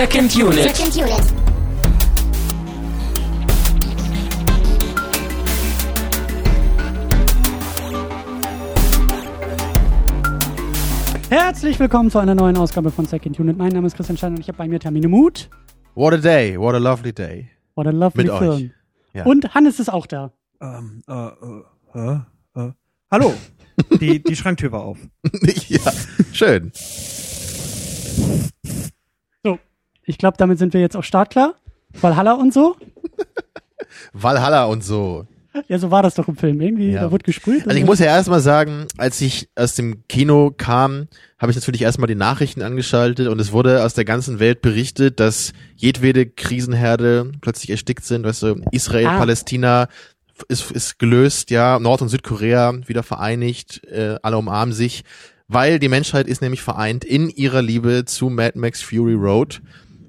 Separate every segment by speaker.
Speaker 1: Second Unit.
Speaker 2: Second Unit.
Speaker 3: Herzlich willkommen zu einer neuen Ausgabe von Second Unit. Mein Name ist Christian Stein und ich habe bei mir Termine Mut.
Speaker 4: What a day, what a lovely day.
Speaker 3: What a lovely
Speaker 4: Mit euch.
Speaker 3: film.
Speaker 4: Ja.
Speaker 3: Und Hannes ist auch da.
Speaker 5: Ähm, äh, äh, äh, äh. Hallo. die, die Schranktür war auf.
Speaker 4: ja, schön.
Speaker 3: Ich glaube, damit sind wir jetzt auch startklar. Valhalla und so.
Speaker 4: Valhalla und so.
Speaker 3: Ja, so war das doch im Film. Irgendwie,
Speaker 4: Ja.
Speaker 3: da wurde gesprüht.
Speaker 4: Also ich muss ja erstmal sagen, als ich aus dem Kino kam, habe ich natürlich erstmal die Nachrichten angeschaltet und es wurde aus der ganzen Welt berichtet, dass jedwede Krisenherde plötzlich erstickt sind. Weißt du, Israel,
Speaker 3: Ah.
Speaker 4: Palästina ist, ist gelöst, ja, Nord- und Südkorea wieder vereinigt, äh, alle umarmen sich, weil die Menschheit ist nämlich vereint in ihrer Liebe zu Mad Max Fury Road.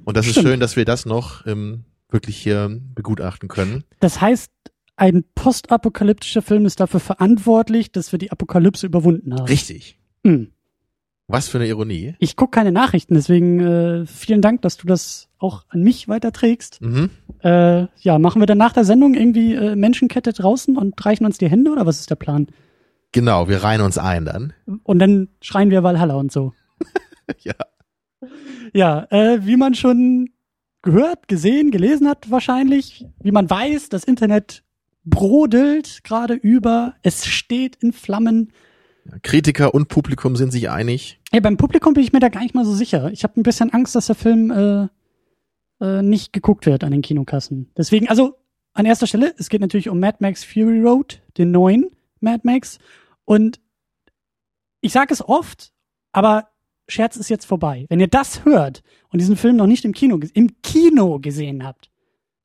Speaker 4: Und das ist
Speaker 3: Stimmt.
Speaker 4: schön, dass wir das noch ähm, wirklich hier begutachten können.
Speaker 3: Das heißt, ein postapokalyptischer Film ist dafür verantwortlich, dass wir die Apokalypse überwunden haben.
Speaker 4: Richtig.
Speaker 3: Hm.
Speaker 4: Was für eine Ironie.
Speaker 3: Ich gucke keine Nachrichten, deswegen äh, vielen Dank, dass du das auch an mich weiterträgst.
Speaker 4: Mhm.
Speaker 3: Äh, ja, machen wir dann nach der Sendung irgendwie äh, Menschenkette draußen und reichen uns die Hände oder was ist der Plan?
Speaker 4: Genau, wir reihen uns ein dann.
Speaker 3: Und dann schreien wir Valhalla und so.
Speaker 4: Ja.
Speaker 3: Ja, äh, wie man schon gehört, gesehen, gelesen hat wahrscheinlich, wie man weiß, das Internet brodelt gerade über, es steht in Flammen.
Speaker 4: Kritiker und Publikum sind sich einig.
Speaker 3: Ja, beim Publikum bin ich mir da gar nicht mal so sicher. Ich habe ein bisschen Angst, dass der Film äh, äh, nicht geguckt wird an den Kinokassen. Deswegen, also an erster Stelle, es geht natürlich um Mad Max Fury Road, den neuen Mad Max. Und ich sage es oft, aber Scherz ist jetzt vorbei. Wenn ihr das hört und diesen Film noch nicht im Kino, im Kino gesehen habt,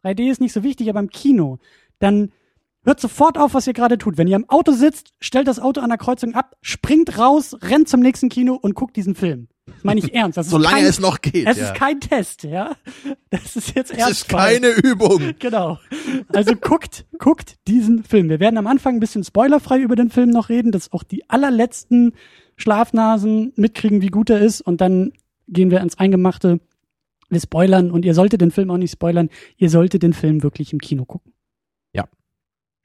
Speaker 3: 3D ist nicht so wichtig, aber im Kino, dann hört sofort auf, was ihr gerade tut. Wenn ihr im Auto sitzt, stellt das Auto an der Kreuzung ab, springt raus, rennt zum nächsten Kino und guckt diesen Film. Das meine ich ernst. Das
Speaker 4: Solange
Speaker 3: kein,
Speaker 4: es noch geht.
Speaker 3: Es
Speaker 4: ja.
Speaker 3: ist kein Test, ja. Das ist jetzt
Speaker 4: es
Speaker 3: ernst.
Speaker 4: ist keine Übung.
Speaker 3: Genau. Also guckt, guckt diesen Film. Wir werden am Anfang ein bisschen spoilerfrei über den Film noch reden, dass auch die allerletzten Schlafnasen mitkriegen, wie gut er ist. Und dann gehen wir ins Eingemachte. Wir spoilern und ihr solltet den Film auch nicht spoilern. Ihr solltet den Film wirklich im Kino gucken.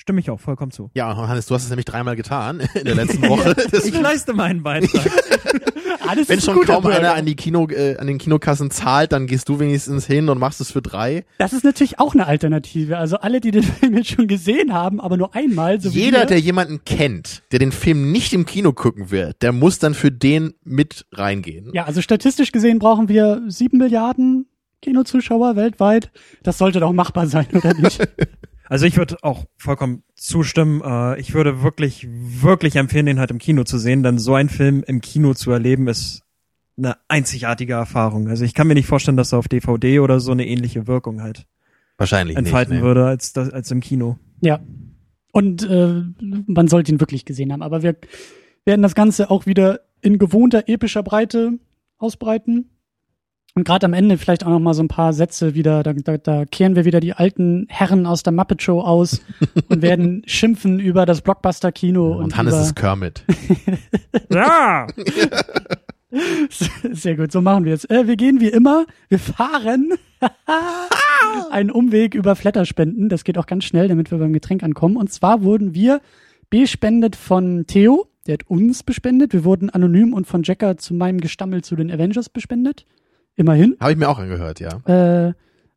Speaker 5: Stimme ich auch vollkommen zu.
Speaker 4: Ja, Hannes, du hast es nämlich dreimal getan in der letzten Woche.
Speaker 5: Ich leiste meinen Beitrag.
Speaker 3: Alles
Speaker 4: wenn schon kaum
Speaker 3: Herr
Speaker 4: einer an die Kino, äh, an den Kinokassen zahlt, dann gehst du wenigstens hin und machst es für drei.
Speaker 3: Das ist natürlich auch eine Alternative. Also alle, die den Film jetzt schon gesehen haben, aber nur einmal, so
Speaker 4: Jeder, der jemanden kennt, der den Film nicht im Kino gucken wird, der muss dann für den mit reingehen.
Speaker 3: Ja, also statistisch gesehen brauchen wir sieben Milliarden Kinozuschauer weltweit. Das sollte doch machbar sein, oder nicht?
Speaker 5: Also ich würde auch vollkommen zustimmen. Äh, ich würde wirklich, wirklich empfehlen, den halt im Kino zu sehen, denn so ein Film im Kino zu erleben ist eine einzigartige Erfahrung. Also ich kann mir nicht vorstellen, dass er auf DVD oder so eine ähnliche Wirkung halt
Speaker 4: Wahrscheinlich
Speaker 5: entfalten
Speaker 4: nicht. ne?
Speaker 5: würde als, das, als im Kino.
Speaker 3: Ja. Und äh, man sollte ihn wirklich gesehen haben. Aber wir werden das Ganze auch wieder in gewohnter epischer Breite ausbreiten. Und gerade am Ende vielleicht auch noch mal so ein paar Sätze wieder, da, da, da kehren wir wieder die alten Herren aus der Muppet Show aus und werden schimpfen über das Blockbuster-Kino.
Speaker 4: Und Hannes
Speaker 3: über,
Speaker 4: ist Kermit.
Speaker 5: Ja!
Speaker 3: Sehr gut, so machen wir es. Äh, wir gehen wie immer, wir fahren einen Umweg über Flatterspenden. Das geht auch ganz schnell, damit wir beim Getränk ankommen. Und zwar wurden wir bespendet von Theo, der hat uns bespendet. Wir wurden anonym und von Jacker zu meinem Gestammel zu den Avengers bespendet. Immerhin.
Speaker 4: Habe ich mir auch angehört, ja.
Speaker 3: Äh,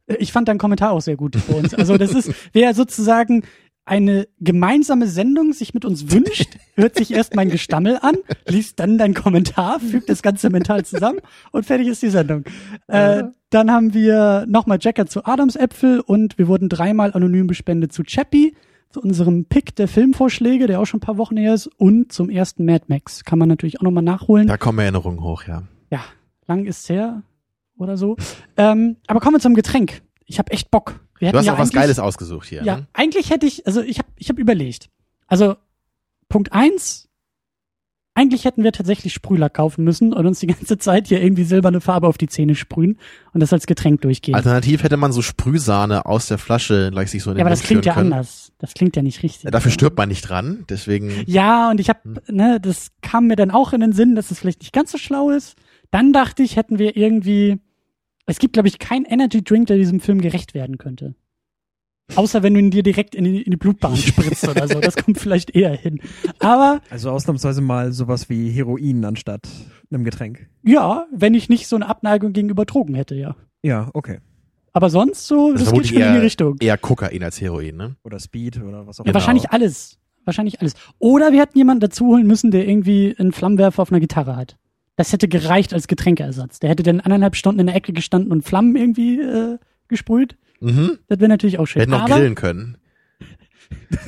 Speaker 3: ich fand deinen Kommentar auch sehr gut für uns. Also das ist, wer sozusagen eine gemeinsame Sendung sich mit uns wünscht, hört sich erst mein Gestammel an, liest dann deinen Kommentar, fügt das Ganze mental zusammen und fertig ist die Sendung. Äh, dann haben wir nochmal Jacker zu Adamsäpfel und wir wurden dreimal anonym bespendet zu Chappie, zu unserem Pick der Filmvorschläge, der auch schon ein paar Wochen her ist, und zum ersten Mad Max. Kann man natürlich auch nochmal nachholen.
Speaker 4: Da kommen Erinnerungen hoch, ja.
Speaker 3: Ja, lang ist's her oder so. Ähm, aber kommen wir zum Getränk. Ich habe echt Bock. Wir
Speaker 4: Du hast
Speaker 3: ja
Speaker 4: auch was Geiles ausgesucht hier.
Speaker 3: Ja,
Speaker 4: Ne?
Speaker 3: eigentlich hätte ich, also ich habe ich hab überlegt. Also Punkt eins, eigentlich hätten wir tatsächlich Sprühlack kaufen müssen und uns die ganze Zeit hier irgendwie silberne Farbe auf die Zähne sprühen und das als Getränk durchgehen.
Speaker 4: Alternativ hätte man so Sprühsahne aus der Flasche gleich sich so in den
Speaker 3: ja, aber
Speaker 4: Mund
Speaker 3: das klingt ja
Speaker 4: können.
Speaker 3: anders. Das klingt ja nicht richtig.
Speaker 4: Ja, dafür stirbt man nicht dran, deswegen.
Speaker 3: Ja, und ich habe,
Speaker 4: Hm.
Speaker 3: ne, das kam mir dann auch in den Sinn, dass es vielleicht nicht ganz so schlau ist. Dann dachte ich, hätten wir irgendwie Es gibt, glaube ich, keinen Energy Drink, der diesem Film gerecht werden könnte. Außer wenn du ihn dir direkt in die, in die Blutbahn spritzt oder so. Das kommt vielleicht eher hin. Aber
Speaker 5: Also ausnahmsweise mal sowas wie Heroin anstatt einem Getränk.
Speaker 3: ja, wenn ich nicht so eine Abneigung gegenüber Drogen hätte, ja.
Speaker 5: Ja, okay.
Speaker 3: Aber sonst so,
Speaker 4: Das
Speaker 3: das,
Speaker 4: ist
Speaker 3: geht schon in die
Speaker 4: eher,
Speaker 3: Richtung.
Speaker 4: eher Kokain als Heroin, ne?
Speaker 5: Oder Speed oder was auch
Speaker 3: Ja,
Speaker 5: immer.
Speaker 3: wahrscheinlich alles. Wahrscheinlich alles. Oder wir hätten jemanden dazu holen müssen, der irgendwie einen Flammenwerfer auf einer Gitarre hat. Das hätte gereicht als Getränkeersatz. Der hätte dann anderthalb Stunden in der Ecke gestanden und Flammen irgendwie äh, gesprüht.
Speaker 4: Mhm.
Speaker 3: Das wäre natürlich auch schön.
Speaker 4: hätten noch grillen können.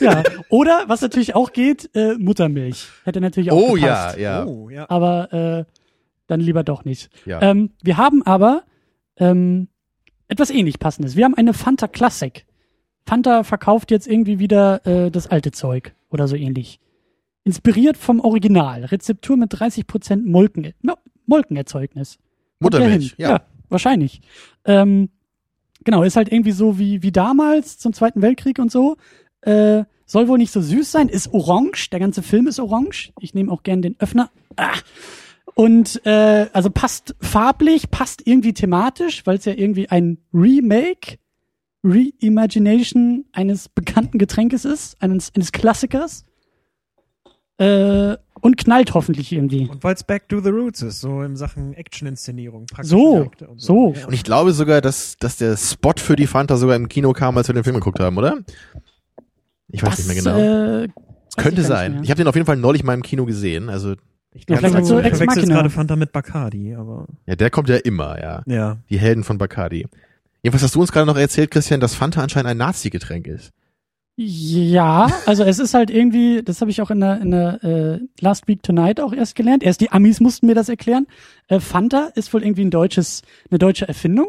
Speaker 3: ja. Oder, was natürlich auch geht, äh, Muttermilch. Hätte natürlich auch
Speaker 4: Oh
Speaker 3: gepasst.
Speaker 4: ja, ja.
Speaker 5: Oh, ja.
Speaker 3: Aber äh, dann lieber doch nicht.
Speaker 4: ja.
Speaker 3: Ähm, wir haben aber ähm, etwas ähnlich passendes. Wir haben eine Fanta Classic. Fanta verkauft jetzt irgendwie wieder äh, das alte Zeug oder so ähnlich. Inspiriert vom Original. Rezeptur mit 30% Molken, Molkenerzeugnis.
Speaker 4: Muttermilch,
Speaker 3: hin?
Speaker 4: ja.
Speaker 3: wahrscheinlich. Ähm, genau, ist halt irgendwie so wie, wie damals zum Zweiten Weltkrieg und so. Äh, soll wohl nicht so süß sein, ist orange. Der ganze Film ist orange. Ich nehme auch gern den Öffner. Ah. Und äh, also passt farblich, passt irgendwie thematisch, weil es ja irgendwie ein Remake, Reimagination eines bekannten Getränkes ist, eines, eines Klassikers. Äh, und knallt hoffentlich irgendwie.
Speaker 5: Und weil es Back to the Roots ist, so in Sachen Action-Inszenierung.
Speaker 3: So, so.
Speaker 5: Ja.
Speaker 4: Und ich glaube sogar, dass, dass der Spot für die Fanta sogar im Kino kam, als wir den Film geguckt haben, oder? Ich weiß nicht mehr genau.
Speaker 3: Äh,
Speaker 4: Könnte
Speaker 3: ich
Speaker 4: sein. Ich habe den auf jeden Fall neulich mal im Kino gesehen. Also,
Speaker 5: ich
Speaker 3: Ja,
Speaker 5: glaube,
Speaker 3: halt so
Speaker 5: verwechselst
Speaker 3: Machina.
Speaker 5: gerade Fanta mit Bacardi, aber
Speaker 4: ja, der kommt ja immer, ja.
Speaker 5: ja.
Speaker 4: Die Helden von Bacardi. Jedenfalls hast du uns gerade noch erzählt, Christian, dass Fanta anscheinend ein Nazi-Getränk ist.
Speaker 3: Ja, also es ist halt irgendwie, das habe ich auch in der, in der äh, Last Week Tonight auch erst gelernt. Erst die Amis mussten mir das erklären. Äh, Fanta ist wohl irgendwie ein deutsches, eine deutsche Erfindung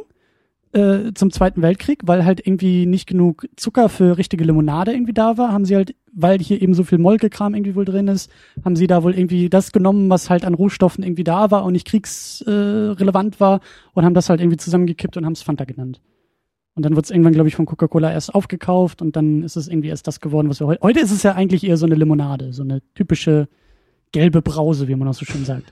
Speaker 3: äh, zum Zweiten Weltkrieg, weil halt irgendwie nicht genug Zucker für richtige Limonade irgendwie da war, haben sie halt, weil hier eben so viel Molkekram irgendwie wohl drin ist, haben sie da wohl irgendwie das genommen, was halt an Rohstoffen irgendwie da war und nicht kriegsrelevant äh, war und haben das halt irgendwie zusammengekippt und haben es Fanta genannt. Und dann wird es irgendwann, glaube ich, von Coca-Cola erst aufgekauft und dann ist es irgendwie erst das geworden, was wir heute. Heute ist es ja eigentlich eher so eine Limonade, so eine typische gelbe Brause, wie man auch so schön sagt.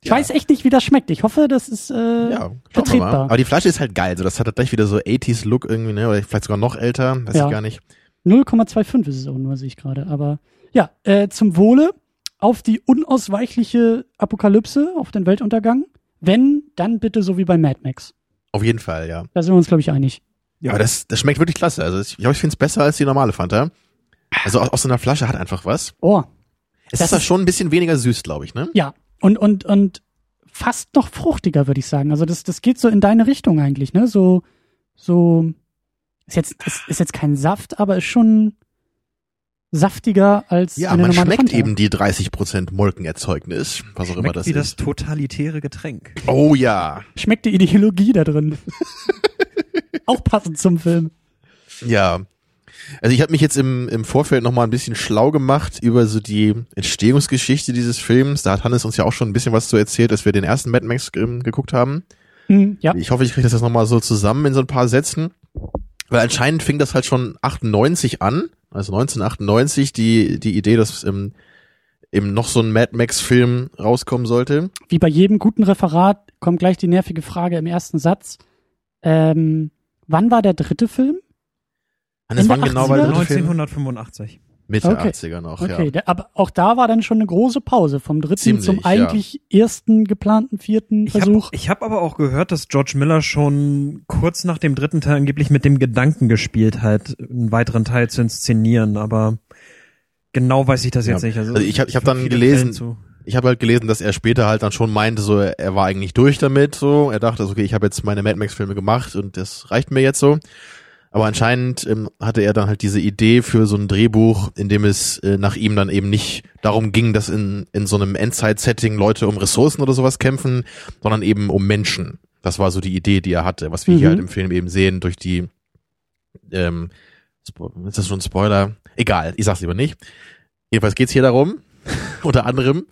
Speaker 3: Ich
Speaker 4: Ja.
Speaker 3: weiß echt nicht, wie das schmeckt. Ich hoffe, das ist äh,
Speaker 4: Ja,
Speaker 3: vertretbar.
Speaker 4: Aber die Flasche ist halt geil. So, das hat gleich wieder so 80s-Look irgendwie, ne? Oder vielleicht sogar noch älter. Weiß
Speaker 3: Ja.
Speaker 4: ich gar nicht.
Speaker 3: 0,25 ist es auch nur, sehe ich gerade. Aber ja, äh, zum Wohle auf die unausweichliche Apokalypse, auf den Weltuntergang. Wenn, dann bitte so wie bei Mad Max.
Speaker 4: Auf jeden Fall, ja.
Speaker 3: Da sind wir uns, glaube ich, einig.
Speaker 5: Ja.
Speaker 4: Aber das, das schmeckt wirklich klasse. Also ich glaube, ich finde es besser als die normale Fanta. Also aus, aus so einer Flasche hat einfach was.
Speaker 3: Oh,
Speaker 4: Es
Speaker 3: Das
Speaker 4: ist
Speaker 3: ist-
Speaker 4: schon ein bisschen weniger süß, glaube ich, ne?
Speaker 3: ja. Und, und, und fast noch fruchtiger, würde ich sagen. Also das, das geht so in deine Richtung eigentlich, ne? So, so, ist jetzt, ist, ist jetzt kein Saft, aber ist schon saftiger als
Speaker 4: Ja,
Speaker 3: eine
Speaker 4: man
Speaker 3: normale
Speaker 4: schmeckt
Speaker 3: Fanta.
Speaker 4: eben die 30% Molkenerzeugnis, was auch immer
Speaker 5: Schmeckt
Speaker 4: das
Speaker 5: wie
Speaker 4: ist.
Speaker 5: das totalitäre Getränk.
Speaker 4: Oh ja.
Speaker 3: Schmeckt die Ideologie da drin. Auch passend zum Film.
Speaker 4: Ja. Also ich habe mich jetzt im, im Vorfeld noch mal ein bisschen schlau gemacht über so die Entstehungsgeschichte dieses Films. Da hat Hannes uns ja auch schon ein bisschen was zu erzählt, als wir den ersten Mad Max geguckt haben.
Speaker 3: Hm, ja.
Speaker 4: Ich hoffe, ich kriege das jetzt noch mal so zusammen in so ein paar Sätzen. Weil anscheinend fing das halt schon 98 an, also 1998, die, die Idee, dass ähm, eben noch so ein Mad Max-Film rauskommen sollte.
Speaker 3: wie bei jedem guten Referat kommt gleich die nervige Frage im ersten Satz. Ähm, wann war der dritte Film?
Speaker 4: Hannes, wann genau war
Speaker 3: 80er?
Speaker 4: der dritte Film?
Speaker 5: 1985.
Speaker 4: Mitte
Speaker 3: Okay.
Speaker 4: 80er noch,
Speaker 3: Okay,
Speaker 4: ja.
Speaker 3: der, aber auch da war dann schon eine große Pause vom dritten
Speaker 4: Ziemlich,
Speaker 3: zum
Speaker 4: ja.
Speaker 3: eigentlich ersten geplanten vierten
Speaker 5: Ich habe
Speaker 3: Versuch.
Speaker 5: hab aber auch gehört, dass George Miller schon kurz nach dem dritten Teil angeblich mit dem Gedanken gespielt hat, einen weiteren Teil zu inszenieren, aber genau weiß ich das jetzt
Speaker 4: Ja.
Speaker 5: nicht. Also,
Speaker 4: Also ich hab- ich hab dann gelesen-. Ich habe halt gelesen, dass er später halt dann schon meinte, so er war eigentlich durch damit, so er dachte, so, okay, ich habe jetzt meine Mad Max Filme gemacht und das reicht mir jetzt so. Aber anscheinend ähm, hatte er dann halt diese Idee für so ein Drehbuch, in dem es äh, nach ihm dann eben nicht darum ging, dass in, in so einem Endzeit-Setting Leute um Ressourcen oder sowas kämpfen, sondern eben um Menschen. Das war so die Idee, die er hatte, was wir hier
Speaker 3: Mhm.
Speaker 4: halt im Film eben sehen durch die, ähm, ist das schon ein Spoiler? Egal, ich sag's lieber nicht. Jedenfalls geht's hier darum, unter anderem.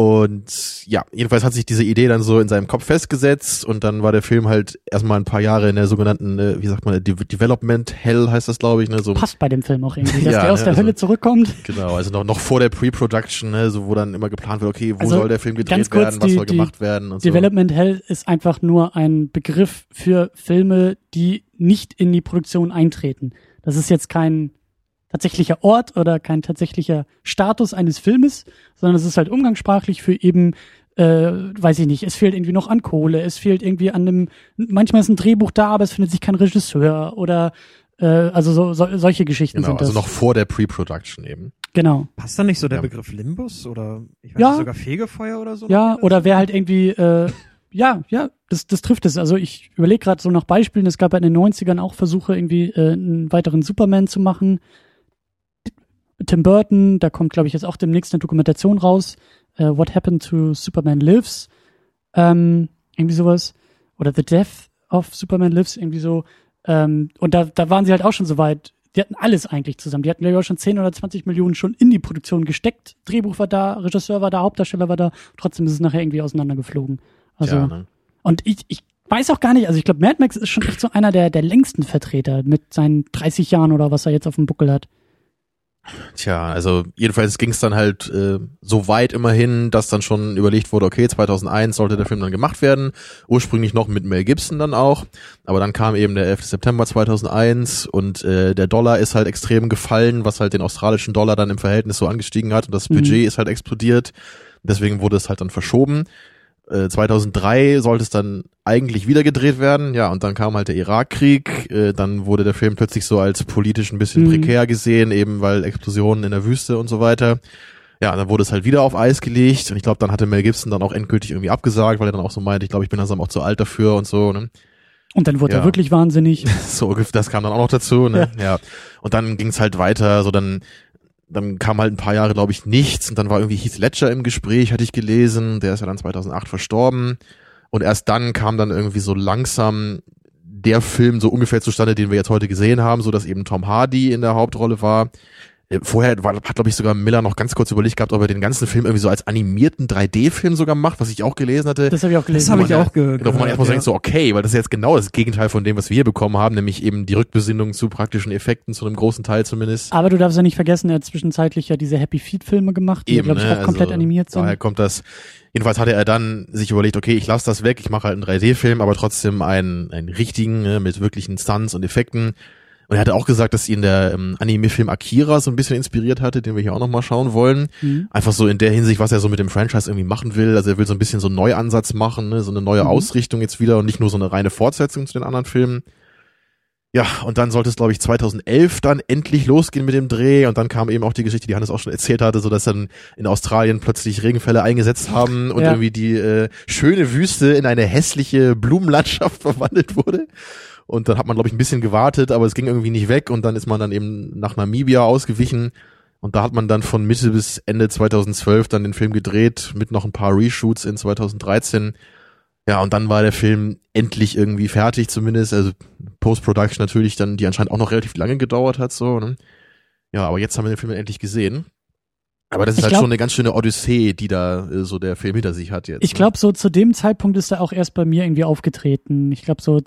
Speaker 4: Und ja, jedenfalls hat sich diese Idee dann so in seinem Kopf festgesetzt und dann war der Film halt erstmal ein paar Jahre in der sogenannten, äh, wie sagt man, De Development Hell heißt das, glaube ich, ne? So,
Speaker 3: Passt bei dem Film auch irgendwie, dass
Speaker 4: Ja,
Speaker 3: der aus
Speaker 4: ne,
Speaker 3: der
Speaker 4: also-
Speaker 3: Hölle zurückkommt.
Speaker 4: genau, also noch, noch vor der Pre-Production, ne? so wo dann immer geplant wird, okay, wo
Speaker 3: Also,
Speaker 4: soll der Film gedreht
Speaker 3: kurz,
Speaker 4: werden, was
Speaker 3: die-
Speaker 4: soll gemacht werden und so.
Speaker 3: Development Hell ist einfach nur ein Begriff für Filme, die nicht in die Produktion eintreten. Das ist jetzt kein tatsächlicher Ort oder kein tatsächlicher Status eines Filmes, sondern es ist halt umgangssprachlich für eben, äh, weiß ich nicht, es fehlt irgendwie noch an Kohle, es fehlt irgendwie an einem, manchmal ist ein Drehbuch da, aber es findet sich kein Regisseur oder äh, also so, so, solche Geschichten
Speaker 4: Genau,
Speaker 3: sind das.
Speaker 4: also noch vor der Pre-Production eben.
Speaker 3: genau.
Speaker 5: Passt da nicht so der
Speaker 4: Ja.
Speaker 5: Begriff Limbus oder ich weiß
Speaker 3: Ja.
Speaker 5: nicht, sogar Fegefeuer oder so?
Speaker 3: Ja, oder wer halt irgendwie, äh, ja, ja, das, das trifft es. Also ich überlege gerade so nach Beispielen, es gab ja in den 90ern auch Versuche, irgendwie äh, einen weiteren Superman zu machen. Tim Burton, da kommt, glaube ich, jetzt auch demnächst eine Dokumentation raus. Äh, What Happened to Superman Lives. Ähm, irgendwie sowas. Oder The Death of Superman Lives, irgendwie so. Ähm, und da, da waren sie halt auch schon so weit. Die hatten alles eigentlich zusammen. Die hatten, glaube ich, auch schon 10 oder 20 Millionen schon in die Produktion gesteckt. Drehbuch war da, Regisseur war da, Hauptdarsteller war da. Trotzdem ist es nachher irgendwie auseinandergeflogen. Also,
Speaker 4: ja, ne?
Speaker 3: und ich, ich weiß auch gar nicht, also ich glaube, Mad Max ist schon echt so einer der, der längsten Vertreter mit seinen 30 Jahren oder was er jetzt auf dem Buckel hat.
Speaker 4: Tja, also jedenfalls ging es dann halt äh, so weit immerhin, dass dann schon überlegt wurde, okay, 2001 sollte der Film dann gemacht werden, ursprünglich noch mit Mel Gibson dann auch, aber dann kam eben der 11. September 2001 und äh, der Dollar ist halt extrem gefallen, was halt den australischen Dollar dann im Verhältnis so angestiegen hat und das
Speaker 3: Mhm.
Speaker 4: Budget ist halt explodiert, deswegen wurde es halt dann verschoben. Äh, 2003 sollte es dann eigentlich wieder gedreht werden, ja, und dann kam halt der Irakkrieg, äh, dann wurde der Film plötzlich so als politisch ein bisschen
Speaker 3: Mhm.
Speaker 4: prekär gesehen, eben weil Explosionen in der Wüste und so weiter. Ja, und dann wurde es halt wieder auf Eis gelegt und ich glaube, dann hatte Mel Gibson dann auch endgültig irgendwie abgesagt, weil er dann auch so meinte, ich glaube, ich bin langsam auch zu alt dafür und so, ne?
Speaker 3: Und dann wurde
Speaker 4: Ja.
Speaker 3: er wirklich wahnsinnig.
Speaker 4: So, das kam dann auch noch dazu, ne? Ja. Und dann ging es halt weiter, so dann, dann kam halt ein paar Jahre, glaube ich, nichts und dann war irgendwie Heath Ledger im Gespräch, hatte ich gelesen, der ist ja dann 2008 verstorben und erst dann kam dann irgendwie so langsam der Film so ungefähr zustande, den wir jetzt heute gesehen haben, so dass eben Tom Hardy in der Hauptrolle war. Äh, Vorher war, hat, glaube ich, sogar Miller noch ganz kurz überlegt gehabt, ob er den ganzen Film irgendwie so als animierten 3D-Film sogar macht, was ich auch gelesen hatte.
Speaker 3: Das habe ich auch gelesen.
Speaker 5: Das habe ich
Speaker 4: man-
Speaker 5: auch ge
Speaker 4: Genau, wo man
Speaker 5: gehört,
Speaker 4: erstmal
Speaker 5: ja.
Speaker 4: denkt so, okay, weil das ist jetzt genau das Gegenteil von dem, was wir hier bekommen haben, nämlich eben die Rückbesinnung zu praktischen Effekten, zu einem großen Teil zumindest.
Speaker 3: Aber du darfst ja nicht vergessen, er hat zwischenzeitlich ja diese Happy Feet Filme gemacht, die, glaube ich,
Speaker 4: ne?
Speaker 3: auch komplett
Speaker 4: Also,
Speaker 3: animiert sind.
Speaker 4: Daher kommt das. Jedenfalls hatte er dann sich überlegt, okay, ich lasse das weg, ich mache halt einen 3D-Film, aber trotzdem einen, einen richtigen, ne, mit wirklichen Stunts und Effekten. Und er hatte auch gesagt, dass ihn der ähm, Anime-Film Akira so ein bisschen inspiriert hatte, den wir hier auch nochmal schauen wollen.
Speaker 3: Mhm.
Speaker 4: Einfach so in der Hinsicht, was er so mit dem Franchise irgendwie machen will. Also er will so ein bisschen so einen Neuansatz machen, ne? so eine neue
Speaker 3: Mhm.
Speaker 4: Ausrichtung jetzt wieder und nicht nur so eine reine Fortsetzung zu den anderen Filmen. Ja, und dann sollte es, glaube ich, 2011 dann endlich losgehen mit dem Dreh und dann kam eben auch die Geschichte, die Hannes auch schon erzählt hatte, so dass dann in Australien plötzlich Regenfälle eingesetzt haben und
Speaker 3: Ja.
Speaker 4: irgendwie die äh, schöne Wüste in eine hässliche Blumenlandschaft verwandelt wurde. Und dann hat man, glaube ich, ein bisschen gewartet, aber es ging irgendwie nicht weg und dann ist man dann eben nach Namibia ausgewichen und da hat man dann von Mitte bis Ende 2012 dann den Film gedreht mit noch ein paar Reshoots in 2013. Ja, und dann war der Film endlich irgendwie fertig zumindest. Also Post-Production natürlich dann, die anscheinend auch noch relativ lange gedauert hat, so, ne? Ja, aber jetzt haben wir den Film endlich gesehen. Aber das ist
Speaker 3: Ich
Speaker 4: halt
Speaker 3: glaub-
Speaker 4: schon eine ganz schöne Odyssee, die da äh, so der Film hinter sich hat jetzt.
Speaker 3: Ich
Speaker 4: ne?
Speaker 3: glaube, so zu dem Zeitpunkt ist er auch erst bei mir irgendwie aufgetreten. Ich glaube, so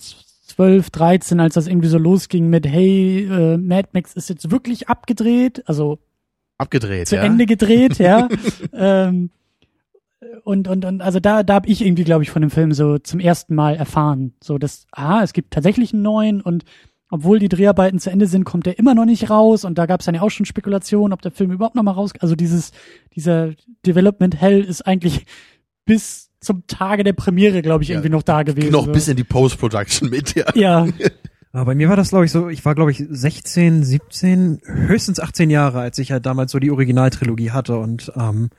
Speaker 3: 12, 13, als das irgendwie so losging mit, hey, äh, Mad Max ist jetzt wirklich abgedreht, also
Speaker 4: abgedreht,
Speaker 3: zu
Speaker 4: ja.
Speaker 3: Ende gedreht, ja. ähm, und, und, und, also da, da habe ich irgendwie, glaube ich, von dem Film so zum ersten Mal erfahren. So, dass, ah, es gibt tatsächlich einen neuen und obwohl die Dreharbeiten zu Ende sind, kommt der immer noch nicht raus und da gab es dann ja auch schon Spekulationen, ob der Film überhaupt noch mal raus. Also dieses, dieser Development Hell ist eigentlich bis zum Tage der Premiere, glaube ich,
Speaker 4: Ja,
Speaker 3: irgendwie noch da gewesen.
Speaker 4: noch
Speaker 3: so.
Speaker 4: bis in die Post-Production mit, ja.
Speaker 3: Ja,
Speaker 5: Aber bei mir war das, glaube ich, so, ich war, glaube ich, 16, 17, höchstens 18 Jahre, als ich halt damals so die Originaltrilogie hatte und ähm,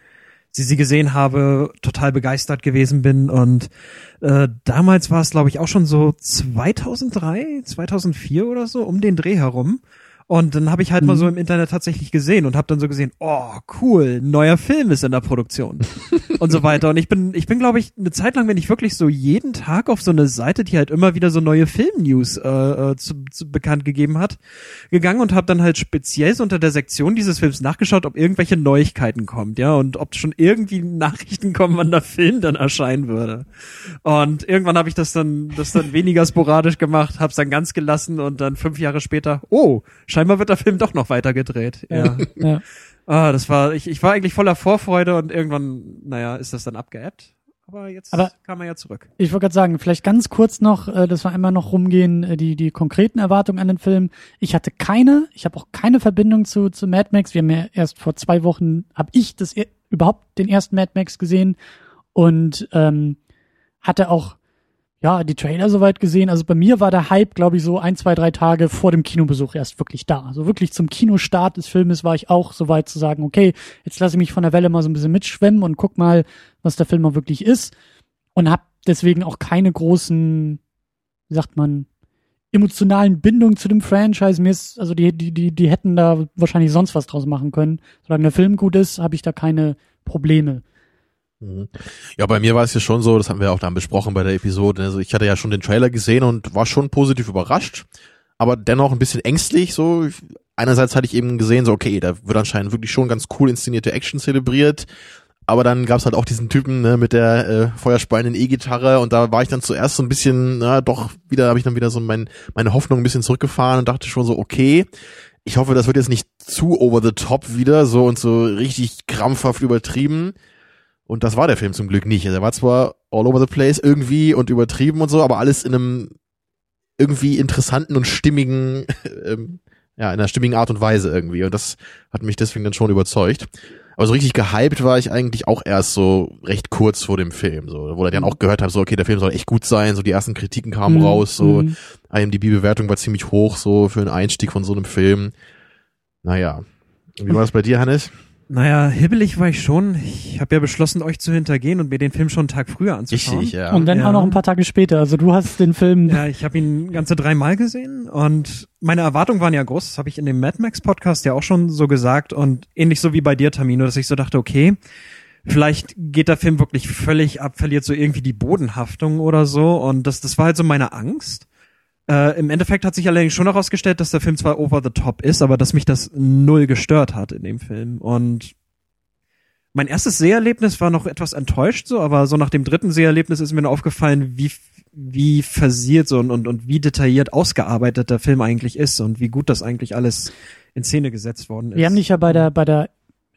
Speaker 5: sie sie gesehen habe, total begeistert gewesen bin. Und äh, damals war es, glaube ich, auch schon so 2003, 2004 oder so, um den Dreh herum. Und dann habe ich halt mal
Speaker 3: Mhm.
Speaker 5: so im Internet tatsächlich gesehen und habe dann so gesehen, oh cool, neuer Film ist in der Produktion und so weiter. Und ich bin, ich bin glaube ich eine Zeit lang, wenn ich wirklich so jeden Tag auf so eine Seite, die halt immer wieder so neue Filmnews äh, äh, zu, zu bekannt gegeben hat, gegangen und habe dann halt speziell so unter der Sektion dieses Films nachgeschaut, ob irgendwelche Neuigkeiten kommt, ja, und ob schon irgendwie Nachrichten kommen, wann der Film dann erscheinen würde. Und irgendwann habe ich das dann, das dann weniger sporadisch gemacht, hab's dann ganz gelassen und dann fünf Jahre später, oh, scheinbar wird der Film doch noch weiter gedreht. Ja.
Speaker 3: Ja.
Speaker 5: ah, das war, ich, ich war eigentlich voller Vorfreude und irgendwann, naja, ist das dann abgeebbt. Aber jetzt
Speaker 3: Aber-
Speaker 5: kam er ja zurück.
Speaker 3: Ich wollte gerade sagen, vielleicht ganz kurz noch, äh, dass wir einmal noch rumgehen, äh, die, die konkreten Erwartungen an den Film. Ich hatte keine, ich habe auch keine Verbindung zu, zu Mad Max. Wir haben ja erst vor zwei Wochen, habe ich das e- überhaupt den ersten Mad Max gesehen und ähm, hatte auch ja die Trailer soweit gesehen. Also bei mir war der Hype, glaube ich, so ein, zwei, drei Tage vor dem Kinobesuch erst wirklich da. Also wirklich zum Kinostart des Filmes war ich auch so weit zu sagen, okay, jetzt lasse ich mich von der Welle mal so ein bisschen mitschwemmen und guck mal, was der Film auch wirklich ist und habe deswegen auch keine großen, wie sagt man, emotionalen Bindungen zu dem Franchise. Mir ist, also die, die, die, die hätten da wahrscheinlich sonst was draus machen können. Solange der Film gut ist, habe ich da keine Probleme.
Speaker 4: Mhm. Ja, bei mir war es ja schon so, das haben wir auch dann besprochen bei der Episode. Also ich hatte ja schon den Trailer gesehen und war schon positiv überrascht, aber dennoch ein bisschen ängstlich. So einerseits hatte ich eben gesehen, so okay, da wird anscheinend wirklich schon ganz cool inszenierte Action zelebriert. Aber dann gab's halt auch diesen Typen ne, mit der äh, feuerspeienden E-Gitarre und da war ich dann zuerst so ein bisschen, na doch, wieder habe ich dann wieder so mein, meine Hoffnung ein bisschen zurückgefahren und dachte schon so, okay, ich hoffe, das wird jetzt nicht zu over the top wieder, so und so richtig krampfhaft übertrieben. Und das war der Film zum Glück nicht. Also er war zwar all over the place irgendwie und übertrieben und so, aber alles in einem irgendwie interessanten und stimmigen, ähm, ja, in einer stimmigen Art und Weise irgendwie. Und das hat mich deswegen dann schon überzeugt. Aber so richtig gehypt war ich eigentlich auch erst so recht kurz vor dem Film, so, wo ich dann auch gehört habe, so, okay, der Film soll echt gut sein, so die ersten Kritiken kamen
Speaker 3: Mhm,
Speaker 4: raus, so,
Speaker 3: mhm.
Speaker 4: IMDb-Bewertung war ziemlich hoch, so, für einen Einstieg von so einem Film. Naja. Wie war das bei dir, Hannes?
Speaker 5: Naja, hibbelig war ich schon. Ich habe ja beschlossen, euch zu hintergehen und mir den Film schon einen Tag früher anzuschauen.
Speaker 4: Richtig, ja.
Speaker 3: Und dann
Speaker 5: Ja.
Speaker 3: auch noch ein paar Tage später. Also du hast den Film.
Speaker 5: Ja, ich habe ihn ganze dreimal gesehen und meine Erwartungen waren ja groß. Das habe ich in dem Mad Max Podcast ja auch schon so gesagt und ähnlich so wie bei dir, Tamino, dass ich so dachte, okay, vielleicht geht der Film wirklich völlig ab, verliert so irgendwie die Bodenhaftung oder so und das, das war halt so meine Angst. Äh, Im Endeffekt hat sich allerdings schon herausgestellt, dass der Film zwar over the top ist, aber dass mich das null gestört hat in dem Film und mein erstes Seherlebnis war noch etwas enttäuscht so, aber so nach dem dritten Seherlebnis ist mir nur aufgefallen, wie wie versiert so und, und, und wie detailliert ausgearbeitet der Film eigentlich ist und wie gut das eigentlich alles in Szene gesetzt worden ist.
Speaker 3: Wir haben dich ja bei der, bei der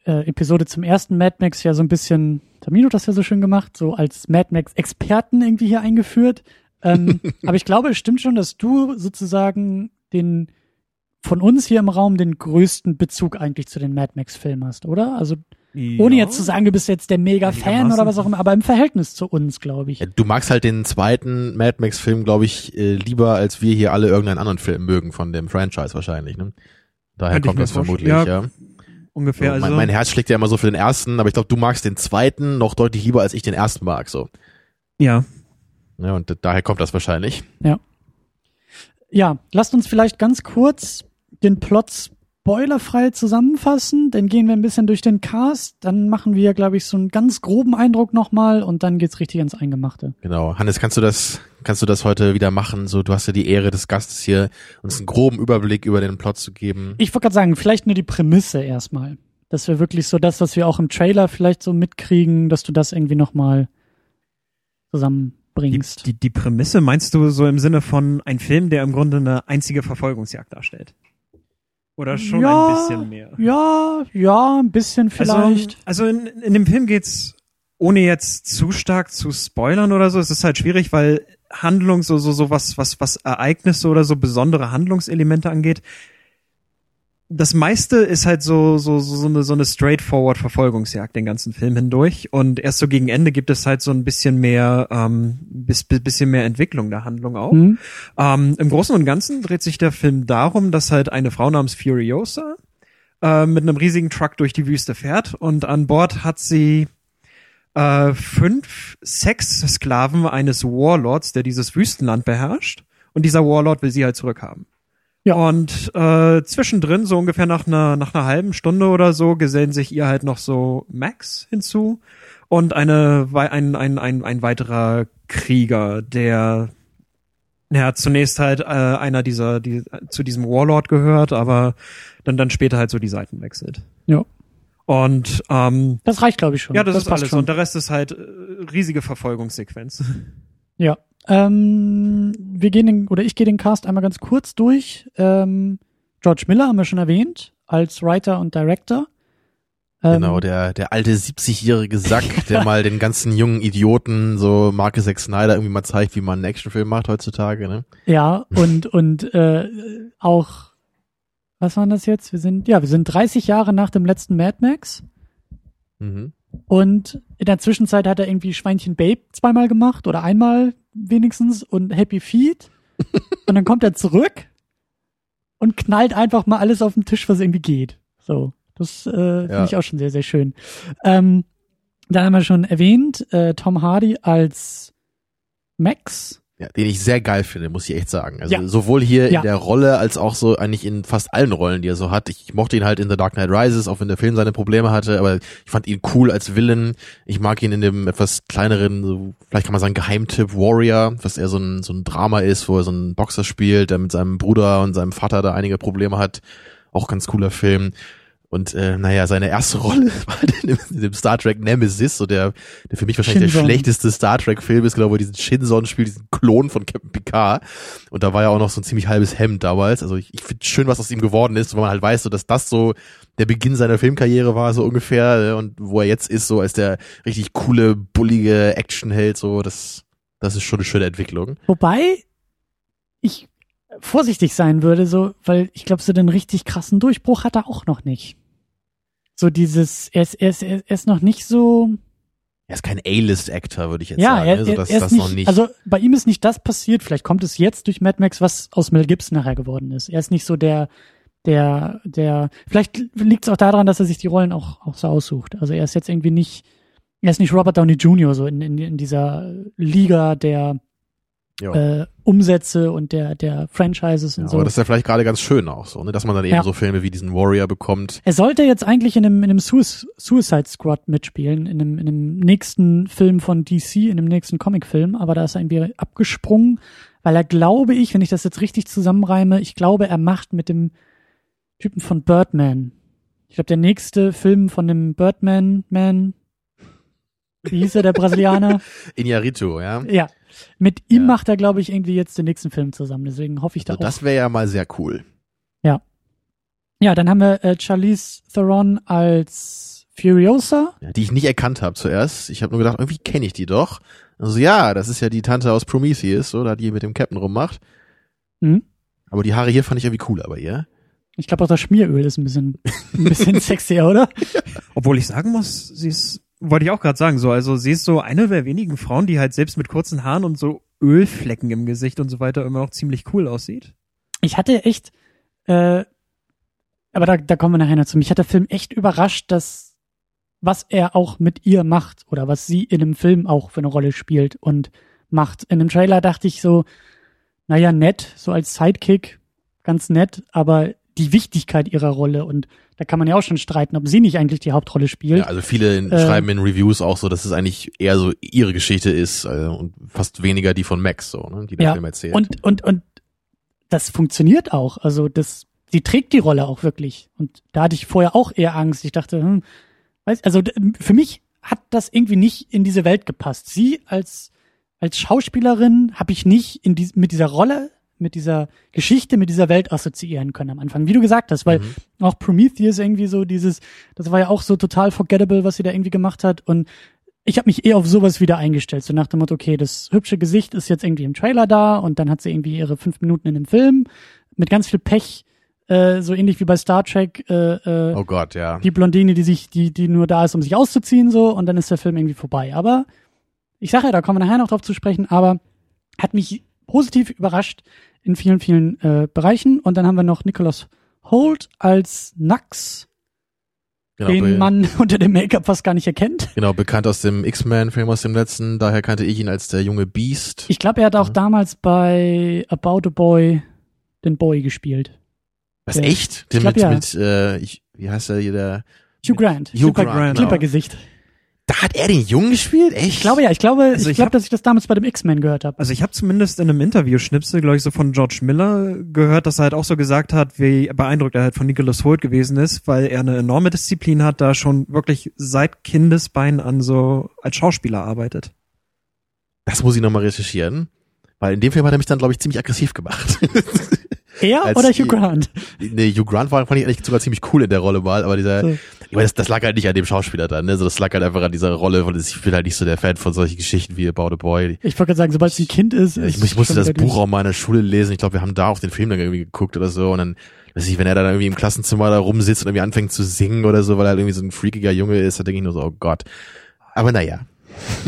Speaker 3: äh, Episode zum ersten Mad Max ja so ein bisschen, Tamino hat das ja so schön gemacht, so als Mad Max Experten irgendwie hier eingeführt. Ähm, aber ich glaube, es stimmt schon, dass du sozusagen den von uns hier im Raum den größten Bezug eigentlich zu den Mad Max Filmen hast, oder? Also ohne
Speaker 5: Ja.
Speaker 3: jetzt zu sagen, du bist jetzt der Mega-Fan oder was auch immer, aber im Verhältnis zu uns, glaube ich.
Speaker 4: Ja, du magst halt den zweiten Mad Max Film, glaube ich, äh, lieber als wir hier alle irgendeinen anderen Film mögen von dem Franchise wahrscheinlich, ne? Daher
Speaker 5: ich
Speaker 4: kommt das vermutlich,
Speaker 5: vorstellen.
Speaker 4: ja.
Speaker 5: ungefähr.
Speaker 4: so,
Speaker 5: also,
Speaker 4: mein, mein Herz schlägt ja immer so für den ersten, aber ich glaube, du magst den zweiten noch deutlich lieber, als ich den ersten mag, so.
Speaker 5: ja.
Speaker 4: Ja, und d- daher kommt das wahrscheinlich.
Speaker 3: Ja, lasst uns vielleicht ganz kurz den Plot spoilerfrei zusammenfassen, dann gehen wir ein bisschen durch den Cast, dann machen wir, glaube ich, so einen ganz groben Eindruck nochmal und dann geht's richtig ins Eingemachte.
Speaker 4: Genau. Hannes, kannst du das, kannst du das heute wieder machen? So, du hast ja die Ehre des Gastes hier, uns einen groben Überblick über den Plot zu geben.
Speaker 3: Ich wollte gerade sagen, vielleicht nur die Prämisse erstmal. Dass wir wirklich so das, was wir auch im Trailer vielleicht so mitkriegen, dass du das irgendwie nochmal
Speaker 5: Die,
Speaker 3: zusammenbringst.
Speaker 5: die, die Prämisse meinst du so im Sinne von ein Film, der im Grunde eine einzige Verfolgungsjagd darstellt? Oder schon
Speaker 3: Ja,
Speaker 5: ein bisschen mehr?
Speaker 3: ja, ja, ein bisschen vielleicht.
Speaker 5: Also, also in, in dem Film geht's ohne jetzt zu stark zu spoilern oder so, es ist halt schwierig, weil Handlung so so so was was was Ereignisse oder so besondere Handlungselemente angeht. Das meiste ist halt so so so so eine so eine straightforward Verfolgungsjagd den ganzen Film hindurch und erst so gegen Ende gibt es halt so ein bisschen mehr ähm, bis, bis, bisschen mehr Entwicklung der Handlung auch.
Speaker 3: Hm?
Speaker 5: Ähm, Im Großen und Ganzen dreht sich der Film darum, dass halt eine Frau namens Furiosa äh, mit einem riesigen Truck durch die Wüste fährt und an Bord hat sie äh, fünf Sexsklaven eines Warlords, der dieses Wüstenland beherrscht. Und dieser Warlord will sie halt zurückhaben.
Speaker 3: Ja.
Speaker 5: Und äh, zwischendrin, so ungefähr nach einer, nach einer halben Stunde oder so, gesellen sich ihr halt noch so Max hinzu und eine, ein, ein, ein, ein weiterer Krieger, der ja, zunächst halt äh, einer dieser, die zu diesem Warlord gehört, aber dann, dann später halt so die Seiten wechselt.
Speaker 3: Ja.
Speaker 5: Und ähm,
Speaker 3: Das reicht, glaube ich, schon.
Speaker 5: ja, das, ist
Speaker 3: passt
Speaker 5: alles.
Speaker 3: Schon.
Speaker 5: Und der Rest ist halt äh, riesige Verfolgungssequenz.
Speaker 3: Ja. Ähm, wir gehen den, oder ich gehe den Cast einmal ganz kurz durch. Ähm, George Miller haben wir schon erwähnt, als Writer und Director. Ähm,
Speaker 4: Genau, der, der alte 70-jährige Sack, der mal den ganzen jungen Idioten, so Marke Zack Snyder, irgendwie mal zeigt, wie man einen Actionfilm macht heutzutage, ne?
Speaker 3: Ja, und, und äh, auch, was waren das jetzt? Wir sind, ja, wir sind 30 Jahre nach dem letzten Mad Max.
Speaker 4: Mhm.
Speaker 3: Und in der Zwischenzeit hat er irgendwie Schweinchen Babe zweimal gemacht oder einmal wenigstens und Happy Feet. und dann kommt er zurück und knallt einfach mal alles auf den Tisch, was irgendwie geht. So, das äh, finde
Speaker 4: Ja.
Speaker 3: ich auch schon sehr, sehr schön. Ähm, dann haben wir schon erwähnt, äh, Tom Hardy als Max.
Speaker 4: Ja, den ich sehr geil finde, muss ich echt sagen. Also
Speaker 3: Ja.
Speaker 4: sowohl hier
Speaker 3: Ja.
Speaker 4: in der Rolle als auch so eigentlich in fast allen Rollen, die er so hat. Ich mochte ihn halt in The Dark Knight Rises, auch wenn der Film seine Probleme hatte, aber ich fand ihn cool als Villain. Ich mag ihn in dem etwas kleineren, so, vielleicht kann man sagen Geheimtipp Warrior, was eher so ein, so ein Drama ist, wo er so einen Boxer spielt, der mit seinem Bruder und seinem Vater da einige Probleme hat. Auch ganz cooler Film. Und äh, naja, seine erste Rolle war in dem, Star Trek Nemesis, so der, der für mich wahrscheinlich
Speaker 3: Shinson.
Speaker 4: der schlechteste Star Trek-Film ist, genau, wo er diesen Shinson spielt, diesen Klon von Captain Picard. Und da war ja auch noch so ein ziemlich halbes Hemd damals. Also ich, ich finde schön, was aus ihm geworden ist, weil man halt weiß, so, dass das so der Beginn seiner Filmkarriere war, so ungefähr. äh, Und wo er jetzt ist, so als der richtig coole, bullige Actionheld, so, das, das ist schon eine schöne Entwicklung.
Speaker 3: Wobei ich vorsichtig sein würde, so, weil ich glaube, so den richtig krassen Durchbruch hat er auch noch nicht. So dieses, er ist, er ist, er ist noch nicht so,
Speaker 4: Er ist kein A-List-Actor, würde ich jetzt
Speaker 3: ja,
Speaker 4: sagen.
Speaker 3: er,
Speaker 4: so,
Speaker 3: er,
Speaker 4: das,
Speaker 3: er ist
Speaker 4: das
Speaker 3: nicht,
Speaker 4: noch nicht.
Speaker 3: also bei ihm ist nicht das passiert, vielleicht kommt es jetzt durch Mad Max, was aus Mel Gibson nachher geworden ist. Er ist nicht so der, der, der, vielleicht liegt es auch daran, dass er sich die Rollen auch, auch so aussucht. Also er ist jetzt irgendwie nicht, er ist nicht Robert Downey Jr. so in, in, in dieser Liga der. Äh, Umsätze und der, der Franchises und
Speaker 4: Ja,
Speaker 3: so.
Speaker 4: aber das ist ja vielleicht gerade ganz schön auch so, ne? dass man dann eben
Speaker 3: Ja.
Speaker 4: so Filme wie diesen Warrior bekommt.
Speaker 3: Er sollte jetzt eigentlich in einem, in einem Suic- Suicide Squad mitspielen, in einem, in einem nächsten Film von DC, in einem nächsten Comicfilm, aber da ist er irgendwie abgesprungen, weil er, glaube ich, wenn ich das jetzt richtig zusammenreime, ich glaube, er macht mit dem Typen von Birdman. Ich glaube, der nächste Film von dem Birdman Man, wie hieß er, der Brasilianer?
Speaker 4: Iñárritu, ja.
Speaker 3: ja. Mit ihm
Speaker 4: Ja.
Speaker 3: macht er, glaube ich, irgendwie jetzt den nächsten Film zusammen. Deswegen hoffe ich da
Speaker 4: Also
Speaker 3: auch.
Speaker 4: das wäre ja mal sehr cool.
Speaker 3: Ja, dann haben wir äh, Charlize Theron als Furiosa.
Speaker 4: Ja, die ich nicht erkannt habe zuerst. Ich habe nur gedacht, irgendwie kenne ich die doch. Also ja, das ist ja die Tante aus Prometheus, oder die mit dem Captain rummacht.
Speaker 3: Mhm.
Speaker 4: Aber die Haare hier fand ich irgendwie cooler bei ihr.
Speaker 3: Ich glaube auch das Schmieröl ist ein bisschen, ein bisschen sexier, oder?
Speaker 5: Obwohl ich sagen muss, sie ist, wollte ich auch gerade sagen, so, also sie ist so eine der wenigen Frauen, die halt selbst mit kurzen Haaren und so Ölflecken im Gesicht und so weiter immer noch ziemlich cool aussieht.
Speaker 3: Ich hatte echt, äh, aber da, da kommen wir nachher noch zu. Mich hat der Film echt überrascht, dass was er auch mit ihr macht oder was sie in dem Film auch für eine Rolle spielt und macht. In dem Trailer dachte ich so, naja, nett, so als Sidekick, ganz nett, aber die Wichtigkeit ihrer Rolle und da kann man ja auch schon streiten, ob sie nicht eigentlich die Hauptrolle spielt.
Speaker 4: Ja, also viele
Speaker 3: Äh,
Speaker 4: schreiben in Reviews auch so, dass es eigentlich eher so ihre Geschichte ist äh, und fast weniger die von Max, so, ne, die der
Speaker 3: Ja,
Speaker 4: Film erzählt.
Speaker 3: Und, und, und das funktioniert auch. Also das, sie trägt die Rolle auch wirklich. Und da hatte ich vorher auch eher Angst. Ich dachte, hm, weiß, also für mich hat das irgendwie nicht in diese Welt gepasst. Sie als, als Schauspielerin habe ich nicht in dies, mit dieser Rolle, mit dieser Geschichte, mit dieser Welt assoziieren können am Anfang. Wie du gesagt hast, weil
Speaker 4: Mhm.
Speaker 3: auch Prometheus irgendwie so dieses, das war ja auch so total forgettable, was sie da irgendwie gemacht hat. Und ich habe mich eher auf sowas wieder eingestellt, so nach dem Motto, okay, das hübsche Gesicht ist jetzt irgendwie im Trailer da und dann hat sie irgendwie ihre fünf Minuten in dem Film mit ganz viel Pech, äh, so ähnlich wie bei Star Trek, äh, äh,
Speaker 4: oh Gott, ja.
Speaker 3: die Blondine, die sich, die, die nur da ist, um sich auszuziehen, so und dann ist der Film irgendwie vorbei. Aber ich sage ja, da kommen wir nachher noch drauf zu sprechen, aber hat mich positiv überrascht in vielen, vielen äh, Bereichen. Und dann haben wir noch Nicholas Holt als Nax,
Speaker 4: Genau,
Speaker 3: den man unter dem Make-up fast gar nicht erkennt.
Speaker 4: genau, bekannt aus dem X-Men-Film aus dem letzten, daher kannte ich ihn als der junge Beast.
Speaker 3: Ich glaube, er hat auch
Speaker 4: Mhm.
Speaker 3: damals bei About a Boy den Boy gespielt.
Speaker 4: Was,
Speaker 3: Ja.
Speaker 4: echt? Den
Speaker 3: Ich glaub,
Speaker 4: mit,
Speaker 3: ja.
Speaker 4: mit äh, ich, wie heißt er hier, der,
Speaker 3: Hugh Grant.
Speaker 4: Hugh
Speaker 3: Clipper,
Speaker 4: Grant, genau. Da hat er den Jungen gespielt? Echt?
Speaker 3: Ich glaube ja, ich glaube,
Speaker 5: Also
Speaker 3: ich
Speaker 5: ich
Speaker 3: glaube, dass ich das damals bei dem X-Men gehört habe.
Speaker 5: Also ich habe zumindest in einem Interview-Schnipsel, glaube ich, so von George Miller gehört, dass er halt auch so gesagt hat, wie beeindruckt er halt von Nicholas Holt gewesen ist, weil er eine enorme Disziplin hat, da schon wirklich seit Kindesbeinen an so als Schauspieler arbeitet.
Speaker 4: Das muss ich nochmal recherchieren. Weil in dem Film hat er mich dann, glaube ich, ziemlich aggressiv gemacht.
Speaker 3: Er oder Hugh Grant?
Speaker 4: nee, Hugh Grant war, fand ich eigentlich sogar ziemlich cool in der Rolle mal, aber dieser,
Speaker 3: So.
Speaker 4: ich meine, das, das lag halt nicht an dem Schauspieler dann, ne? So, das lag halt einfach an dieser Rolle, von ich bin halt nicht so der Fan von solchen Geschichten wie About a Boy.
Speaker 3: Ich wollte gerade sagen, sobald ein Kind ist,
Speaker 4: Ich,
Speaker 3: ist
Speaker 4: ich musste das Buch auch mal in der Schule lesen. Ich glaube, wir haben da auch den Film dann irgendwie geguckt oder so. Und dann, weiß ich, wenn er dann irgendwie im Klassenzimmer da rumsitzt und irgendwie anfängt zu singen oder so, weil er halt irgendwie so ein freakiger Junge ist, da denke ich nur so, oh Gott. Aber naja.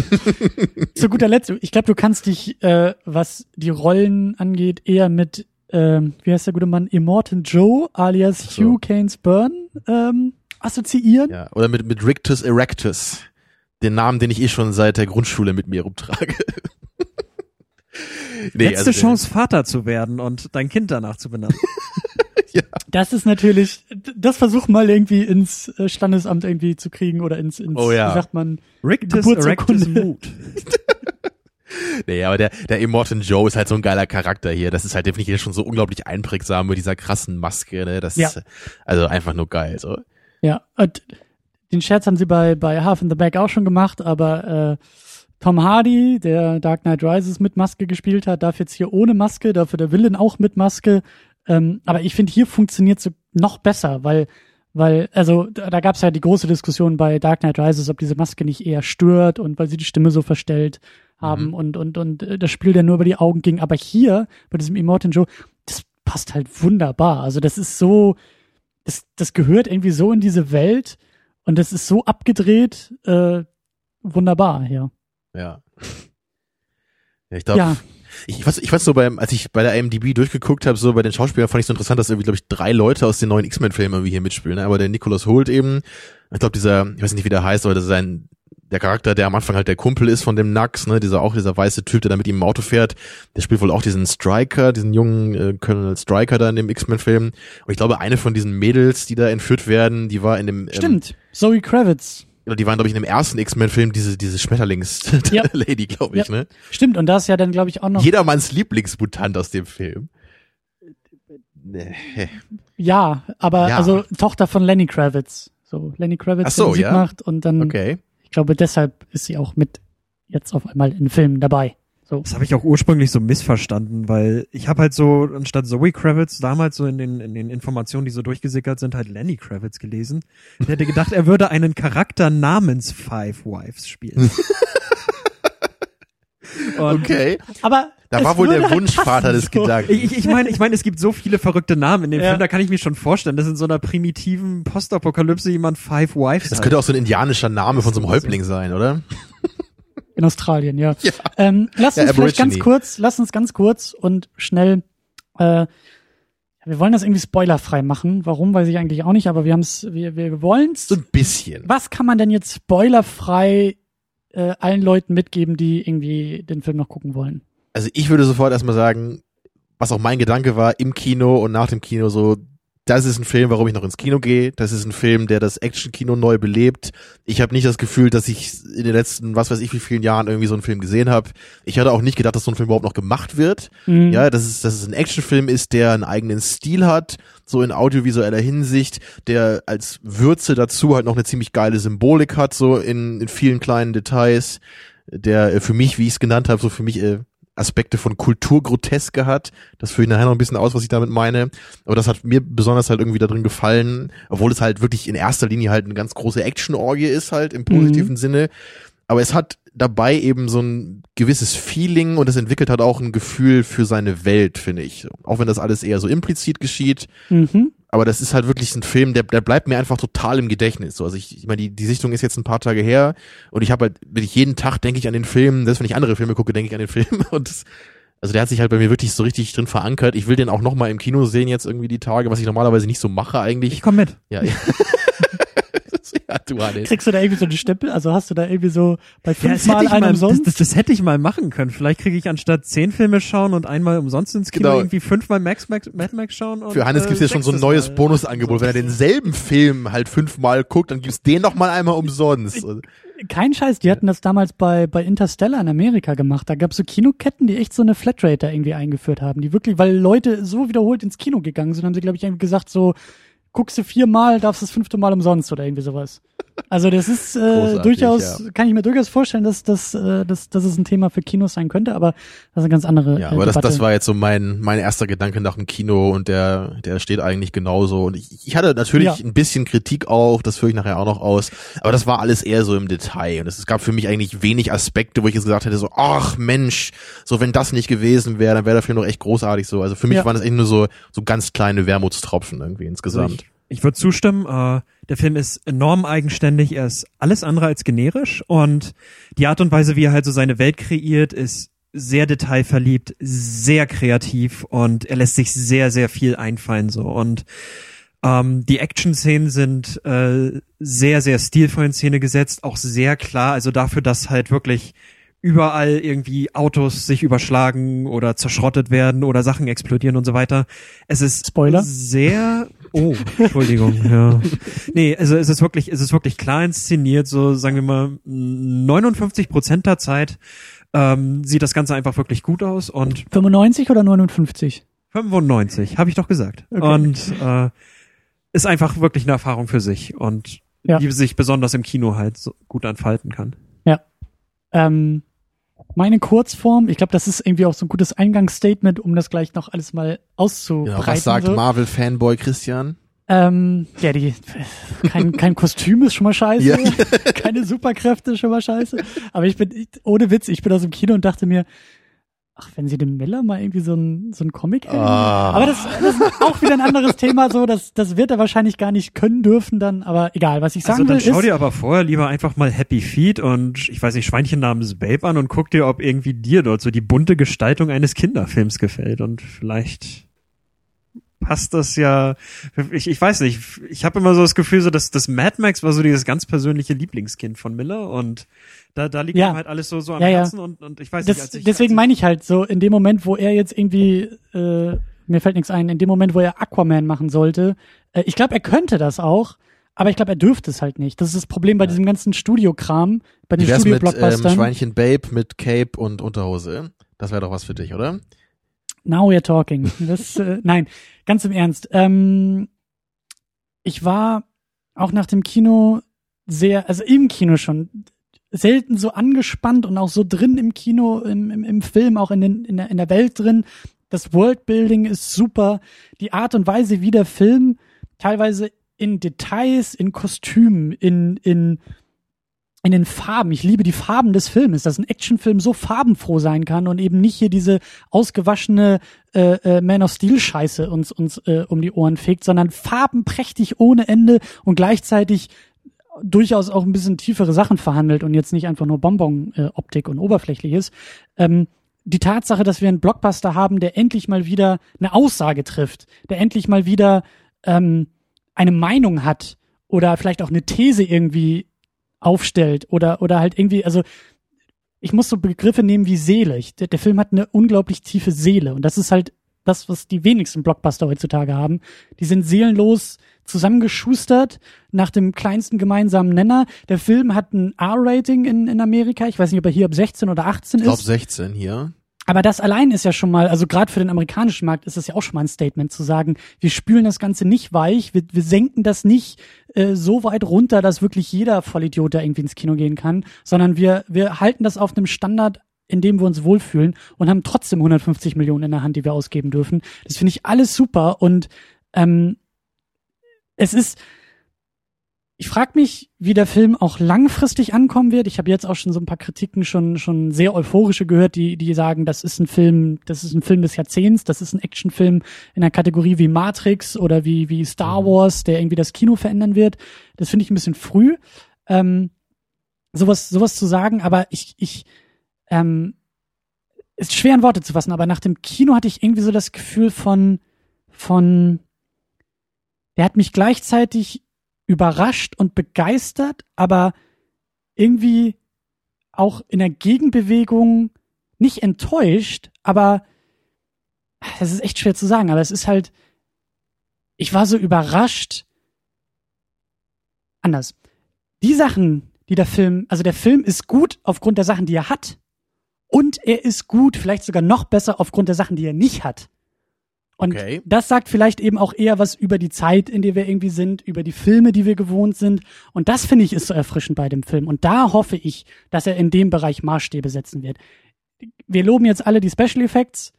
Speaker 3: Zu guter Letzt, ich glaube, du kannst dich, äh, was die Rollen angeht, eher mit, ähm, wie heißt der gute Mann, Immortan Joe alias
Speaker 4: so.
Speaker 3: Hugh Canes Byrne ähm, assoziieren.
Speaker 4: Ja. Oder mit, mit Rictus Erectus. Den Namen, den ich eh schon seit der Grundschule mit mir rumtrage. nee,
Speaker 5: Letzte
Speaker 4: also
Speaker 5: Chance, Vater zu werden und dein Kind danach zu benennen.
Speaker 3: Das ist natürlich, das versuch mal irgendwie ins äh, Standesamt irgendwie zu kriegen oder ins, ins
Speaker 4: Oh ja.
Speaker 3: wie sagt man,
Speaker 5: Rictus. Erectus Mood.
Speaker 4: Nee, aber der, der Immortan Joe ist halt so ein geiler Charakter hier. Das ist halt definitiv schon so unglaublich einprägsam mit dieser krassen Maske, ne? Das
Speaker 3: Ja.
Speaker 4: ist also einfach nur geil, so.
Speaker 3: Ja, und den Scherz haben sie bei, bei Half in the Back auch schon gemacht, aber äh, Tom Hardy, der Dark Knight Rises mit Maske gespielt hat, darf jetzt hier ohne Maske, dafür der Villain auch mit Maske. Ähm, aber ich finde, hier funktioniert so noch besser, weil, weil, also da, gab es ja die große Diskussion bei Dark Knight Rises, ob diese Maske nicht eher stört und weil sie die Stimme so verstellt haben
Speaker 4: Mhm.
Speaker 3: und, und, und äh, das Spiel dann nur über die Augen ging. Aber hier, bei diesem Immortan Joe, das passt halt wunderbar. Also das ist so, das, das gehört irgendwie so in diese Welt und das ist so abgedreht, äh, wunderbar, ja.
Speaker 4: Ja. Ja, ich glaube,
Speaker 3: Ja,
Speaker 4: ich, weiß, ich weiß so beim, als ich bei der IMDb durchgeguckt habe, so bei den Schauspielern fand ich so interessant, dass irgendwie, glaube ich, drei Leute aus den neuen X-Men-Filmen irgendwie hier mitspielen. Ne? Aber der Nicholas Holt eben, ich glaube, dieser, ich weiß nicht, wie der heißt, aber das ist ein, der Charakter, der am Anfang halt der Kumpel ist von dem Nax, ne, dieser auch dieser weiße Typ, der da mit ihm im Auto fährt, der spielt wohl auch diesen Striker, diesen jungen äh, Colonel Striker da in dem X-Men-Film. Und ich glaube, eine von diesen Mädels, die da entführt werden, die war in dem, ähm,
Speaker 3: stimmt. Zoe Kravitz.
Speaker 4: Oder die waren, glaube ich, in dem ersten X-Men-Film diese, diese
Speaker 3: Ja.
Speaker 4: Schmetterlings-Lady, glaube ich,
Speaker 3: Ja.
Speaker 4: ne?
Speaker 3: Stimmt, und da ist ja dann, glaube ich, auch noch.
Speaker 4: Jedermanns Lieblingsmutant aus dem Film. Nee.
Speaker 3: Ja, aber
Speaker 4: Ja.
Speaker 3: also Tochter von Lenny Kravitz. So, Lenny Kravitz,
Speaker 4: Ach so,
Speaker 3: Musik
Speaker 4: ja.
Speaker 3: macht und dann,
Speaker 4: Okay.
Speaker 3: ich glaube, deshalb ist sie auch mit jetzt auf einmal in Filmen dabei. So.
Speaker 5: Das habe ich auch ursprünglich so missverstanden, weil ich habe halt so anstatt Zoe Kravitz damals so in den, in den Informationen, die so durchgesickert sind, halt Lenny Kravitz gelesen. Ich hätte gedacht, er würde einen Charakter namens Five Wives spielen. Und
Speaker 4: Okay.
Speaker 3: Aber
Speaker 4: Da war wohl der
Speaker 3: halt
Speaker 4: Wunschvater
Speaker 3: passen,
Speaker 4: des
Speaker 3: so.
Speaker 4: Gedanken.
Speaker 5: Ich, ich meine, ich meine, es gibt so viele verrückte Namen in dem
Speaker 3: Ja.
Speaker 5: Film, da kann ich mir schon vorstellen, dass in so einer primitiven Postapokalypse jemand Five Wives
Speaker 4: Das
Speaker 5: hat.
Speaker 4: könnte auch so ein indianischer Name von so einem Häuptling sein, oder?
Speaker 3: In Australien, ja.
Speaker 4: Ja.
Speaker 3: Ähm, lass
Speaker 4: Ja,
Speaker 3: uns vielleicht ganz kurz, lass uns ganz kurz und schnell, äh, wir wollen das irgendwie spoilerfrei machen. Warum, weiß ich eigentlich auch nicht, aber wir haben es, wir, wir wollen's.
Speaker 4: So ein bisschen.
Speaker 3: Was kann man denn jetzt spoilerfrei äh, allen Leuten mitgeben, die irgendwie den Film noch gucken wollen?
Speaker 4: Also ich würde sofort erstmal sagen, was auch mein Gedanke war, im Kino und nach dem Kino so, das ist ein Film, warum ich noch ins Kino gehe. Das ist ein Film, der das Action-Kino neu belebt. Ich habe nicht das Gefühl, dass ich in den letzten, was weiß ich, wie vielen Jahren irgendwie so einen Film gesehen habe. Ich hatte auch nicht gedacht, dass so ein Film überhaupt noch gemacht wird.
Speaker 3: Mhm.
Speaker 4: Ja, dass es, dass es ein Actionfilm ist, der einen eigenen Stil hat, so in audiovisueller Hinsicht, der als Würze dazu halt noch eine ziemlich geile Symbolik hat, so in, in vielen kleinen Details, der äh, für mich, wie ich es genannt habe, so für mich äh, Aspekte von Kulturgroteske hat. Das führe ich nachher noch ein bisschen aus, was ich damit meine. Aber das hat mir besonders halt irgendwie darin gefallen, obwohl es halt wirklich in erster Linie halt eine ganz große Action-Orgie ist halt im positiven Sinne. Aber es hat dabei eben so ein gewisses Feeling und es entwickelt halt auch ein Gefühl für seine Welt, finde ich. Auch wenn das alles eher so implizit geschieht.
Speaker 3: Mhm.
Speaker 4: Aber das ist halt wirklich ein Film, der, der bleibt mir einfach total im Gedächtnis. So, also ich, ich meine, die, die Sichtung ist jetzt ein paar Tage her und ich habe halt, wenn ich jeden Tag denke ich an den Film, selbst wenn ich andere Filme gucke, denke ich an den Film und das, also der hat sich halt bei mir wirklich so richtig drin verankert. Ich will den auch nochmal im Kino sehen jetzt irgendwie die Tage, was ich normalerweise nicht so mache eigentlich.
Speaker 5: Ich komme mit.
Speaker 4: Ja, ja. du Hannes.
Speaker 3: Kriegst du da irgendwie so einen Stempel? Also hast du da irgendwie so bei
Speaker 5: Ja, das,
Speaker 3: fünfmal
Speaker 5: ich
Speaker 3: einen
Speaker 5: mal, das,
Speaker 3: umsonst?
Speaker 5: das, das hätte ich mal machen können. Vielleicht kriege ich anstatt zehn Filme schauen und einmal umsonst ins Kino
Speaker 4: Genau.
Speaker 5: irgendwie fünfmal Max, Max, Mad Max schauen. Und,
Speaker 4: Für Hannes
Speaker 5: äh,
Speaker 4: gibt's jetzt schon so ein neues
Speaker 5: Mal.
Speaker 4: Bonusangebot. Wenn er denselben Film halt fünfmal guckt, dann gibt's den noch mal einmal umsonst.
Speaker 3: Kein Scheiß, die hatten das damals bei, bei Interstellar in Amerika gemacht. Da gab's so Kinoketten, die echt so eine Flatrate da irgendwie eingeführt haben. Die wirklich, weil Leute so wiederholt ins Kino gegangen sind, haben sie, glaube ich, irgendwie gesagt, so, guckst du viermal, darfst das fünfte Mal umsonst oder irgendwie sowas. Also das ist äh, durchaus,
Speaker 4: ja.
Speaker 3: kann ich mir durchaus vorstellen, dass, dass, äh, dass, dass es ein Thema für Kinos sein könnte, aber das ist eine ganz andere
Speaker 4: Ja,
Speaker 3: äh,
Speaker 4: aber das,
Speaker 3: Debatte.
Speaker 4: das war jetzt so mein, mein erster Gedanke nach dem Kino und der, der steht eigentlich genauso. Und ich, ich hatte natürlich
Speaker 3: Ja.
Speaker 4: ein bisschen Kritik auch, das führe ich nachher auch noch aus, aber das war alles eher so im Detail. Und es gab für mich eigentlich wenig Aspekte, wo ich jetzt gesagt hätte, so, ach Mensch, so wenn das nicht gewesen wäre, dann wäre der Film doch echt großartig so. Also für mich
Speaker 3: Ja.
Speaker 4: waren das echt nur so, so ganz kleine Wermutstropfen irgendwie insgesamt.
Speaker 5: Ich, ich würde zustimmen, äh, der Film ist enorm eigenständig, er ist alles andere als generisch und die Art und Weise, wie er halt so seine Welt kreiert, ist sehr detailverliebt, sehr kreativ und er lässt sich sehr, sehr viel einfallen so. Und ähm, die Action-Szenen sind äh, sehr, sehr stilvoll in Szene gesetzt, auch sehr klar, also dafür, dass halt wirklich überall irgendwie Autos sich überschlagen oder zerschrottet werden oder Sachen explodieren und so weiter. Es ist
Speaker 3: Spoiler.
Speaker 5: sehr Oh, Entschuldigung, ja. Nee, also es ist wirklich, es ist wirklich klar inszeniert, so sagen wir mal 59 Prozent der Zeit ähm, sieht das Ganze einfach wirklich gut aus und
Speaker 3: 95 oder 59?
Speaker 5: 95, habe ich doch gesagt.
Speaker 3: Okay.
Speaker 5: Und äh, ist einfach wirklich eine Erfahrung für sich und
Speaker 3: Ja.
Speaker 5: die sich besonders im Kino halt so gut entfalten kann.
Speaker 3: Ähm, meine Kurzform, ich glaube, das ist irgendwie auch so ein gutes Eingangsstatement, um das gleich noch alles mal auszubreiten.
Speaker 4: Genau, was sagt
Speaker 3: so.
Speaker 4: Marvel-Fanboy Christian?
Speaker 3: Ähm, ja, die, kein, kein Kostüm ist schon mal scheiße.
Speaker 4: Ja.
Speaker 3: Keine Superkräfte ist schon mal scheiße. Aber ich bin, ohne Witz, ich bin aus dem Kino und dachte mir, ach, wenn sie dem Miller mal irgendwie so ein, so ein Comic.
Speaker 4: Ah.
Speaker 3: Aber das, das ist auch wieder ein anderes Thema, so, das, das wird er wahrscheinlich gar nicht können dürfen dann, aber egal, was ich sagen
Speaker 5: Also dann
Speaker 3: will,
Speaker 5: schau
Speaker 3: ist,
Speaker 5: dir aber vorher lieber einfach mal Happy Feet und ich weiß nicht, Schweinchen namens Babe an und guck dir, ob irgendwie dir dort so die bunte Gestaltung eines Kinderfilms gefällt und vielleicht passt das ja, ich, ich weiß nicht, ich habe immer so das Gefühl, so dass das Mad Max war so dieses ganz persönliche Lieblingskind von Miller und da, da liegt
Speaker 3: Ja.
Speaker 5: ihm halt alles so, so am
Speaker 3: Ja, ja.
Speaker 5: Herzen und, und ich weiß nicht,
Speaker 3: das,
Speaker 5: als ich,
Speaker 3: deswegen
Speaker 5: als
Speaker 3: meine ich halt so, in dem Moment, wo er jetzt irgendwie, äh, mir fällt nichts ein, in dem Moment, wo er Aquaman machen sollte, äh, ich glaube, er könnte das auch, aber ich glaube, er dürfte es halt nicht. Das ist das Problem bei diesem ganzen Studiokram, bei den
Speaker 4: ähm,
Speaker 3: Studio-Blockbustern.
Speaker 4: Schweinchen Babe mit Cape und Unterhose? Das wäre doch was für dich, oder?
Speaker 3: Now we're talking. Das, äh, nein, ganz im Ernst. Ähm, ich war auch nach dem Kino sehr, also im Kino schon selten so angespannt und auch so drin im Kino, im, im, im Film, auch in, den, in, der, in der Welt drin. Das Worldbuilding ist super. Die Art und Weise, wie der Film teilweise in Details, in Kostümen, in, in, in den Farben. Ich liebe die Farben des Filmes, dass ein Actionfilm so farbenfroh sein kann und eben nicht hier diese ausgewaschene äh, äh, Man of Steel Scheiße uns uns äh, um die Ohren fegt, sondern farbenprächtig ohne Ende und gleichzeitig durchaus auch ein bisschen tiefere Sachen verhandelt und jetzt nicht einfach nur Bonbon-Optik und oberflächlich ist. Ähm, die Tatsache, dass wir einen Blockbuster haben, der endlich mal wieder eine Aussage trifft, der endlich mal wieder ähm, eine Meinung hat oder vielleicht auch eine These irgendwie aufstellt oder oder halt irgendwie, also ich muss so Begriffe nehmen wie Seele. Ich, der, der Film hat eine unglaublich tiefe Seele und das ist halt das, was die wenigsten Blockbuster heutzutage haben. Die sind seelenlos zusammengeschustert nach dem kleinsten gemeinsamen Nenner. Der Film hat ein R-Rating in, in Amerika. Ich weiß nicht, ob er hier ab 16 oder 18
Speaker 4: Ich glaube
Speaker 3: ist.
Speaker 4: 16 hier.
Speaker 3: Aber das allein ist ja schon mal, also gerade für den amerikanischen Markt ist das ja auch schon mal ein Statement zu sagen, wir spülen das Ganze nicht weich, wir, wir senken das nicht äh, so weit runter, dass wirklich jeder Vollidiot da irgendwie ins Kino gehen kann, sondern wir, wir halten das auf einem Standard, in dem wir uns wohlfühlen und haben trotzdem 150 Millionen in der Hand, die wir ausgeben dürfen. Das finde ich alles super und ähm, es ist, ich frage mich, wie der Film auch langfristig ankommen wird. Ich habe jetzt auch schon so ein paar Kritiken schon schon sehr euphorische gehört, die die sagen, das ist ein Film, das ist ein Film des Jahrzehnts, das ist ein Actionfilm in der Kategorie wie Matrix oder wie wie Star Wars, der irgendwie das Kino verändern wird. Das finde ich ein bisschen früh, ähm, sowas sowas zu sagen. Aber ich ich ähm, ist schwer in Worte zu fassen. Aber nach dem Kino hatte ich irgendwie so das Gefühl von von der hat mich gleichzeitig überrascht und begeistert, aber irgendwie auch in der Gegenbewegung nicht enttäuscht, aber es ist echt schwer zu sagen, aber es ist halt, ich war so überrascht. Anders. Die Sachen, die der Film, also der Film ist gut aufgrund der Sachen, die er hat. Und er ist gut, vielleicht sogar noch besser aufgrund der Sachen, die er nicht hat. Und
Speaker 4: Okay.
Speaker 3: das sagt vielleicht eben auch eher was über die Zeit, in der wir irgendwie sind, über die Filme, die wir gewohnt sind. Und das finde ich ist so erfrischend bei dem Film. Und da hoffe ich, dass er in dem Bereich Maßstäbe setzen wird. Wir loben jetzt alle die Special Effects.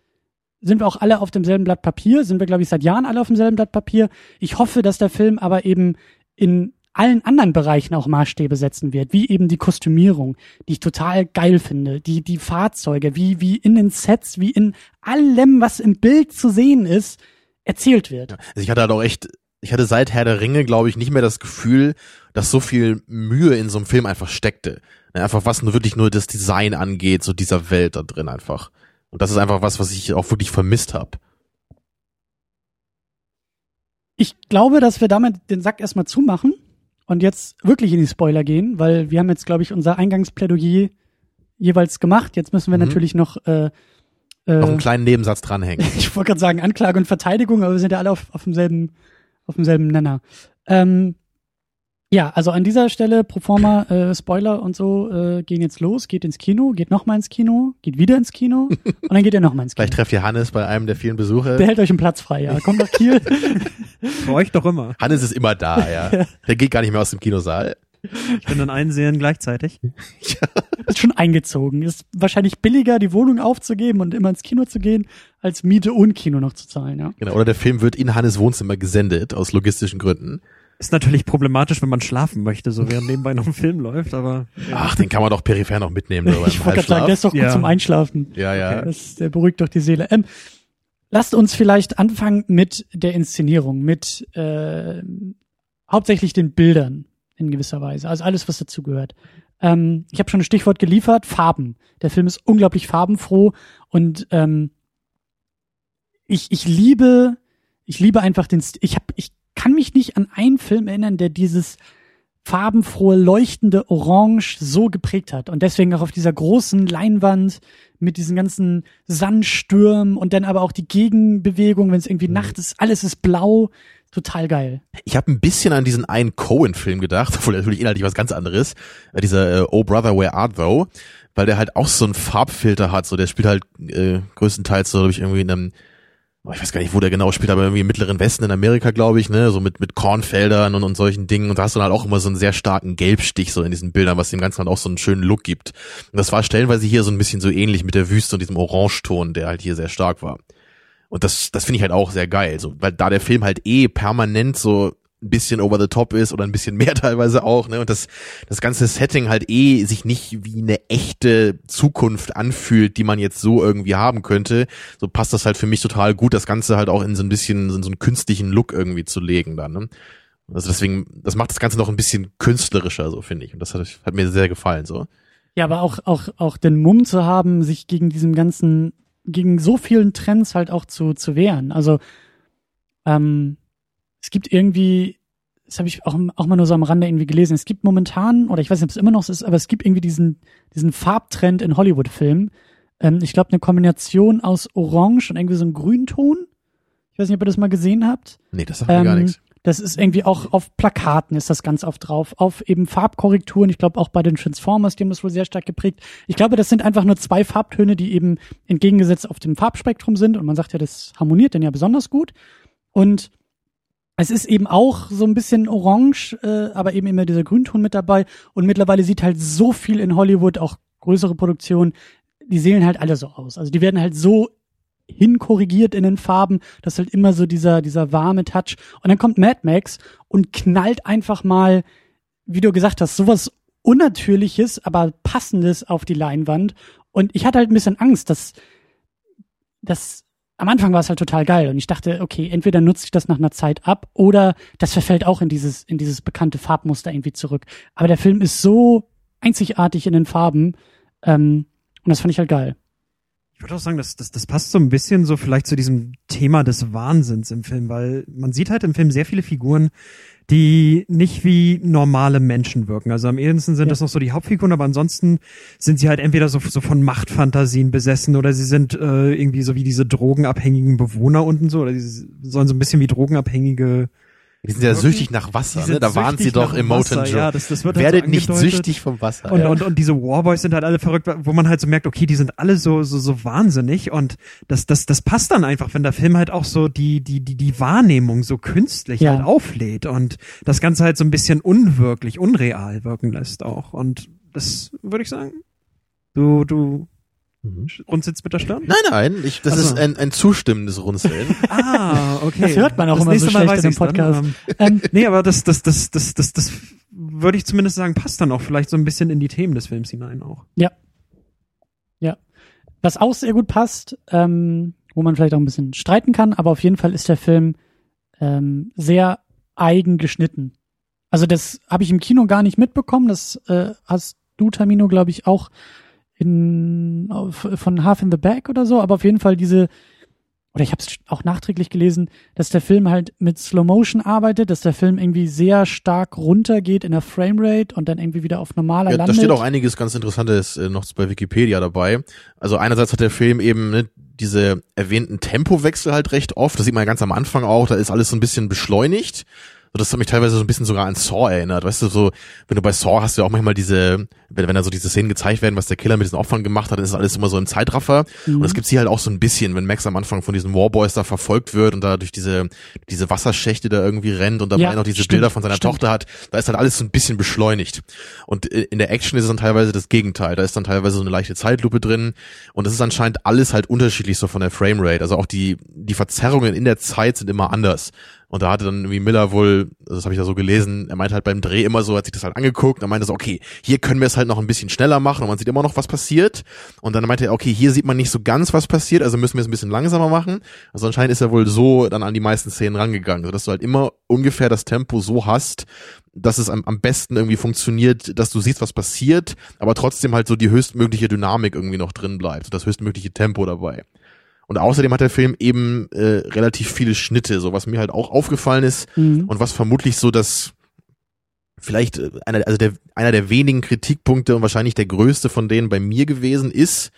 Speaker 3: Sind wir auch alle auf demselben Blatt Papier? Sind wir, glaube ich, seit Jahren alle auf demselben Blatt Papier? Ich hoffe, dass der Film aber eben in allen anderen Bereichen auch Maßstäbe setzen wird, wie eben die Kostümierung, die ich total geil finde, die, die Fahrzeuge, wie, wie in den Sets, wie in allem, was im Bild zu sehen ist, erzählt wird.
Speaker 4: Also ich hatte halt auch echt, ich hatte seit Herr der Ringe, glaube ich, nicht mehr das Gefühl, dass so viel Mühe in so einem Film einfach steckte. Ne, Einfach was nur wirklich nur das Design angeht, so dieser Welt da drin einfach. Und das ist einfach was, was ich auch wirklich vermisst habe.
Speaker 3: Ich glaube, dass wir damit den Sack erstmal zumachen und jetzt wirklich in die Spoiler gehen, weil wir haben jetzt, glaube ich, unser Eingangsplädoyer jeweils gemacht. Jetzt müssen wir
Speaker 4: Mhm.
Speaker 3: natürlich noch, äh, äh,
Speaker 4: Noch einen kleinen Nebensatz dranhängen.
Speaker 3: ich wollte gerade sagen Anklage und Verteidigung, aber wir sind ja alle auf, auf demselben, auf demselben Nenner. Ähm, ja, also an dieser Stelle pro forma äh, Spoiler und so äh, gehen jetzt los, geht ins Kino, geht nochmal ins Kino, geht wieder ins Kino und dann geht er nochmal ins Kino.
Speaker 4: Vielleicht trefft ihr Hannes bei einem der vielen Besuche.
Speaker 3: Der hält euch einen Platz frei, ja. Kommt nach Kiel.
Speaker 5: Für euch doch immer.
Speaker 4: Hannes ist immer da, ja. Der geht gar nicht mehr aus dem Kinosaal.
Speaker 5: Ich bin an allen Serien gleichzeitig.
Speaker 3: ist schon eingezogen. Ist wahrscheinlich billiger, die Wohnung aufzugeben und immer ins Kino zu gehen, als Miete und Kino noch zu zahlen, ja.
Speaker 4: Genau. Oder der Film wird in Hannes Wohnzimmer gesendet, aus logistischen Gründen.
Speaker 5: Ist natürlich problematisch, wenn man schlafen möchte, so während nebenbei noch ein Film läuft, aber
Speaker 4: Ach, den kann man doch peripher noch mitnehmen.
Speaker 3: Ich wollte gerade sagen, der ist doch gut
Speaker 5: Ja.
Speaker 3: zum Einschlafen.
Speaker 4: Ja, ja.
Speaker 3: Das, der beruhigt doch die Seele. Ähm, lasst uns vielleicht anfangen mit der Inszenierung, mit äh, hauptsächlich den Bildern in gewisser Weise. Also alles, was dazugehört. Ähm, ich habe schon ein Stichwort geliefert, Farben. Der Film ist unglaublich farbenfroh und ähm, ich, ich liebe, ich liebe einfach den, St ich hab, ich kann mich nicht an einen Film erinnern, der dieses farbenfrohe, leuchtende Orange so geprägt hat. Und deswegen auch auf dieser großen Leinwand mit diesen ganzen Sandstürmen und dann aber auch die Gegenbewegung, wenn es irgendwie Nacht ist, alles ist blau. Total geil.
Speaker 4: Ich habe ein bisschen an diesen einen Cohen-Film gedacht, obwohl natürlich inhaltlich was ganz anderes. Äh, Dieser äh, Oh Brother, Where Art Thou? Weil der halt auch so einen Farbfilter hat. So, der spielt halt äh, größtenteils so, glaube ich, irgendwie in einem, oh, ich weiß gar nicht, wo der genau spielt, aber irgendwie im Mittleren Westen in Amerika, glaube ich, ne, so mit mit Kornfeldern und, und solchen Dingen. Und da hast du dann halt auch immer so einen sehr starken Gelbstich so in diesen Bildern, was dem Ganzen halt auch so einen schönen Look gibt. Und das war stellenweise hier so ein bisschen so ähnlich mit der Wüste und diesem Orangeton, der halt hier sehr stark war. Und das, das finde ich halt auch sehr geil, so, weil da der Film halt eh permanent so ein bisschen over the top ist oder ein bisschen mehr teilweise auch, ne? Und das, das ganze Setting halt eh sich nicht wie eine echte Zukunft anfühlt, die man jetzt so irgendwie haben könnte. So passt das halt für mich total gut, das Ganze halt auch in so ein bisschen, in so einen künstlichen Look irgendwie zu legen dann, ne? Also deswegen, das macht das Ganze noch ein bisschen künstlerischer, so finde ich. Und das hat, hat mir sehr gefallen, so.
Speaker 3: Ja, aber auch, auch, auch den Mumm zu haben, sich gegen diesem ganzen, gegen so vielen Trends halt auch zu, zu wehren. Also, ähm, es gibt irgendwie, das habe ich auch, auch mal nur so am Rande irgendwie gelesen, es gibt momentan, oder ich weiß nicht, ob es immer noch so ist, aber es gibt irgendwie diesen, diesen Farbtrend in Hollywood-Filmen. Ähm, ich glaube, eine Kombination aus Orange und irgendwie so einem Grünton. Ich weiß nicht, ob ihr das mal gesehen habt.
Speaker 4: Nee, das sagt mir gar
Speaker 3: Ähm,
Speaker 4: nichts.
Speaker 3: Das ist irgendwie auch auf Plakaten ist das ganz oft drauf, auf eben Farbkorrekturen. Ich glaube auch bei den Transformers, die haben das wohl sehr stark geprägt. Ich glaube, das sind einfach nur zwei Farbtöne, die eben entgegengesetzt auf dem Farbspektrum sind. Und man sagt ja, das harmoniert dann ja besonders gut. Und es ist eben auch so ein bisschen orange, äh, aber eben immer dieser Grünton mit dabei. Und mittlerweile sieht halt so viel in Hollywood, auch größere Produktionen, die sehen halt alle so aus. Also die werden halt so hinkorrigiert in den Farben, das ist halt immer so dieser, dieser warme Touch. Und dann kommt Mad Max und knallt einfach mal, wie du gesagt hast, sowas Unnatürliches, aber Passendes auf die Leinwand. Und ich hatte halt ein bisschen Angst, dass, dass am Anfang war es halt total geil und ich dachte, okay, entweder nutze ich das nach einer Zeit ab oder das verfällt auch in dieses, in dieses bekannte Farbmuster irgendwie zurück. Aber der Film ist so einzigartig in den Farben, ähm, und das fand ich halt geil.
Speaker 5: Ich würde auch sagen, das, das, das passt so ein bisschen so vielleicht zu diesem Thema des Wahnsinns im Film, weil man sieht halt im Film sehr viele Figuren, die nicht wie normale Menschen wirken. Also am ehesten sind
Speaker 3: Ja.
Speaker 5: das noch so die Hauptfiguren, aber ansonsten sind sie halt entweder so, so von Machtfantasien besessen oder sie sind äh, irgendwie so wie diese drogenabhängigen Bewohner unten so, oder sie sollen so ein bisschen wie drogenabhängige
Speaker 4: Die sind ja süchtig nach Wasser, ne? Da waren sie doch im Mountain Joe.
Speaker 5: Ja, das, das wird halt
Speaker 4: Werdet
Speaker 5: so
Speaker 4: nicht süchtig vom Wasser.
Speaker 5: Und,
Speaker 4: ja.
Speaker 5: und, und diese Warboys sind halt alle verrückt, wo man halt so merkt, okay, die sind alle so, so, so wahnsinnig und das, das, das passt dann einfach, wenn der Film halt auch so die, die, die, die Wahrnehmung so künstlich
Speaker 3: Ja.
Speaker 5: halt auflädt und das Ganze halt so ein bisschen unwirklich, unreal wirken lässt auch. Und das würde ich sagen, du, du
Speaker 4: Mhm.
Speaker 5: runzelst mit der Stirn?
Speaker 4: Nein, nein, ich, das
Speaker 5: Ach so.
Speaker 4: ist ein, ein zustimmendes Runzeln.
Speaker 5: Ah, okay.
Speaker 3: Das hört man auch
Speaker 5: das
Speaker 3: immer so schlecht
Speaker 5: weiß
Speaker 3: in dem
Speaker 5: ich's dann.
Speaker 3: Podcast.
Speaker 5: Ähm,
Speaker 3: Ähm,
Speaker 5: Nee, aber das, das, das, das, das, das würde ich zumindest sagen, passt dann auch vielleicht so ein bisschen in die Themen des Films hinein auch.
Speaker 3: Was auch sehr gut passt, ähm, wo man vielleicht auch ein bisschen streiten kann, aber auf jeden Fall ist der Film ähm, sehr eigen geschnitten. Also das habe ich im Kino gar nicht mitbekommen. Das äh, hast du, Tamino, glaube ich, auch in auf, von Half in the Back oder so, aber auf jeden Fall diese oder ich habe es auch nachträglich gelesen, dass der Film halt mit Slow Motion arbeitet, dass der Film irgendwie sehr stark runtergeht in der Framerate und dann irgendwie wieder auf normaler
Speaker 4: Ja, da
Speaker 3: landet.
Speaker 4: steht auch einiges ganz Interessantes äh, noch bei Wikipedia dabei. Also einerseits hat der Film eben ne, diese erwähnten Tempowechsel halt recht oft. Das sieht man ja ganz am Anfang auch. Da ist alles so ein bisschen beschleunigt. So, das hat mich teilweise so ein bisschen sogar an Saw erinnert. Weißt du, so, wenn du bei Saw hast du ja auch manchmal diese, wenn, wenn da so diese Szenen gezeigt werden, was der Killer mit diesen Opfern gemacht hat, dann ist das alles immer so im Zeitraffer.
Speaker 3: Mhm.
Speaker 4: Und das gibt's hier halt auch so ein bisschen, wenn Max am Anfang von diesen Warboys da verfolgt wird und da durch diese, diese Wasserschächte da irgendwie rennt und dabei
Speaker 3: Ja,
Speaker 4: noch diese
Speaker 3: stimmt,
Speaker 4: Bilder von seiner
Speaker 3: stimmt.
Speaker 4: Tochter hat, da ist halt alles so ein bisschen beschleunigt. Und in der Action ist es dann teilweise das Gegenteil. Da ist dann teilweise so eine leichte Zeitlupe drin. Und das ist anscheinend alles halt unterschiedlich so von der Framerate. Also auch die, die Verzerrungen in der Zeit sind immer anders. Und da hatte dann irgendwie Miller wohl, also das habe ich da so gelesen, er meinte halt beim Dreh immer so, hat sich das halt angeguckt, er meinte so, okay, hier können wir es halt noch ein bisschen schneller machen und man sieht immer noch, was passiert. Und dann meinte er, okay, hier sieht man nicht so ganz, was passiert, also müssen wir es ein bisschen langsamer machen. Also anscheinend ist er wohl so dann an die meisten Szenen rangegangen, sodass du halt immer ungefähr das Tempo so hast, dass es am, am besten irgendwie funktioniert, dass du siehst, was passiert, aber trotzdem halt so die höchstmögliche Dynamik irgendwie noch drin bleibt, das höchstmögliche Tempo dabei. Und außerdem hat der Film eben äh, relativ viele Schnitte, so was mir halt auch aufgefallen ist
Speaker 3: Mhm.
Speaker 4: und was vermutlich so das vielleicht äh, einer, also der, einer der wenigen Kritikpunkte und wahrscheinlich der größte von denen bei mir gewesen ist,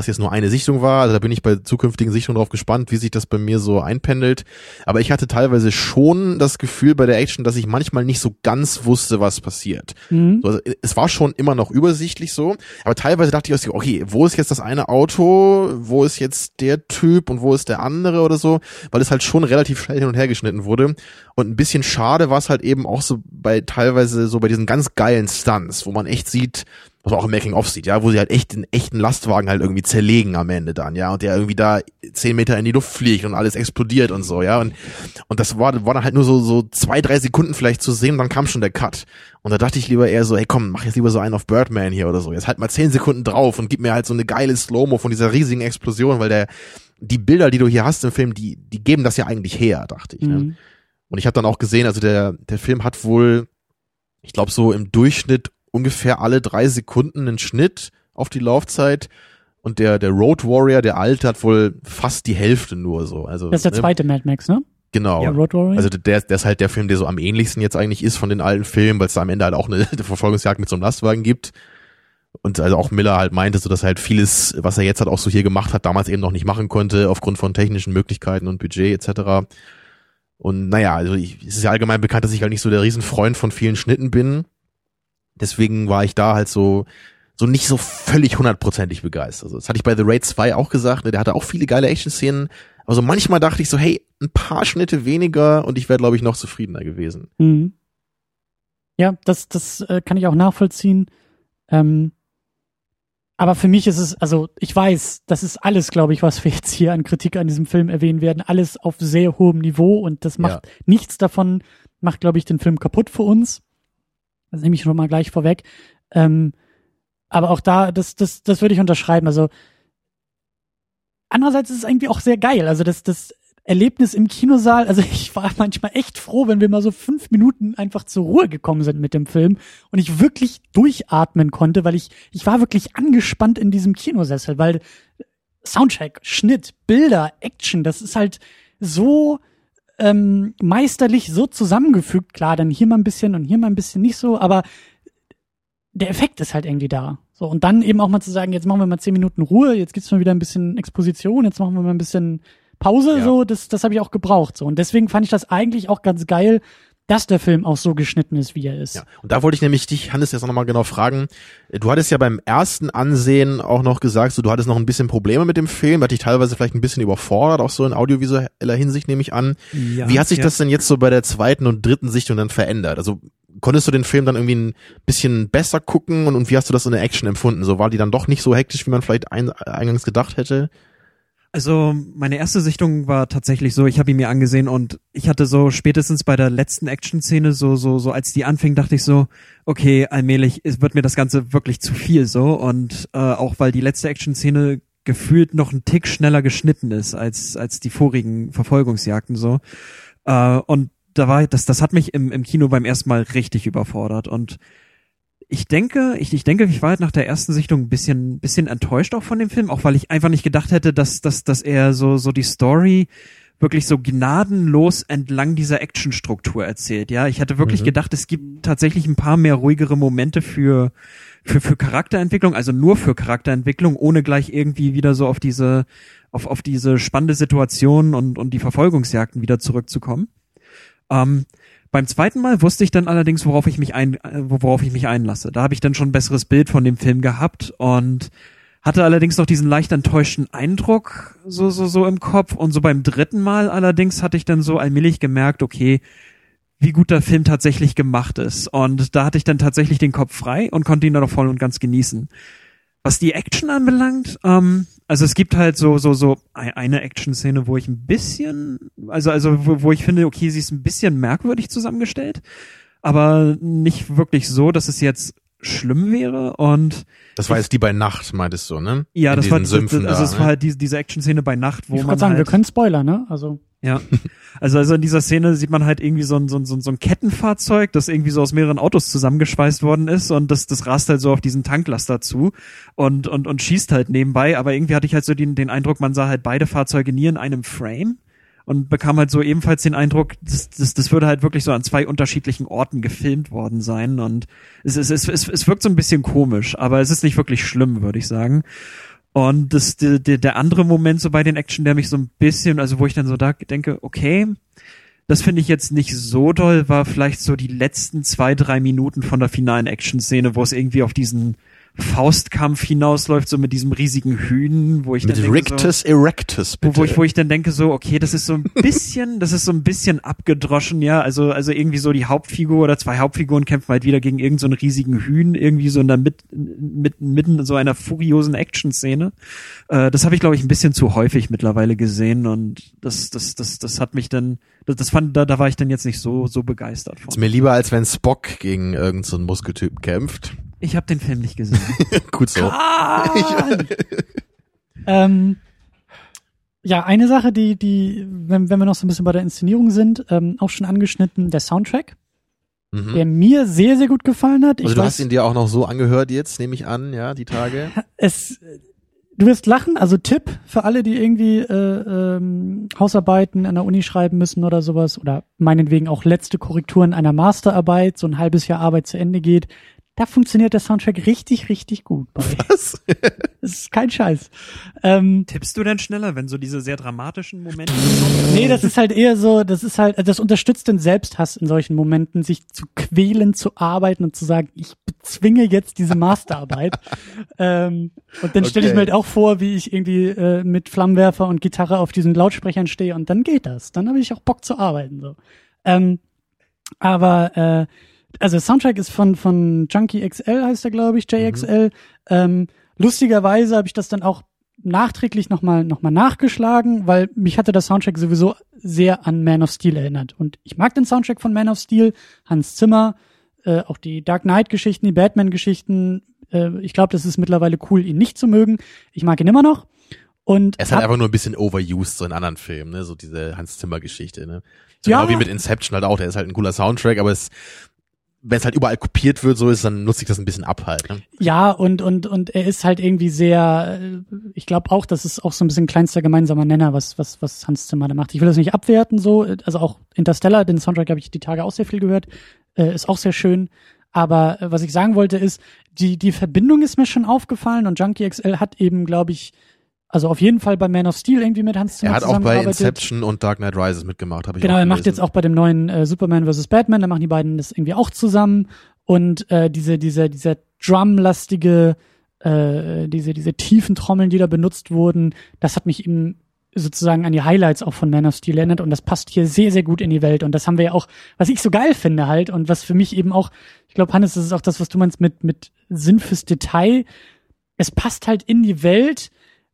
Speaker 4: was jetzt nur eine Sichtung war, also da bin ich bei zukünftigen Sichtungen drauf gespannt, wie sich das bei mir so einpendelt. Aber ich hatte teilweise schon das Gefühl bei der Action, dass ich manchmal nicht so ganz wusste, was passiert.
Speaker 3: Mhm.
Speaker 4: So, Also, es war schon immer noch übersichtlich so, aber teilweise dachte ich okay, wo ist jetzt das eine Auto, wo ist jetzt der Typ und wo ist der andere oder so, weil es halt schon relativ schnell hin und her geschnitten wurde. Und ein bisschen schade war es halt eben auch so bei teilweise so bei diesen ganz geilen Stunts, wo man echt sieht, was man auch im Making-of sieht, ja, wo sie halt echt den echten Lastwagen halt irgendwie zerlegen am Ende dann, ja, und der irgendwie da zehn Meter in die Luft fliegt und alles explodiert und so, ja, und, und das war, war dann halt nur so, so zwei, drei Sekunden vielleicht zu sehen und dann kam schon der Cut. Und da dachte ich lieber eher so, hey komm, mach jetzt lieber so einen auf Birdman hier oder so, jetzt halt mal zehn Sekunden drauf und gib mir halt so eine geile Slow-Mo von dieser riesigen Explosion, weil der, die Bilder, die du hier hast im Film, die, die geben das ja eigentlich her, dachte ich, ne?
Speaker 3: Mhm.
Speaker 4: Und ich habe dann auch gesehen, also der, der Film hat wohl, ich glaube, so im Durchschnitt ungefähr alle drei Sekunden einen Schnitt auf die Laufzeit. Und der, der Road Warrior, der alte, hat wohl fast die Hälfte nur so. Also,
Speaker 3: Das ist der
Speaker 4: ne?
Speaker 3: zweite Mad Max, ne?
Speaker 4: Genau.
Speaker 3: Ja, Road Warrior.
Speaker 4: Also der, der ist halt der Film, der so am ähnlichsten jetzt eigentlich ist von den alten Filmen, weil es da am Ende halt auch eine, Verfolgungsjagd mit so einem Lastwagen gibt. Und also auch Miller halt meinte, so dass halt vieles, was er jetzt halt auch so hier gemacht hat, damals eben noch nicht machen konnte, aufgrund von technischen Möglichkeiten und Budget etc. Und naja, also ich, es ist ja allgemein bekannt, dass ich halt nicht so der Riesenfreund von vielen Schnitten bin. Deswegen war ich da halt so, so nicht so völlig hundertprozentig begeistert. Also das hatte ich bei The Raid 2 auch gesagt, ne? der hatte auch viele geile Action-Szenen. Aber so manchmal dachte ich so, hey, ein paar Schnitte weniger und ich wäre, glaube ich, noch zufriedener gewesen.
Speaker 3: Mhm. Ja, das, das äh, kann ich auch nachvollziehen. Ähm, aber für mich ist es, also ich weiß, das ist alles, glaube ich, was wir jetzt hier an Kritik an diesem Film erwähnen werden, alles auf sehr hohem Niveau und das macht nichts davon, macht, glaube ich, den Film kaputt für uns. Das nehme ich schon mal gleich vorweg. Ähm, aber auch da, das, das, das würde ich unterschreiben. Also andererseits ist es irgendwie auch sehr geil. Also das, das Erlebnis im Kinosaal, also ich war manchmal echt froh, wenn wir mal so fünf Minuten einfach zur Ruhe gekommen sind mit dem Film und ich wirklich durchatmen konnte, weil ich, ich war wirklich angespannt in diesem Kinosessel, weil Soundtrack, Schnitt, Bilder, Action, das ist halt so ähm, meisterlich so zusammengefügt. Klar, dann hier mal ein bisschen und hier mal ein bisschen nicht so, aber der Effekt ist halt irgendwie da. So, und dann eben auch mal zu sagen, jetzt machen wir mal zehn Minuten Ruhe, jetzt gibt's mal wieder ein bisschen Exposition, jetzt machen wir mal ein bisschen Pause,
Speaker 4: Ja.
Speaker 3: so, das, das habe ich auch gebraucht. So. Und deswegen fand ich das eigentlich auch ganz geil, dass der Film auch so geschnitten ist, wie er ist.
Speaker 4: Ja, und da wollte ich nämlich dich, Hannes, jetzt nochmal genau fragen. Du hattest ja beim ersten Ansehen auch noch gesagt, so, du hattest noch ein bisschen Probleme mit dem Film, hat dich teilweise vielleicht ein bisschen überfordert, auch so in audiovisueller Hinsicht, nehme ich an.
Speaker 5: Ja,
Speaker 4: Wie hat sich
Speaker 5: ja.
Speaker 4: das denn jetzt so bei der zweiten und dritten Sichtung dann verändert? Also konntest du den Film dann irgendwie ein bisschen besser gucken und, und wie hast du das in der Action empfunden? So war die dann doch nicht so hektisch, wie man vielleicht ein, eingangs gedacht hätte?
Speaker 5: Also meine erste Sichtung war tatsächlich so, ich habe ihn mir angesehen und ich hatte so spätestens bei der letzten Action-Szene so so so als die anfing, dachte ich so, okay, allmählich wird mir das Ganze wirklich zu viel so und äh, auch weil die letzte Action-Szene gefühlt noch ein Tick schneller geschnitten ist als als die vorigen Verfolgungsjagden so. Äh, und da war das das hat mich im im Kino beim ersten Mal richtig überfordert und ich denke, ich, ich denke, ich war halt nach der ersten Sichtung ein bisschen, bisschen enttäuscht auch von dem Film, auch weil ich einfach nicht gedacht hätte, dass, dass, dass er so, so die Story wirklich so gnadenlos entlang dieser Actionstruktur erzählt. Ja, ich hatte wirklich
Speaker 4: Mhm.
Speaker 5: gedacht, es gibt tatsächlich ein paar mehr ruhigere Momente für, für, für Charakterentwicklung, also nur für Charakterentwicklung, ohne gleich irgendwie wieder so auf diese, auf, auf diese spannende Situation und, und die Verfolgungsjagden wieder zurückzukommen. Ähm, beim zweiten Mal wusste ich dann allerdings, worauf ich mich ein, äh, worauf ich mich einlasse. Da habe ich dann schon ein besseres Bild von dem Film gehabt und hatte allerdings noch diesen leicht enttäuschten Eindruck so so so im Kopf und so beim dritten Mal allerdings hatte ich dann so allmählich gemerkt, okay, wie gut der Film tatsächlich gemacht ist und da hatte ich dann tatsächlich den Kopf frei und konnte ihn dann auch voll und ganz genießen. Was die Action anbelangt, ähm, also es gibt halt so so so ei- eine Action-Szene, wo ich ein bisschen, also also wo, wo ich finde, okay, sie ist ein bisschen merkwürdig zusammengestellt, aber nicht wirklich so, dass es jetzt schlimm wäre und
Speaker 4: Das war jetzt die bei Nacht, meintest du, ne?
Speaker 5: ja,
Speaker 4: In
Speaker 5: das war, das,
Speaker 4: Sümpfen
Speaker 5: also
Speaker 4: da,
Speaker 5: es
Speaker 4: ne?
Speaker 5: war halt diese, diese Action-Szene bei Nacht, wo
Speaker 3: ich
Speaker 5: man
Speaker 3: sagen,
Speaker 5: halt,
Speaker 3: wir können Spoiler, ne? Also
Speaker 5: ja, also also in dieser Szene sieht man halt irgendwie so ein, so ein, so ein, Kettenfahrzeug, das irgendwie so aus mehreren Autos zusammengeschweißt worden ist und das, das rast halt so auf diesen Tanklaster zu und, und, und schießt halt nebenbei, aber irgendwie hatte ich halt so den, den Eindruck, man sah halt beide Fahrzeuge nie in einem Frame und bekam halt so ebenfalls den Eindruck, das, das, das würde halt wirklich so an zwei unterschiedlichen Orten gefilmt worden sein. Und es, es, es, es, es wirkt so ein bisschen komisch, aber es ist nicht wirklich schlimm, würde ich sagen. Und das, der, der, der andere Moment so bei den Action, der mich so ein bisschen, also wo ich dann so da denke, okay, das finde ich jetzt nicht so doll, war vielleicht so die letzten zwei, drei Minuten von der finalen Action-Szene, wo es irgendwie auf diesen Faustkampf hinausläuft, so mit diesem riesigen Hühn, wo ich
Speaker 4: Mit
Speaker 5: dann denke, so,
Speaker 4: Rictus Erectus, bitte.
Speaker 5: wo, wo ich, wo ich dann denke so, okay, das ist so ein bisschen, das ist so ein bisschen abgedroschen, ja, also, also irgendwie so die Hauptfigur oder zwei Hauptfiguren kämpfen halt wieder gegen irgendeinen so einen riesigen Hühn, irgendwie so in der mit, mit, mitten in so einer furiosen Action-Szene. Äh, das habe ich, glaube ich, ein bisschen zu häufig mittlerweile gesehen und das, das, das, das hat mich dann, das, das fand, da, da war ich dann jetzt nicht so, so begeistert
Speaker 4: ist
Speaker 5: von.
Speaker 4: mir lieber, als wenn Spock gegen irgendeinen so einen Muskeltyp kämpft.
Speaker 5: Ich habe den Film nicht gesehen.
Speaker 4: Gut so.
Speaker 3: Ähm, ja, eine Sache, die, die, wenn, wenn wir noch so ein bisschen bei der Inszenierung sind, ähm, auch schon angeschnitten, der Soundtrack,
Speaker 4: Mhm.
Speaker 3: der mir sehr, sehr gut gefallen hat.
Speaker 4: Also
Speaker 3: ich
Speaker 4: du
Speaker 3: weiß,
Speaker 4: hast ihn dir auch noch so angehört jetzt, nehme ich an, ja, die Tage.
Speaker 3: es, du wirst lachen, also Tipp für alle, die irgendwie äh, ähm, Hausarbeiten an der Uni schreiben müssen oder sowas oder meinetwegen auch letzte Korrekturen einer Masterarbeit, so ein halbes Jahr Arbeit zu Ende geht. Da funktioniert der Soundtrack richtig, richtig gut. Bei.
Speaker 4: Was?
Speaker 3: Das ist kein Scheiß. Ähm,
Speaker 5: Tippst du denn schneller, wenn so diese sehr dramatischen Momente
Speaker 3: Nee, das ist halt eher so, das ist halt, das unterstützt den Selbsthass in solchen Momenten, sich zu quälen, zu arbeiten und zu sagen, ich bezwinge jetzt diese Masterarbeit. ähm, und dann stelle ich
Speaker 4: Okay.
Speaker 3: mir halt auch vor, wie ich irgendwie äh, mit Flammenwerfer und Gitarre auf diesen Lautsprechern stehe und dann geht das. Dann habe ich auch Bock zu arbeiten. So. Ähm, aber äh, also Soundtrack ist von von Junkie XL heißt er glaube ich JXL. Ähm, lustigerweise habe ich das dann auch nachträglich nochmal noch mal nachgeschlagen, weil mich hatte der Soundtrack sowieso sehr an Man of Steel erinnert. Und ich mag den Soundtrack von Man of Steel, Hans Zimmer, äh, auch die Dark Knight-Geschichten, die Batman-Geschichten. Äh, ich glaube, das ist mittlerweile cool, ihn nicht zu mögen. Ich mag ihn immer noch. Und
Speaker 4: halt
Speaker 3: hab-
Speaker 4: einfach nur ein bisschen overused, so in anderen Filmen, ne, so diese Hans Zimmer Geschichte, ne. So
Speaker 3: Ja.
Speaker 4: Genau wie mit Inception halt auch, der ist halt ein cooler Soundtrack, aber es, wenn es halt überall kopiert wird, so ist, dann nutze ich das ein bisschen ab halt. Ne?
Speaker 3: Ja, und, und, und er ist halt irgendwie sehr, äh, ich glaube auch, das ist auch so ein bisschen kleinster gemeinsamer Nenner, was, was, was Hans Zimmer da macht. Ich will das nicht abwerten, so, also auch Interstellar, den Soundtrack habe ich die Tage auch sehr viel gehört, äh, ist auch sehr schön. Aber äh, was ich sagen wollte ist, die, die Verbindung ist mir schon aufgefallen und Junkie XL hat eben, glaube ich, also auf jeden Fall bei Man of Steel irgendwie mit Hans Zimmer
Speaker 4: Er hat auch bei Inception und Dark Knight Rises mitgemacht, habe ich
Speaker 3: Genau, er macht jetzt auch bei dem neuen äh, Superman vs. Batman, da machen die beiden das irgendwie auch zusammen. Und äh, diese diese dieser drumlastige äh, diese diese tiefen Trommeln, die da benutzt wurden, das hat mich eben sozusagen an die Highlights auch von Man of Steel erinnert. Und das passt hier sehr sehr gut in die Welt. Und das haben wir ja auch, was ich so geil finde halt und was für mich eben auch, ich glaube Hannes, das ist auch das, was du meinst mit mit Sinn fürs Detail. Es passt halt in die Welt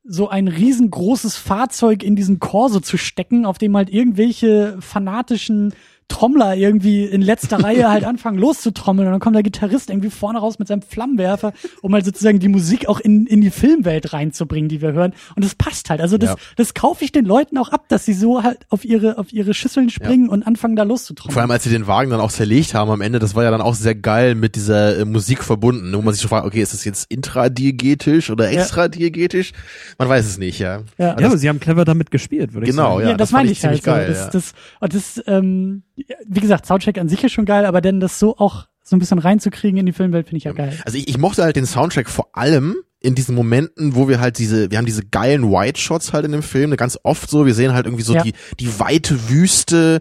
Speaker 3: so ein riesengroßes Fahrzeug in diesen Korso zu stecken, auf dem halt irgendwelche fanatischen Trommler irgendwie in letzter Reihe halt anfangen loszutrommeln und dann kommt der Gitarrist irgendwie vorne raus mit seinem Flammenwerfer, um halt sozusagen die Musik auch in, in die Filmwelt reinzubringen, die wir hören. Und das passt halt. Also das,
Speaker 4: Ja.
Speaker 3: das kaufe ich den Leuten auch ab, dass sie so halt auf ihre, auf ihre Schüsseln springen und anfangen da loszutrommeln.
Speaker 4: Vor allem, als sie den Wagen dann auch zerlegt haben am Ende, das war ja dann auch sehr geil mit dieser äh, Musik verbunden, wo man sich schon fragt, okay, ist das jetzt intradiegetisch oder
Speaker 3: Ja.
Speaker 4: extradiegetisch? Man weiß es nicht, ja.
Speaker 3: Ja.
Speaker 4: Aber
Speaker 5: Ja, aber sie haben clever damit gespielt, würde ich
Speaker 4: Genau,
Speaker 5: sagen.
Speaker 4: ja,
Speaker 3: Ja, das,
Speaker 4: das
Speaker 3: meine
Speaker 4: ich
Speaker 3: ich halt.
Speaker 4: ziemlich geil,
Speaker 3: so.
Speaker 4: ja.
Speaker 3: das, das, und das, ähm, wie gesagt, Soundtrack an sich ist schon geil, aber denn das so auch so ein bisschen reinzukriegen in die Filmwelt, finde ich ja geil.
Speaker 4: also ich, ich mochte halt den Soundtrack vor allem in diesen Momenten, wo wir halt diese, wir haben diese geilen White Shots halt in dem Film, ne, ganz oft so, wir sehen halt irgendwie so
Speaker 3: Ja.
Speaker 4: die, die weite Wüste,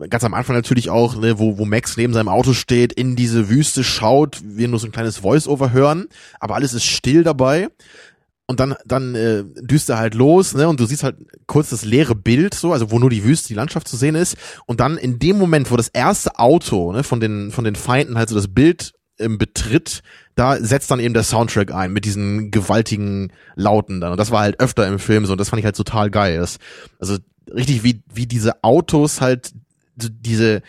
Speaker 4: äh, ganz am Anfang natürlich auch, ne, wo, wo Max neben seinem Auto steht, in diese Wüste schaut, wir nur so ein kleines Voice-Over hören, aber alles ist still dabei. Und dann, dann äh, düst er halt los, ne? Und du siehst halt kurz das leere Bild, so, also wo nur die Wüste, die Landschaft zu sehen ist. Und dann in dem Moment, wo das erste Auto, ne, von den, von den Feinden halt so das Bild ähm, betritt, da setzt dann eben der Soundtrack ein mit diesen gewaltigen Lauten dann. Und das war halt öfter im Film so und das fand ich halt total geil. Das, also richtig wie, wie diese Autos halt diese,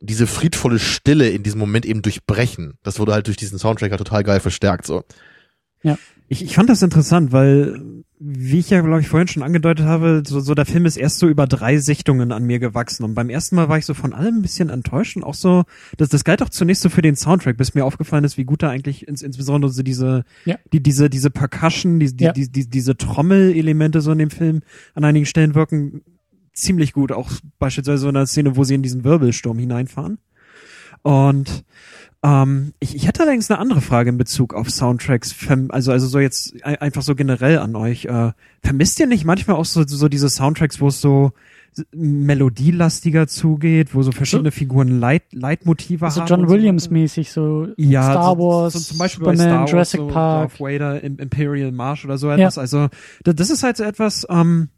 Speaker 4: diese friedvolle Stille in diesem Moment eben durchbrechen. Das wurde halt durch diesen Soundtrack halt total geil verstärkt, so.
Speaker 5: Ich, ich fand das interessant, weil, wie ich ja, glaube ich, vorhin schon angedeutet habe, so, so der Film ist erst so über drei Sichtungen an mir gewachsen. Und beim ersten Mal war ich so von allem ein bisschen enttäuscht und auch so, das, das galt auch zunächst so für den Soundtrack, bis mir aufgefallen ist, wie gut da eigentlich ins, insbesondere so diese,
Speaker 3: Ja.
Speaker 5: die, diese, diese Percussion, die, die,
Speaker 3: Ja.
Speaker 5: die, die, diese Trommelelemente so in dem Film an einigen Stellen wirken ziemlich gut. Auch beispielsweise so in einer Szene, wo sie in diesen Wirbelsturm hineinfahren. Und ähm, ich, ich hätte allerdings eine andere Frage in Bezug auf Soundtracks, also also so jetzt ein- einfach so generell an euch. Äh, vermisst ihr nicht manchmal auch so, so diese Soundtracks, wo es so melodielastiger zugeht, wo so verschiedene Figuren Leit, Leitmotive
Speaker 3: Also
Speaker 5: haben?
Speaker 3: John
Speaker 5: und so
Speaker 3: Williams mäßig, so
Speaker 5: ja,
Speaker 3: Star
Speaker 5: so,
Speaker 3: Wars,
Speaker 5: so, zum Beispiel bei
Speaker 3: Superman,
Speaker 5: Star Wars,
Speaker 3: Jurassic
Speaker 5: so
Speaker 3: Park.
Speaker 5: Darth Vader, im Imperial March oder so etwas. Also da- das ist halt so etwas, ähm,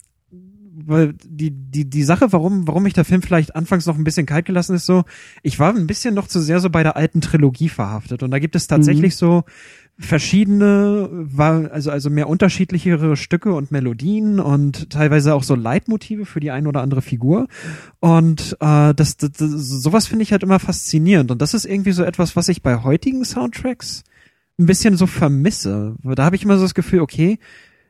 Speaker 5: weil die, die, die Sache, warum, warum mich der Film vielleicht anfangs noch ein bisschen kalt gelassen ist, so, ich war ein bisschen noch zu sehr so bei der alten Trilogie verhaftet. Und da gibt es tatsächlich
Speaker 3: Mhm.
Speaker 5: so verschiedene, also, also mehr unterschiedlichere Stücke und Melodien und teilweise auch so Leitmotive für die eine oder andere Figur. Und äh, das, das, das sowas finde ich halt immer faszinierend. Und das ist irgendwie so etwas, was ich bei heutigen Soundtracks ein bisschen so vermisse. Da habe ich immer so das Gefühl, okay,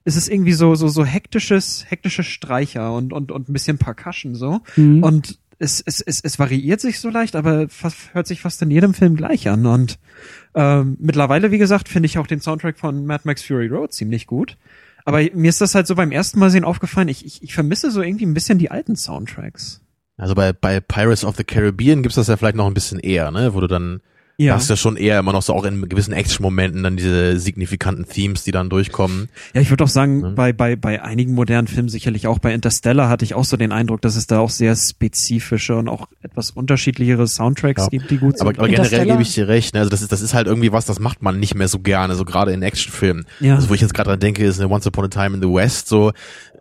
Speaker 5: es ist irgendwie so so so hektisches hektische Streicher und und und ein bisschen Percussion so
Speaker 3: Mhm.
Speaker 5: und es, es, es, es variiert sich so leicht, aber fast, hört sich fast in jedem Film gleich an. Und ähm, mittlerweile, wie gesagt, finde ich auch den Soundtrack von Mad Max Fury Road ziemlich gut. Aber mir ist das halt so beim ersten Mal sehen aufgefallen, ich, ich, ich vermisse so irgendwie ein bisschen die alten Soundtracks.
Speaker 4: Also bei, bei Pirates of the Caribbean gibt's das ja vielleicht noch ein bisschen eher, ne? Wo du dann
Speaker 5: Ja.
Speaker 4: hast ja schon eher immer noch so auch in gewissen Action-Momenten dann diese signifikanten Themes, die dann durchkommen.
Speaker 5: Ja, ich würde auch sagen,
Speaker 4: Mhm.
Speaker 5: bei, bei, bei einigen modernen Filmen, sicherlich auch bei Interstellar, hatte ich auch so den Eindruck, dass es da auch sehr spezifische und auch etwas unterschiedlichere Soundtracks
Speaker 4: Ja.
Speaker 5: gibt, die gut
Speaker 4: Aber,
Speaker 5: sind.
Speaker 4: aber generell gebe ich dir recht, ne? Also das ist, das ist halt irgendwie was, das macht man nicht mehr so gerne, so gerade in Actionfilmen.
Speaker 5: Ja.
Speaker 4: Also wo ich jetzt gerade dran denke, ist eine Once Upon a Time in the West, so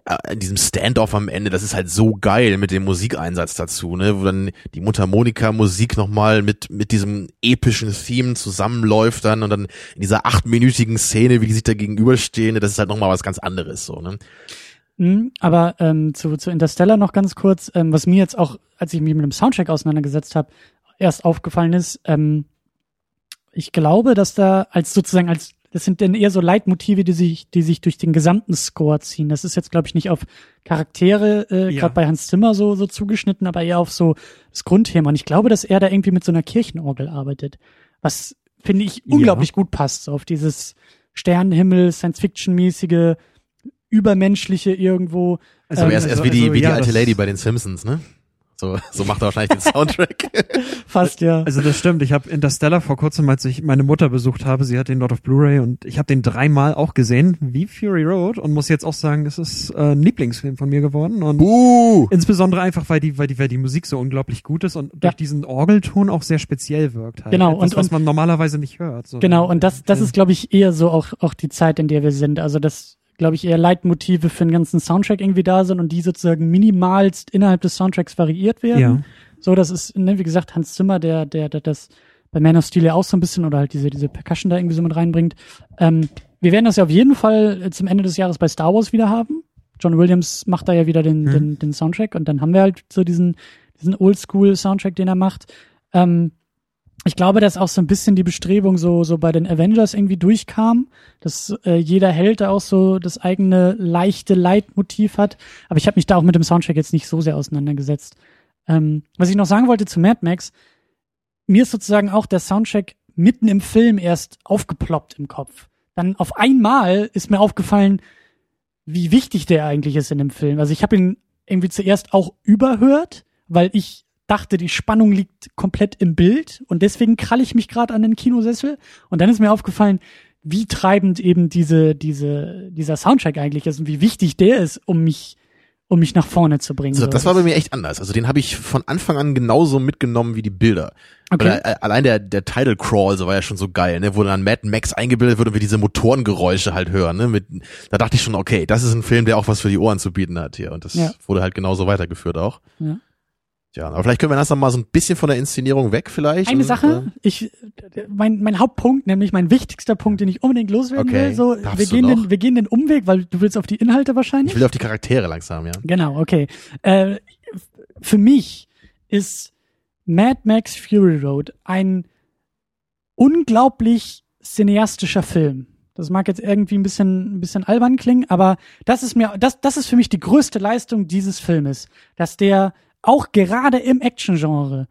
Speaker 4: äh, in diesem Standoff am Ende, das ist halt so geil mit dem Musikeinsatz dazu, ne? Wo dann die Mundharmonika-Musik nochmal mit, mit diesem epischen Theme zusammenläuft dann und dann in dieser achtminütigen Szene, wie die sich da gegenüberstehen, das ist halt nochmal was ganz anderes, so, ne?
Speaker 3: Mhm, aber ähm, zu, zu Interstellar noch ganz kurz, ähm, was mir jetzt auch, als ich mich mit dem Soundtrack auseinandergesetzt habe, erst aufgefallen ist, ähm, ich glaube, dass da als sozusagen als das sind dann eher so Leitmotive, die sich, die sich durch den gesamten Score ziehen. Das ist jetzt, glaube ich, nicht auf Charaktere, äh,
Speaker 5: Ja.
Speaker 3: gerade bei Hans Zimmer so, so zugeschnitten, aber eher auf so das Grundthema. Und ich glaube, dass er da irgendwie mit so einer Kirchenorgel arbeitet. Was, finde ich,
Speaker 5: Ja.
Speaker 3: unglaublich gut passt, so auf dieses Sternenhimmel, Science-Fiction-mäßige, übermenschliche irgendwo.
Speaker 4: Also
Speaker 3: Ähm,
Speaker 4: er ist erst
Speaker 5: also-
Speaker 4: wie die,
Speaker 5: also,
Speaker 4: wie die
Speaker 5: ja,
Speaker 4: alte Lady bei den Simpsons, ne? So, so macht er wahrscheinlich den Soundtrack.
Speaker 3: Fast, ja.
Speaker 5: Also das stimmt. Ich habe Interstellar vor kurzem, als ich meine Mutter besucht habe, sie hat den dort auf Blu-ray und ich habe den dreimal auch gesehen, wie Fury Road und muss jetzt auch sagen, es ist äh, ein Lieblingsfilm von mir geworden und
Speaker 4: uh!
Speaker 5: insbesondere einfach, weil die, weil die, weil die Musik so unglaublich gut ist und durch diesen Orgelton auch sehr speziell wirkt. Halt.
Speaker 3: Genau,
Speaker 5: Etwas,
Speaker 3: und-
Speaker 5: was man normalerweise nicht hört. So
Speaker 3: Genau,
Speaker 5: im-
Speaker 3: und das, das ist, glaube ich, eher so auch, auch die Zeit, in der wir sind. Also, das, glaube ich, eher Leitmotive für den ganzen Soundtrack irgendwie da sind und die sozusagen minimalst innerhalb des Soundtracks variiert werden.
Speaker 5: ja.
Speaker 3: So, das ist, ne, wie gesagt, Hans Zimmer, der, der, der das bei Man of Steel ja auch so ein bisschen oder halt diese, diese Percussion da irgendwie so mit reinbringt. Ähm, wir werden das ja auf jeden Fall äh, zum Ende des Jahres bei Star Wars wieder haben. John Williams macht da ja wieder den,
Speaker 5: Hm.
Speaker 3: den, den Soundtrack und dann haben wir halt so diesen, diesen Oldschool-Soundtrack, den er macht. Ähm, ich glaube, dass auch so ein bisschen die Bestrebung so, so bei den Avengers irgendwie durchkam, dass äh, jeder Held da auch so das eigene leichte Leitmotiv hat. Aber ich habe mich da auch mit dem Soundtrack jetzt nicht so sehr auseinandergesetzt. Ähm, was ich noch sagen wollte zu Mad Max, mir ist sozusagen auch der Soundtrack mitten im Film erst aufgeploppt im Kopf. Dann auf einmal ist mir aufgefallen, wie wichtig der eigentlich ist in dem Film. Also ich habe ihn irgendwie zuerst auch überhört, weil ich dachte, die Spannung liegt komplett im Bild und deswegen kralle ich mich gerade an den Kinosessel und dann ist mir aufgefallen, wie treibend eben diese diese dieser Soundtrack eigentlich ist und wie wichtig der ist, um mich um mich nach vorne zu bringen. So,
Speaker 4: das war bei mir echt anders. Also den habe ich von Anfang an genauso mitgenommen wie die Bilder.
Speaker 3: Okay.
Speaker 4: Weil, äh, allein der, der Title Crawl, so war ja schon so geil, ne, wo dann Mad Max eingebildet wird und wir diese Motorengeräusche halt hören, ne, mit, da dachte ich schon, okay, das ist ein Film, der auch was für die Ohren zu bieten hat hier. Und das
Speaker 3: Ja.
Speaker 4: wurde halt genauso weitergeführt auch.
Speaker 3: Ja.
Speaker 4: Ja, aber vielleicht können wir das noch mal so ein bisschen von der Inszenierung weg vielleicht.
Speaker 3: Eine
Speaker 4: und,
Speaker 3: Sache, ich, mein, mein Hauptpunkt, nämlich mein wichtigster Punkt, den ich unbedingt loswerden
Speaker 4: Okay,
Speaker 3: will, so, wir gehen, den, wir gehen den Umweg, weil du willst auf die Inhalte
Speaker 4: Äh,
Speaker 3: wahrscheinlich.
Speaker 4: ich will auf die Charaktere langsam, ja.
Speaker 3: Genau, okay. Äh, für mich ist Mad Max Fury Road ein unglaublich cineastischer Film. Das mag jetzt irgendwie ein bisschen, ein bisschen albern klingen, aber das ist mir, das, das ist für mich die größte Leistung dieses Filmes, dass der auch gerade im Action-Genre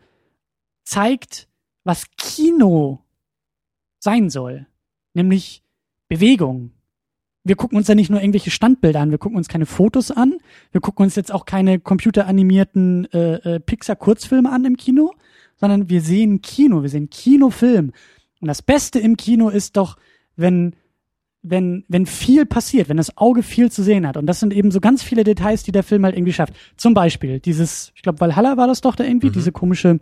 Speaker 3: zeigt, was Kino sein soll. Nämlich Bewegung. Wir gucken uns ja nicht nur irgendwelche Standbilder an, wir gucken uns keine Fotos an, wir gucken uns jetzt auch keine computeranimierten äh, äh, Pixar-Kurzfilme an im Kino, sondern wir sehen Kino, wir sehen Kinofilm. Und das Beste im Kino ist doch, wenn wenn, wenn viel passiert, wenn das Auge viel zu sehen hat. Und das sind eben so ganz viele Details, die der Film halt irgendwie schafft. Zum Beispiel dieses, ich glaube, Valhalla war das doch da irgendwie,
Speaker 4: Mhm.
Speaker 3: diese komische,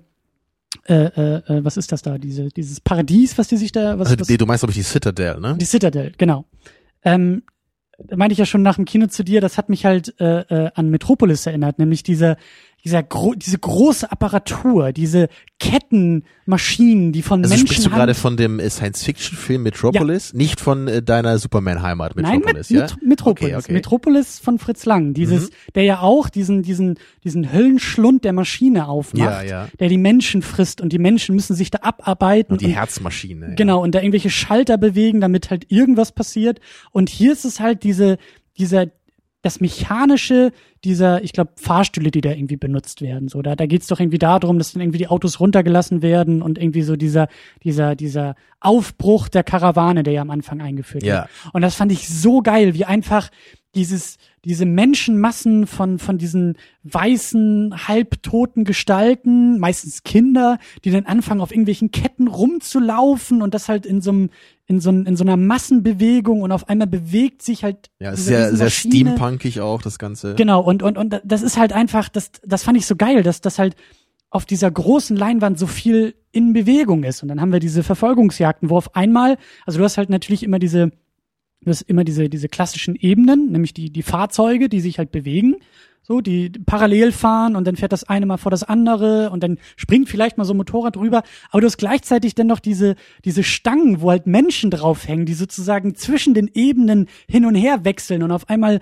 Speaker 3: äh, äh, äh, was ist das da, diese, dieses Paradies, was die sich da, was,
Speaker 4: Also
Speaker 3: was
Speaker 4: du meinst, glaube ich, die Citadel, ne?
Speaker 3: die Citadel, genau. Ähm, da meinte ich ja schon nach dem Kino zu dir, das hat mich halt äh, äh, an Metropolis erinnert, nämlich dieser, dieser gro diese große Apparatur, diese Kettenmaschinen, die von
Speaker 4: Also
Speaker 3: Menschen
Speaker 4: sprichst du gerade von dem äh, Science-Fiction-Film Metropolis, nicht von äh, deiner Superman-Heimat
Speaker 3: Nein,
Speaker 4: Metropolis,
Speaker 3: mit,
Speaker 4: ja?
Speaker 3: mit, Metropolis.
Speaker 4: Okay, okay.
Speaker 3: Metropolis von Fritz Lang. Dieses,
Speaker 4: Mhm.
Speaker 3: der ja auch diesen, diesen, diesen Höllenschlund der Maschine aufmacht,
Speaker 4: Ja, ja.
Speaker 3: der die Menschen frisst und die Menschen müssen sich da abarbeiten.
Speaker 4: Und die
Speaker 3: und,
Speaker 4: Herzmaschine. ja.
Speaker 3: Genau, und da irgendwelche Schalter bewegen, damit halt irgendwas passiert. Und hier ist es halt diese, dieser, das Mechanische dieser, ich glaube, Fahrstühle, die da irgendwie benutzt werden. So, da, da geht's doch irgendwie darum, dass dann irgendwie die Autos runtergelassen werden und irgendwie so dieser, dieser, dieser Aufbruch der Karawane, der ja am Anfang eingeführt
Speaker 4: Ja.
Speaker 3: wird. Und das fand ich so geil, wie einfach dieses, diese Menschenmassen von, von diesen weißen, halbtoten Gestalten, meistens Kinder, die dann anfangen, auf irgendwelchen Ketten rumzulaufen und das halt in so einem, in so, in so einer Massenbewegung und auf einmal bewegt sich halt.
Speaker 4: Ja, ist sehr, sehr steampunkig auch, das Ganze.
Speaker 3: Genau, und, und, und das ist halt einfach, das, das fand ich so geil, dass das halt auf dieser großen Leinwand so viel in Bewegung ist. Und dann haben wir diese Verfolgungsjagden, wo auf einmal, also du hast halt natürlich immer diese, du hast immer diese, diese klassischen Ebenen, nämlich die, die Fahrzeuge, die sich halt bewegen, so, die parallel fahren und dann fährt das eine mal vor das andere und dann springt vielleicht mal so ein Motorrad drüber. Aber du hast gleichzeitig dann noch diese, diese Stangen, wo halt Menschen draufhängen, die sozusagen zwischen den Ebenen hin und her wechseln und auf einmal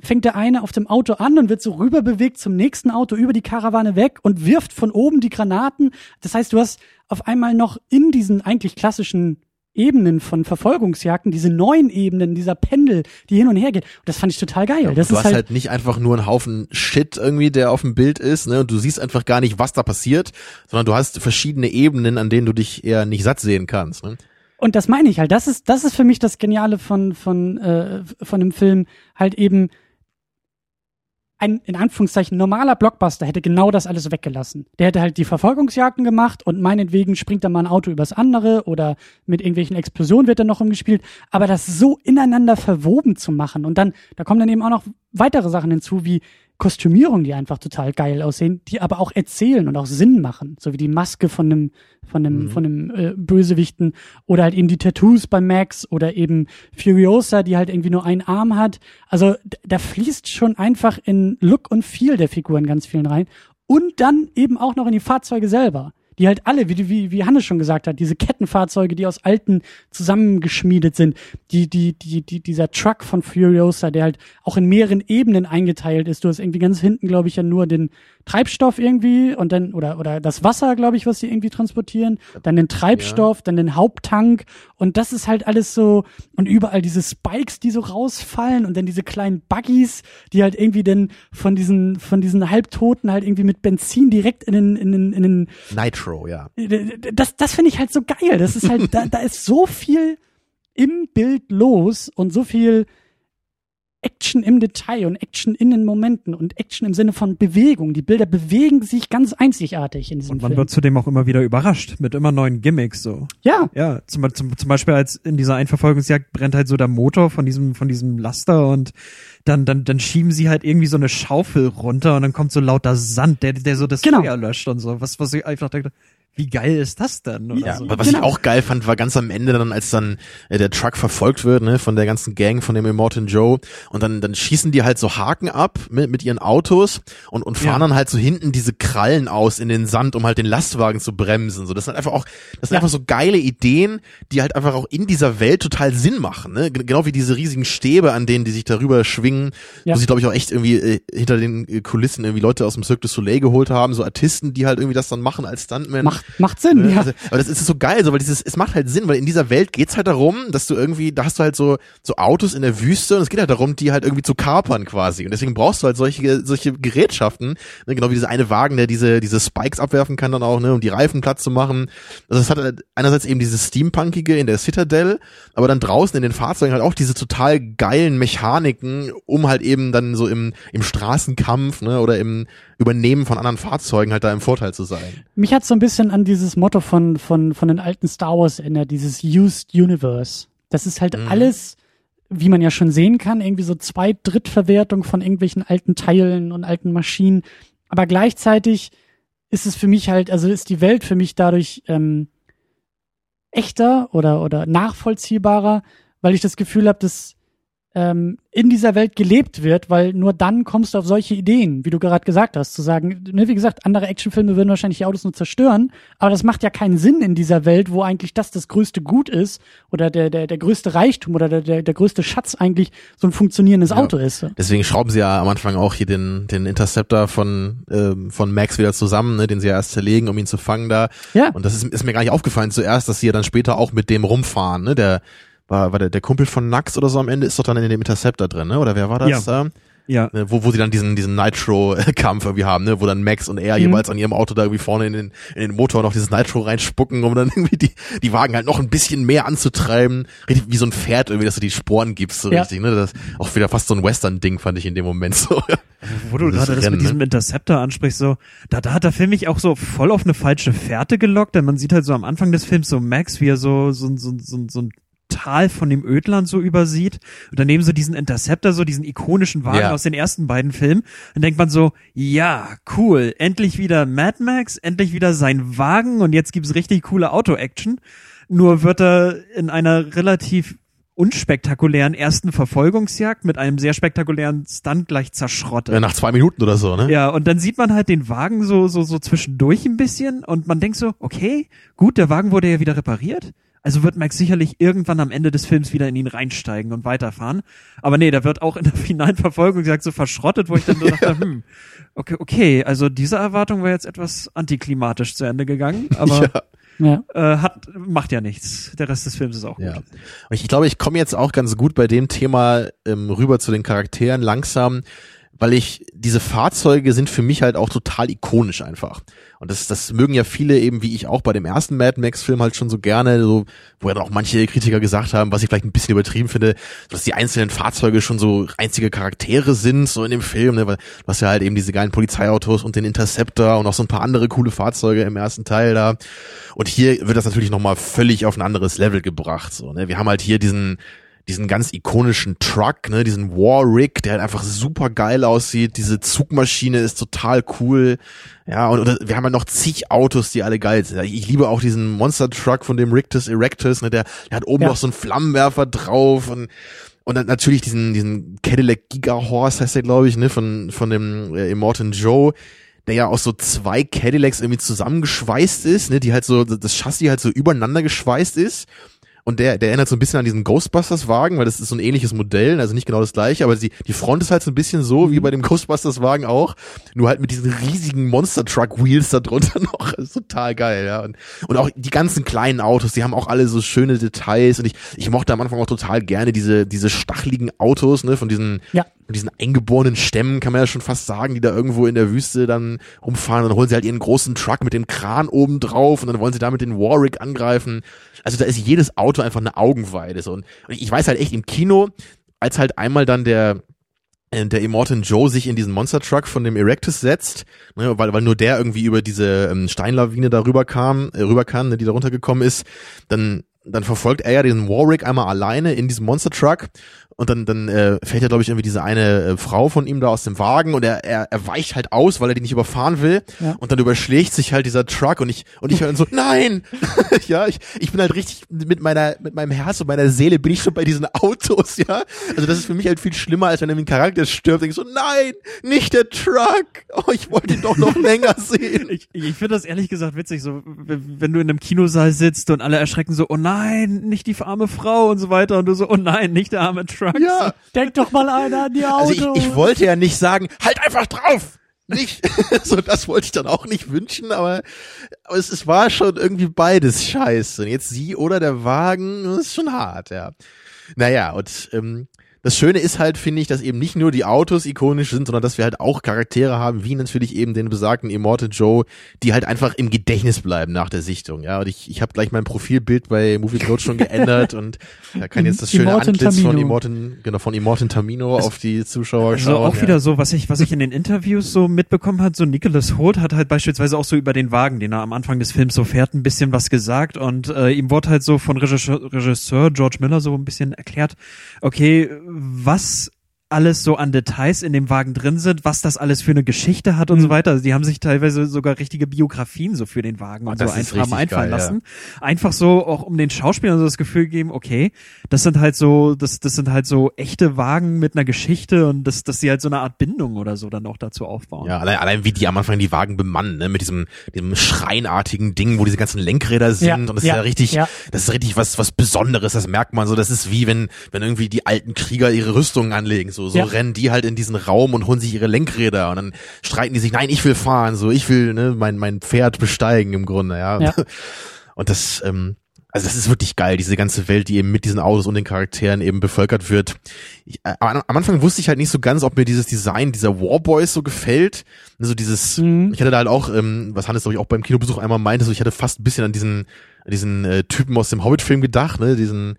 Speaker 3: fängt der eine auf dem Auto an und wird so rüber bewegt zum nächsten Auto über die Karawane weg und wirft von oben die Granaten. Das heißt, du hast auf einmal noch in diesen eigentlich klassischen Ebenen von Verfolgungsjagden, diese neuen Ebenen, dieser Pendel, die hin und her geht. Und das fand ich total geil.
Speaker 4: Ja,
Speaker 3: das
Speaker 4: du
Speaker 3: ist
Speaker 4: hast
Speaker 3: halt,
Speaker 4: halt, nicht einfach nur einen Haufen Shit irgendwie, der auf dem Bild ist, ne? Und du siehst einfach gar nicht, was da passiert, sondern du hast verschiedene Ebenen, an denen du dich eher nicht satt sehen kannst. Ne?
Speaker 3: und das meine ich halt. Das ist, das ist für mich das Geniale von, von, äh, von dem Film. Halt eben ein, in Anführungszeichen, normaler Blockbuster hätte genau das alles weggelassen. Der hätte halt die Verfolgungsjagden gemacht und meinetwegen springt dann mal ein Auto übers andere oder mit irgendwelchen Explosionen wird dann noch umgespielt. Aber das so ineinander verwoben zu machen und dann, da kommen dann eben auch noch weitere Sachen hinzu, wie Kostümierung, die einfach total geil aussehen, die aber auch erzählen und auch Sinn machen, so wie die Maske von einem von einem
Speaker 4: Mhm.
Speaker 3: von einem äh, Bösewichten oder halt eben die Tattoos bei Max oder eben Furiosa, die halt irgendwie nur einen Arm hat. Also da fließt schon einfach in Look und Feel der Figuren ganz vielen rein und dann eben auch noch in die Fahrzeuge selber. Die halt alle, wie, wie, wie Hannes schon gesagt hat, diese Kettenfahrzeuge, die aus alten zusammengeschmiedet sind, die, die, die, die, dieser Truck von Furiosa, der halt auch in mehreren Ebenen eingeteilt ist. Du hast irgendwie ganz hinten, glaube ich, ja nur den Treibstoff irgendwie und dann, oder, oder das Wasser, glaube ich, was die irgendwie transportieren, dann den Treibstoff, dann den Haupttank und das ist halt alles so, und überall diese Spikes, die so rausfallen und dann diese kleinen Buggies, die halt irgendwie dann von diesen, von diesen Halbtoten halt irgendwie mit Benzin direkt in den, in den, in den,
Speaker 4: Nitro, ja.
Speaker 3: das, das finde ich halt so geil. Das ist halt, da, da ist so viel im Bild los und so viel Action im Detail und Action in den Momenten und Action im Sinne von Bewegung. Die Bilder bewegen sich ganz einzigartig in diesem
Speaker 5: Und man
Speaker 3: Film.
Speaker 5: wird zudem auch immer wieder überrascht mit immer neuen Gimmicks so.
Speaker 3: ja,
Speaker 5: Ja, zum, zum, zum Beispiel als in dieser Einverfolgungsjagd brennt halt so der Motor von diesem, von diesem Laster und dann, dann, dann schieben sie halt irgendwie so eine Schaufel runter und dann kommt so lauter Sand, der, der so das
Speaker 3: Genau.
Speaker 5: Feuer löscht und so. Was, was ich einfach dachte, wie geil ist das denn? Oder
Speaker 3: Ja,
Speaker 5: so.
Speaker 4: Was
Speaker 3: Genau.
Speaker 4: ich auch geil fand, war ganz am Ende dann, als dann äh, der Truck verfolgt wird, ne, von der ganzen Gang, von dem Immortan Joe, und dann, dann schießen die halt so Haken ab mit, mit ihren Autos und, und fahren
Speaker 5: Ja.
Speaker 4: dann halt so hinten diese Krallen aus in den Sand, um halt den Lastwagen zu bremsen. So, das sind einfach auch, das sind
Speaker 3: Ja.
Speaker 4: einfach so geile Ideen, die halt einfach auch in dieser Welt total Sinn machen, ne? Genau wie diese riesigen Stäbe, an denen die sich darüber schwingen,
Speaker 3: Ja.
Speaker 4: wo sich, glaube ich, auch echt irgendwie äh, hinter den äh, Kulissen irgendwie Leute aus dem Cirque du Soleil geholt haben, so Artisten, die halt irgendwie das dann machen als Stuntman.
Speaker 3: macht, macht Sinn,
Speaker 4: Ne?
Speaker 3: ja.
Speaker 4: Also, aber das ist so geil, so, weil dieses, es macht halt Sinn, weil in dieser Welt geht's halt darum, dass du irgendwie, da hast du halt so, so Autos in der Wüste und es geht halt darum, die halt irgendwie zu kapern quasi. Und deswegen brauchst du halt solche, solche Gerätschaften, ne? genau wie dieser eine Wagen, der diese, diese Spikes abwerfen kann dann auch, ne, um die Reifen platt zu machen. Also es hat halt einerseits eben dieses Steampunkige in der Citadel, aber dann draußen in den Fahrzeugen halt auch diese total geilen Mechaniken, um halt eben dann so im, im Straßenkampf, ne, oder im Übernehmen von anderen Fahrzeugen halt da im Vorteil zu sein.
Speaker 3: Mich hat so ein bisschen an dieses Motto von, von, von den alten Star Wars erinnert, dieses Used Universe. Das ist halt
Speaker 4: Mhm.
Speaker 3: alles, wie man ja schon sehen kann, irgendwie so zwei Drittverwertung von irgendwelchen alten Teilen und alten Maschinen. Aber gleichzeitig ist es für mich halt, also ist die Welt für mich dadurch ähm, echter oder, oder nachvollziehbarer, weil ich das Gefühl habe, dass ähm, in dieser Welt gelebt wird, weil nur dann kommst du auf solche Ideen, wie du gerade gesagt hast, zu sagen, ne, wie gesagt, andere Actionfilme würden wahrscheinlich die Autos nur zerstören, aber das macht ja keinen Sinn in dieser Welt, wo eigentlich das das größte Gut ist oder der, der, der größte Reichtum oder der, der, der größte Schatz eigentlich so ein funktionierendes
Speaker 4: Ja.
Speaker 3: Auto ist.
Speaker 4: Deswegen schrauben sie ja am Anfang auch hier den, den Interceptor von, ähm, von Max wieder zusammen, ne, den sie ja erst zerlegen, um ihn zu fangen da.
Speaker 3: Ja.
Speaker 4: Und das ist, ist mir gar nicht aufgefallen zuerst, dass sie ja dann später auch mit dem rumfahren, ne? Der war, war der, der Kumpel von Nax oder so am Ende ist doch dann in dem Interceptor drin, ne? Oder wer war das? da?
Speaker 5: Ja.
Speaker 4: Ne, wo, wo sie dann diesen, diesen Nitro-Kampf irgendwie haben, ne? Wo dann Max und er
Speaker 3: Mhm.
Speaker 4: jeweils an ihrem Auto da irgendwie vorne in den, in den Motor noch dieses Nitro reinspucken, um dann irgendwie die, die Wagen halt noch ein bisschen mehr anzutreiben. Richtig wie so ein Pferd irgendwie, dass du die Sporen gibst, so
Speaker 3: Ja.
Speaker 4: richtig, ne? Das auch wieder fast so ein Western-Ding, fand ich in dem Moment so.
Speaker 5: Wo du
Speaker 4: Das
Speaker 5: gerade das
Speaker 4: Rennen,
Speaker 5: mit diesem
Speaker 4: ne?
Speaker 5: Interceptor ansprichst, so, da, da hat der Film mich auch so voll auf eine falsche Fährte gelockt, denn man sieht halt so am Anfang des Films so Max, wie er so, so, so, so, so ein Tal von dem Ödland so übersieht und daneben so diesen Interceptor, so diesen ikonischen Wagen
Speaker 4: Ja.
Speaker 5: aus den ersten beiden Filmen. Dann denkt man so, ja, cool, endlich wieder Mad Max, endlich wieder sein Wagen und jetzt gibt's richtig coole Auto-Action. Nur wird er in einer relativ unspektakulären ersten Verfolgungsjagd mit einem sehr spektakulären Stunt gleich zerschrottet.
Speaker 4: Ja, nach zwei Minuten oder so, ne?
Speaker 5: Ja, und dann sieht man halt den Wagen so, so, so zwischendurch ein bisschen und man denkt so, okay, gut, der Wagen wurde ja wieder repariert. Also wird Max sicherlich irgendwann am Ende des Films wieder in ihn reinsteigen und weiterfahren. Aber nee, da wird auch in der finalen Verfolgung gesagt so verschrottet, wo ich dann so dachte, hm, okay, okay, also diese Erwartung war jetzt etwas antiklimatisch zu Ende gegangen. Aber
Speaker 4: Ja.
Speaker 3: Ja.
Speaker 5: Äh, hat, macht ja nichts. Der Rest des Films ist auch gut.
Speaker 4: Ja. Und ich, ich glaube, ich komme jetzt auch ganz gut bei dem Thema ähm, rüber zu den Charakteren langsam, weil ich diese Fahrzeuge sind für mich halt auch total ikonisch einfach. Und das, das mögen ja viele eben, wie ich auch bei dem ersten Mad Max-Film halt schon so gerne, so, wo ja auch manche Kritiker gesagt haben, was ich vielleicht ein bisschen übertrieben finde, dass die einzelnen Fahrzeuge schon so einzige Charaktere sind, so in dem Film, ne, weil was ja halt eben diese geilen Polizeiautos und den Interceptor und auch so ein paar andere coole Fahrzeuge im ersten Teil da. Und hier wird das natürlich nochmal völlig auf ein anderes Level gebracht, so, ne. Wir haben halt hier diesen, diesen ganz ikonischen Truck, ne, diesen War Rig, der halt einfach super geil aussieht. Diese Zugmaschine ist total cool. Ja, und, und wir haben halt noch zig Autos, die alle geil sind. Ich liebe auch diesen Monster Truck von dem Rictus Erectus, ne, der, der hat oben
Speaker 3: Ja.
Speaker 4: noch so einen Flammenwerfer drauf und und dann natürlich diesen diesen Cadillac Gigahorse heißt der glaube ich, ne, von von dem äh, Immortan Joe der ja aus so zwei Cadillacs irgendwie zusammengeschweißt ist, ne, die halt so, das Chassis halt so übereinander geschweißt ist. Und der, der erinnert so ein bisschen an diesen Ghostbusters-Wagen, weil das ist so ein ähnliches Modell, also nicht genau das gleiche, aber die, die Front ist halt so ein bisschen so wie bei dem Ghostbusters-Wagen auch, nur halt mit diesen riesigen Monster-Truck-Wheels da drunter noch. Das ist total geil, ja. Und, und auch die ganzen kleinen Autos, die haben auch alle so schöne Details und ich, ich mochte am Anfang auch total gerne diese, diese stacheligen Autos, ne, von diesen,
Speaker 3: Ja.
Speaker 4: von diesen eingeborenen Stämmen, kann man ja schon fast sagen, die da irgendwo in der Wüste dann rumfahren und dann holen sie halt ihren großen Truck mit dem Kran oben drauf und dann wollen sie damit den Warwick angreifen. Also da ist jedes Auto einfach eine Augenweide. So. Und, ich weiß halt echt im Kino, als halt einmal dann der äh, der Immortan Joe sich in diesen Monster Truck von dem Erectus setzt, ne, weil, weil nur der irgendwie über diese ähm, Steinlawine da rüber kam, äh, rüber kann, ne, die da runtergekommen ist, dann dann verfolgt er ja diesen Warwick einmal alleine in diesem Monster Truck und dann dann äh, fällt ja glaube ich irgendwie diese eine äh, Frau von ihm da aus dem Wagen und er, er er weicht halt aus, weil er die nicht überfahren will.
Speaker 3: Ja.
Speaker 4: und dann überschlägt sich halt dieser Truck und ich und ich höre dann so nein! Ja ich ich bin halt richtig mit meiner mit meinem Herz und meiner Seele bin ich schon bei diesen Autos ja? Also das ist für mich halt viel schlimmer als wenn irgendwie ein Charakter stirbt denke ich so nein nicht der Truck! Oh ich wollte ihn doch noch länger sehen.
Speaker 5: Ich, ich finde das ehrlich gesagt witzig, so wenn du in einem Kinosaal sitzt und alle erschrecken so, oh nein, nicht die arme Frau und so weiter und du so, oh nein, nicht der arme Truck.
Speaker 4: Ja
Speaker 3: Denk doch mal einer an die Autos.
Speaker 4: Also ich, ich wollte ja nicht sagen, halt einfach drauf. Nicht. so, das wollte ich dann auch nicht wünschen, aber, aber es, es war schon irgendwie beides scheiße. Und jetzt sie oder der Wagen, das ist schon hart, ja. Naja, und ähm, das Schöne ist halt, finde ich, dass eben nicht nur die Autos ikonisch sind, sondern dass wir halt auch Charaktere haben, wie natürlich eben den besagten Immortal Joe, die halt einfach im Gedächtnis bleiben nach der Sichtung. Ja, und ich, ich habe gleich mein Profilbild bei Movie Cloud schon geändert und da kann jetzt das schöne
Speaker 3: Immortan
Speaker 4: Antlitz von
Speaker 3: Tamino.
Speaker 4: Immortan, genau, von Immortan Tamino auf die Zuschauer
Speaker 5: Also
Speaker 4: schauen.
Speaker 5: auch
Speaker 4: ja.
Speaker 5: wieder so, was ich, was ich in den Interviews so mitbekommen hat, so Nicholas Holt hat halt beispielsweise auch so über den Wagen, den er am Anfang des Films so fährt, ein bisschen was gesagt und äh, ihm wurde halt so von Regisseur, Regisseur George Miller so ein bisschen erklärt, okay, was alles so an Details in dem Wagen drin sind, was das alles für eine Geschichte hat und
Speaker 3: Mhm.
Speaker 5: so weiter. Also die haben sich teilweise sogar richtige Biografien so für den Wagen
Speaker 4: Oh,
Speaker 5: und so
Speaker 4: das ist
Speaker 5: ein, haben
Speaker 4: richtig
Speaker 5: einfallen
Speaker 4: geil,
Speaker 5: lassen. Einfach so auch um den Schauspielern so das Gefühl geben, okay, das sind halt so, das, das sind halt so echte Wagen mit einer Geschichte und dass, dass sie halt so eine Art Bindung oder so dann auch dazu aufbauen.
Speaker 4: Ja, allein, allein wie die am Anfang die Wagen bemannen, ne, mit diesem, diesem schreinartigen Ding, wo diese ganzen Lenkräder sind
Speaker 3: Ja,
Speaker 4: und das
Speaker 3: ja,
Speaker 4: ist ja richtig,
Speaker 3: ja.
Speaker 4: das ist richtig was, was Besonderes, das merkt man so, das ist wie wenn, wenn irgendwie die alten Krieger ihre Rüstungen anlegen, so, so
Speaker 3: Ja.
Speaker 4: rennen die halt in diesen Raum und holen sich ihre Lenkräder und dann streiten die sich, nein, ich will fahren, so, ich will, ne, mein, mein Pferd besteigen im Grunde, ja.
Speaker 3: Ja.
Speaker 4: Und das, ähm, also das ist wirklich geil, diese ganze Welt, die eben mit diesen Autos und den Charakteren eben bevölkert wird. Ich, äh, am am Anfang wusste ich halt nicht so ganz, ob mir dieses Design dieser Warboys so gefällt. Also dieses,
Speaker 3: Mhm.
Speaker 4: ich hatte da halt auch, ähm, was Hannes glaube ich auch beim Kinobesuch einmal meinte, so ich hatte fast ein bisschen an diesen, an diesen äh, Typen aus dem Hobbit-Film gedacht, ne, diesen,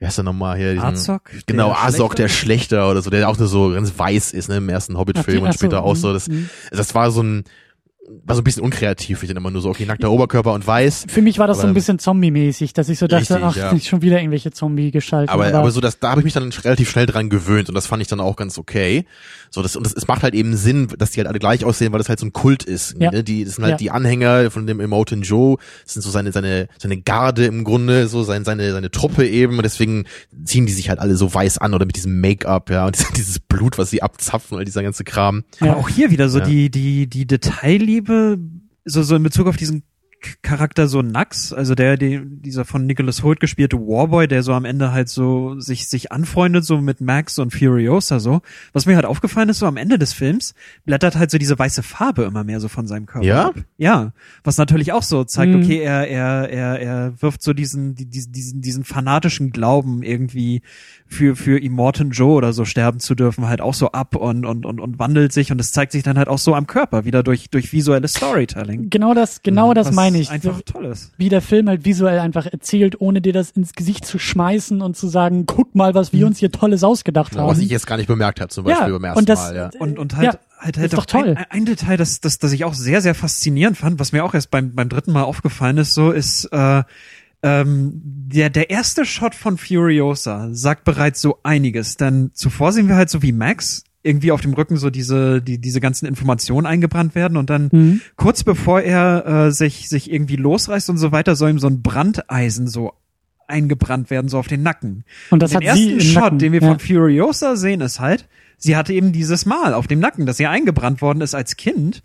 Speaker 4: wie heißt der nochmal hier? Diesen,
Speaker 5: Azog?
Speaker 4: Genau, Azog, der
Speaker 5: Schlechter?
Speaker 4: Oder so, der auch nur so ganz weiß ist, ne, im ersten Hobbit-Film und
Speaker 3: ach so,
Speaker 4: später auch so.
Speaker 3: mhm,
Speaker 4: Das,
Speaker 3: mhm.
Speaker 4: das war so ein, war so ein bisschen unkreativ, ich dann immer nur so, okay, nackter Oberkörper und weiß.
Speaker 3: Für mich war das so ein bisschen Zombie-mäßig, dass ich so dachte,
Speaker 4: Richtig,
Speaker 3: ach,
Speaker 4: ja.
Speaker 3: nicht schon wieder irgendwelche Zombie-Gestalten.
Speaker 4: Aber, aber so, das, da habe ich mich dann relativ schnell dran gewöhnt und das fand ich dann auch ganz okay. So, das, und das, es macht halt eben Sinn, dass die halt alle gleich aussehen, weil das halt so ein Kult ist.
Speaker 3: Ja.
Speaker 4: Ne? Die, das sind halt
Speaker 3: Ja.
Speaker 4: die Anhänger von dem Emotin Joe, das sind so seine, seine, seine Garde im Grunde, so sein, seine, seine Truppe eben und deswegen ziehen die sich halt alle so weiß an oder mit diesem Make-up, ja, und dieses, dieses Blut, was sie abzapfen, all dieser ganze Kram.
Speaker 5: Aber
Speaker 3: Ja.
Speaker 5: auch hier wieder so
Speaker 4: Ja.
Speaker 5: die, die, die Detailliebe, so, so in Bezug auf diesen Charakter so Nax, also der, die, dieser von Nicholas Holt gespielte Warboy, der so am Ende halt so sich, sich anfreundet, so mit Max und Furiosa so. Was mir halt aufgefallen ist, so am Ende des Films blättert halt so diese weiße Farbe immer mehr so von seinem Körper.
Speaker 4: Ja?
Speaker 5: ab. Ja. Was natürlich auch so zeigt,
Speaker 3: Mhm.
Speaker 5: okay, er, er, er, er wirft so diesen, die- diesen, diesen, diesen fanatischen Glauben irgendwie für, für Immortan Joe oder so sterben zu dürfen halt auch so ab und, und, und, und wandelt sich und es zeigt sich dann halt auch so am Körper wieder durch, durch visuelles Storytelling.
Speaker 3: Genau das, genau das
Speaker 5: Was
Speaker 3: meine ich.
Speaker 5: Einfach
Speaker 3: So,
Speaker 5: toll ist.
Speaker 3: wie der Film halt visuell einfach erzählt, ohne dir das ins Gesicht zu schmeißen und zu sagen, guck mal, was wir uns hier Tolles ausgedacht
Speaker 4: Ja,
Speaker 3: haben.
Speaker 4: was ich jetzt gar nicht bemerkt habe, zum Beispiel
Speaker 3: Ja,
Speaker 4: beim ersten
Speaker 3: und das-
Speaker 4: Mal. Ja.
Speaker 5: Und, und halt,
Speaker 3: Ja,
Speaker 5: halt,
Speaker 3: ist
Speaker 5: halt
Speaker 3: doch
Speaker 5: auch ein,
Speaker 3: toll.
Speaker 5: ein Detail, das, das, das ich auch sehr, sehr faszinierend fand, was mir auch erst beim, beim dritten Mal aufgefallen ist, so ist, äh, ähm, der, der erste Shot von Furiosa sagt bereits so einiges, denn zuvor sehen wir halt so wie Max irgendwie auf dem Rücken so diese, die, diese ganzen Informationen eingebrannt werden und dann
Speaker 3: Mhm.
Speaker 5: kurz bevor er äh, sich, sich irgendwie losreißt und so weiter, soll ihm so ein Brandeisen so eingebrannt werden, so auf den Nacken.
Speaker 3: Und das
Speaker 5: den
Speaker 3: hat
Speaker 5: ersten
Speaker 3: sie im
Speaker 5: Shot,
Speaker 3: Nacken,
Speaker 5: den wir
Speaker 3: ja.
Speaker 5: von Furiosa sehen, ist halt, sie hatte eben dieses Mal auf dem Nacken, dass ihr eingebrannt worden ist als Kind.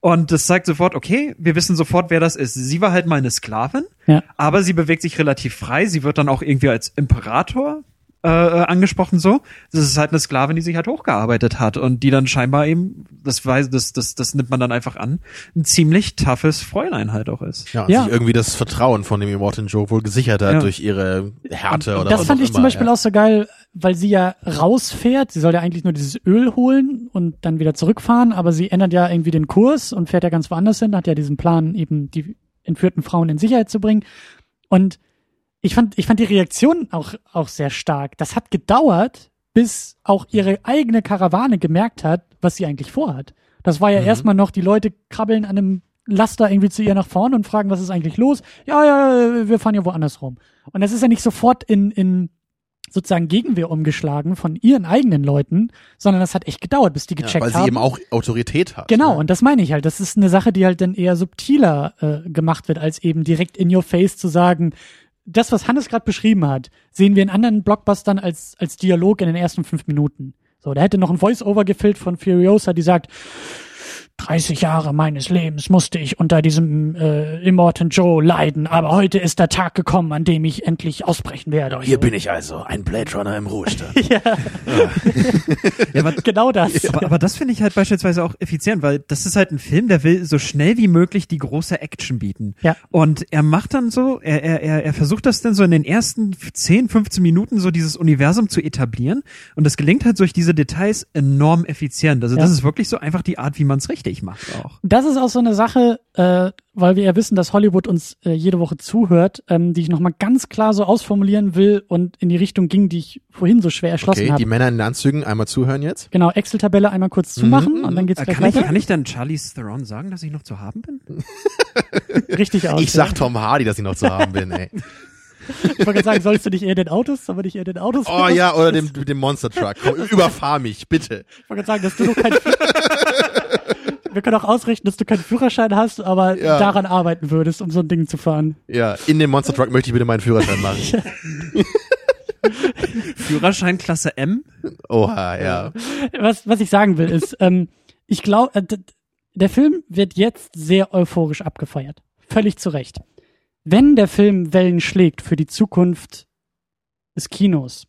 Speaker 5: Und das zeigt sofort, okay, wir wissen sofort, wer das ist. Sie war halt mal eine Sklavin,
Speaker 3: Ja.
Speaker 5: aber sie bewegt sich relativ frei. Sie wird dann auch irgendwie als Imperator äh, äh, angesprochen so. Das ist halt eine Sklavin, die sich halt hochgearbeitet hat und die dann scheinbar eben, das weiß, das, das, das nimmt man dann einfach an, ein ziemlich toughes Fräulein halt auch ist.
Speaker 4: Ja, und
Speaker 3: Ja.
Speaker 4: sich irgendwie das Vertrauen von dem Immortan Joe wohl gesichert hat
Speaker 5: Ja.
Speaker 4: durch ihre Härte
Speaker 3: Und
Speaker 4: oder
Speaker 3: das
Speaker 4: was
Speaker 3: fand
Speaker 4: auch
Speaker 3: ich zum
Speaker 4: immer,
Speaker 3: Beispiel
Speaker 4: ja.
Speaker 3: auch so geil, weil sie ja rausfährt. Sie soll ja eigentlich nur dieses Öl holen und dann wieder zurückfahren, aber sie ändert ja irgendwie den Kurs und fährt ja ganz woanders hin, hat ja diesen Plan, eben die entführten Frauen in Sicherheit zu bringen. Und ich fand, ich fand die Reaktion auch, auch sehr stark. Das hat gedauert, bis auch ihre eigene Karawane gemerkt hat, was sie eigentlich vorhat. Das war ja
Speaker 4: Mhm.
Speaker 3: erstmal noch, die Leute krabbeln an einem Laster irgendwie zu ihr nach vorne und fragen, was ist eigentlich los? Ja, ja, wir fahren ja woanders rum. Und das ist ja nicht sofort in, in sozusagen Gegenwehr umgeschlagen von ihren eigenen Leuten, sondern das hat echt gedauert, bis die
Speaker 4: ja,
Speaker 3: gecheckt
Speaker 4: weil sie
Speaker 3: haben.
Speaker 4: eben auch Autorität hat.
Speaker 3: Genau,
Speaker 4: ne?
Speaker 3: und das meine ich halt. Das ist eine Sache, die halt dann eher subtiler äh, gemacht wird, als eben direkt in your face zu sagen, das, was Hannes gerade beschrieben hat, sehen wir in anderen Blockbustern als, als Dialog in den ersten fünf Minuten. So, da hätte noch ein Voice-Over gefilmt von Furiosa, die sagt, 30 Jahre meines Lebens musste ich unter diesem äh, Immortan Joe leiden, aber heute ist der Tag gekommen, an dem ich endlich ausbrechen werde.
Speaker 4: Hier bin ich also, ein Blade Runner im Ruhestand.
Speaker 3: ja,
Speaker 5: Ja, aber
Speaker 3: genau das.
Speaker 5: Aber, aber das finde ich halt beispielsweise auch effizient, weil das ist halt ein Film, der will so schnell wie möglich die große Action bieten.
Speaker 3: Ja.
Speaker 5: Und er macht dann so, er, er, er, er versucht das dann so in den ersten 10, 15 Minuten so dieses Universum zu etablieren. Und das gelingt halt durch diese Details enorm effizient. Also
Speaker 3: Ja.
Speaker 5: das ist wirklich so einfach die Art, wie man es richtig macht auch.
Speaker 3: Das ist auch so eine Sache, äh, weil wir ja wissen, dass Hollywood uns äh, jede Woche zuhört, ähm, die ich nochmal ganz klar so ausformulieren will und in die Richtung ging, die ich vorhin so schwer erschlossen
Speaker 4: Okay, die
Speaker 3: habe.
Speaker 4: Männer in den Anzügen, einmal zuhören jetzt.
Speaker 3: Genau, Excel-Tabelle einmal kurz zumachen
Speaker 4: Mhm,
Speaker 3: und dann geht's
Speaker 5: Äh,
Speaker 3: gleich
Speaker 5: Kann ich,
Speaker 3: weiter.
Speaker 5: kann ich dann Charlize Theron sagen, dass ich noch zu haben bin?
Speaker 3: Richtig aus.
Speaker 4: Ich sag Tom Hardy, dass ich noch zu haben bin, ey.
Speaker 3: Ich wollte gerade sagen, sollst du nicht eher den Autos, aber nicht eher den Autos?
Speaker 4: Oh ja, oder dem, dem Monster Truck. Komm, überfahr mich, bitte.
Speaker 3: Ich wollte gerade sagen, dass du noch keinen Wir können auch ausrichten, dass du keinen Führerschein hast, aber
Speaker 4: Ja.
Speaker 3: daran arbeiten würdest, um so ein Ding zu fahren.
Speaker 4: Ja, in dem Monster Truck möchte ich bitte meinen Führerschein machen.
Speaker 5: Führerschein Klasse M?
Speaker 4: Oha, ja.
Speaker 3: was, was ich sagen will, ist, ähm, ich glaube, äh, der Film wird jetzt sehr euphorisch abgefeiert. Völlig zu Recht. Wenn der Film Wellen schlägt für die Zukunft des Kinos,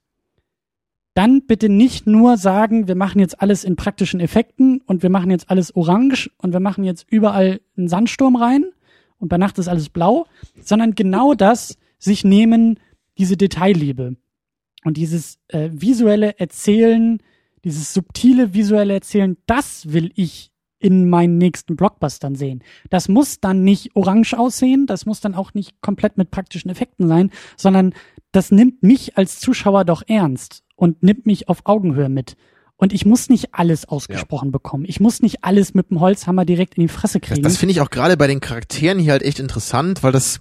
Speaker 3: dann bitte nicht nur sagen, wir machen jetzt alles in praktischen Effekten und wir machen jetzt alles orange und wir machen jetzt überall einen Sandsturm rein und bei Nacht ist alles blau, sondern genau das sich nehmen, diese Detailliebe und dieses äh, visuelle Erzählen, dieses subtile visuelle Erzählen, das will ich in meinen nächsten Blockbustern sehen. Das muss dann nicht orange aussehen, das muss dann auch nicht komplett mit praktischen Effekten sein, sondern das nimmt mich als Zuschauer doch ernst und nimmt mich auf Augenhöhe mit. Und ich muss nicht alles ausgesprochen bekommen. Ich muss nicht alles mit dem Holzhammer direkt in die Fresse
Speaker 4: Das,
Speaker 3: kriegen.
Speaker 4: das finde ich auch gerade bei den Charakteren hier halt echt interessant, weil das,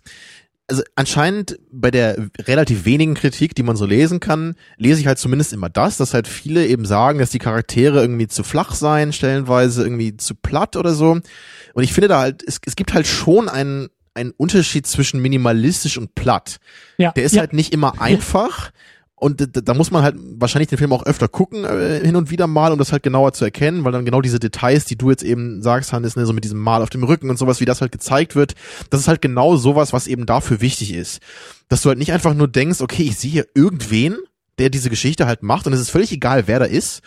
Speaker 4: also anscheinend bei der relativ wenigen Kritik, die man so lesen kann, lese ich halt zumindest immer das, dass halt viele eben sagen, dass die Charaktere irgendwie zu flach seien, stellenweise irgendwie zu platt oder so. Und ich finde da halt, es, es gibt halt schon einen, einen Unterschied zwischen minimalistisch und platt.
Speaker 3: ja,
Speaker 4: Der ist
Speaker 3: ja,
Speaker 4: halt nicht immer einfach Und da, muss man halt wahrscheinlich den Film auch öfter gucken, äh, hin und wieder mal, um das halt genauer zu erkennen, weil dann genau diese Details, die du jetzt eben sagst, Hannes, ne, so mit diesem Mal auf dem Rücken und sowas, wie das halt gezeigt wird, das ist halt genau sowas, was eben dafür wichtig ist. Dass du halt nicht einfach nur denkst, okay, ich sehe hier irgendwen, der diese Geschichte halt macht und es ist völlig egal, wer da ist,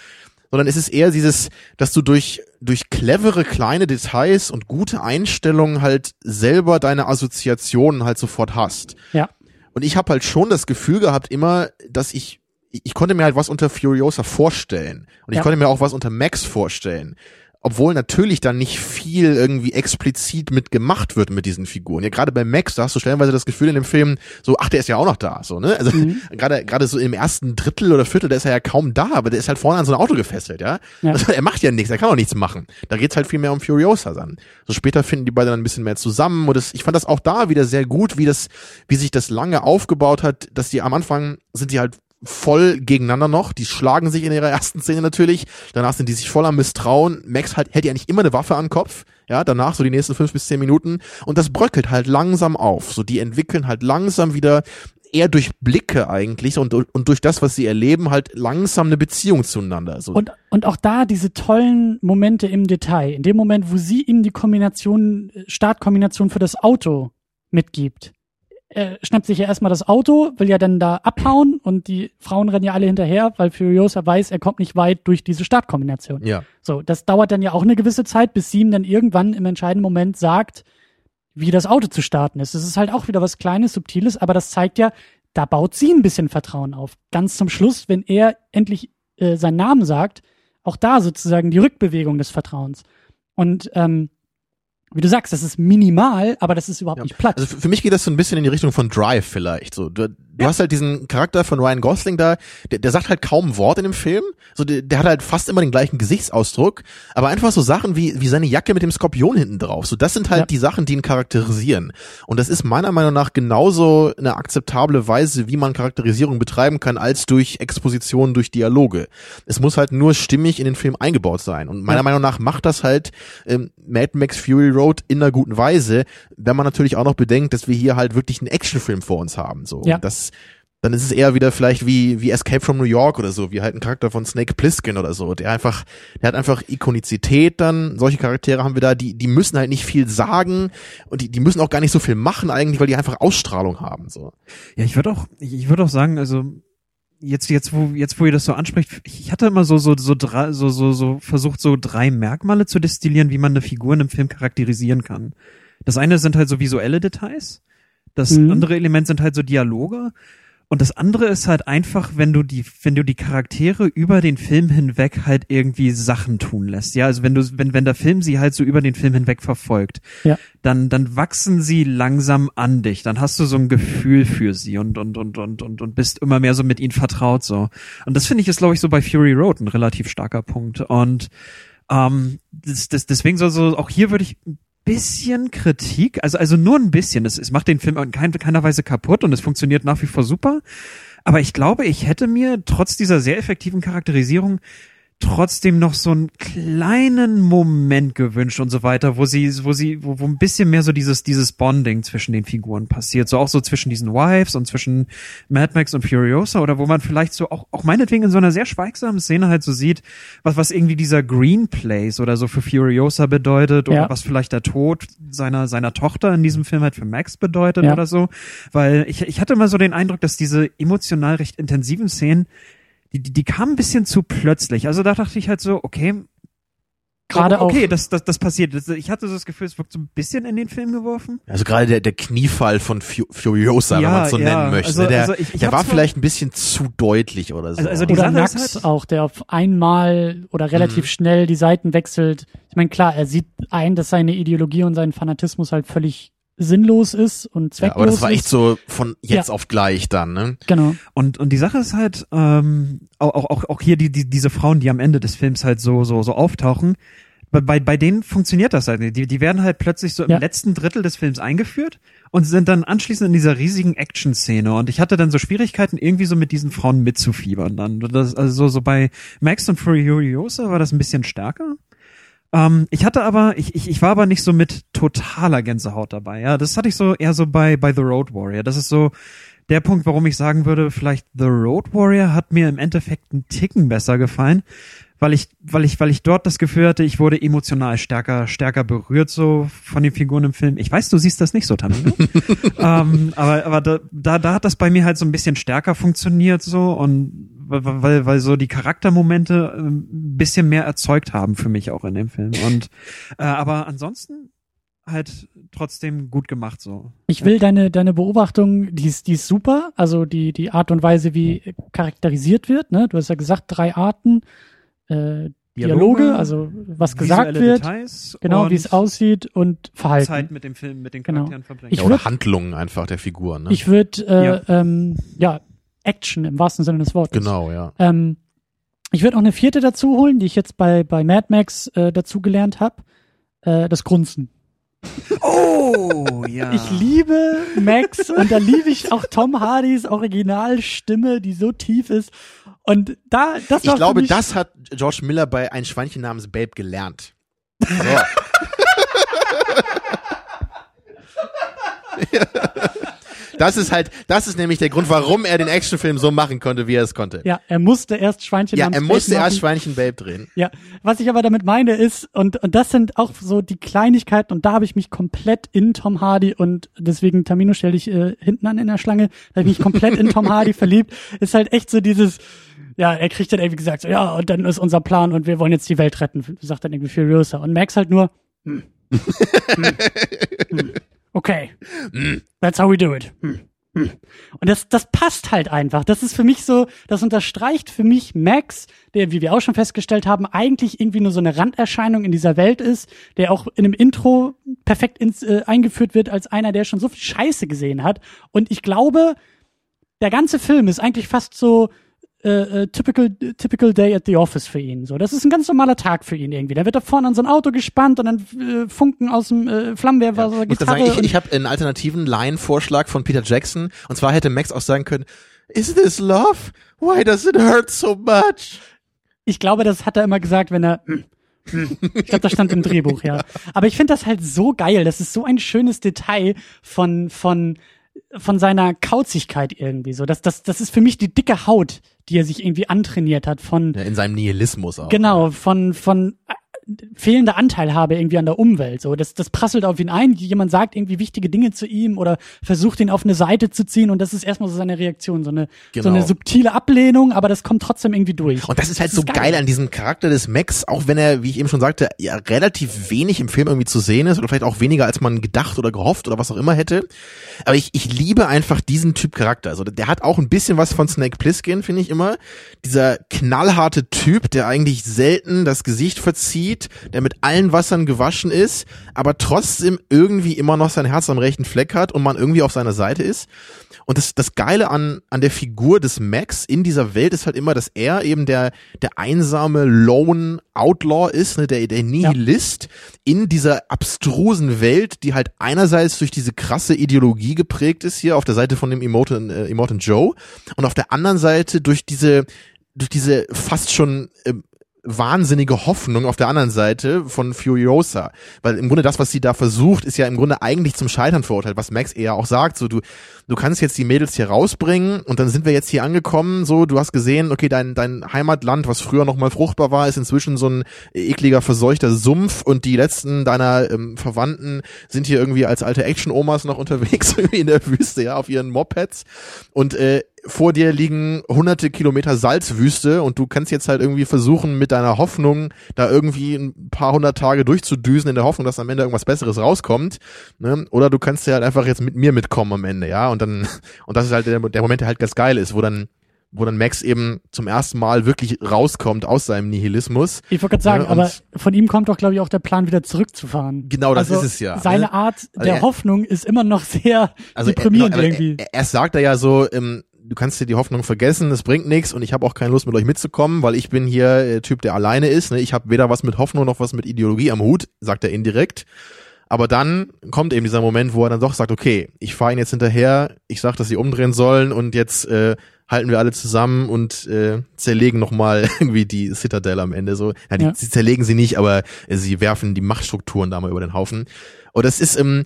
Speaker 4: sondern es ist eher dieses, dass du durch, durch clevere kleine Details und gute Einstellungen halt selber deine Assoziationen halt sofort hast.
Speaker 3: Ja.
Speaker 4: Und ich habe halt schon das Gefühl gehabt immer, dass ich ich konnte mir halt was unter Furiosa vorstellen und ich
Speaker 3: Ja.
Speaker 4: konnte mir auch was unter Max vorstellen. Obwohl natürlich dann nicht viel irgendwie explizit mit gemacht wird mit diesen Figuren. Ja, gerade bei Max, da hast du stellenweise das Gefühl in dem Film, so, ach, der ist ja auch noch da, so, ne? Also,
Speaker 3: Mhm.
Speaker 4: gerade, gerade so im ersten Drittel oder Viertel, da ist er ja kaum da, aber der ist halt vorne an so ein Auto gefesselt, ja?
Speaker 3: Ja.
Speaker 4: Also, er macht ja nichts, er kann auch nichts machen. Da geht's halt viel mehr um Furiosa dann. So später finden die beiden dann ein bisschen mehr zusammen und das, ich fand das auch da wieder sehr gut, wie das, wie sich das lange aufgebaut hat, dass die am Anfang sind die halt voll gegeneinander noch. Die schlagen sich in ihrer ersten Szene natürlich. Danach sind die sich voller Misstrauen. Max halt, hält ja nicht immer eine Waffe an Kopf. Ja, danach so die nächsten fünf bis zehn Minuten. Und das bröckelt halt langsam auf. So, die entwickeln halt langsam wieder eher durch Blicke eigentlich und, und durch das, was sie erleben, halt langsam eine Beziehung zueinander. So.
Speaker 3: Und, und auch da diese tollen Momente im Detail. In dem Moment, wo sie ihm die Kombination, äh, Startkombination für das Auto mitgibt. Er schnappt sich ja erstmal das Auto, will ja dann da abhauen und die Frauen rennen ja alle hinterher, weil Furiosa weiß, er kommt nicht weit durch diese Startkombination.
Speaker 4: ja.
Speaker 3: So, das dauert dann ja auch eine gewisse Zeit, bis sie ihm dann irgendwann im entscheidenden Moment sagt, wie das Auto zu starten ist. Das ist halt auch wieder was Kleines, Subtiles, aber das zeigt ja, da baut sie ein bisschen Vertrauen auf. Ganz zum Schluss, wenn er endlich äh, seinen Namen sagt, auch da sozusagen die Rückbewegung des Vertrauens. Und ähm, wie du sagst, das ist minimal, aber das ist überhaupt
Speaker 4: Ja.
Speaker 3: nicht platt.
Speaker 4: Also für für mich geht das so ein bisschen in die Richtung von Drive vielleicht. So, du, hast halt diesen Charakter von Ryan Gosling da, der, der sagt halt kaum ein Wort in dem Film. So, der, der hat halt fast immer den gleichen Gesichtsausdruck, aber einfach so Sachen wie wie seine Jacke mit dem Skorpion hinten drauf. So, das sind halt
Speaker 3: Ja.
Speaker 4: die Sachen, die ihn charakterisieren. Und das ist meiner Meinung nach genauso eine akzeptable Weise, wie man Charakterisierung betreiben kann, als durch Exposition, durch Dialoge. Es muss halt nur stimmig in den Film eingebaut sein. Und meiner
Speaker 3: Ja.
Speaker 4: Meinung nach macht das halt ähm, Mad Max Fury Road in einer guten Weise, wenn man natürlich auch noch bedenkt, dass wir hier halt wirklich einen Actionfilm vor uns haben. So.
Speaker 3: Ja.
Speaker 4: Und das, dann ist es eher wieder vielleicht wie, wie Escape from New York oder so, wie halt ein Charakter von Snake Plissken oder so, der einfach, der hat einfach Ikonizität dann, solche Charaktere haben wir da, die, die müssen halt nicht viel sagen und die, die müssen auch gar nicht so viel machen eigentlich, weil die einfach Ausstrahlung haben, so.
Speaker 5: Ja, ich würde auch, ich, würde auch sagen, also jetzt, jetzt, wo, jetzt, wo ihr das so anspricht, ich ich hatte immer so, so, so drei, so, so, so versucht, so drei Merkmale zu destillieren, wie man eine Figur in einem Film charakterisieren kann. Das eine sind halt so visuelle Details. Das
Speaker 3: Mhm.
Speaker 5: andere Element sind halt so Dialoge. Und das andere ist halt einfach, wenn du die, wenn du die Charaktere über den Film hinweg halt irgendwie Sachen tun lässt. Ja, also wenn du, wenn, wenn der Film sie halt so über den Film hinweg verfolgt,
Speaker 3: Ja.
Speaker 5: dann, dann wachsen sie langsam an dich. Dann hast du so ein Gefühl für sie und, und, und, und, und, und bist immer mehr so mit ihnen vertraut, so. Und das finde ich ist, glaube ich, so bei Fury Road ein relativ starker Punkt. Und, ähm, das, das, deswegen so, so, auch hier würde ich bisschen Kritik, also, also nur ein bisschen. Es, es macht den Film in kein, keiner Weise kaputt und es funktioniert nach wie vor super. Aber ich glaube, ich hätte mir trotz dieser sehr effektiven Charakterisierung trotzdem noch so einen kleinen Moment gewünscht und so weiter, wo sie, wo sie, wo, wo ein bisschen mehr so dieses, dieses Bonding zwischen den Figuren passiert, so auch so zwischen diesen Wives und zwischen Mad Max und Furiosa oder wo man vielleicht so auch, auch meinetwegen in so einer sehr schweigsamen Szene halt so sieht, was, was irgendwie dieser Green Place oder so für Furiosa bedeutet oder
Speaker 3: Ja.
Speaker 5: was vielleicht der Tod seiner, seiner Tochter in diesem Film halt für Max bedeutet
Speaker 3: Ja.
Speaker 5: oder so, weil ich, ich hatte immer so den Eindruck, dass diese emotional recht intensiven Szenen die, die, die kamen ein bisschen zu plötzlich. Also da dachte ich halt so, okay,
Speaker 3: Gerade
Speaker 5: oh, okay,
Speaker 3: auch-
Speaker 5: das, das, das passiert. Ich hatte so das Gefühl, es wirkt so ein bisschen in den Film geworfen.
Speaker 4: Also gerade der, der Kniefall von Fu Furiosa, wenn
Speaker 5: Ja,
Speaker 4: man es so
Speaker 5: ja.
Speaker 4: nennen möchte,
Speaker 5: Also-
Speaker 4: ne, der,
Speaker 5: also ich- ich
Speaker 4: der war vielleicht ein bisschen zu deutlich oder so.
Speaker 5: Also- also die
Speaker 3: Oder Nax
Speaker 5: halt-
Speaker 3: auch, der auf einmal oder relativ
Speaker 4: Mhm.
Speaker 3: schnell die Seiten wechselt. Ich meine, klar, er sieht ein, dass seine Ideologie und sein Fanatismus halt völlig sinnlos ist und
Speaker 4: ja,
Speaker 3: zwecklos
Speaker 4: aber das war echt so von jetzt
Speaker 3: Ja.
Speaker 4: auf gleich dann, ne?
Speaker 3: Genau.
Speaker 5: Und, und die Sache ist halt, ähm, auch, auch, auch, hier die, die, diese Frauen, die am Ende des Films halt so, so, so auftauchen, bei, bei, bei denen funktioniert das halt nicht. Die, die werden halt plötzlich so im
Speaker 3: Ja.
Speaker 5: letzten Drittel des Films eingeführt und sind dann anschließend in dieser riesigen Action-Szene. Und ich hatte dann so Schwierigkeiten, irgendwie so mit diesen Frauen mitzufiebern dann. Das, also so, so bei Max und Furiosa war das ein bisschen stärker. Ähm, ich hatte aber, ich, ich, ich war aber nicht so mit totaler Gänsehaut dabei. Ja, das hatte ich so eher so bei, bei The Road Warrior. Das ist so, der Punkt, warum ich sagen würde, vielleicht The Road Warrior hat mir im Endeffekt einen Ticken besser gefallen, weil ich, weil ich, weil ich dort das Gefühl hatte, ich wurde emotional stärker, stärker berührt so von den Figuren im Film. Ich weiß, du siehst das nicht so, Tamino. ähm, aber, aber da, da, da hat das bei mir halt so ein bisschen stärker funktioniert so und weil, weil, weil so die Charaktermomente ein bisschen mehr erzeugt haben für mich auch in dem Film. Und äh, aber ansonsten halt trotzdem gut gemacht so.
Speaker 3: Ich will deine, deine Beobachtung, die ist, die ist super, also die, die Art und Weise, wie charakterisiert wird, ne? Du hast ja gesagt, drei Arten, äh, Dialoge,
Speaker 5: Dialoge,
Speaker 3: also was gesagt wird,
Speaker 5: Details
Speaker 3: genau, wie es aussieht und Verhalten.
Speaker 5: Zeit mit dem Film, mit den
Speaker 3: Genau.
Speaker 5: Charakteren verbringen.
Speaker 3: Ich
Speaker 4: Ja, oder
Speaker 3: würd-
Speaker 4: Handlungen einfach der Figuren. Ne?
Speaker 3: Ich würde, äh,
Speaker 5: Ja.
Speaker 3: ähm, ja, Action im wahrsten Sinne des Wortes.
Speaker 4: genau, ja.
Speaker 3: Ähm, ich würde noch eine vierte dazu holen, die ich jetzt bei, bei Mad Max äh, dazu gelernt habe. Äh, das Grunzen.
Speaker 5: Oh, ja.
Speaker 3: Ich liebe Max und da liebe ich auch Tom Hardys Originalstimme, die so tief ist. Und da, das war
Speaker 4: Ich glaube, das hat George Miller bei Ein Schweinchen namens Babe gelernt. So. Das ist halt, das ist nämlich der Grund, warum er den Actionfilm so machen konnte, wie er es konnte.
Speaker 3: Ja, er musste erst Schweinchen
Speaker 4: Ja, er musste erst. Schweinchen Babe drehen.
Speaker 3: Ja, was ich aber damit meine ist, und, und das sind auch so die Kleinigkeiten, und da habe ich mich komplett in Tom Hardy und deswegen, Tamino, stell dich äh, hinten an in der Schlange, da habe ich mich komplett in Tom Hardy verliebt, ist halt echt so dieses, ja, er kriegt dann irgendwie gesagt, so, ja, und dann ist unser Plan und wir wollen jetzt die Welt retten, sagt dann irgendwie Furiosa. Und Max halt nur, hm, hm, hm, okay, that's how we do it. Hm. hm. Und das, das passt halt einfach. Das ist für mich so, das unterstreicht für mich Max, der, wie wir auch schon festgestellt haben, eigentlich irgendwie nur so eine Randerscheinung in dieser Welt ist, der auch in einem Intro perfekt ins, äh, eingeführt wird als einer, der schon so viel Scheiße gesehen hat. Und ich glaube, der ganze Film ist eigentlich fast so äh, äh, typical, typical day at the office für ihn. So, das ist ein ganz normaler Tag für ihn irgendwie. Da wird da vorne an so ein Auto gespannt und dann äh, Funken aus dem äh, Flammenwerfer, so
Speaker 4: Ich muss sagen, ich, ich habe einen alternativen Line-Vorschlag von Peter Jackson. Und zwar hätte Max auch sagen können, Is this love? Why does it hurt so much?
Speaker 3: Ich glaube, das hat er immer gesagt, wenn er. hm, hm. Ich glaube, das stand im Drehbuch, ja. Aber ich finde das halt so geil. Das ist so ein schönes Detail von von von seiner Kauzigkeit irgendwie so. Das das das ist für mich die dicke Haut, die er sich irgendwie antrainiert hat von
Speaker 4: Ja, in seinem Nihilismus auch.
Speaker 3: genau von von fehlender Anteilhabe irgendwie an der Umwelt. So, das, das prasselt auf ihn ein. Jemand sagt irgendwie wichtige Dinge zu ihm oder versucht ihn auf eine Seite zu ziehen und das ist erstmal so seine Reaktion, so eine, so
Speaker 4: Genau.
Speaker 3: eine subtile Ablehnung, aber das kommt trotzdem irgendwie durch.
Speaker 4: Und das ist halt so geil. an diesem Charakter des Max, auch wenn er, wie ich eben schon sagte, ja relativ wenig im Film irgendwie zu sehen ist oder vielleicht auch weniger als man gedacht oder gehofft oder was auch immer hätte. Aber ich, ich liebe einfach diesen Typ Charakter. Also der hat auch ein bisschen was von Snake Plissken, finde ich immer. Dieser knallharte Typ, der eigentlich selten das Gesicht verzieht, der mit allen Wassern gewaschen ist, aber trotzdem irgendwie immer noch sein Herz am rechten Fleck hat und man irgendwie auf seiner Seite ist. Und das, das Geile an, an der Figur des Max in dieser Welt ist halt immer, dass er eben der, der einsame Lone Outlaw ist, ne, der, der Nihilist in dieser abstrusen Welt, die halt einerseits durch diese krasse Ideologie geprägt ist hier auf der Seite von dem Immortan, äh, Immortan Joe und auf der anderen Seite durch diese, durch diese fast schon ähm, wahnsinnige Hoffnung auf der anderen Seite von Furiosa. Weil im Grunde das, was sie da versucht, ist ja im Grunde eigentlich zum Scheitern verurteilt, was Max eher auch sagt. So, du, du kannst jetzt die Mädels hier rausbringen und dann sind wir jetzt hier angekommen. So, du hast gesehen, okay, dein, dein Heimatland, was früher noch mal fruchtbar war, ist inzwischen so ein ekliger, verseuchter Sumpf und die letzten deiner ähm, Verwandten sind hier irgendwie als alte Action-Omas noch unterwegs irgendwie in der Wüste, ja, auf ihren Mopeds. Und äh, vor dir liegen hunderte Kilometer Salzwüste und du kannst jetzt halt irgendwie versuchen, mit deiner Hoffnung da irgendwie ein paar hundert Tage durchzudüsen, in der Hoffnung, dass am Ende irgendwas Besseres rauskommt. Ne? Oder du kannst ja halt einfach jetzt mit mir mitkommen am Ende, ja. Und dann, und das ist halt der, der Moment, der halt ganz geil ist, wo dann wo dann Max eben zum ersten Mal wirklich rauskommt aus seinem Nihilismus.
Speaker 3: Ich wollte gerade sagen,
Speaker 4: Ja, und-
Speaker 3: aber von ihm kommt doch, glaube ich, auch der Plan, wieder zurückzufahren.
Speaker 4: Genau, das
Speaker 3: also
Speaker 4: ist es ja,
Speaker 3: Seine
Speaker 4: ne?
Speaker 3: Art
Speaker 4: Also
Speaker 3: der
Speaker 4: er-
Speaker 3: Hoffnung ist immer noch sehr
Speaker 4: Also
Speaker 3: deprimierend
Speaker 4: er, aber
Speaker 3: irgendwie.
Speaker 4: er- erst sagt er ja so, ähm, du kannst dir die Hoffnung vergessen, es bringt nichts und ich habe auch keine Lust mit euch mitzukommen, weil ich bin hier äh, Typ, der alleine ist. Ne? Ich habe weder was mit Hoffnung noch was mit Ideologie am Hut, sagt er indirekt. Aber dann kommt eben dieser Moment, wo er dann doch sagt, okay, ich fahre ihn jetzt hinterher, ich sag, dass sie umdrehen sollen und jetzt äh, halten wir alle zusammen und äh, zerlegen nochmal irgendwie die Citadel am Ende so. Ja, die,
Speaker 3: Ja.
Speaker 4: sie zerlegen sie nicht, aber äh, sie werfen die Machtstrukturen da mal über den Haufen. Und das ist ähm,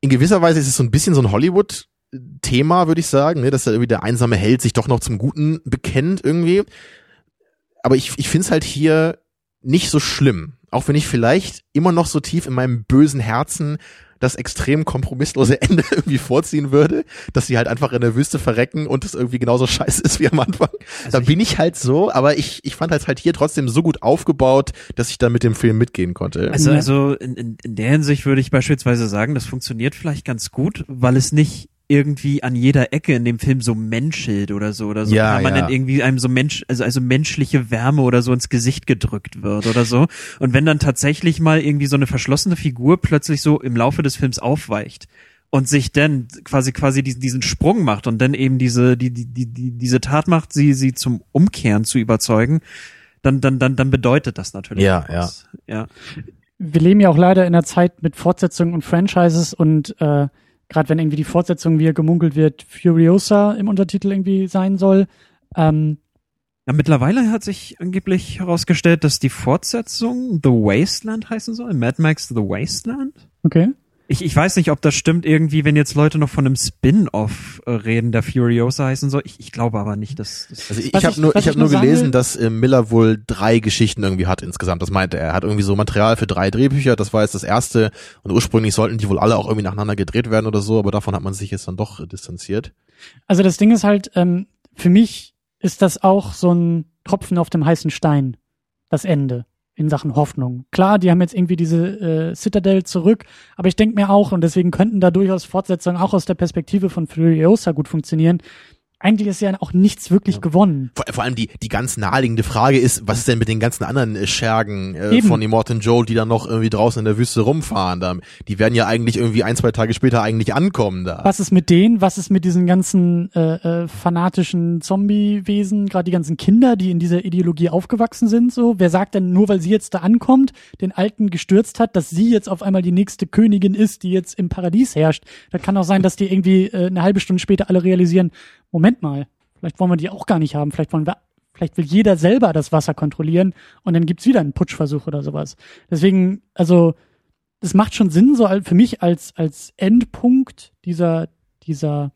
Speaker 4: in gewisser Weise ist es so ein bisschen so ein Hollywood Thema, würde ich sagen, ne, dass er irgendwie der einsame Held sich doch noch zum Guten bekennt irgendwie. Aber ich, ich finde es halt hier nicht so schlimm. Auch wenn ich vielleicht immer noch so tief in meinem bösen Herzen das extrem kompromisslose Ende irgendwie vorziehen würde, dass sie halt einfach in der Wüste verrecken und es irgendwie genauso scheiße ist wie am Anfang.
Speaker 5: Also
Speaker 4: da bin ich halt so, aber ich, ich fand halt halt hier trotzdem so gut aufgebaut, dass ich da mit dem Film mitgehen konnte.
Speaker 5: Also, also in, in, in der Hinsicht würde ich beispielsweise sagen, das funktioniert vielleicht ganz gut, weil es nicht irgendwie an jeder Ecke in dem Film so menschelt oder so oder so
Speaker 4: Ja,
Speaker 5: permanent
Speaker 4: ja.
Speaker 5: irgendwie einem so Mensch also also menschliche Wärme oder so ins Gesicht gedrückt wird oder so und wenn dann tatsächlich mal irgendwie so eine verschlossene Figur plötzlich so im Laufe des Films aufweicht und sich dann quasi quasi diesen, diesen Sprung macht und dann eben diese die die die die diese Tat macht sie sie zum Umkehren zu überzeugen dann dann dann dann bedeutet das natürlich
Speaker 4: Ja,
Speaker 5: was. ja
Speaker 3: wir leben ja auch leider in einer Zeit mit Fortsetzungen und Franchises und äh, gerade wenn irgendwie die Fortsetzung, wie gemunkelt wird, Furiosa im Untertitel irgendwie sein soll. Ähm,
Speaker 5: Ja, mittlerweile hat sich angeblich herausgestellt, dass die Fortsetzung The Wasteland heißen soll. Mad Max The Wasteland.
Speaker 3: okay.
Speaker 5: Ich, ich weiß nicht, ob das stimmt irgendwie, wenn jetzt Leute noch von einem Spin-off äh, reden, der Furiosa heißen soll. Ich, ich glaube aber nicht, dass, dass
Speaker 4: Also ich, ich habe nur, ich hab nur gelesen,
Speaker 3: will-
Speaker 4: dass äh, Miller wohl drei Geschichten irgendwie hat insgesamt. Das meinte er. Er hat irgendwie so Material für drei Drehbücher. Das war jetzt das erste. Und ursprünglich sollten die wohl alle auch irgendwie nacheinander gedreht werden oder so. Aber davon hat man sich jetzt dann doch äh, distanziert.
Speaker 3: Also das Ding ist halt, ähm, für mich ist das auch so ein Tropfen auf dem heißen Stein, das Ende in Sachen Hoffnung. Klar, die haben jetzt irgendwie diese äh, Citadel zurück, aber ich denke mir auch, und deswegen könnten da durchaus Fortsetzungen auch aus der Perspektive von Furiosa gut funktionieren. Eigentlich ist ja auch nichts wirklich gewonnen.
Speaker 4: Vor, vor allem die, die ganz naheliegende Frage ist, was ist denn mit den ganzen anderen äh, Schergen äh, von Immortan Joel, die dann noch irgendwie draußen in der Wüste rumfahren? Da, die werden ja eigentlich irgendwie ein, zwei Tage später eigentlich ankommen da.
Speaker 3: Was ist mit denen? Was ist mit diesen ganzen äh, äh, fanatischen Zombie-Wesen, gerade die ganzen Kinder, die in dieser Ideologie aufgewachsen sind? So, wer sagt denn nur, weil sie jetzt da ankommt, den Alten gestürzt hat, dass sie jetzt auf einmal die nächste Königin ist, die jetzt im Paradies herrscht? Da kann auch sein, dass die irgendwie äh, eine halbe Stunde später alle realisieren: Moment mal, vielleicht wollen wir die auch gar nicht haben. Vielleicht wollen wir Vielleicht will jeder selber das Wasser kontrollieren und dann gibt's wieder einen Putschversuch oder sowas. Deswegen, also das macht schon Sinn, so für mich als, als Endpunkt dieser, dieser,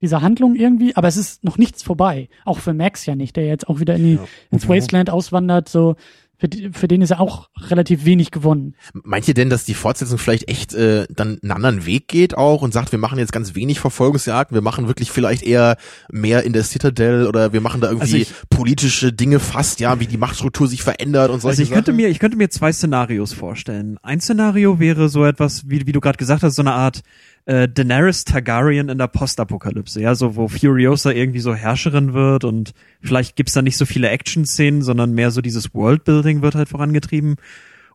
Speaker 3: dieser Handlung irgendwie, aber es ist noch nichts vorbei. Auch für Max ja nicht, der jetzt auch wieder in die, ins Wasteland auswandert, so, für, die, für den ist ja auch relativ wenig gewonnen.
Speaker 4: Meint ihr denn, dass die Fortsetzung vielleicht echt äh, dann einen anderen Weg geht auch und sagt, wir machen jetzt ganz wenig Verfolgungsjagden, wir machen wirklich vielleicht eher mehr in der Citadel oder wir machen da irgendwie
Speaker 5: Also ich-
Speaker 4: politische Dinge fast, ja, wie die Machtstruktur sich verändert und solche
Speaker 5: Also ich könnte
Speaker 4: Sachen?
Speaker 5: mir, ich könnte mir zwei Szenarios vorstellen. Ein Szenario wäre so etwas, wie, wie du gerade gesagt hast, so eine Art äh, Daenerys Targaryen in der Postapokalypse, ja, so wo Furiosa irgendwie so Herrscherin wird und vielleicht gibt's da nicht so viele Action-Szenen, sondern mehr so dieses Worldbuilding wird halt vorangetrieben.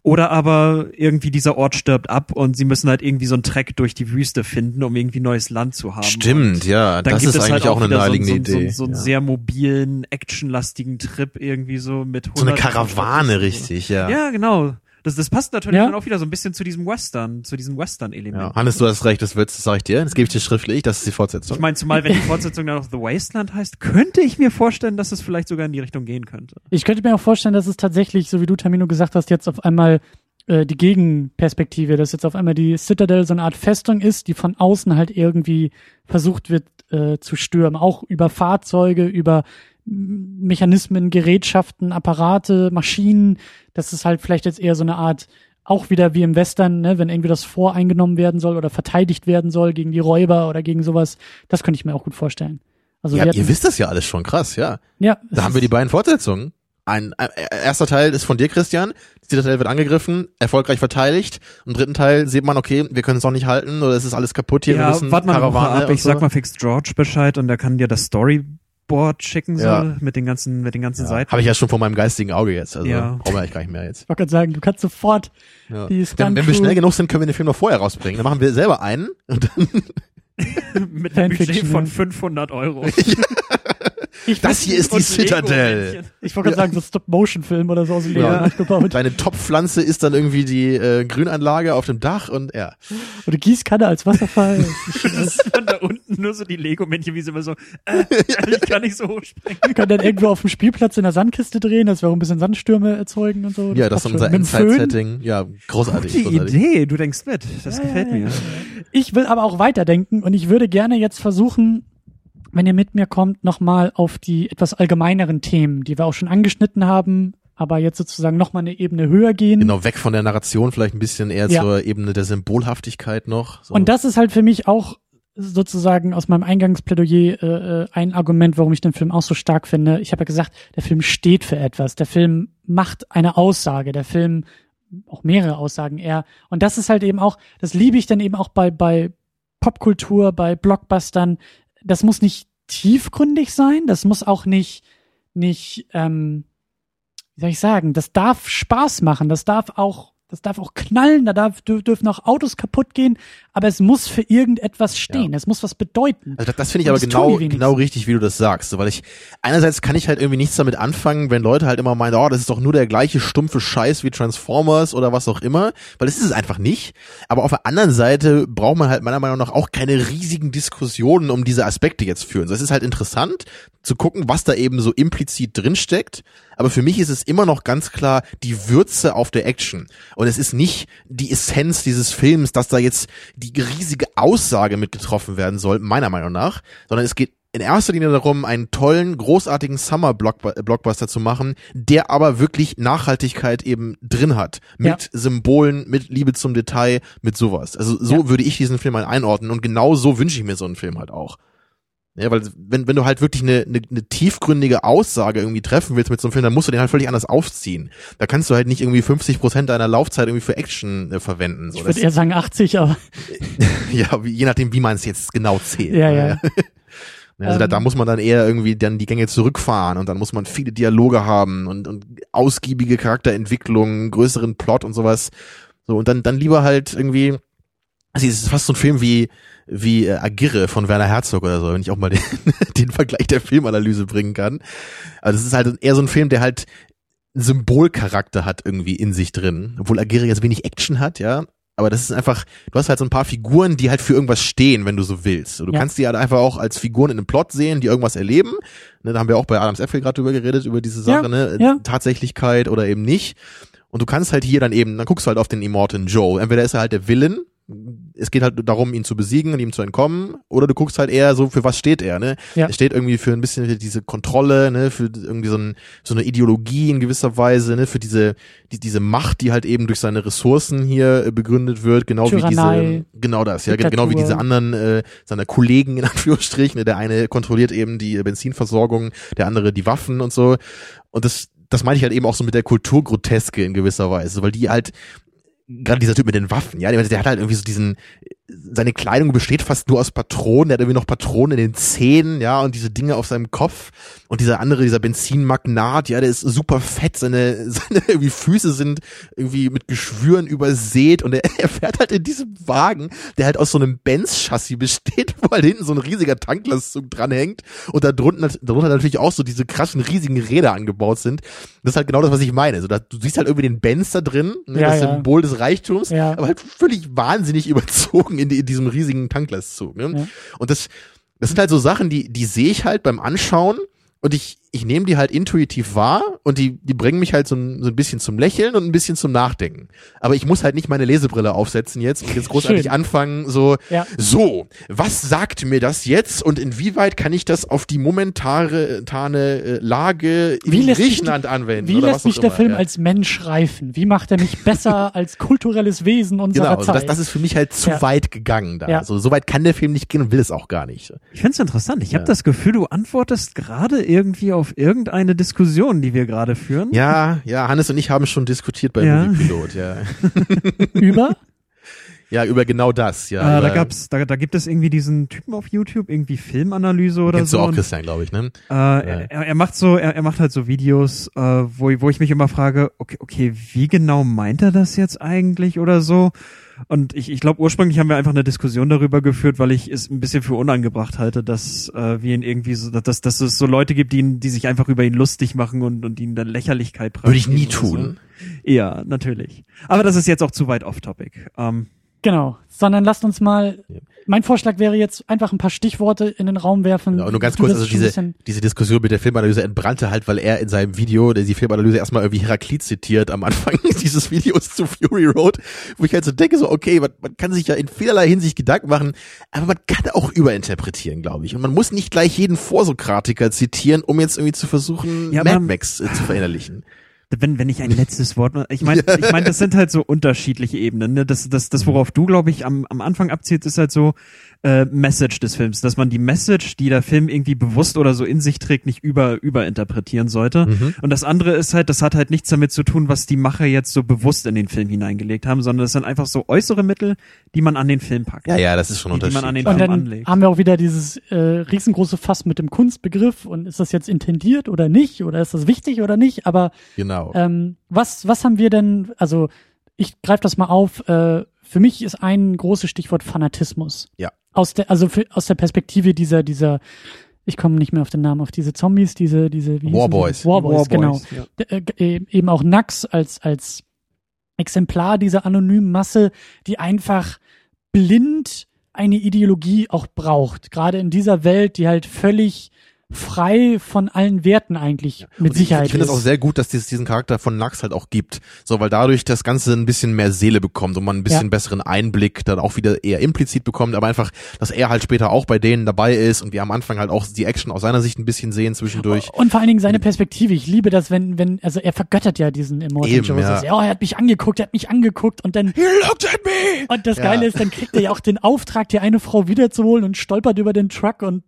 Speaker 5: Oder aber irgendwie dieser Ort stirbt ab und sie müssen halt irgendwie so einen Trek durch die Wüste finden, um irgendwie neues Land zu haben.
Speaker 4: Stimmt,
Speaker 5: Und
Speaker 4: ja, das
Speaker 5: gibt
Speaker 4: ist
Speaker 5: es
Speaker 4: eigentlich
Speaker 5: halt
Speaker 4: auch eine
Speaker 5: wieder
Speaker 4: naheliegende
Speaker 5: so,
Speaker 4: Idee.
Speaker 5: So, so einen
Speaker 4: ja.
Speaker 5: sehr mobilen, actionlastigen Trip irgendwie so mit
Speaker 4: so eine
Speaker 5: 100
Speaker 4: Karawane,
Speaker 5: so.
Speaker 4: richtig, ja.
Speaker 5: Ja, genau. Das, das passt natürlich
Speaker 3: Ja.
Speaker 5: dann auch wieder so ein bisschen zu diesem Western, zu diesem Western-Element.
Speaker 4: Ja, Hannes, du hast recht, das wird's, das sag ich dir, das gebe ich dir schriftlich, das ist die Fortsetzung.
Speaker 5: Ich meine, zumal wenn die Fortsetzung dann noch The Wasteland heißt, könnte ich mir vorstellen, dass es vielleicht sogar in die Richtung gehen könnte.
Speaker 3: Ich könnte mir auch vorstellen, dass es tatsächlich, so wie du, Tamino, gesagt hast, jetzt auf einmal äh, die Gegenperspektive, dass jetzt auf einmal die Citadel so eine Art Festung ist, die von außen halt irgendwie versucht wird äh, zu stürmen. Auch über Fahrzeuge, über Mechanismen, Gerätschaften, Apparate, Maschinen. Das ist halt vielleicht jetzt eher so eine Art, auch wieder wie im Western, ne, wenn irgendwie das voreingenommen werden soll oder verteidigt werden soll gegen die Räuber oder gegen sowas. Das könnte ich mir auch gut vorstellen. Also
Speaker 4: ja,
Speaker 3: wir
Speaker 4: ihr wisst das ja alles schon, krass, ja.
Speaker 3: ja,
Speaker 4: Da haben wir die beiden Fortsetzungen. Ein, ein erster Teil ist von dir, Christian. Die Citadel wird angegriffen, erfolgreich verteidigt. Im dritten Teil sieht man, okay, wir können es auch nicht halten oder es ist alles kaputt hier. wir
Speaker 5: ja,
Speaker 4: müssen
Speaker 5: warte mal, noch mal
Speaker 4: Karawane
Speaker 5: ab. Ich sag
Speaker 4: so.
Speaker 5: mal fix George Bescheid und der kann dir das Storyboard schicken so
Speaker 4: Ja.
Speaker 5: mit den ganzen, mit den ganzen
Speaker 4: Ja,
Speaker 5: Seiten.
Speaker 4: Habe ich ja schon vor meinem geistigen Auge jetzt. Also
Speaker 5: Ja.
Speaker 4: brauchen wir eigentlich gar nicht mehr jetzt.
Speaker 3: Ich wollte gerade sagen, du kannst sofort
Speaker 4: Ja.
Speaker 3: die
Speaker 4: Wenn, wenn wir schnell genug sind, können wir den Film noch vorher rausbringen. Dann machen wir selber einen. Und dann,
Speaker 5: mit einem Budget von
Speaker 3: ja.
Speaker 5: 500 Euro.
Speaker 3: Ich,
Speaker 4: das hier ist die
Speaker 5: Und
Speaker 4: Citadel.
Speaker 3: Ich wollte gerade sagen, so Stop-Motion-Film oder so aus dem Leben
Speaker 4: Ja.
Speaker 3: nachgebaut.
Speaker 4: Deine Topfpflanze ist dann irgendwie die äh, Grünanlage auf dem Dach und ja.
Speaker 3: Oder Gießkanne als Wasserfall. Das ist
Speaker 5: von da unten nur so die Lego-Männchen, wie sie immer so, äh, ich kann nicht so hochspringen.
Speaker 3: Wir können dann irgendwo auf dem Spielplatz in der Sandkiste drehen, dass wir auch ein bisschen Sandstürme erzeugen und so.
Speaker 4: Ja, das ist unser. Endzeit-Setting. Ja, großartig.
Speaker 5: Gute
Speaker 4: großartig.
Speaker 5: Idee, du denkst mit. Das gefällt mir.
Speaker 3: Ich will aber auch weiterdenken Und ich würde gerne jetzt versuchen, wenn ihr mit mir kommt, nochmal auf die etwas allgemeineren Themen, die wir auch schon angeschnitten haben, aber jetzt sozusagen nochmal eine Ebene höher gehen.
Speaker 4: Genau, weg von der Narration, vielleicht ein bisschen eher
Speaker 3: Ja.
Speaker 4: zur Ebene der Symbolhaftigkeit noch. So.
Speaker 3: Und das ist halt für mich auch sozusagen aus meinem Eingangsplädoyer äh, äh, ein Argument, warum ich den Film auch so stark finde. Ich habe ja gesagt, der Film steht für etwas. Der Film macht eine Aussage. Der Film auch mehrere Aussagen eher. Und das ist halt eben auch, das liebe ich dann eben auch bei bei Popkultur, bei Blockbustern. Das muss nicht tiefgründig sein. Das muss auch nicht nicht ähm, wie soll ich sagen, das darf Spaß machen, das darf auch, das darf auch knallen, da darf, dür- dürfen auch Autos kaputt gehen, aber es muss für irgendetwas stehen, es muss was bedeuten.
Speaker 4: Also das, das finde ich aber genau, genau richtig, wie du das sagst. Weil ich, einerseits kann ich halt irgendwie nichts damit anfangen, wenn Leute halt immer meinen, oh, das ist doch nur der gleiche stumpfe Scheiß wie Transformers oder was auch immer, weil das ist es einfach nicht. Aber auf der anderen Seite braucht man halt meiner Meinung nach auch keine riesigen Diskussionen um diese Aspekte jetzt führen. So, es ist halt interessant zu gucken, was da eben so implizit drinsteckt. Aber für mich ist es immer noch ganz klar die Würze auf der Action. Und es ist nicht die Essenz dieses Films, dass da jetzt die riesige Aussage mit getroffen werden soll, meiner Meinung nach, sondern es geht in erster Linie darum, einen tollen, großartigen Summer-Blockbuster zu machen, der aber wirklich Nachhaltigkeit eben drin hat. Mit
Speaker 3: Ja.
Speaker 4: Symbolen, mit Liebe zum Detail, mit sowas. Also so
Speaker 3: Ja.
Speaker 4: würde ich diesen Film mal einordnen und genau so wünsche ich mir so einen Film halt auch. Ja, weil wenn, wenn du halt wirklich eine, eine, eine tiefgründige Aussage irgendwie treffen willst mit so einem Film, dann musst du den halt völlig anders aufziehen. Da kannst du halt nicht irgendwie 50 Prozent deiner Laufzeit irgendwie für Action äh, verwenden. So,
Speaker 3: Ich würde eher sagen 80, aber
Speaker 4: ja, wie, je nachdem, wie man es jetzt genau zählt.
Speaker 3: Ja,
Speaker 4: ne?
Speaker 3: ja.
Speaker 4: Also da, da
Speaker 3: Ähm.
Speaker 4: muss man dann eher irgendwie dann die Gänge zurückfahren und dann muss man viele Dialoge haben und, und ausgiebige Charakterentwicklung, größeren Plot und sowas. So, und dann, dann lieber halt irgendwie, also es ist fast so ein Film wie, wie äh, Agirre von Werner Herzog oder so, wenn ich auch mal den, den Vergleich der Filmanalyse bringen kann. Also es ist halt eher so ein Film, der halt Symbolcharakter hat irgendwie in sich drin, obwohl Agirre jetzt wenig Action hat, ja. Aber das ist einfach, du hast halt so ein paar Figuren, die halt für irgendwas stehen, wenn du so willst. Du
Speaker 3: Ja.
Speaker 4: kannst die halt einfach auch als Figuren in einem Plot sehen, die irgendwas erleben. Ne, da haben wir auch bei Adams Äpfel gerade drüber geredet, über diese Sache,
Speaker 3: Ja,
Speaker 4: ne?
Speaker 3: ja.
Speaker 4: Tatsächlichkeit oder eben nicht. Und du kannst halt hier dann eben, dann guckst du halt auf den Immortan Joe. Entweder ist er halt der Villain, es geht halt darum, ihn zu besiegen und ihm zu entkommen, oder du guckst halt eher so, für was steht er, ne?
Speaker 3: Ja.
Speaker 4: Er steht irgendwie für ein bisschen diese Kontrolle, ne, für irgendwie so, ein, so eine Ideologie in gewisser Weise, ne, für diese, die, diese Macht, die halt eben durch seine Ressourcen hier äh, begründet wird, genau wie
Speaker 3: Tyrannei,
Speaker 4: diese, genau das, ja,
Speaker 3: Diktatur.
Speaker 4: genau wie diese anderen, äh, seiner Kollegen in Anführungsstrichen, ne, der eine kontrolliert eben die Benzinversorgung, der andere die Waffen und so. Und das, das meine ich halt eben auch so mit der Kulturgroteske in gewisser Weise, weil die halt, gerade dieser Typ mit den Waffen, ja, der, der hat halt irgendwie so diesen, seine Kleidung besteht fast nur aus Patronen, der hat irgendwie noch Patronen in den Zähnen, ja, und diese Dinge auf seinem Kopf. Und dieser andere, dieser Benzinmagnat, ja, der ist super fett, seine, seine irgendwie Füße sind irgendwie mit Geschwüren übersät und er, er fährt halt in diesem Wagen, der halt aus so einem Benz-Chassis besteht, wo halt hinten so ein riesiger Tanklastzug dranhängt und da drunter, darunter natürlich auch so diese krassen, riesigen Räder angebaut sind. Das ist halt genau das, was ich meine. So, da, du siehst halt irgendwie den Benz da drin, ne,
Speaker 3: Ja,
Speaker 4: das
Speaker 3: ja.
Speaker 4: Symbol des Reichtums,
Speaker 3: Ja.
Speaker 4: aber halt völlig wahnsinnig überzogen in, in diesem riesigen Tanklastzug. Ne?
Speaker 3: Ja.
Speaker 4: Und das, das sind halt so Sachen, die, die sehe ich halt beim Anschauen und ich, ich nehme die halt intuitiv wahr und die, die bringen mich halt so ein, so ein bisschen zum Lächeln und ein bisschen zum Nachdenken. Aber ich muss halt nicht meine Lesebrille aufsetzen jetzt und jetzt großartig
Speaker 3: Schön.
Speaker 4: anfangen, so,
Speaker 3: Ja.
Speaker 4: so, was sagt mir das jetzt und inwieweit kann ich das auf die momentane tane, äh, Lage in
Speaker 3: Wie lässt sich
Speaker 4: Griechenland anwenden?
Speaker 3: wie
Speaker 4: oder
Speaker 3: lässt sich der
Speaker 4: immer,
Speaker 3: Film
Speaker 4: ja.
Speaker 3: als Mensch reifen? Wie macht er mich besser als kulturelles Wesen unserer
Speaker 4: Genau, also das,
Speaker 3: Zeit?
Speaker 4: das ist für mich halt zu
Speaker 3: Ja.
Speaker 4: weit gegangen da.
Speaker 3: Ja.
Speaker 4: Also, so weit kann der Film nicht gehen und will es auch gar nicht.
Speaker 5: Ich find's interessant. Ich
Speaker 4: Ja.
Speaker 5: habe das Gefühl, du antwortest gerade irgendwie auf irgendeine Diskussion, die wir gerade führen.
Speaker 4: Ja, ja, Hannes und ich haben schon diskutiert bei
Speaker 5: Ja.
Speaker 4: Moviepilot, ja.
Speaker 3: über?
Speaker 4: Ja, über genau das, ja.
Speaker 5: äh, da gab's, da, da gibt es irgendwie diesen Typen auf YouTube, irgendwie Filmanalyse oder
Speaker 4: kennst
Speaker 5: so.
Speaker 4: du auch Christian, glaube ich, ne?
Speaker 5: äh, er, er macht so, er, er macht halt so Videos, äh, wo, wo ich mich immer frage, okay, okay, wie genau meint er das jetzt eigentlich oder so? Und ich, ich glaube, ursprünglich haben wir einfach eine Diskussion darüber geführt, weil ich es ein bisschen für unangebracht halte, dass äh, wir ihn irgendwie so, dass, dass es so Leute gibt, die, ihn, die sich einfach über ihn lustig machen und, und ihn dann Lächerlichkeit
Speaker 4: Würde ich nie tun.
Speaker 5: So. Ja, natürlich. Aber das ist jetzt auch zu weit off-topic. Ähm,
Speaker 3: Genau. Sondern lasst uns mal.
Speaker 4: Ja.
Speaker 3: Mein Vorschlag wäre jetzt einfach ein paar Stichworte in den Raum werfen.
Speaker 4: Genau, nur ganz kurz, also diese, diese Diskussion mit der Filmanalyse entbrannte halt, weil er in seinem Video, der die Filmanalyse erstmal irgendwie Heraklit zitiert am Anfang dieses Videos zu Fury Road, wo ich halt so denke, so, okay, man, man kann sich ja in vielerlei Hinsicht Gedanken machen, aber man kann auch überinterpretieren, glaube ich. Und man muss nicht gleich jeden Vorsokratiker zitieren, um jetzt irgendwie zu versuchen,
Speaker 5: Ja,
Speaker 4: Mad Max äh, zu verinnerlichen.
Speaker 5: Wenn, wenn ich ein letztes Wort, noch- ich meine, ich meine, das sind halt so unterschiedliche Ebenen. Ne? Das, das, das, worauf du, glaube ich, am, am Anfang abzielt, ist halt so äh, Message des Films, dass man die Message, die der Film irgendwie bewusst oder so in sich trägt, nicht über überinterpretieren sollte.
Speaker 4: Mhm.
Speaker 5: Und das andere ist halt, das hat halt nichts damit zu tun, was die Macher jetzt so bewusst in den Film hineingelegt haben, sondern das sind einfach so äußere Mittel, die man an den Film packt.
Speaker 4: Ja, ja, das ist schon ein
Speaker 5: Die- die man an den
Speaker 3: Und
Speaker 5: Film
Speaker 3: dann
Speaker 5: anlegt.
Speaker 3: haben wir auch wieder dieses äh, riesengroße Fass mit dem Kunstbegriff und ist das jetzt intendiert oder nicht oder ist das wichtig oder nicht? Aber
Speaker 4: genau.
Speaker 3: Ähm, was was haben wir denn? Also ich greife das mal auf. Äh, für mich ist ein großes Stichwort Fanatismus.
Speaker 4: Ja.
Speaker 3: Aus der also für, aus der Perspektive dieser dieser ich komme nicht mehr auf den Namen auf diese Zombies diese diese wie?
Speaker 4: Warboys.
Speaker 3: Warboys genau
Speaker 5: ja.
Speaker 3: Äh, e- eben auch Nax als als Exemplar dieser anonymen Masse, die einfach blind eine Ideologie auch braucht. Gerade in dieser Welt, die halt völlig frei von allen Werten eigentlich mit
Speaker 4: Und ich-
Speaker 3: Sicherheit
Speaker 4: Ich finde es auch sehr gut, dass es diesen Charakter von Nax halt auch gibt. So, weil dadurch das Ganze ein bisschen mehr Seele bekommt und man ein bisschen
Speaker 3: Ja.
Speaker 4: besseren Einblick dann auch wieder eher implizit bekommt, aber einfach, dass er halt später auch bei denen dabei ist und wir am Anfang halt auch die Action aus seiner Sicht ein bisschen sehen zwischendurch.
Speaker 3: Und vor allen Dingen seine Perspektive. Ich liebe das, wenn, wenn, also er vergöttert ja diesen Immortal
Speaker 4: Eben,
Speaker 3: Joseph.
Speaker 4: ja.
Speaker 3: Oh, er hat mich angeguckt, er hat mich angeguckt und dann,
Speaker 4: He looked at me!
Speaker 3: und das
Speaker 4: Ja.
Speaker 3: Geile ist, dann kriegt er ja auch den Auftrag, die eine Frau wiederzuholen und stolpert über den Truck und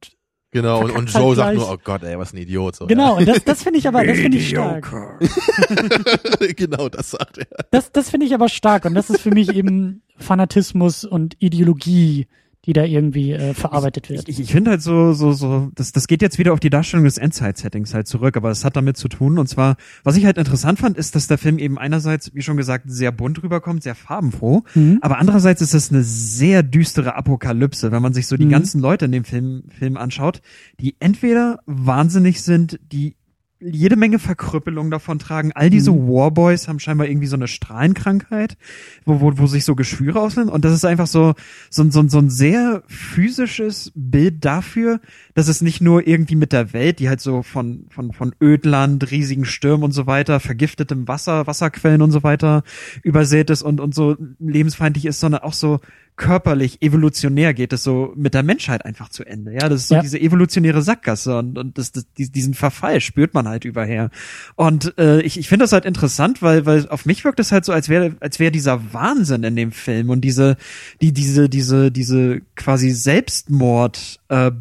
Speaker 4: Genau, und, und
Speaker 3: halt
Speaker 4: Joe sagt
Speaker 3: gleich.
Speaker 4: nur, oh Gott, ey, was ein Idiot. So,
Speaker 3: genau, und das, das finde ich aber, das finde ich stark.
Speaker 4: Ja. genau, das sagt er.
Speaker 3: Das, das finde ich aber stark und das ist für mich eben Fanatismus und Ideologie, die da irgendwie äh, verarbeitet wird.
Speaker 5: Ich, ich finde halt so, so, so, das, das geht jetzt wieder auf die Darstellung des Endzeit-Settings halt zurück, aber es hat damit zu tun. Und zwar, was ich halt interessant fand, ist, dass der Film eben einerseits, wie schon gesagt, sehr bunt rüberkommt, sehr farbenfroh,
Speaker 3: Mhm.
Speaker 5: aber andererseits ist es eine sehr düstere Apokalypse, wenn man sich so die
Speaker 3: Mhm.
Speaker 5: ganzen Leute in dem Film, Film anschaut, die entweder wahnsinnig sind, die jede Menge Verkrüppelung davon tragen. All diese
Speaker 3: Mhm.
Speaker 5: Warboys haben scheinbar irgendwie so eine Strahlenkrankheit, wo, wo, wo sich so Geschwüre auslösen. Und das ist einfach so, so, ein- so, ein- so ein sehr physisches Bild dafür, dass es nicht nur irgendwie mit der Welt, die halt so von, von, von Ödland, riesigen Stürmen und so weiter, vergiftetem Wasser, Wasserquellen und so weiter übersät ist und, und so lebensfeindlich ist, sondern auch so körperlich, evolutionär geht es so mit der Menschheit einfach zu Ende. Ja, das ist so
Speaker 3: Ja.
Speaker 5: diese evolutionäre Sackgasse und, und das, das, die- diesen Verfall spürt man halt überher. Und äh, ich, ich finde das halt interessant, weil, weil auf mich wirkt es halt so, als wäre, als wäre dieser Wahnsinn in dem Film und diese, die, diese, diese, diese quasi Selbstmord äh,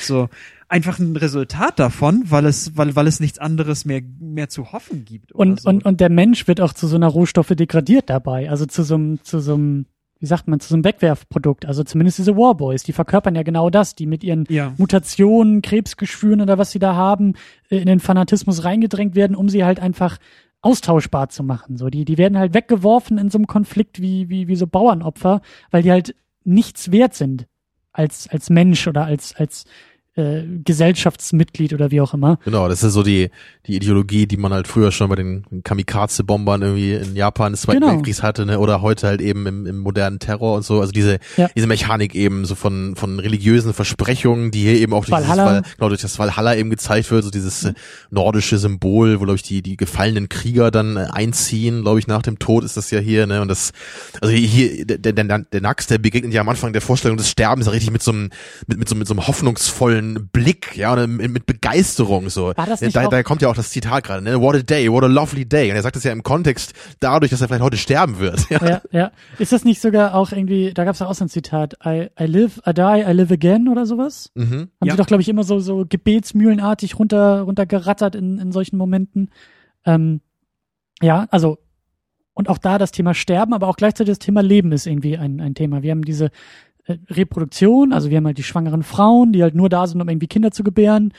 Speaker 5: so einfach ein Resultat davon, weil es, weil, weil es nichts anderes mehr, mehr zu hoffen gibt.
Speaker 3: Und,
Speaker 5: so.
Speaker 3: und, und der Mensch wird auch zu so einer Rohstoffe degradiert dabei. Also zu so einem, zu so einem, wie sagt man, zu so einem Wegwerfprodukt. Also zumindest diese Warboys, die verkörpern ja genau das, die mit ihren
Speaker 5: ja.
Speaker 3: Mutationen, Krebsgeschwüren oder was sie da haben, äh, in den Fanatismus reingedrängt werden, um sie halt einfach austauschbar zu machen. So, die, die werden halt weggeworfen in so einem Konflikt wie, wie, wie so Bauernopfer, weil die halt nichts wert sind als, als Mensch oder als, als äh, Gesellschaftsmitglied oder wie auch immer.
Speaker 4: Genau, das ist so die, die Ideologie, die man halt früher schon bei den Kamikaze-Bombern irgendwie in Japan des Zweiten
Speaker 3: Genau.
Speaker 4: Weltkriegs hatte, ne? oder heute halt eben im, im modernen Terror und so. Also diese,
Speaker 3: Ja.
Speaker 4: diese Mechanik eben so von, von religiösen Versprechungen, die hier eben auch durch, dieses
Speaker 3: Valhalla.
Speaker 4: Genau, durch das Valhalla eben gezeigt wird, so dieses äh, nordische Symbol, wo, glaube ich, die, die gefallenen Krieger dann äh, einziehen, glaube ich, nach dem Tod ist das ja hier, ne? Und das, also hier, der, der, der, Nax, der begegnet ja am Anfang der Vorstellung des Sterbens richtig mit so einem, mit, mit so, mit so einem hoffnungsvollen Blick, ja, und mit, Begeisterung, so.
Speaker 3: War das nicht
Speaker 4: da,
Speaker 3: auch-
Speaker 4: da kommt ja auch das Zitat gerade, ne? What a day, what a lovely day. Und er sagt das ja im Kontext dadurch, dass er vielleicht heute sterben wird. Ja,
Speaker 3: Ja, ja. Ist das nicht sogar auch irgendwie, da gab es ja auch so ein Zitat, I, I live, I die, I live again oder sowas?
Speaker 4: mhm.
Speaker 3: Haben
Speaker 5: Ja.
Speaker 3: sie doch, glaube ich, immer so, so gebetsmühlenartig runter, runtergerattert in, in solchen Momenten. Ähm, ja, also, und auch da das Thema Sterben, aber auch gleichzeitig das Thema Leben ist irgendwie ein, ein Thema. Wir haben diese Reproduktion, also wir haben halt die schwangeren Frauen, die halt nur da sind, um irgendwie Kinder zu gebären.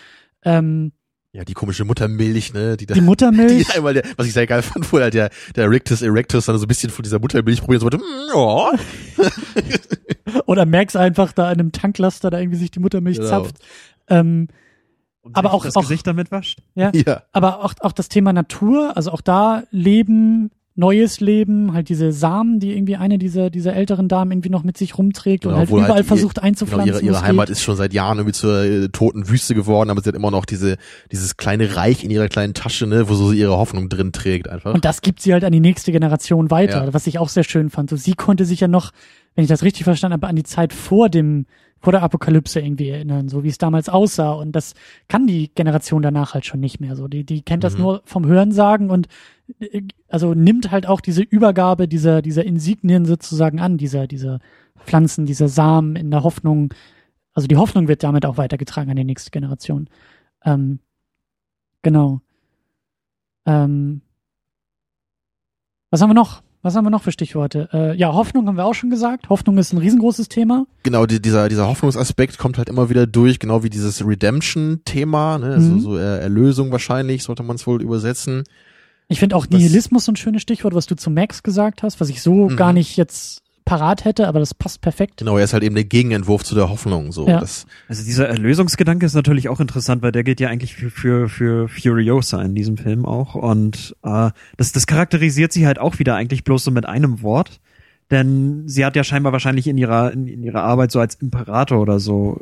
Speaker 3: Ähm,
Speaker 4: ja, die komische Muttermilch, ne? Die da,
Speaker 3: die Muttermilch.
Speaker 4: Die einmal der, was ich sehr geil fand, wo halt der, der Rictus Erectus dann so ein bisschen von dieser Muttermilch probiert, so, mm, ja.
Speaker 3: Oder Max einfach da in einem Tanklaster da irgendwie sich die Muttermilch
Speaker 4: Genau.
Speaker 3: zapft. Ähm,
Speaker 5: Und
Speaker 3: aber auch-
Speaker 5: das
Speaker 3: auch-
Speaker 5: Gesicht damit wascht.
Speaker 3: ja.
Speaker 4: ja.
Speaker 3: aber auch, auch das Thema Natur, also auch da Leben, neues Leben, halt diese Samen, die irgendwie eine dieser, dieser älteren Damen irgendwie noch mit sich rumträgt und
Speaker 4: Genau,
Speaker 3: halt
Speaker 4: obwohl
Speaker 3: überall
Speaker 4: halt ihr-
Speaker 3: versucht einzupflanzen.
Speaker 4: Genau, ihre, ihre Heimat ist schon seit Jahren irgendwie zur äh, toten Wüste geworden, aber sie hat immer noch diese, dieses kleine Reich in ihrer kleinen Tasche, ne, wo so sie ihre Hoffnung drin trägt einfach.
Speaker 3: Und das gibt sie halt an die nächste Generation weiter,
Speaker 4: Ja.
Speaker 3: was ich auch sehr schön fand. So, sie konnte sich ja noch, wenn ich das richtig verstanden habe, an die Zeit vor dem, vor der Apokalypse irgendwie erinnern, so wie es damals aussah. Und das kann die Generation danach halt schon nicht mehr. So, die, die kennt das
Speaker 4: Mhm.
Speaker 3: nur vom Hörensagen und äh, also nimmt halt auch diese Übergabe dieser, dieser Insignien sozusagen an, dieser, dieser Pflanzen, dieser Samen in der Hoffnung. Also die Hoffnung wird damit auch weitergetragen an die nächste Generation. Ähm, genau. Ähm, was haben wir noch? Was haben wir noch für Stichworte? Äh, ja, Hoffnung haben wir auch schon gesagt. Hoffnung ist ein riesengroßes Thema.
Speaker 4: Genau, die, dieser, dieser Hoffnungsaspekt kommt halt immer wieder durch, genau wie dieses Redemption-Thema, ne, also
Speaker 3: Mhm.
Speaker 4: so äh, Erlösung wahrscheinlich, sollte man es wohl übersetzen.
Speaker 3: Ich finde auch
Speaker 4: Was-
Speaker 3: Nihilismus so ein schönes Stichwort, was du zu Max gesagt hast, was ich so
Speaker 4: Mhm.
Speaker 3: gar nicht jetzt parat hätte, aber das passt perfekt.
Speaker 4: Genau, er ist halt eben der Gegenentwurf zu der Hoffnung, so.
Speaker 3: Ja.
Speaker 4: Das,
Speaker 5: Also dieser Erlösungsgedanke ist natürlich auch interessant, weil der gilt ja eigentlich für, für, für Furiosa in diesem Film auch. Und äh, das, das charakterisiert sie halt auch wieder eigentlich bloß so mit einem Wort. Denn sie hat ja scheinbar wahrscheinlich in ihrer, in, in ihrer Arbeit so als Imperator oder so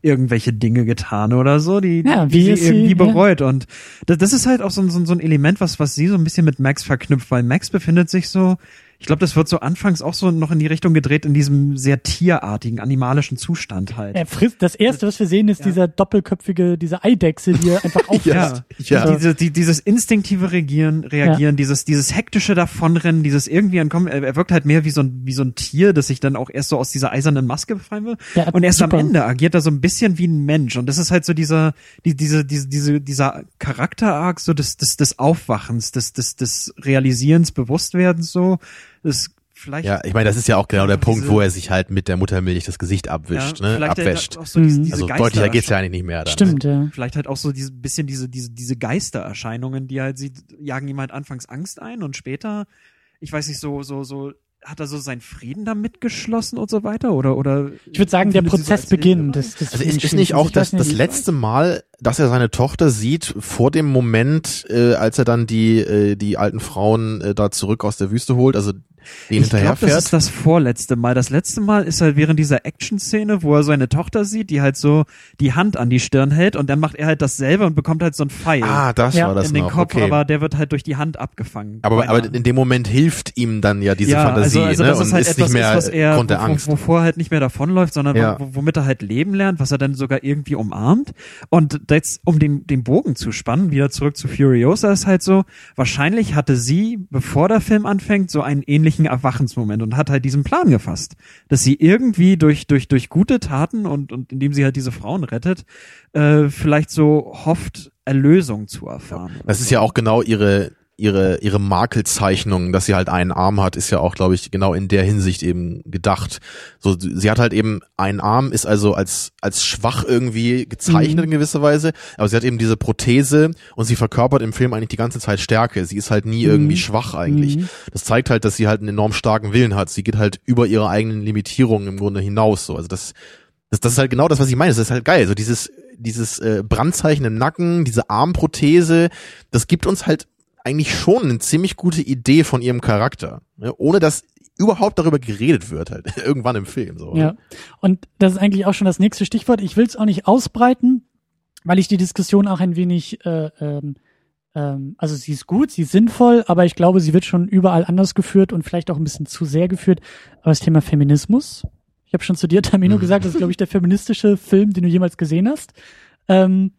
Speaker 5: irgendwelche Dinge getan oder so, die,
Speaker 3: Ja,
Speaker 5: die
Speaker 3: wie
Speaker 5: sie
Speaker 3: ist sie-
Speaker 5: irgendwie
Speaker 3: ja.
Speaker 5: bereut. Und das, das ist halt auch so, ein- so, ein- so ein Element, was, was sie so ein bisschen mit Max verknüpft, weil Max befindet sich so, ich glaube, das wird so anfangs auch so noch in die Richtung gedreht, in diesem sehr tierartigen, animalischen Zustand halt.
Speaker 3: Er frisst, das erste, was wir sehen, ist
Speaker 5: Ja.
Speaker 3: dieser doppelköpfige, diese Eidechse, die er einfach auffrisst.
Speaker 4: Ja.
Speaker 5: Die, diese, die, dieses instinktive Regieren, Reagieren, dieses, dieses hektische Davonrennen, dieses irgendwie ankommen, er, er wirkt halt mehr wie so, ein, wie so ein Tier, das sich dann auch erst so aus dieser eisernen Maske befreien will.
Speaker 3: Ja,
Speaker 5: und erst
Speaker 3: super.
Speaker 5: am Ende agiert er so ein bisschen wie ein Mensch. Und das ist halt so dieser, die, diese, diese, diese, dieser Charakterarg so des, des, des Aufwachens, des, des, des Realisierens, Bewusstwerdens so. Das vielleicht.
Speaker 4: ja, ich meine, das ist ja auch genau der
Speaker 5: Diese-
Speaker 4: Punkt, wo er sich halt mit der Muttermilch das Gesicht abwischt, ne,
Speaker 5: vielleicht
Speaker 4: abwäscht.
Speaker 5: Auch so diese,
Speaker 3: Mhm.
Speaker 5: diese
Speaker 4: Also
Speaker 5: Geister-
Speaker 4: deutlicher geht's ja eigentlich nicht mehr dann.
Speaker 3: Stimmt, ja.
Speaker 5: Vielleicht halt auch so diese bisschen diese diese diese Geistererscheinungen, die halt sie jagen ihm halt anfangs Angst ein und später, ich weiß nicht so so so hat er so seinen Frieden damit geschlossen und so weiter oder oder
Speaker 3: Ich würde sagen, der
Speaker 5: so
Speaker 3: Prozess
Speaker 5: als
Speaker 3: beginnt. Das, das
Speaker 4: Also ist, ist nicht auch das, das letzte Mal, dass er seine Tochter sieht, vor dem Moment, äh, als er dann die, äh, die alten Frauen äh, da zurück aus der Wüste holt, also den
Speaker 5: ich glaube, das ist das vorletzte Mal. Das letzte Mal ist halt während dieser Action-Szene, wo er seine Tochter sieht, die halt so die Hand an die Stirn hält und dann macht er halt dasselbe und bekommt halt so ein Pfeil
Speaker 4: Ah, das
Speaker 3: Ja,
Speaker 4: war das
Speaker 5: in den
Speaker 4: noch.
Speaker 5: Kopf,
Speaker 4: okay.
Speaker 5: aber der wird halt durch die Hand abgefangen.
Speaker 4: aber, aber in dem Moment hilft ihm dann ja diese
Speaker 5: ja,
Speaker 4: Fantasie,
Speaker 5: also, also
Speaker 4: ne?
Speaker 5: das
Speaker 4: Und
Speaker 5: ist halt
Speaker 4: ist
Speaker 5: etwas,
Speaker 4: mehr
Speaker 5: ist, was er,
Speaker 4: Angst.
Speaker 5: Wo, wovor er halt nicht mehr davonläuft, sondern
Speaker 4: Ja.
Speaker 5: wo, womit er halt leben lernt, was er dann sogar irgendwie umarmt. Und jetzt, um den, den Bogen zu spannen, wieder zurück zu Furiosa, ist halt so, wahrscheinlich hatte sie, bevor der Film anfängt, so einen ähnlichen Erwachensmoment und hat halt diesen Plan gefasst, dass sie irgendwie durch, durch, durch gute Taten und, und indem sie halt diese Frauen rettet, äh, vielleicht so hofft, Erlösung zu erfahren.
Speaker 4: Das ist ja auch genau ihre ihre ihre Makelzeichnung, dass sie halt einen Arm hat, ist ja auch, glaube ich, genau in der Hinsicht eben gedacht. So, sie hat halt eben einen Arm, ist also als als schwach irgendwie gezeichnet
Speaker 3: Mhm.
Speaker 4: in gewisser Weise, aber sie hat eben diese Prothese und sie verkörpert im Film eigentlich die ganze Zeit Stärke. Sie ist halt nie irgendwie
Speaker 3: Mhm.
Speaker 4: schwach eigentlich.
Speaker 3: Mhm.
Speaker 4: Das zeigt halt, dass sie halt einen enorm starken Willen hat. Sie geht halt über ihre eigenen Limitierungen im Grunde hinaus. So, also das das, das ist halt genau das, was ich meine. Das ist halt geil. So dieses, dieses äh, Brandzeichen im Nacken, diese Armprothese, das gibt uns halt eigentlich schon eine ziemlich gute Idee von ihrem Charakter. Ne? Ohne dass überhaupt darüber geredet wird, halt, irgendwann im Film. So,
Speaker 3: Ja.
Speaker 4: ne?
Speaker 3: Und das ist eigentlich auch schon das nächste Stichwort. Ich will es auch nicht ausbreiten, weil ich die Diskussion auch ein wenig, äh, ähm, ähm, also sie ist gut, sie ist sinnvoll, aber ich glaube, sie wird schon überall anders geführt und vielleicht auch ein bisschen zu sehr geführt. Aber das Thema Feminismus, ich habe schon zu dir, Tamino,
Speaker 4: Mhm.
Speaker 3: gesagt, das ist, glaube ich, der feministische Film, den du jemals gesehen hast. Ähm,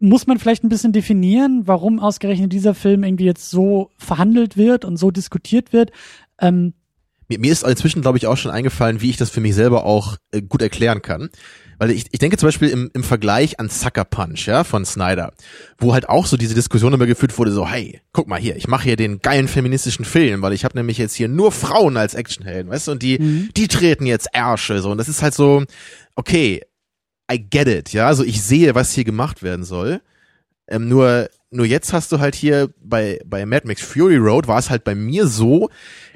Speaker 3: muss man vielleicht ein bisschen definieren, warum ausgerechnet dieser Film irgendwie jetzt so verhandelt wird und so diskutiert wird. Ähm,
Speaker 4: Mir, mir ist inzwischen, glaube ich, auch schon eingefallen, wie ich das für mich selber auch äh, gut erklären kann. Weil ich, ich denke zum Beispiel im, im Vergleich an Sucker Punch, ja, von Snyder, wo halt auch so diese Diskussion immer geführt wurde, so, hey, guck mal hier, ich mache hier den geilen feministischen Film, weil ich habe nämlich jetzt hier nur Frauen als Actionhelden, weißt du, und die,
Speaker 3: Mhm.
Speaker 4: die treten jetzt Ärsche, so, und das ist halt so, okay, I get it, ja, also ich sehe, was hier gemacht werden soll, ähm, nur, nur jetzt hast du halt hier bei, bei Mad Max Fury Road war es halt bei mir so,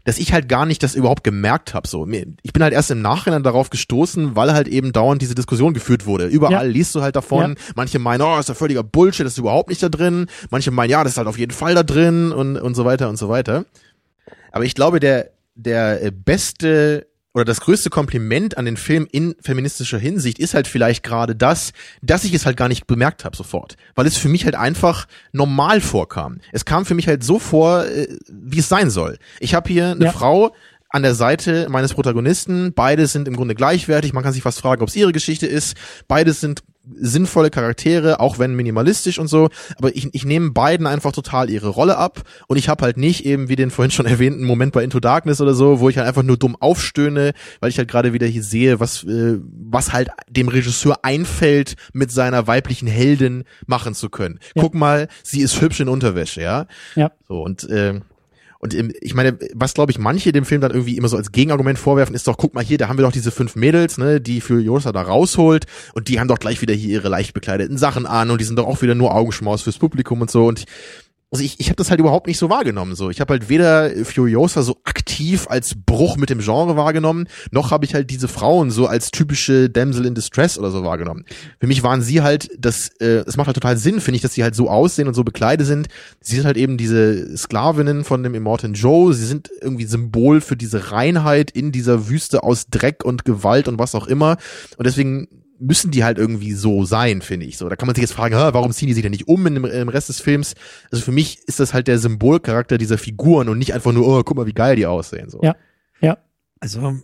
Speaker 4: dass ich halt gar nicht das überhaupt gemerkt habe. So, ich bin halt erst im Nachhinein darauf gestoßen, weil halt eben dauernd diese Diskussion geführt wurde. Überall ja. liest du halt davon. Ja. Manche meinen, oh, ist ja völliger Bullshit, das ist überhaupt nicht da drin. Manche meinen, ja, das ist halt auf jeden Fall da drin und und so weiter und so weiter. Aber ich glaube, der der äh, beste oder das größte Kompliment an den Film in feministischer Hinsicht ist halt vielleicht gerade das, dass ich es halt gar nicht bemerkt habe sofort, weil es für mich halt einfach normal vorkam. Es kam für mich halt so vor, äh, wie es sein soll. Ich habe hier eine ja. Frau an der Seite meines Protagonisten. Beide sind im Grunde gleichwertig. Man kann sich fast fragen, ob es ihre Geschichte ist. Beide sind sinnvolle Charaktere, auch wenn minimalistisch und so, aber ich, ich nehme beiden einfach total ihre Rolle ab und ich habe halt nicht eben wie den vorhin schon erwähnten Moment bei Into Darkness oder so, wo ich halt einfach nur dumm aufstöhne, weil ich halt gerade wieder hier sehe, was äh, was halt dem Regisseur einfällt, mit seiner weiblichen Heldin machen zu können. Ja. Guck mal, sie ist hübsch in Unterwäsche, ja.
Speaker 3: Ja.
Speaker 4: So und äh, und ich meine, was glaube ich manche dem Film dann irgendwie immer so als Gegenargument vorwerfen, ist doch, guck mal hier, da haben wir doch diese fünf Mädels, ne, die für Josa da rausholt und die haben doch gleich wieder hier ihre leicht bekleideten Sachen an und die sind doch auch wieder nur Augenschmaus fürs Publikum und so. Und also ich, ich habe das halt überhaupt nicht so wahrgenommen. So, ich habe halt weder Furiosa so aktiv als Bruch mit dem Genre wahrgenommen, noch habe ich halt diese Frauen so als typische Damsel in Distress oder so wahrgenommen. Für mich waren sie halt, das, äh, es macht halt total Sinn, finde ich, dass sie halt so aussehen und so bekleidet sind. Sie sind halt eben diese Sklavinnen von dem Immortan Joe. Sie sind irgendwie Symbol für diese Reinheit in dieser Wüste aus Dreck und Gewalt und was auch immer. Und deswegen müssen die halt irgendwie so sein, finde ich. So, da kann man sich jetzt fragen, warum ziehen die sich denn nicht um in dem, im Rest des Films? Also für mich ist das halt der Symbolcharakter dieser Figuren und nicht einfach nur, oh, guck mal, wie geil die aussehen. So.
Speaker 3: Ja, ja.
Speaker 5: Also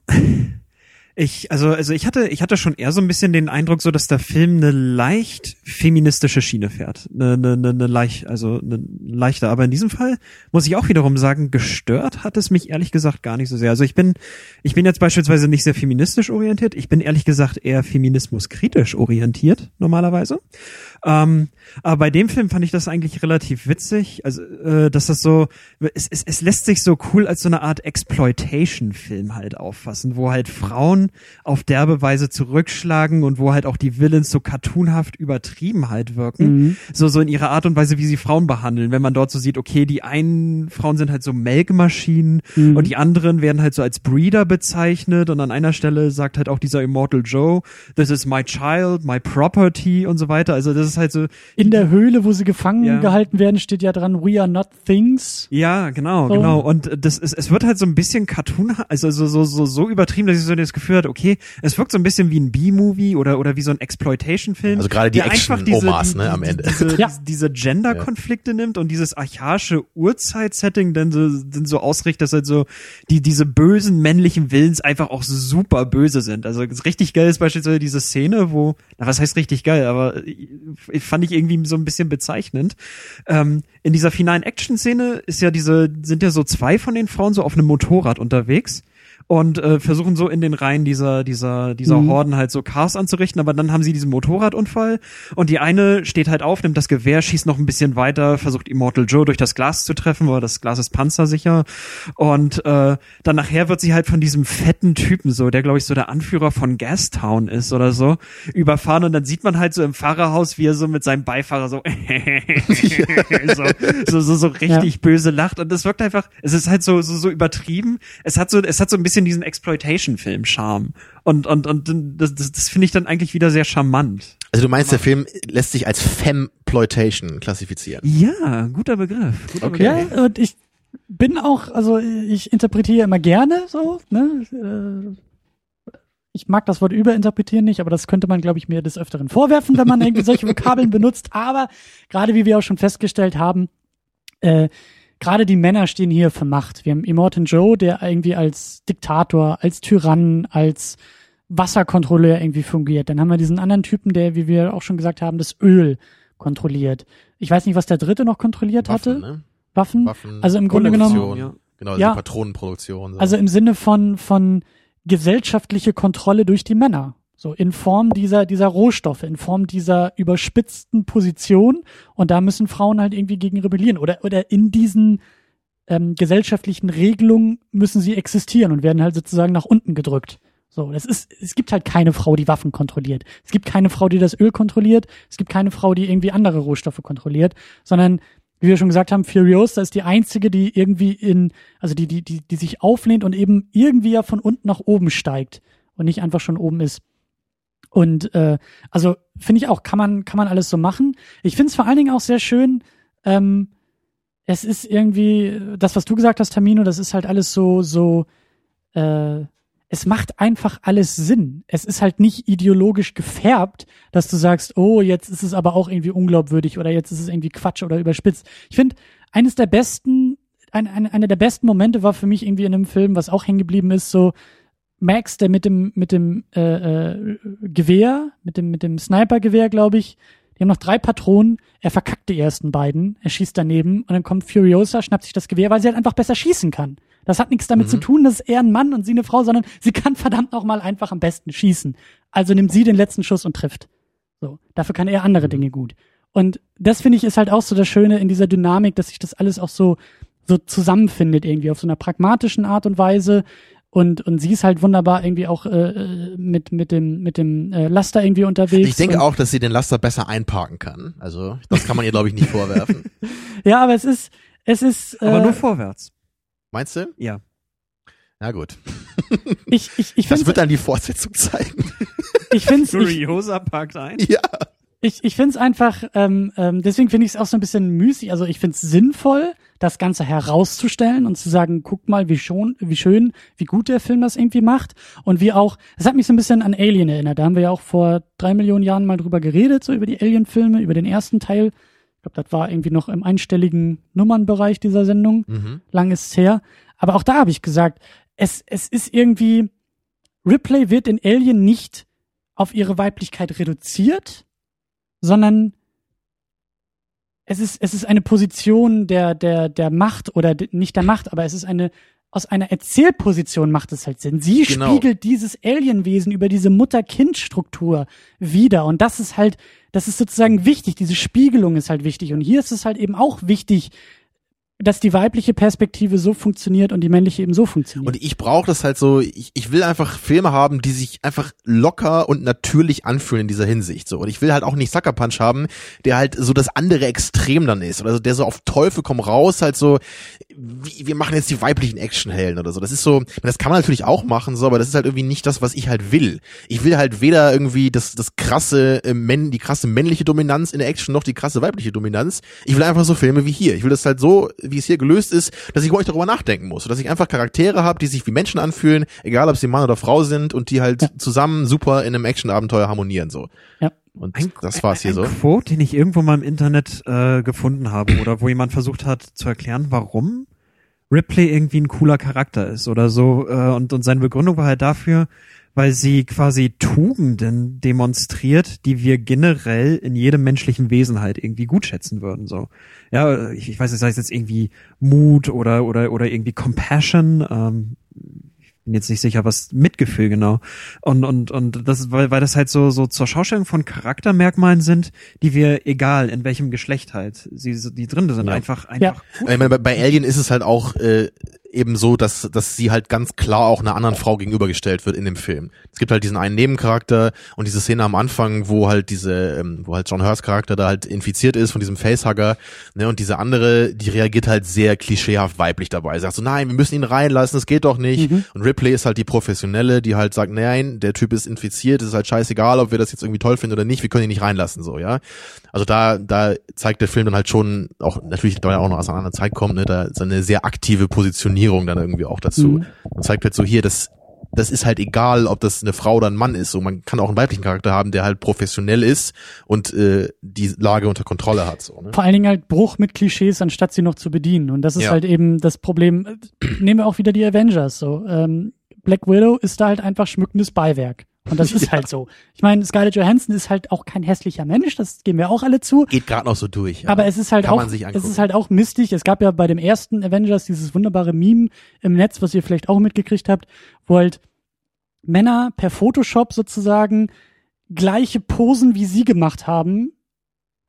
Speaker 5: ich, also, also ich hatte, ich hatte schon eher so ein bisschen den Eindruck, so dass der Film eine leicht feministische Schiene fährt. Eine, eine, eine, eine leicht, also eine leichte. Aber in diesem Fall muss ich auch wiederum sagen, gestört hat es mich ehrlich gesagt gar nicht so sehr. Also ich bin, ich bin jetzt beispielsweise nicht sehr feministisch orientiert. Ich bin ehrlich gesagt eher feminismuskritisch orientiert, normalerweise. Ähm, aber bei dem Film fand ich das eigentlich relativ witzig, also äh, dass das so, es, es, es lässt sich so cool als so eine Art Exploitation-Film halt auffassen, wo halt Frauen auf derbe Weise zurückschlagen und wo halt auch die Villains so cartoonhaft übertrieben halt wirken, mhm. so so in ihrer Art und Weise, wie sie Frauen behandeln. Wenn man dort so sieht, okay, die einen Frauen sind halt so Melkmaschinen mhm. und die anderen werden halt so als Breeder bezeichnet und an einer Stelle sagt halt auch dieser Immortal Joe, this is my child, my property und so weiter. Also das ist halt so.
Speaker 3: In der Höhle, wo sie gefangen ja. gehalten werden, steht ja dran, we are not things.
Speaker 5: Ja, genau, so. genau. Und das ist, es wird halt so ein bisschen Cartoon, also so, so, so, so übertrieben, dass ich so das Gefühl hatte, okay, es wirkt so ein bisschen wie ein B-Movie oder, oder wie so ein Exploitation-Film.
Speaker 4: Also gerade die Action-Omas, ne, am Ende.
Speaker 5: Diese, ja. diese Gender-Konflikte nimmt und dieses archaische Urzeit-Setting dann so, dann so ausrichtet, dass halt so die, diese bösen männlichen Willens einfach auch super böse sind. Also richtig geil ist beispielsweise diese Szene, wo, na was heißt richtig geil, aber fand ich irgendwie so ein bisschen bezeichnend. Ähm, in dieser finalen Action-Szene ist ja diese, sind ja so zwei von den Frauen so auf einem Motorrad unterwegs und äh, versuchen so in den Reihen dieser dieser dieser mhm. Horden halt so Cars anzurichten, aber dann haben sie diesen Motorradunfall und die eine steht halt auf, nimmt das Gewehr, schießt noch ein bisschen weiter, versucht Immortal Joe durch das Glas zu treffen, weil das Glas ist panzersicher und äh, dann nachher wird sie halt von diesem fetten Typen so, der glaube ich so der Anführer von Gastown ist oder so, überfahren und dann sieht man halt so im Fahrerhaus, wie er so mit seinem Beifahrer so so, so, so, so richtig ja. böse lacht und das wirkt einfach, es ist halt so so so übertrieben. Es hat so es hat so ein bisschen bisschen diesen Exploitation-Film-Charme. Und, und, und das, das, das finde ich dann eigentlich wieder sehr charmant.
Speaker 4: Also du meinst, der Film lässt sich als Femploitation klassifizieren?
Speaker 5: Ja, guter Begriff. Guter
Speaker 3: okay. Begriff. Ja, und ich bin auch, also ich interpretiere immer gerne so, ne? Äh, ich mag das Wort überinterpretieren nicht, aber das könnte man, glaube ich, mir des Öfteren vorwerfen, wenn man irgendwie solche Vokabeln benutzt. Aber gerade wie wir auch schon festgestellt haben, äh, gerade die Männer stehen hier für Macht. Wir haben Immortan Joe, der irgendwie als Diktator, als Tyrann, als Wasserkontrolleur irgendwie fungiert. Dann haben wir diesen anderen Typen, der, wie wir auch schon gesagt haben, das Öl kontrolliert. Ich weiß nicht, was der dritte noch kontrolliert Waffen, hatte. Ne? Waffen. Waffen. Also im Grunde genommen.
Speaker 4: Ja. Genau, also ja. Patronenproduktion.
Speaker 3: So. Also im Sinne von, von gesellschaftliche Kontrolle durch die Männer. So in Form dieser, dieser Rohstoffe, in Form dieser überspitzten Position. Und da müssen Frauen halt irgendwie gegen rebellieren. Oder, oder in diesen ähm, gesellschaftlichen Regelungen müssen sie existieren und werden halt sozusagen nach unten gedrückt. So, das ist, es gibt halt keine Frau, die Waffen kontrolliert. Es gibt keine Frau, die das Öl kontrolliert. Es gibt keine Frau, die irgendwie andere Rohstoffe kontrolliert, sondern wie wir schon gesagt haben, Furiosa ist die einzige, die irgendwie in, also die, die, die, die sich auflehnt und eben irgendwie ja von unten nach oben steigt und nicht einfach schon oben ist. Und äh, also finde ich auch, kann man, kann man alles so machen. Ich finde es vor allen Dingen auch sehr schön, ähm, es ist irgendwie, das, was du gesagt hast, Tamino, das ist halt alles so, so, äh, es macht einfach alles Sinn. Es ist halt nicht ideologisch gefärbt, dass du sagst, oh, jetzt ist es aber auch irgendwie unglaubwürdig oder jetzt ist es irgendwie Quatsch oder überspitzt. Ich finde, eines der besten, ein, ein, einer der besten Momente war für mich irgendwie in einem Film, was auch hängen geblieben ist, so Max, der mit dem, mit dem äh, äh, Gewehr, mit dem, mit dem Sniper-Gewehr, glaube ich, die haben noch drei Patronen, er verkackt die ersten beiden, er schießt daneben und dann kommt Furiosa, schnappt sich das Gewehr, weil sie halt einfach besser schießen kann. Das hat nichts damit mhm. zu tun, dass er ein Mann und sie eine Frau, sondern sie kann verdammt noch mal einfach am besten schießen. Also nimmt sie den letzten Schuss und trifft. So, dafür kann er andere Dinge gut. Und das finde ich ist halt auch so das Schöne in dieser Dynamik, dass sich das alles auch so so zusammenfindet irgendwie auf so einer pragmatischen Art und Weise und und sie ist halt wunderbar irgendwie auch äh, mit mit dem mit dem äh, Laster irgendwie unterwegs.
Speaker 4: Ich denke auch, dass sie den Laster besser einparken kann. Also das kann man ihr glaube ich nicht vorwerfen.
Speaker 3: ja, aber es ist es ist
Speaker 5: äh, aber nur vorwärts.
Speaker 4: Meinst du?
Speaker 5: Ja.
Speaker 4: Na gut.
Speaker 3: Ich ich ich
Speaker 4: Das wird dann die Fortsetzung zeigen.
Speaker 3: Ich finde es
Speaker 5: Furiosa parkt ein.
Speaker 4: Ja
Speaker 3: ich, ich finde es einfach, ähm, ähm, deswegen finde ich es auch so ein bisschen müßig. Also ich finde es sinnvoll, das Ganze herauszustellen und zu sagen, guck mal, wie schon, wie schön, wie gut der Film das irgendwie macht. Und wie auch, es hat mich so ein bisschen an Alien erinnert. Da haben wir ja auch vor drei Millionen Jahren mal drüber geredet, so über die Alien-Filme, über den ersten Teil. Ich glaube, das war irgendwie noch im einstelligen Nummernbereich dieser Sendung. Mhm. Lang ist es her. Aber auch da habe ich gesagt, es, es ist irgendwie, Ripley wird in Alien nicht auf ihre Weiblichkeit reduziert, sondern es ist, es ist eine Position der, der, der Macht oder nicht der Macht, aber es ist eine, aus einer Erzählposition macht es halt Sinn. Sie genau. spiegelt dieses Alienwesen über diese Mutter-Kind-Struktur wieder. Und das ist halt, das ist sozusagen wichtig. Diese Spiegelung ist halt wichtig. Und hier ist es halt eben auch wichtig, dass die weibliche Perspektive so funktioniert und die männliche eben so funktioniert.
Speaker 4: Und ich brauche das halt so, ich, ich will einfach Filme haben, die sich einfach locker und natürlich anfühlen in dieser Hinsicht. So. Und ich will halt auch nicht Sucker Punch haben, der halt so das andere Extrem dann ist. Oder so, der so auf Teufel komm raus, halt so, wie, wir machen jetzt die weiblichen Actionhelden oder so. Das ist so, das kann man natürlich auch machen, so, aber das ist halt irgendwie nicht das, was ich halt will. Ich will halt weder irgendwie das, das krasse, äh, die krasse männliche Dominanz in der Action noch die krasse weibliche Dominanz. Ich will einfach so Filme wie hier. Ich will das halt so wie es hier gelöst ist, dass ich über euch darüber nachdenken muss. Dass ich einfach Charaktere habe, die sich wie Menschen anfühlen, egal ob sie Mann oder Frau sind und die halt ja. zusammen super in einem Actionabenteuer harmonieren so.
Speaker 3: Ja.
Speaker 4: Und ein, das war's hier
Speaker 5: ein
Speaker 4: so.
Speaker 5: Ein Quote, den ich irgendwo mal im Internet äh, gefunden habe oder wo jemand versucht hat zu erklären, warum Ripley irgendwie ein cooler Charakter ist oder so. Äh, und, und seine Begründung war halt dafür, weil sie quasi Tugenden demonstriert, die wir generell in jedem menschlichen Wesen halt irgendwie gut schätzen würden. So, ja, ich, ich weiß nicht, sei es jetzt irgendwie Mut oder oder oder irgendwie Compassion. Ähm, bin jetzt nicht sicher, was Mitgefühl genau. Und und und das, weil weil das halt so so zur Schaustellung von Charaktermerkmalen sind, die wir egal in welchem Geschlecht halt sie die drin sind, ja. einfach einfach.
Speaker 4: Ja. Ich meine, bei Alien ist es halt auch äh, eben so, dass, dass sie halt ganz klar auch einer anderen Frau gegenübergestellt wird in dem Film. Es gibt halt diesen einen Nebencharakter und diese Szene am Anfang, wo halt diese, ähm, wo halt John Hurst Charakter da halt infiziert ist von diesem Facehugger, ne, und diese andere, die reagiert halt sehr klischeehaft weiblich dabei. Sagt so, nein, wir müssen ihn reinlassen, das geht doch nicht. Mhm. Und Ripley ist halt die Professionelle, die halt sagt, nein, der Typ ist infiziert, es ist halt scheißegal, ob wir das jetzt irgendwie toll finden oder nicht, wir können ihn nicht reinlassen, so, ja. Also da, da zeigt der Film dann halt schon, auch natürlich, weil er auch noch aus einer anderen Zeit kommt, ne, da ist eine sehr aktive Positionierung dann irgendwie auch dazu. Mhm. Und zeigt halt so hier, das, das ist halt egal, ob das eine Frau oder ein Mann ist. So, man kann auch einen weiblichen Charakter haben, der halt professionell ist und äh, die Lage unter Kontrolle hat. So, ne?
Speaker 3: Vor allen Dingen halt Bruch mit Klischees, anstatt sie noch zu bedienen. Und das ist ja. halt eben das Problem. Nehmen wir auch wieder die Avengers. So, ähm, Black Widow ist da halt einfach schmückendes Beiwerk. Und das ist ja. halt so. Ich meine, Scarlett Johansson ist halt auch kein hässlicher Mensch, das geben wir auch alle zu.
Speaker 4: Geht gerade noch so durch.
Speaker 3: Ja. Aber es ist halt Kann auch, es ist halt auch mistig. Es gab ja bei dem ersten Avengers dieses wunderbare Meme im Netz, was ihr vielleicht auch mitgekriegt habt, wo halt Männer per Photoshop sozusagen gleiche Posen wie sie gemacht haben,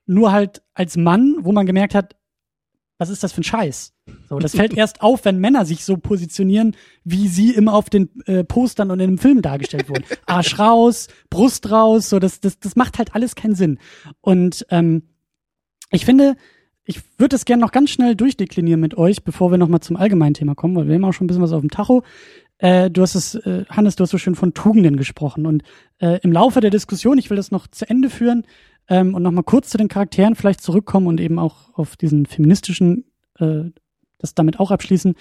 Speaker 3: nur halt als Mann, wo man gemerkt hat, was ist das für ein Scheiß? So, das fällt erst auf, wenn Männer sich so positionieren, wie sie immer auf den äh, Postern und in dem Film dargestellt wurden. Arsch raus, Brust raus, so das, das, das macht halt alles keinen Sinn. Und ähm, ich finde, ich würde es gerne noch ganz schnell durchdeklinieren mit euch, bevor wir nochmal zum allgemeinen Thema kommen, weil wir haben auch schon ein bisschen was auf dem Tacho. Äh, du hast es, äh, Hannes, du hast so schön von Tugenden gesprochen. Und äh, im Laufe der Diskussion, ich will das noch zu Ende führen ähm, und nochmal kurz zu den Charakteren vielleicht zurückkommen und eben auch auf diesen feministischen, äh, das damit auch abschließen.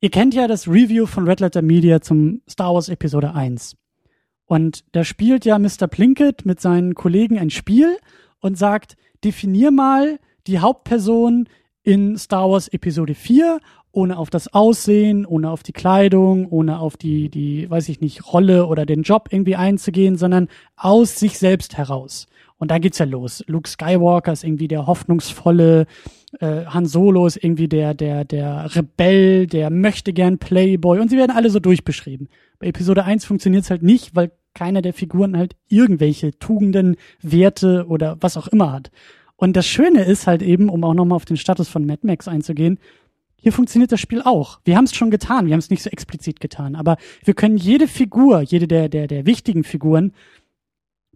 Speaker 3: Ihr kennt ja das Review von Red Letter Media zum Star Wars Episode 1. Und da spielt ja Mr. Plinkett mit seinen Kollegen ein Spiel und sagt, definier mal die Hauptperson in Star Wars Episode 4, ohne auf das Aussehen, ohne auf die Kleidung, ohne auf die, die, weiß ich nicht, Rolle oder den Job irgendwie einzugehen, sondern aus sich selbst heraus. Und da geht's ja los. Luke Skywalker ist irgendwie der hoffnungsvolle, äh, Han Solo ist irgendwie der, der, der Rebell, der möchte gern Playboy und sie werden alle so durchbeschrieben. Bei Episode 1 funktioniert's halt nicht, weil keiner der Figuren halt irgendwelche Tugenden, Werte oder was auch immer hat. Und das Schöne ist halt eben, um auch nochmal auf den Status von Mad Max einzugehen, hier funktioniert das Spiel auch. Wir haben es schon getan, wir haben es nicht so explizit getan, aber wir können jede Figur, jede der, der, der wichtigen Figuren,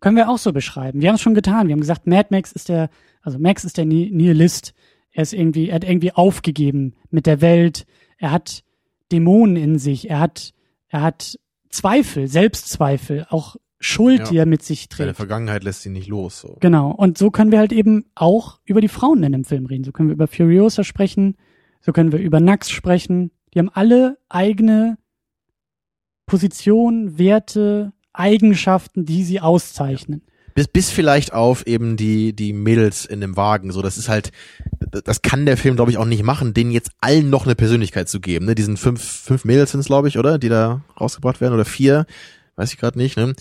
Speaker 3: können wir auch so beschreiben. Wir haben es schon getan. Wir haben gesagt, Mad Max ist der, also Max ist der Nihilist. Er ist irgendwie, er hat irgendwie aufgegeben mit der Welt. Er hat Dämonen in sich. Er hat, er hat Zweifel, Selbstzweifel, auch Schuld,
Speaker 4: Ja.
Speaker 3: die er mit sich
Speaker 4: Seine
Speaker 3: trägt.
Speaker 4: Vergangenheit lässt ihn nicht los. So.
Speaker 3: Genau. Und so können wir halt eben auch über die Frauen in dem Film reden. So können wir über Furiosa sprechen. So können wir über Nax sprechen. Die haben alle eigene Position, Werte, Eigenschaften, die sie auszeichnen.
Speaker 4: Bis, bis vielleicht auf eben die, die Mädels in dem Wagen. So, das ist halt, das kann der Film, glaube ich, auch nicht machen, denen jetzt allen noch eine Persönlichkeit zu geben. Ne? Diesen fünf, fünf Mädels sind es, glaube ich, oder? Die da rausgebracht werden, oder vier, weiß ich gerade nicht, ne?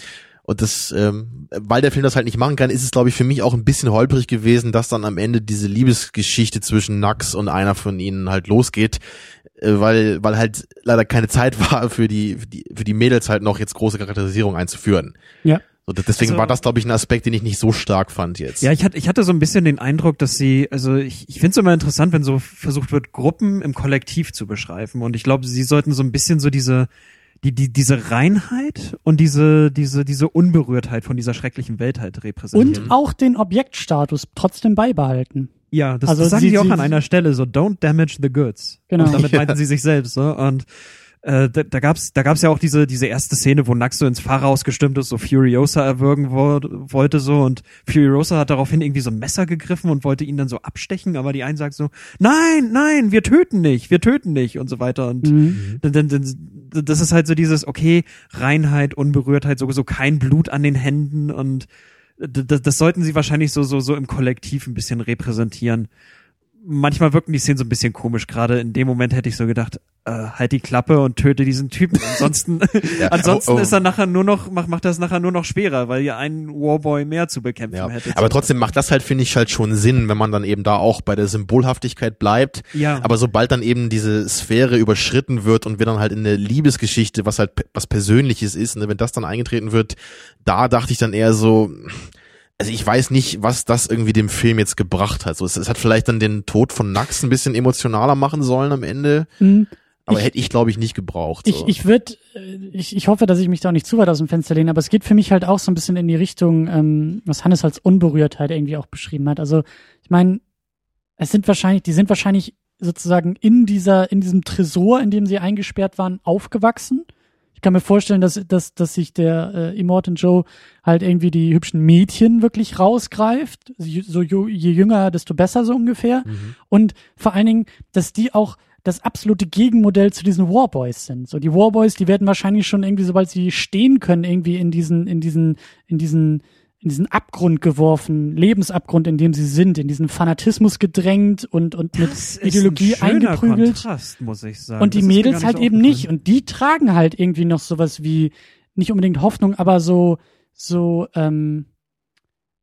Speaker 4: Und das, ähm, weil der Film das halt nicht machen kann, ist es, glaube ich, für mich auch ein bisschen holprig gewesen, dass dann am Ende diese Liebesgeschichte zwischen Nax und einer von ihnen halt losgeht, äh, weil, weil halt leider keine Zeit war für die, für die, für die Mädels halt noch jetzt große Charakterisierung einzuführen.
Speaker 3: Ja.
Speaker 4: So, deswegen
Speaker 5: Also-
Speaker 4: war das, glaube ich, ein Aspekt, den ich nicht so stark fand jetzt.
Speaker 5: Ja, ich hatte, ich hatte so ein bisschen den Eindruck, dass sie, also ich, ich finde es immer interessant, wenn so versucht wird, Gruppen im Kollektiv zu beschreiben. Und ich glaube, sie sollten so ein bisschen so diese, die, die, diese Reinheit und diese, diese, diese Unberührtheit von dieser schrecklichen Welt halt repräsentieren.
Speaker 3: Und auch den Objektstatus trotzdem beibehalten.
Speaker 5: ja, das,
Speaker 3: also
Speaker 5: das sagen
Speaker 3: sie-
Speaker 5: sie, auch
Speaker 3: sie-
Speaker 5: an einer Stelle, so don't damage the goods.
Speaker 3: Genau.
Speaker 5: Und damit meinten sie sich selbst, so. Und äh, da, da gab's da gab's ja auch diese diese erste Szene, wo Nax so ins Fahrerhaus gestimmt ist, so Furiosa erwürgen wo, wollte so und Furiosa hat daraufhin irgendwie so ein Messer gegriffen und wollte ihn dann so abstechen, aber die einen sagt so, nein, nein, wir töten nicht, wir töten nicht und so weiter und
Speaker 3: Mhm.
Speaker 5: dann, dann, dann, das ist halt so dieses, okay, Reinheit, Unberührtheit, sowieso kein Blut an den Händen und das, das sollten sie wahrscheinlich so, so, so im Kollektiv ein bisschen repräsentieren. Manchmal wirken die Szenen so ein bisschen komisch. Gerade in dem Moment hätte ich so gedacht, äh, halt die Klappe und töte diesen Typen. Ansonsten,
Speaker 4: Ja,
Speaker 5: ansonsten
Speaker 4: oh, oh.
Speaker 5: ist er nachher nur noch, macht, macht das nachher nur noch schwerer, weil ihr einen Warboy mehr zu bekämpfen
Speaker 4: Ja,
Speaker 5: hättet.
Speaker 4: aber trotzdem macht das halt, finde ich, halt schon Sinn, wenn man dann eben da auch bei der Symbolhaftigkeit bleibt.
Speaker 5: Ja.
Speaker 4: Aber sobald dann eben diese Sphäre überschritten wird und wir dann halt in der Liebesgeschichte, was halt was Persönliches ist, ne, wenn das dann eingetreten wird, da dachte ich dann eher so, also ich weiß nicht, was das irgendwie dem Film jetzt gebracht hat. So, es, es hat vielleicht dann den Tod von Nax ein bisschen emotionaler machen sollen am Ende,
Speaker 3: Mhm.
Speaker 4: Aber
Speaker 3: Ich-
Speaker 4: hätte ich, glaube ich, nicht gebraucht.
Speaker 3: Ich,
Speaker 4: So.
Speaker 3: ich würde, ich, ich hoffe, dass ich mich da auch nicht zu weit aus dem Fenster lehne, aber es geht für mich halt auch so ein bisschen in die Richtung, ähm, was Hannes als Unberührtheit irgendwie auch beschrieben hat. Also ich meine, es sind wahrscheinlich, die sind wahrscheinlich sozusagen in dieser, in diesem Tresor, in dem sie eingesperrt waren, aufgewachsen. Ich kann mir vorstellen, dass, dass, dass sich der äh, Immortan Joe halt irgendwie die hübschen Mädchen wirklich rausgreift. So ju- je jünger, desto besser so ungefähr.
Speaker 4: Mhm.
Speaker 3: Und vor allen Dingen, dass die auch das absolute Gegenmodell zu diesen Warboys sind. So die Warboys, die werden wahrscheinlich schon irgendwie, sobald sie stehen können, irgendwie in diesen, in diesen, in diesen, in diesen Abgrund geworfen, Lebensabgrund, in dem sie sind, in diesen Fanatismus gedrängt und und mit
Speaker 5: Das ist
Speaker 3: Ideologie
Speaker 5: ein
Speaker 3: eingeprügelt.
Speaker 5: Kontrast, muss ich sagen.
Speaker 3: Und die
Speaker 5: Das
Speaker 3: Mädels halt eben nicht. Und die tragen halt irgendwie noch sowas wie, nicht unbedingt Hoffnung, aber so, so, ähm,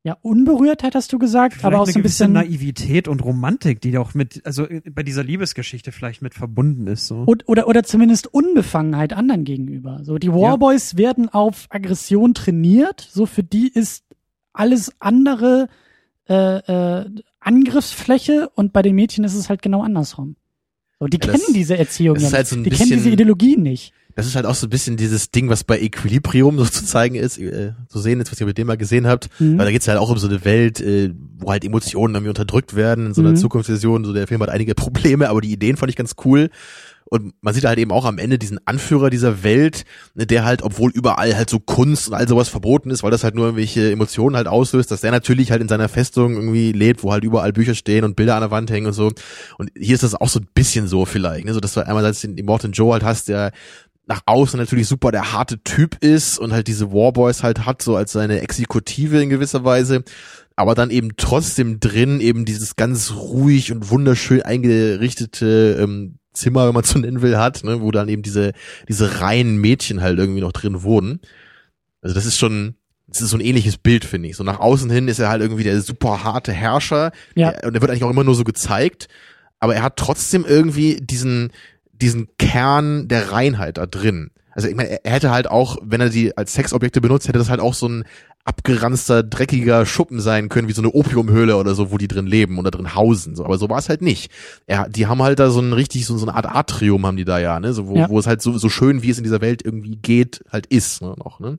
Speaker 3: ja, Unberührtheit hast du gesagt,
Speaker 5: Vielleicht
Speaker 3: aber auch so ein bisschen.
Speaker 5: Naivität und Romantik, die auch mit, also äh, bei dieser Liebesgeschichte vielleicht mit verbunden ist. So.
Speaker 3: Und, oder, oder zumindest Unbefangenheit anderen gegenüber. So, die Warboys werden auf Aggression trainiert. So, für die ist alles andere äh, äh, Angriffsfläche und bei den Mädchen ist es halt genau andersrum. So, die
Speaker 4: Ja, das-
Speaker 3: kennen diese Erziehung ja
Speaker 4: ist
Speaker 3: nicht.
Speaker 4: halt so
Speaker 3: die kennen diese Ideologie nicht.
Speaker 4: Das ist halt auch so ein bisschen dieses Ding, was bei Equilibrium so zu zeigen ist, äh, zu sehen ist, was ihr mit dem mal gesehen habt.
Speaker 3: Mhm.
Speaker 4: Weil da geht's halt auch um so eine Welt, äh, wo halt Emotionen irgendwie unterdrückt werden, in so einer
Speaker 3: Mhm.
Speaker 4: Zukunftsvision. So der Film hat einige Probleme, aber die Ideen fand ich ganz cool. Und man sieht halt eben auch am Ende diesen Anführer dieser Welt, der halt, obwohl überall halt so Kunst und all sowas verboten ist, weil das halt nur irgendwelche Emotionen halt auslöst, dass der natürlich halt in seiner Festung irgendwie lebt, wo halt überall Bücher stehen und Bilder an der Wand hängen und so. Und hier ist das auch so ein bisschen so vielleicht, ne, so dass du einerseits den Immortan Joe halt hast, der nach außen natürlich super der harte Typ ist und halt diese Warboys halt hat, so als seine Exekutive in gewisser Weise, aber dann eben trotzdem drin eben dieses ganz ruhig und wunderschön eingerichtete ähm, Zimmer, wenn man so nennen will, hat, ne, wo dann eben diese, diese reinen Mädchen halt irgendwie noch drin wohnen. Also das ist schon, das ist so ein ähnliches Bild, finde ich. So nach außen hin ist er halt irgendwie der super harte Herrscher.
Speaker 3: Ja.
Speaker 4: Der, und er wird eigentlich auch immer nur so gezeigt. Aber er hat trotzdem irgendwie diesen, diesen Kern der Reinheit da drin. Also ich meine, er- hätte halt auch, wenn er die als Sexobjekte benutzt, hätte das halt auch so ein abgeranzter, dreckiger Schuppen sein können, wie so eine Opiumhöhle oder so, wo die drin leben oder drin hausen. So, aber so war es halt nicht. Er, die haben halt da so ein richtig, so, so eine Art Atrium haben die da ja, ne? So, wo,
Speaker 3: Ja.
Speaker 4: wo es halt so, so schön, wie es in dieser Welt irgendwie geht, halt ist, ne? Noch, ne?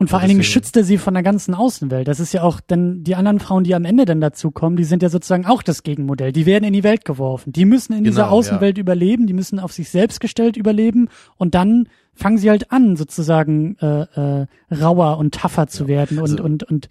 Speaker 3: Und vor
Speaker 4: Ja,
Speaker 3: allen Dingen schützt er sie von der ganzen Außenwelt. Das ist ja auch, denn die anderen Frauen, die am Ende dann dazu kommen, die sind ja sozusagen auch das Gegenmodell. Die werden in die Welt geworfen. Die müssen in dieser
Speaker 4: Genau,
Speaker 3: Außenwelt überleben, die müssen auf sich selbst gestellt überleben und dann fangen sie halt an, sozusagen äh, äh, rauer und tougher zu werden und,
Speaker 4: also-
Speaker 3: und, und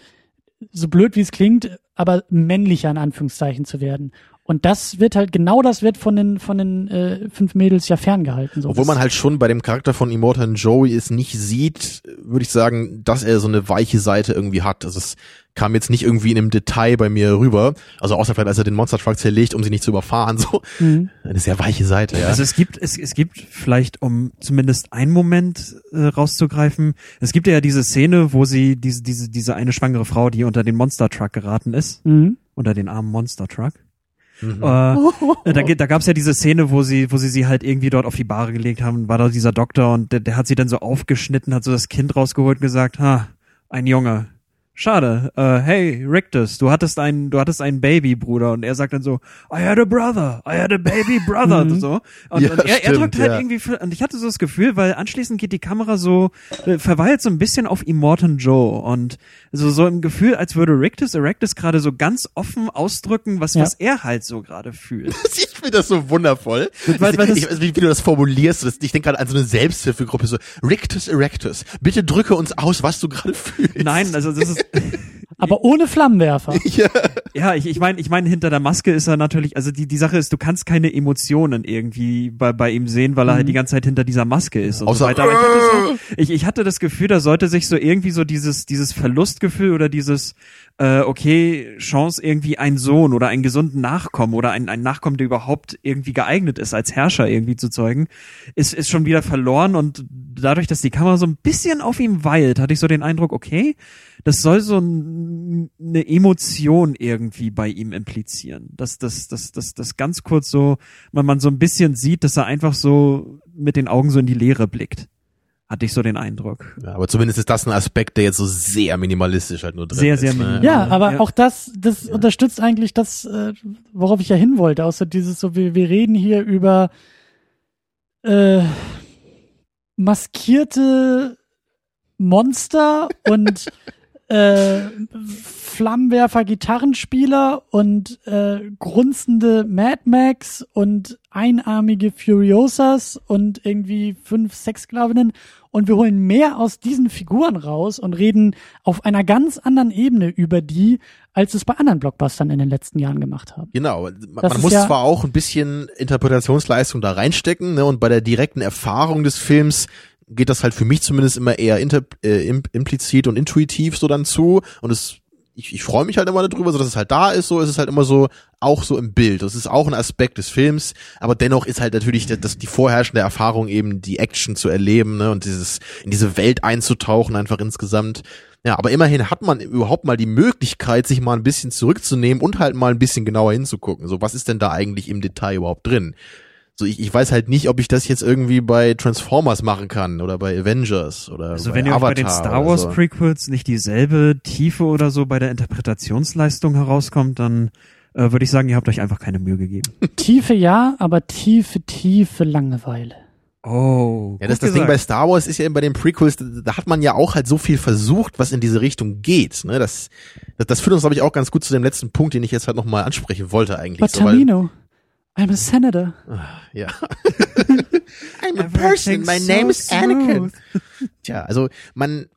Speaker 3: so blöd wie es klingt, aber männlicher in Anführungszeichen zu werden. Und das wird halt, genau das wird von den, von den äh, fünf Mädels ja ferngehalten. So.
Speaker 4: Obwohl man halt schon bei dem Charakter von Immortan Joey es nicht sieht, würde ich sagen, dass er so eine weiche Seite irgendwie hat. Also es kam jetzt nicht irgendwie in einem Detail bei mir rüber. Also außer vielleicht, als er den Monster Truck zerlegt, um sie nicht zu überfahren. So
Speaker 3: Mhm.
Speaker 4: eine sehr weiche Seite, ja.
Speaker 5: Also es gibt, es, es gibt vielleicht, um zumindest einen Moment äh, rauszugreifen, es gibt ja diese Szene, wo sie diese, diese, diese eine schwangere Frau, die unter den Monster Truck geraten ist,
Speaker 3: Mhm.
Speaker 5: unter den armen Monster Truck.
Speaker 4: Mhm.
Speaker 5: Äh, da, da gab's ja diese Szene, wo sie, wo sie sie halt irgendwie dort auf die Bahre gelegt haben, war da dieser Doktor und der, der hat sie dann so aufgeschnitten, hat so das Kind rausgeholt und gesagt, ha, ein Junge. Schade. Äh, hey, Rictus, du hattest ein, du hattest einen Baby, Bruder. Und er sagt dann so, I had a brother, I had a baby brother
Speaker 3: Mhm.
Speaker 5: und so. Und,
Speaker 4: Ja,
Speaker 5: und er, er
Speaker 4: stimmt,
Speaker 5: drückt halt
Speaker 4: ja.
Speaker 5: irgendwie, und ich hatte so das Gefühl, weil anschließend geht die Kamera so, äh, verweilt so ein bisschen auf Immortan Joe und so, so im Gefühl, als würde Rictus Erectus gerade so ganz offen ausdrücken, was,
Speaker 3: Ja.
Speaker 5: was er halt so gerade fühlt.
Speaker 4: Ich finde das so wundervoll.
Speaker 5: Weil- weil das-
Speaker 4: ich, wie, wie du das formulierst. Das, ich denke gerade an so eine Selbsthilfegruppe, so Rictus Erectus. Bitte drücke uns aus, was du gerade fühlst.
Speaker 5: Nein, also das ist,
Speaker 3: Aber ohne Flammenwerfer.
Speaker 4: Ja.
Speaker 5: ja, ich, ich meine, ich meine, hinter der Maske ist er natürlich, also die, die Sache ist, du kannst keine Emotionen irgendwie bei, bei ihm sehen, weil er halt die ganze Zeit hinter dieser Maske ist und so
Speaker 4: Außer-
Speaker 5: weiter. Aber ich hatte, so, ich, ich hatte das Gefühl, da sollte sich so irgendwie so dieses, dieses Verlustgefühl oder dieses, äh, okay, Chance irgendwie einen Sohn oder einen gesunden Nachkommen oder einen, einen Nachkommen, der überhaupt irgendwie geeignet ist, als Herrscher irgendwie zu zeugen, ist, ist schon wieder verloren und dadurch, dass die Kamera so ein bisschen auf ihm weilt, hatte ich so den Eindruck, okay, das soll so ein, eine Emotion irgendwie bei ihm implizieren. Dass das, das, das, das ganz kurz so, man, man so ein bisschen sieht, dass er einfach so mit den Augen so in die Leere blickt. Hatte ich so den Eindruck.
Speaker 4: Ja, aber zumindest ist das ein Aspekt, der jetzt so sehr minimalistisch halt nur drin
Speaker 5: Sehr,
Speaker 4: ist.
Speaker 5: sehr
Speaker 4: ne?
Speaker 5: minimal.
Speaker 3: Ja, aber
Speaker 5: Ja.
Speaker 3: auch das, das unterstützt eigentlich das, äh, worauf ich ja hin wollte, außer dieses so, wir, wir reden hier über äh, maskierte Monster und äh, Flammenwerfer Gitarrenspieler und äh, grunzende Mad Max und einarmige Furiosas und irgendwie fünf Sexsklavinnen und wir holen mehr aus diesen Figuren raus und reden auf einer ganz anderen Ebene über die, als es bei anderen Blockbustern in den letzten Jahren gemacht haben.
Speaker 4: Genau. Man, man muss
Speaker 3: ja-
Speaker 4: zwar auch ein bisschen Interpretationsleistung da reinstecken, ne, und bei der direkten Erfahrung des Films geht das halt für mich zumindest immer eher inter, äh, im- implizit und intuitiv so dann zu und es ich, ich freue mich halt immer darüber, so dass es halt da ist, so ist es halt immer so auch so im Bild. Das ist auch ein Aspekt des Films, aber dennoch ist halt natürlich das die vorherrschende Erfahrung eben die Action zu erleben, ne, und dieses in diese Welt einzutauchen einfach insgesamt. Ja, aber immerhin hat man überhaupt mal die Möglichkeit, sich mal ein bisschen zurückzunehmen und halt mal ein bisschen genauer hinzugucken. So, was ist denn da eigentlich im Detail überhaupt drin? So, ich, ich weiß halt nicht, ob ich das jetzt irgendwie bei Transformers machen kann oder bei Avengers oder
Speaker 5: Also
Speaker 4: bei
Speaker 5: wenn ihr euch
Speaker 4: Avatar
Speaker 5: bei den Star Wars
Speaker 4: so.
Speaker 5: Prequels nicht dieselbe Tiefe oder so bei der Interpretationsleistung herauskommt, dann äh, würde ich sagen, ihr habt euch einfach keine Mühe gegeben.
Speaker 3: Tiefe ja, aber tiefe, tiefe Langeweile.
Speaker 5: Oh.
Speaker 4: Ja, das, das Ding bei Star Wars ist ja bei den Prequels, da, da hat man ja auch halt so viel versucht, was in diese Richtung geht. Ne? Das, das, das führt uns, glaube ich, auch ganz gut zu dem letzten Punkt, den ich jetzt halt nochmal ansprechen wollte eigentlich.
Speaker 3: But
Speaker 4: So, weil-
Speaker 3: Tamino, I'm a senator.
Speaker 4: ja. I'm a person, my name is Anakin. Tja, also man,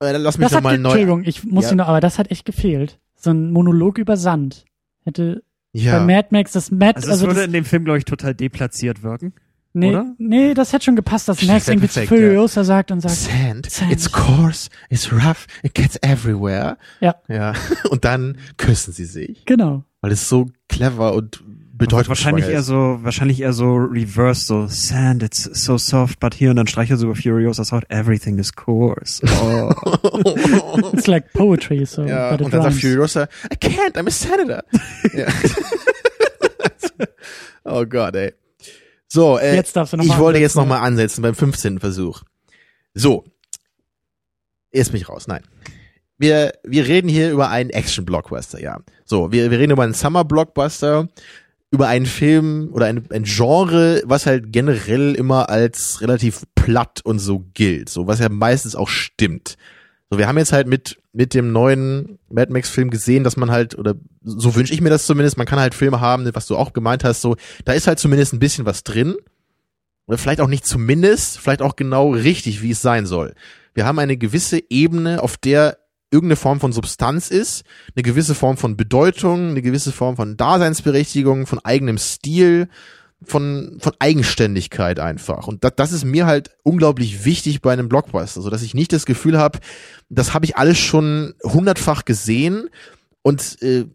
Speaker 4: äh, dann lass mich nochmal neu.
Speaker 3: Entschuldigung, ich muss
Speaker 4: Ja.
Speaker 3: ihn noch, aber das hat echt gefehlt. So ein Monolog über Sand. Hätte bei
Speaker 4: Ja,
Speaker 3: Mad Max das Mad,
Speaker 5: Also,
Speaker 3: also,
Speaker 5: es würde
Speaker 3: das,
Speaker 5: in dem Film, glaube ich, total deplatziert wirken.
Speaker 3: Nee,
Speaker 5: oder?
Speaker 3: nee, das hätte schon gepasst, dass
Speaker 4: Das
Speaker 3: Max irgendwie zu
Speaker 4: perfekt, ja.
Speaker 3: Furiosa sagt und sagt,
Speaker 4: Sand,
Speaker 3: Sand.
Speaker 4: it's coarse, it's rough, it gets everywhere.
Speaker 3: Ja.
Speaker 4: Ja, und dann küssen sie sich,
Speaker 3: genau.
Speaker 4: weil es so clever und bedeutungsvoll
Speaker 5: wahrscheinlich
Speaker 4: ist.
Speaker 5: eher so, wahrscheinlich eher so reverse, so Sand, it's so soft, but here und dann streichelt so über Furiosa's Haut, everything is coarse. Oh.
Speaker 3: It's like poetry, so.
Speaker 4: Ja,
Speaker 3: but it
Speaker 4: und dann sagt. Furiosa, I can't, I'm a senator. ja. oh Gott, ey. So, äh,
Speaker 3: Jetzt darfst du noch
Speaker 4: ich
Speaker 3: mal
Speaker 4: wollte jetzt nochmal ansetzen beim 15. Versuch. So. Jetzt bin ich raus, nein. Wir, wir reden hier über einen Action-Blockbuster, ja. So, wir, wir reden über einen Summer-Blockbuster, über einen Film oder ein, ein Genre, was halt generell immer als relativ platt und so gilt, so was ja meistens auch stimmt. So, wir haben jetzt halt mit mit dem neuen Mad Max Film gesehen, dass man halt oder so wünsche ich mir das zumindest, man kann halt Filme haben, was du auch gemeint hast, so da ist halt zumindest ein bisschen was drin. Oder vielleicht auch nicht zumindest, vielleicht auch genau richtig, wie es sein soll. Wir haben eine gewisse Ebene, auf der irgendeine Form von Substanz ist, eine gewisse Form von Bedeutung, eine gewisse Form von Daseinsberechtigung, von eigenem Stil, von, von Eigenständigkeit einfach. Und das, das ist mir halt unglaublich wichtig bei einem Blockbuster, so dass ich nicht das Gefühl habe, das habe ich alles schon hundertfach gesehen und äh,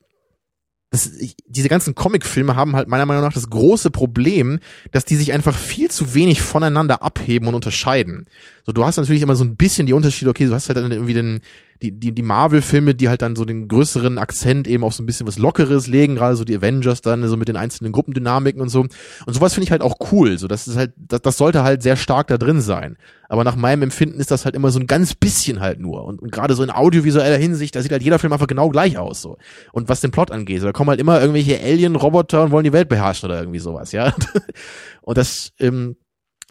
Speaker 4: das, diese ganzen Comicfilme haben halt meiner Meinung nach das große Problem, dass die sich einfach viel zu wenig voneinander abheben und unterscheiden. So, du hast natürlich immer so ein bisschen die Unterschiede, okay, du hast halt dann irgendwie den, die, die, die Marvel-Filme, die halt dann so den größeren Akzent eben auf so ein bisschen was Lockeres legen, gerade so die Avengers dann, so mit den einzelnen Gruppendynamiken und so. Und sowas finde ich halt auch cool. So, das ist halt, das, das sollte halt sehr stark da drin sein. Aber nach meinem Empfinden ist das halt immer so ein ganz bisschen halt nur. Und, und gerade so in audiovisueller Hinsicht, da sieht halt jeder Film einfach genau gleich aus. so. Und was den Plot angeht, so, da kommen halt immer irgendwelche Alien-Roboter und wollen die Welt beherrschen oder irgendwie sowas, ja. Und das, ähm,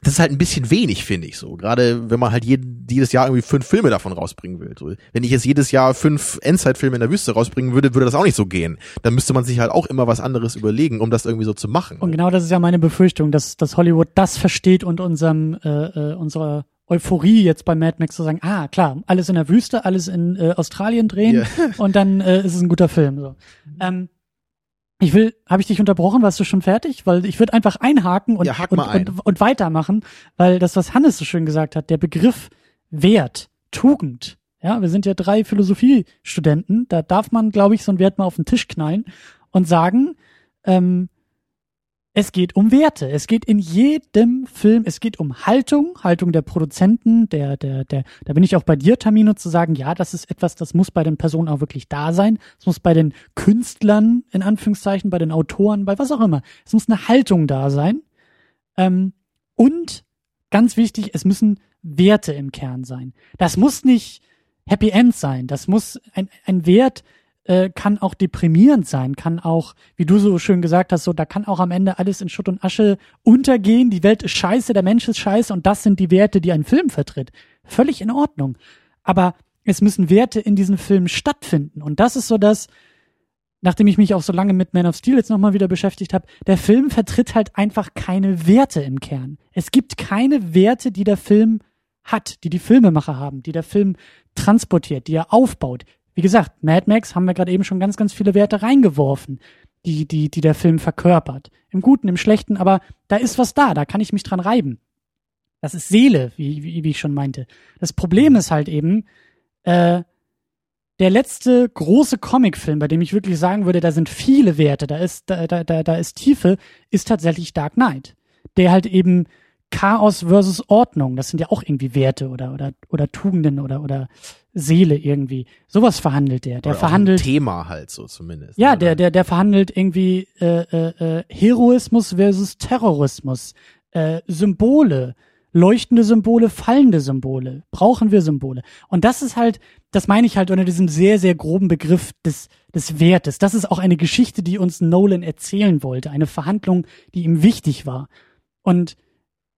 Speaker 4: das ist halt ein bisschen wenig, finde ich so. Gerade wenn man halt jeden, jedes Jahr irgendwie fünf Filme davon rausbringen will. So, wenn ich jetzt jedes Jahr fünf Endzeitfilme in der Wüste rausbringen würde, würde das auch nicht so gehen. Dann müsste man sich halt auch immer was anderes überlegen, um das irgendwie so zu machen.
Speaker 3: Und genau das ist ja meine Befürchtung, dass, dass Hollywood das versteht und unserem, äh, äh, unserer Euphorie jetzt bei Mad Max zu sagen, ah, klar, alles in der Wüste, alles in äh, Australien drehen
Speaker 4: Ja.
Speaker 3: und dann äh, ist es ein guter Film. So. Ähm, ich will, habe ich dich unterbrochen? Warst du schon fertig? Weil ich würde einfach einhaken und,
Speaker 4: Ja,
Speaker 3: und,
Speaker 4: ein.
Speaker 3: und, und weitermachen, weil das, was Hannes so schön gesagt hat, der Begriff Wert, Tugend. Ja, wir sind ja drei Philosophiestudenten, da darf man, glaube ich, so einen Wert mal auf den Tisch knallen und sagen, ähm, es geht um Werte. Es geht in jedem Film, es geht um Haltung, Haltung der Produzenten, der, der, der, da bin ich auch bei dir, Tamino, zu sagen, ja, das ist etwas, das muss bei den Personen auch wirklich da sein. Es muss bei den Künstlern, in Anführungszeichen, bei den Autoren, bei was auch immer. Es muss eine Haltung da sein. Ähm, und ganz wichtig, es müssen Werte im Kern sein. Das muss nicht Happy End sein. Das muss ein, ein Wert, äh, kann auch deprimierend sein, kann auch, wie du so schön gesagt hast, so, da kann auch am Ende alles in Schutt und Asche untergehen, die Welt ist scheiße, der Mensch ist scheiße und das sind die Werte, die ein Film vertritt. Völlig in Ordnung. Aber es müssen Werte in diesen Filmen stattfinden und das ist so das, nachdem ich mich auch so lange mit Man of Steel jetzt nochmal wieder beschäftigt habe, der Film vertritt halt einfach keine Werte im Kern. Es gibt keine Werte, die der Film hat, die die Filmemacher haben, die der Film transportiert, die er aufbaut. Wie gesagt, Mad Max haben wir gerade eben schon ganz, ganz viele Werte reingeworfen, die, die, die der Film verkörpert. Im Guten, im Schlechten, aber da ist was da, da kann ich mich dran reiben. Das ist Seele, wie, wie, wie ich schon meinte. Das Problem ist halt eben, äh, der letzte große Comicfilm, bei dem ich wirklich sagen würde, da sind viele Werte, da ist, da, da, da, da ist Tiefe, ist tatsächlich Dark Knight. Der halt eben Chaos versus Ordnung, das sind ja auch irgendwie Werte oder, oder, oder Tugenden oder, oder Seele irgendwie. Sowas verhandelt der. Der
Speaker 4: Oder
Speaker 3: verhandelt.
Speaker 4: Ein Thema halt so zumindest.
Speaker 3: Ja,
Speaker 4: ne?
Speaker 3: der, der, der verhandelt irgendwie äh, äh, äh, Heroismus versus Terrorismus, äh, Symbole, leuchtende Symbole, fallende Symbole. Brauchen wir Symbole? Und das ist halt, das meine ich halt unter diesem sehr, sehr groben Begriff des, des Wertes. Das ist auch eine Geschichte, die uns Nolan erzählen wollte, eine Verhandlung, die ihm wichtig war. Und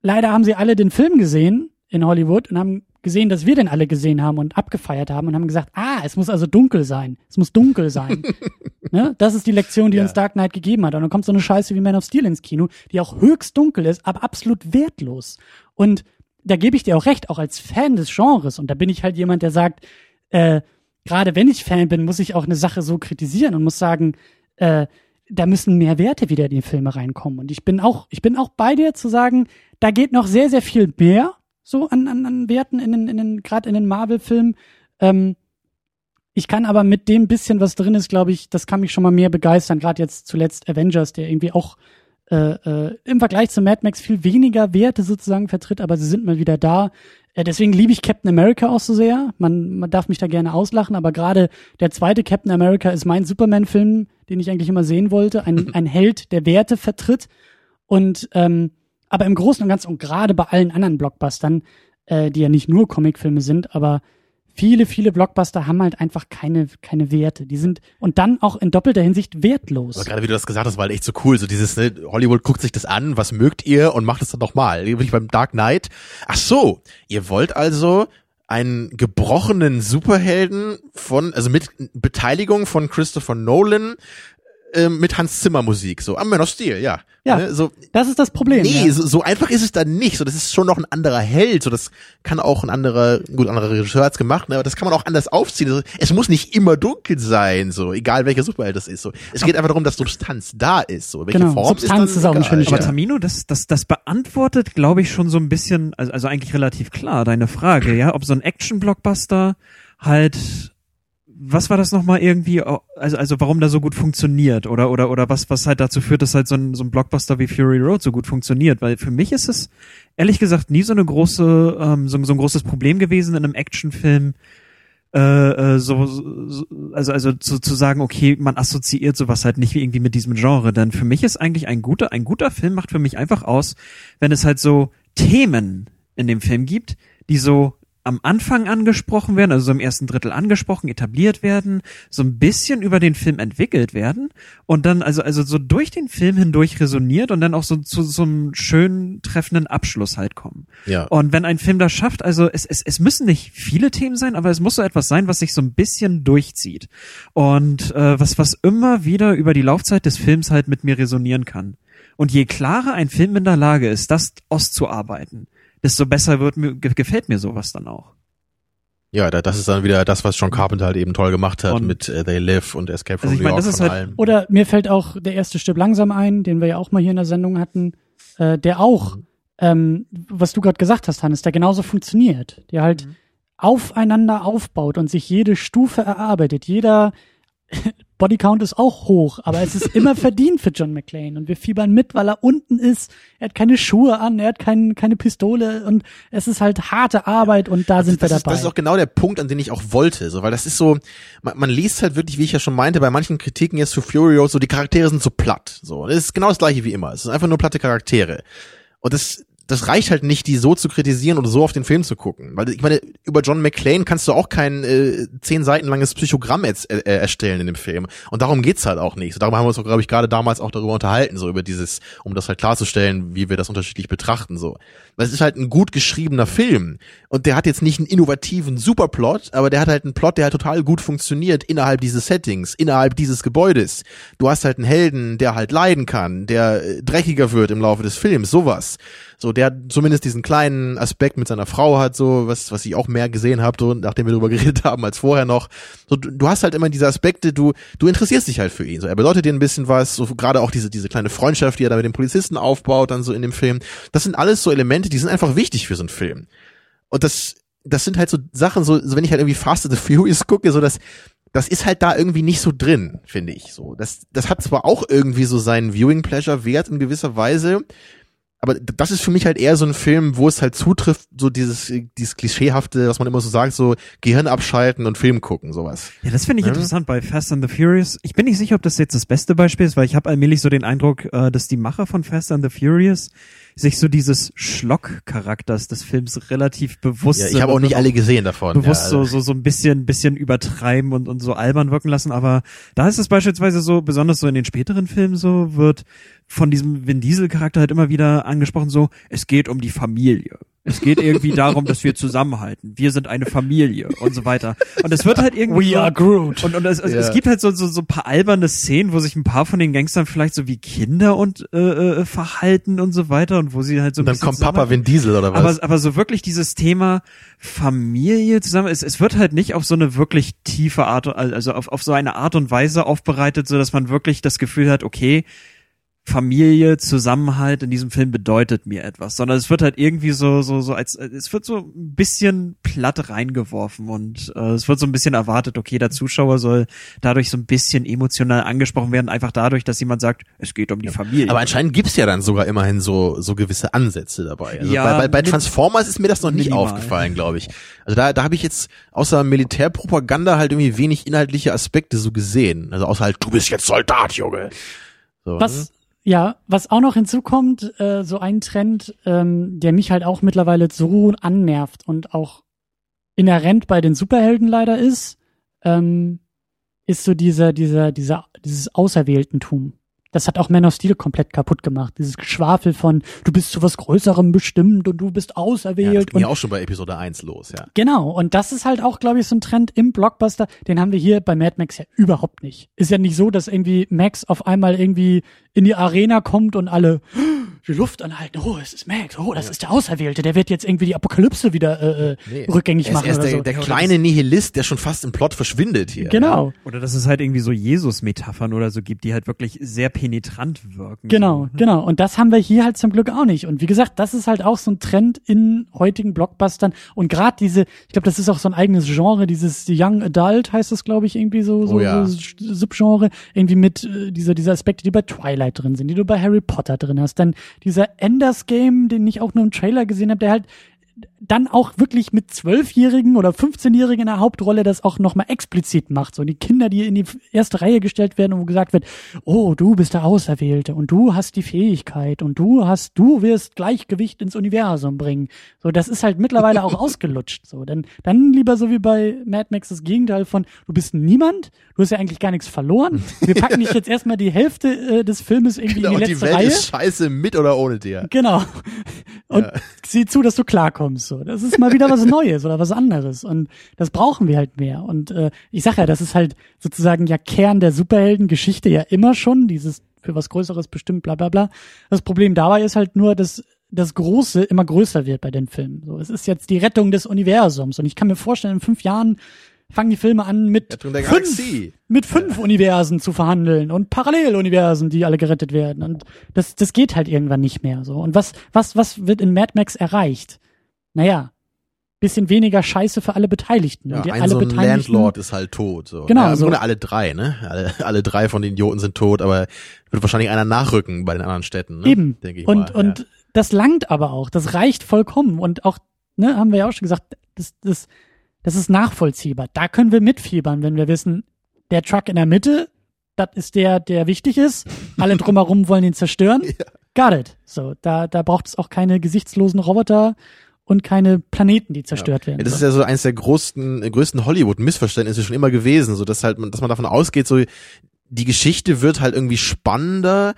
Speaker 3: leider haben sie alle den Film gesehen in Hollywood und haben gesehen, dass wir den alle gesehen haben und abgefeiert haben und haben gesagt, ah, es muss also dunkel sein. Es muss dunkel sein. ne? Das ist die Lektion, die
Speaker 4: Ja.
Speaker 3: uns Dark Knight gegeben hat. Und dann kommt so eine Scheiße wie Man of Steel ins Kino, die auch höchst dunkel ist, aber absolut wertlos. Und da gebe ich dir auch recht, auch als Fan des Genres. Und da bin ich halt jemand, der sagt, äh, gerade wenn ich Fan bin, muss ich auch eine Sache so kritisieren und muss sagen, äh, da müssen mehr Werte wieder in die Filme reinkommen. Und ich bin auch, ich bin auch bei dir zu sagen, da geht noch sehr, sehr viel mehr so an, an, an Werten in den, in den, gerade in den Marvel-Filmen. Ähm, ich kann aber mit dem bisschen, was drin ist, glaube ich, das kann mich schon mal mehr begeistern. Gerade jetzt zuletzt Avengers, der irgendwie auch äh, äh, im Vergleich zu Mad Max viel weniger Werte sozusagen vertritt, aber sie sind mal wieder da. Äh, deswegen liebe ich Captain America auch so sehr. Man, man darf mich da gerne auslachen, aber gerade der zweite Captain America ist mein Superman-Film, den ich eigentlich immer sehen wollte. Ein, ein Held, der Werte vertritt. Und ähm, aber im Großen und Ganzen und gerade bei allen anderen Blockbustern, äh, die ja nicht nur Comicfilme sind, aber viele, viele Blockbuster haben halt einfach keine, keine Werte. Die sind und dann auch in doppelter Hinsicht wertlos.
Speaker 4: Aber gerade wie du das gesagt hast, war halt echt so cool. So dieses, ne, Hollywood guckt sich das an, was mögt ihr und macht es dann doch mal. Wirklich beim Dark Knight. Ach so, ihr wollt also einen gebrochenen Superhelden von, also mit Beteiligung von Christopher Nolan, ähm, mit Hans Zimmer Musik. So, am Man of Steel, ja.
Speaker 3: Ja.
Speaker 4: Ne, so,
Speaker 3: Das ist das Problem.
Speaker 4: Nee,
Speaker 3: ja.
Speaker 4: so, so einfach ist es dann nicht. So, das ist schon noch ein anderer Held. So, das kann auch ein anderer, gut, ein anderer Regisseur hat's gemacht, ne, aber das kann man auch anders aufziehen. Also, es muss nicht immer dunkel sein, so, egal welcher Superheld das ist. So, es geht einfach darum, dass Substanz da ist. So, welche
Speaker 3: Genau,
Speaker 4: Form
Speaker 3: Substanz
Speaker 4: ist,
Speaker 3: ist auch ein schönes
Speaker 5: Aber. Tamino, das, das, das beantwortet, glaube ich, schon so ein bisschen, also, also eigentlich relativ klar, deine Frage, ja, ob so ein Action-Blockbuster halt, was war das nochmal irgendwie, also, also warum da so gut funktioniert oder, oder, oder was, was halt dazu führt, dass halt so ein, so ein Blockbuster wie Fury Road so gut funktioniert, weil für mich ist es, ehrlich gesagt, nie so eine große, ähm, so, so ein großes Problem gewesen in einem Actionfilm, äh, äh, so, so also also zu, zu sagen, okay, man assoziiert sowas halt nicht irgendwie mit diesem Genre, denn für mich ist eigentlich ein guter ein guter Film macht für mich einfach aus, wenn es halt so Themen in dem Film gibt, die so am Anfang angesprochen werden, also so im ersten Drittel angesprochen, etabliert werden, so ein bisschen über den Film entwickelt werden und dann also also so durch den Film hindurch resoniert und dann auch so zu so einem schönen treffenden Abschluss halt kommen.
Speaker 4: Ja.
Speaker 5: Und wenn ein Film das schafft, also es, es, es müssen nicht viele Themen sein, aber es muss so etwas sein, was sich so ein bisschen durchzieht. Und äh, was, was immer wieder über die Laufzeit des Films halt mit mir resonieren kann. Und je klarer ein Film in der Lage ist, das auszuarbeiten, desto besser wird mir, ge- gefällt mir sowas dann auch.
Speaker 4: Ja, da, das ist dann wieder das, was John Carpenter halt eben toll gemacht hat
Speaker 5: Und-
Speaker 4: mit äh, They Live und Escape from
Speaker 5: Also ich
Speaker 4: New York
Speaker 5: das ist
Speaker 4: von
Speaker 5: halt-
Speaker 4: allem.
Speaker 3: Oder mir fällt auch der erste Stück langsam ein, den wir ja auch mal hier in der Sendung hatten, äh, der auch, ähm, was du gerade gesagt hast, Hannes, der genauso funktioniert, der halt aufeinander aufbaut und sich jede Stufe erarbeitet. Jeder Bodycount ist auch hoch, aber es ist immer verdient für John McClane und wir fiebern mit, weil er unten ist. Er hat keine Schuhe an, er hat kein, keine Pistole und es ist halt harte Arbeit und da sind
Speaker 4: das
Speaker 3: wir
Speaker 4: ist,
Speaker 3: dabei.
Speaker 4: das ist auch genau der Punkt, an den ich auch wollte, so, weil das ist so, man, man liest halt wirklich, wie ich ja schon meinte, bei manchen Kritiken jetzt zu Fury Road, so die Charaktere sind so platt, so, das ist genau das gleiche wie immer, es sind einfach nur platte Charaktere und das das reicht halt nicht, die so zu kritisieren oder so auf den Film zu gucken. Weil ich meine, über John McClane kannst du auch kein äh, zehn Seiten langes Psychogramm erz- äh, erstellen in dem Film. Und darum geht's halt auch nicht. So, darüber haben wir uns, glaube ich, gerade damals auch darüber unterhalten, so über dieses, um das halt klarzustellen, wie wir das unterschiedlich betrachten. So. Weil es ist halt ein gut geschriebener Film. Und der hat jetzt nicht einen innovativen Superplot, aber der hat halt einen Plot, der halt total gut funktioniert innerhalb dieses Settings, innerhalb dieses Gebäudes. Du hast halt einen Helden, der halt leiden kann, der äh, dreckiger wird im Laufe des Films, sowas. So, der zumindest diesen kleinen Aspekt mit seiner Frau hat, so, was, was ich auch mehr gesehen habe, so, nachdem wir darüber geredet haben als vorher noch. So, du, du hast halt immer diese Aspekte, du, du interessierst dich halt für ihn. So, er bedeutet dir ein bisschen was, so gerade auch diese, diese kleine Freundschaft, die er da mit dem Polizisten aufbaut, dann so in dem Film. Das sind alles so Elemente, die sind einfach wichtig für so einen Film. Und das, das sind halt so Sachen, so, so wenn ich halt irgendwie Fast and the Furious gucke, so das, das ist halt da irgendwie nicht so drin, finde ich. So, das, das hat zwar auch irgendwie so seinen Viewing Pleasure Wert in gewisser Weise, aber das ist für mich halt eher so ein Film, wo es halt zutrifft, so dieses, dieses klischeehafte, was man immer so sagt, so Gehirn abschalten und Film gucken, sowas.
Speaker 5: Ja, das finde ich
Speaker 4: Ja.
Speaker 5: interessant bei Fast and the Furious. Ich bin nicht sicher, ob das jetzt das beste Beispiel ist, weil ich habe allmählich so den Eindruck, äh, dass die Macher von Fast and the Furious sich so dieses Schlock-Charakters des Films relativ bewusst
Speaker 4: Ja, ich habe auch nicht alle gesehen davon.
Speaker 5: bewusst
Speaker 4: ja, also-
Speaker 5: so, so, so ein bisschen, bisschen übertreiben und, und so albern wirken lassen, aber da ist es beispielsweise so, besonders so in den späteren Filmen so, wird von diesem Vin Diesel Charakter halt immer wieder angesprochen so, es geht um die Familie. Es geht irgendwie darum, dass wir zusammenhalten. Wir sind eine Familie und so weiter. Und es wird halt irgendwie
Speaker 3: We are Groot.
Speaker 5: und, und es, es,
Speaker 4: Ja.
Speaker 5: es gibt halt so, so, so ein paar alberne Szenen, wo sich ein paar von den Gangstern vielleicht so wie Kinder und äh, äh, verhalten und so weiter und wo sie halt so
Speaker 4: und
Speaker 5: ein
Speaker 4: dann
Speaker 5: bisschen
Speaker 4: kommt Papa Vin Diesel oder was?
Speaker 5: aber, aber so wirklich dieses Thema Familie zusammen, es, es wird halt nicht auf so eine wirklich tiefe Art, also auf, auf so eine Art und Weise aufbereitet, so dass man wirklich das Gefühl hat, okay, Familie, Zusammenhalt in diesem Film bedeutet mir etwas, sondern es wird halt irgendwie so, so, so als, es wird so ein bisschen platt reingeworfen und äh, es wird so ein bisschen erwartet, okay, der Zuschauer soll dadurch so ein bisschen emotional angesprochen werden, einfach dadurch, dass jemand sagt, es geht um die Familie.
Speaker 4: Aber anscheinend gibt's ja dann sogar immerhin so, so gewisse Ansätze dabei. Also
Speaker 5: Ja,
Speaker 4: bei, bei, bei Transformers ist mir das noch nicht
Speaker 5: minimal.
Speaker 4: aufgefallen, glaube ich. Also da, da habe ich jetzt außer Militärpropaganda halt irgendwie wenig inhaltliche Aspekte so gesehen. Also außer halt, du bist jetzt Soldat, Junge. So, ne?
Speaker 3: Was, ja, was auch noch hinzukommt, äh, so ein Trend, ähm, der mich halt auch mittlerweile so annervt und auch inhärent bei den Superhelden leider ist, ähm, ist so dieser, dieser, dieser, dieses Auserwähltentum. Das hat auch Man of Steel komplett kaputt gemacht. Dieses Geschwafel von, du bist zu was Größerem bestimmt und du bist
Speaker 4: Ja, das
Speaker 3: auserwählt
Speaker 4: ging ja
Speaker 3: und
Speaker 4: auch schon bei Episode 1 los, ja.
Speaker 3: Genau, und das ist halt auch, glaube ich, so ein Trend im Blockbuster, den haben wir hier bei Mad Max ja überhaupt nicht. Ist ja nicht so, dass irgendwie Max auf einmal irgendwie in die Arena kommt und alle die Luft anhalten. Oh, es ist Max. Oh, das ist der Auserwählte. Der wird jetzt irgendwie die Apokalypse wieder äh, äh,
Speaker 4: Nee.
Speaker 3: rückgängig
Speaker 4: Er ist
Speaker 3: machen
Speaker 4: erst
Speaker 3: oder
Speaker 4: der,
Speaker 3: so.
Speaker 4: der kleine Nihilist, der schon fast im Plot verschwindet hier.
Speaker 3: Genau,
Speaker 5: Oder dass es halt irgendwie so Jesus-Metaphern oder so gibt, die halt wirklich sehr penetrant wirken.
Speaker 3: genau,
Speaker 5: So.
Speaker 3: genau. Und das haben wir hier halt zum Glück auch nicht. Und wie gesagt, das ist halt auch so ein Trend in heutigen Blockbustern. Und gerade diese, ich glaube, das ist auch so ein eigenes Genre, dieses Young Adult heißt das, glaube ich, irgendwie so, so,
Speaker 4: Oh ja.
Speaker 3: so Subgenre, irgendwie mit äh, dieser, dieser Aspekte, die bei Twilight drin sind, die du bei Harry Potter drin hast. Dann dieser Enders Game, den ich auch nur im Trailer gesehen habe, der halt dann auch wirklich mit Zwölfjährigen oder 15-Jährigen in der Hauptrolle das auch nochmal explizit macht. So die Kinder, die in die erste Reihe gestellt werden und wo gesagt wird, oh, du bist der Auserwählte und du hast die Fähigkeit und du hast, du wirst Gleichgewicht ins Universum bringen. So, das ist halt mittlerweile auch ausgelutscht. So, dann, dann lieber so wie bei Mad Max das Gegenteil von, du bist niemand, du hast ja eigentlich gar nichts verloren. Wir packen dich jetzt erstmal die Hälfte äh, des Filmes irgendwie
Speaker 4: Genau,
Speaker 3: in die
Speaker 4: die
Speaker 3: letzte
Speaker 4: Welt
Speaker 3: Reihe.
Speaker 4: ist scheiße mit oder ohne dir.
Speaker 3: Genau. Und
Speaker 4: Ja.
Speaker 3: sieh zu, dass du klarkommst. So, das ist mal wieder was Neues oder was anderes. Und das brauchen wir halt mehr. Und äh, ich sag ja, das ist halt sozusagen ja Kern der Superheldengeschichte ja immer schon. Dieses für was Größeres bestimmt, bla bla bla. Das Problem dabei ist halt nur, dass das Große immer größer wird bei den Filmen. So, es ist jetzt die Rettung des Universums. Und ich kann mir vorstellen, in fünf Jahren fangen die Filme an mit fünf, mit fünf Universen zu verhandeln und Paralleluniversen, die alle gerettet werden. Und das, das geht halt irgendwann nicht mehr so. Und was, was, was wird in Mad Max erreicht? Naja, bisschen weniger Scheiße für alle Beteiligten.
Speaker 4: Ja,
Speaker 3: und
Speaker 4: ein
Speaker 3: alle
Speaker 4: so ein
Speaker 3: Beteiligten,
Speaker 4: Landlord ist halt tot. So.
Speaker 3: Genau,
Speaker 4: ja,
Speaker 3: so.
Speaker 4: Alle drei, ne? Alle, alle drei von den Idioten sind tot, aber wird wahrscheinlich einer nachrücken bei den anderen Städten, ne?
Speaker 3: Eben.
Speaker 4: Denke ich
Speaker 3: und,
Speaker 4: mal.
Speaker 3: und
Speaker 4: ja.
Speaker 3: das langt aber auch. Das reicht vollkommen. Und auch, ne, haben wir ja auch schon gesagt, das, das, das ist nachvollziehbar. Da können wir mitfiebern, wenn wir wissen, der Truck in der Mitte, das ist der, der wichtig ist. Alle drumherum wollen ihn zerstören. Got it. So, da, da braucht es auch keine gesichtslosen Roboter und keine Planeten, die zerstört werden.
Speaker 4: Ja, das
Speaker 3: so.
Speaker 4: ist ja so eines der größten, äh, größten Hollywood-Missverständnisse schon immer gewesen, so dass halt man, dass man davon ausgeht, so die Geschichte wird halt irgendwie spannender,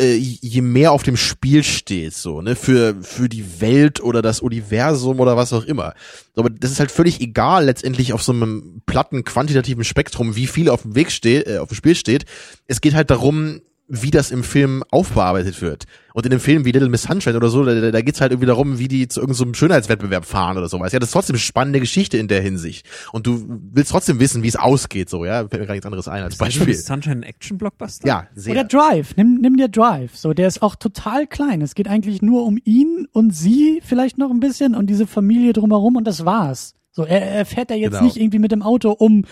Speaker 4: äh, je mehr auf dem Spiel steht, so, ne, für, für die Welt oder das Universum oder was auch immer. Aber das ist halt völlig egal letztendlich auf so einem platten, quantitativen Spektrum, wie viel auf dem Weg steht, äh, auf dem Spiel steht. Es geht halt darum, wie das im Film aufbearbeitet wird. Und in dem Film wie Little Miss Sunshine oder so, da, da geht's halt irgendwie darum, wie die zu irgendeinem so Schönheitswettbewerb fahren oder sowas. Ja, das ist trotzdem eine spannende Geschichte in der Hinsicht. Und du willst trotzdem wissen, wie es ausgeht, so, ja. Fällt mir gar nichts anderes ein als Beispiel.
Speaker 5: Sunshine ein Action-Blockbuster?
Speaker 4: Ja, sehr.
Speaker 3: Oder Drive, nimm, nimm dir Drive. So, der ist auch total klein. Es geht eigentlich nur um ihn und sie vielleicht noch ein bisschen und diese Familie drumherum und das war's. So, er, er fährt ja jetzt
Speaker 4: Genau.
Speaker 3: nicht irgendwie mit dem Auto, um,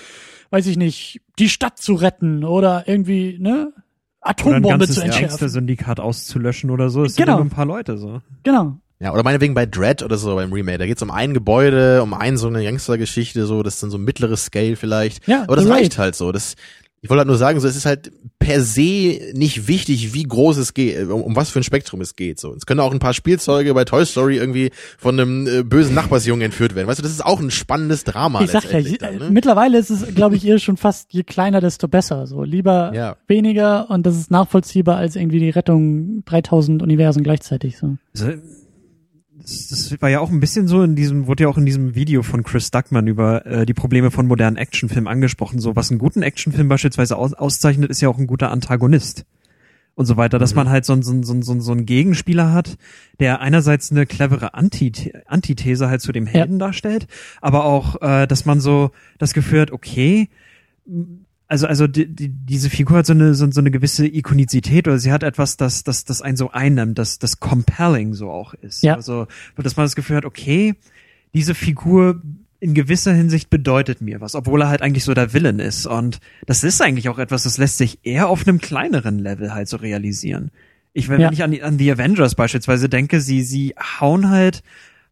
Speaker 3: weiß ich nicht, die Stadt zu retten oder irgendwie, ne, Atombombe
Speaker 5: ganzes
Speaker 3: zu entschärfen.
Speaker 5: Gangster-Syndikat auszulöschen oder so. Es sind
Speaker 3: Genau.
Speaker 5: ja nur ein paar Leute so.
Speaker 3: Genau.
Speaker 4: Ja, oder meinetwegen bei Dread oder so beim Remake. Da geht's um ein Gebäude, um ein so eine Gangstergeschichte, so, das ist dann so ein mittleres Scale vielleicht.
Speaker 3: Ja,
Speaker 4: Aber das reicht halt so. Das, Ich wollte halt nur sagen, so es ist halt per se nicht wichtig, wie groß es geht, um, um was für ein Spektrum es geht. So, es können auch ein paar Spielzeuge bei Toy Story irgendwie von einem äh, bösen Nachbarsjungen entführt werden. Weißt du, das ist auch ein spannendes Drama.
Speaker 3: Ich sag ja, je-
Speaker 4: dann, ne?
Speaker 3: mittlerweile ist es, glaube ich, eher schon fast je kleiner, desto besser. So lieber
Speaker 4: Ja.
Speaker 3: weniger und das ist nachvollziehbar als irgendwie die Rettung 3000 Universen gleichzeitig. So.
Speaker 5: Das, das war ja auch ein bisschen so in diesem, wurde ja auch in diesem Video von Chris Duckman über äh, die Probleme von modernen Actionfilmen angesprochen. So, was einen guten Actionfilm beispielsweise aus, auszeichnet, ist ja auch ein guter Antagonist. Und so weiter, dass man halt so, ein- so, so, so, so einen Gegenspieler hat, der einerseits eine clevere Anti Antithese halt zu dem Helden darstellt, aber auch, äh, dass man so das Gefühl hat, okay, also also die, die, diese Figur hat so eine so, so eine gewisse Ikonizität oder sie hat etwas, das das das einen so einnimmt, das das compelling so auch ist.
Speaker 3: Ja.
Speaker 5: Also dass man das Gefühl hat, okay, diese Figur in gewisser Hinsicht bedeutet mir was, obwohl er halt eigentlich so der Villain ist und das ist eigentlich auch etwas, das lässt sich eher auf einem kleineren Level halt so realisieren. Ich wenn,
Speaker 3: Ja.
Speaker 5: wenn ich an an die Avengers beispielsweise denke, sie sie hauen halt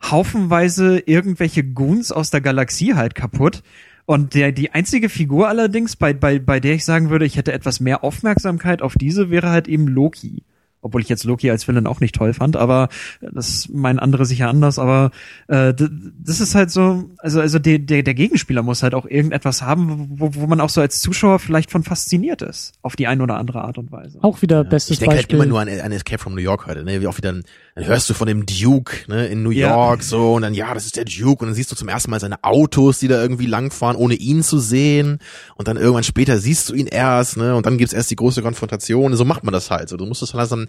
Speaker 5: haufenweise irgendwelche Goons aus der Galaxie halt kaputt. Und der, die einzige Figur allerdings, bei, bei, bei der ich sagen würde, ich hätte etwas mehr Aufmerksamkeit auf diese, wäre halt eben Loki. Obwohl ich jetzt Loki als Villain auch nicht toll fand, aber das meinen andere sicher anders, aber äh, das ist halt so, also, also der, der, der Gegenspieler muss halt auch irgendetwas haben, wo, wo man auch so als Zuschauer vielleicht von fasziniert ist, auf die eine oder andere Art und Weise.
Speaker 3: Auch wieder
Speaker 4: Ich
Speaker 3: bestes
Speaker 4: denke halt
Speaker 3: Beispiel.
Speaker 4: immer nur an, an Escape from New York heute, ne? Wie auch wieder, dann, dann hörst du von dem Duke, ne, in New
Speaker 5: Ja.
Speaker 4: York, so, und dann, ja, das ist der Duke, und dann siehst du zum ersten Mal seine Autos, die da irgendwie langfahren, ohne ihn zu sehen, und dann irgendwann später siehst du ihn erst, ne, und dann gibt's erst die große Konfrontation, so macht man das halt, so, du musst das langsam, langsam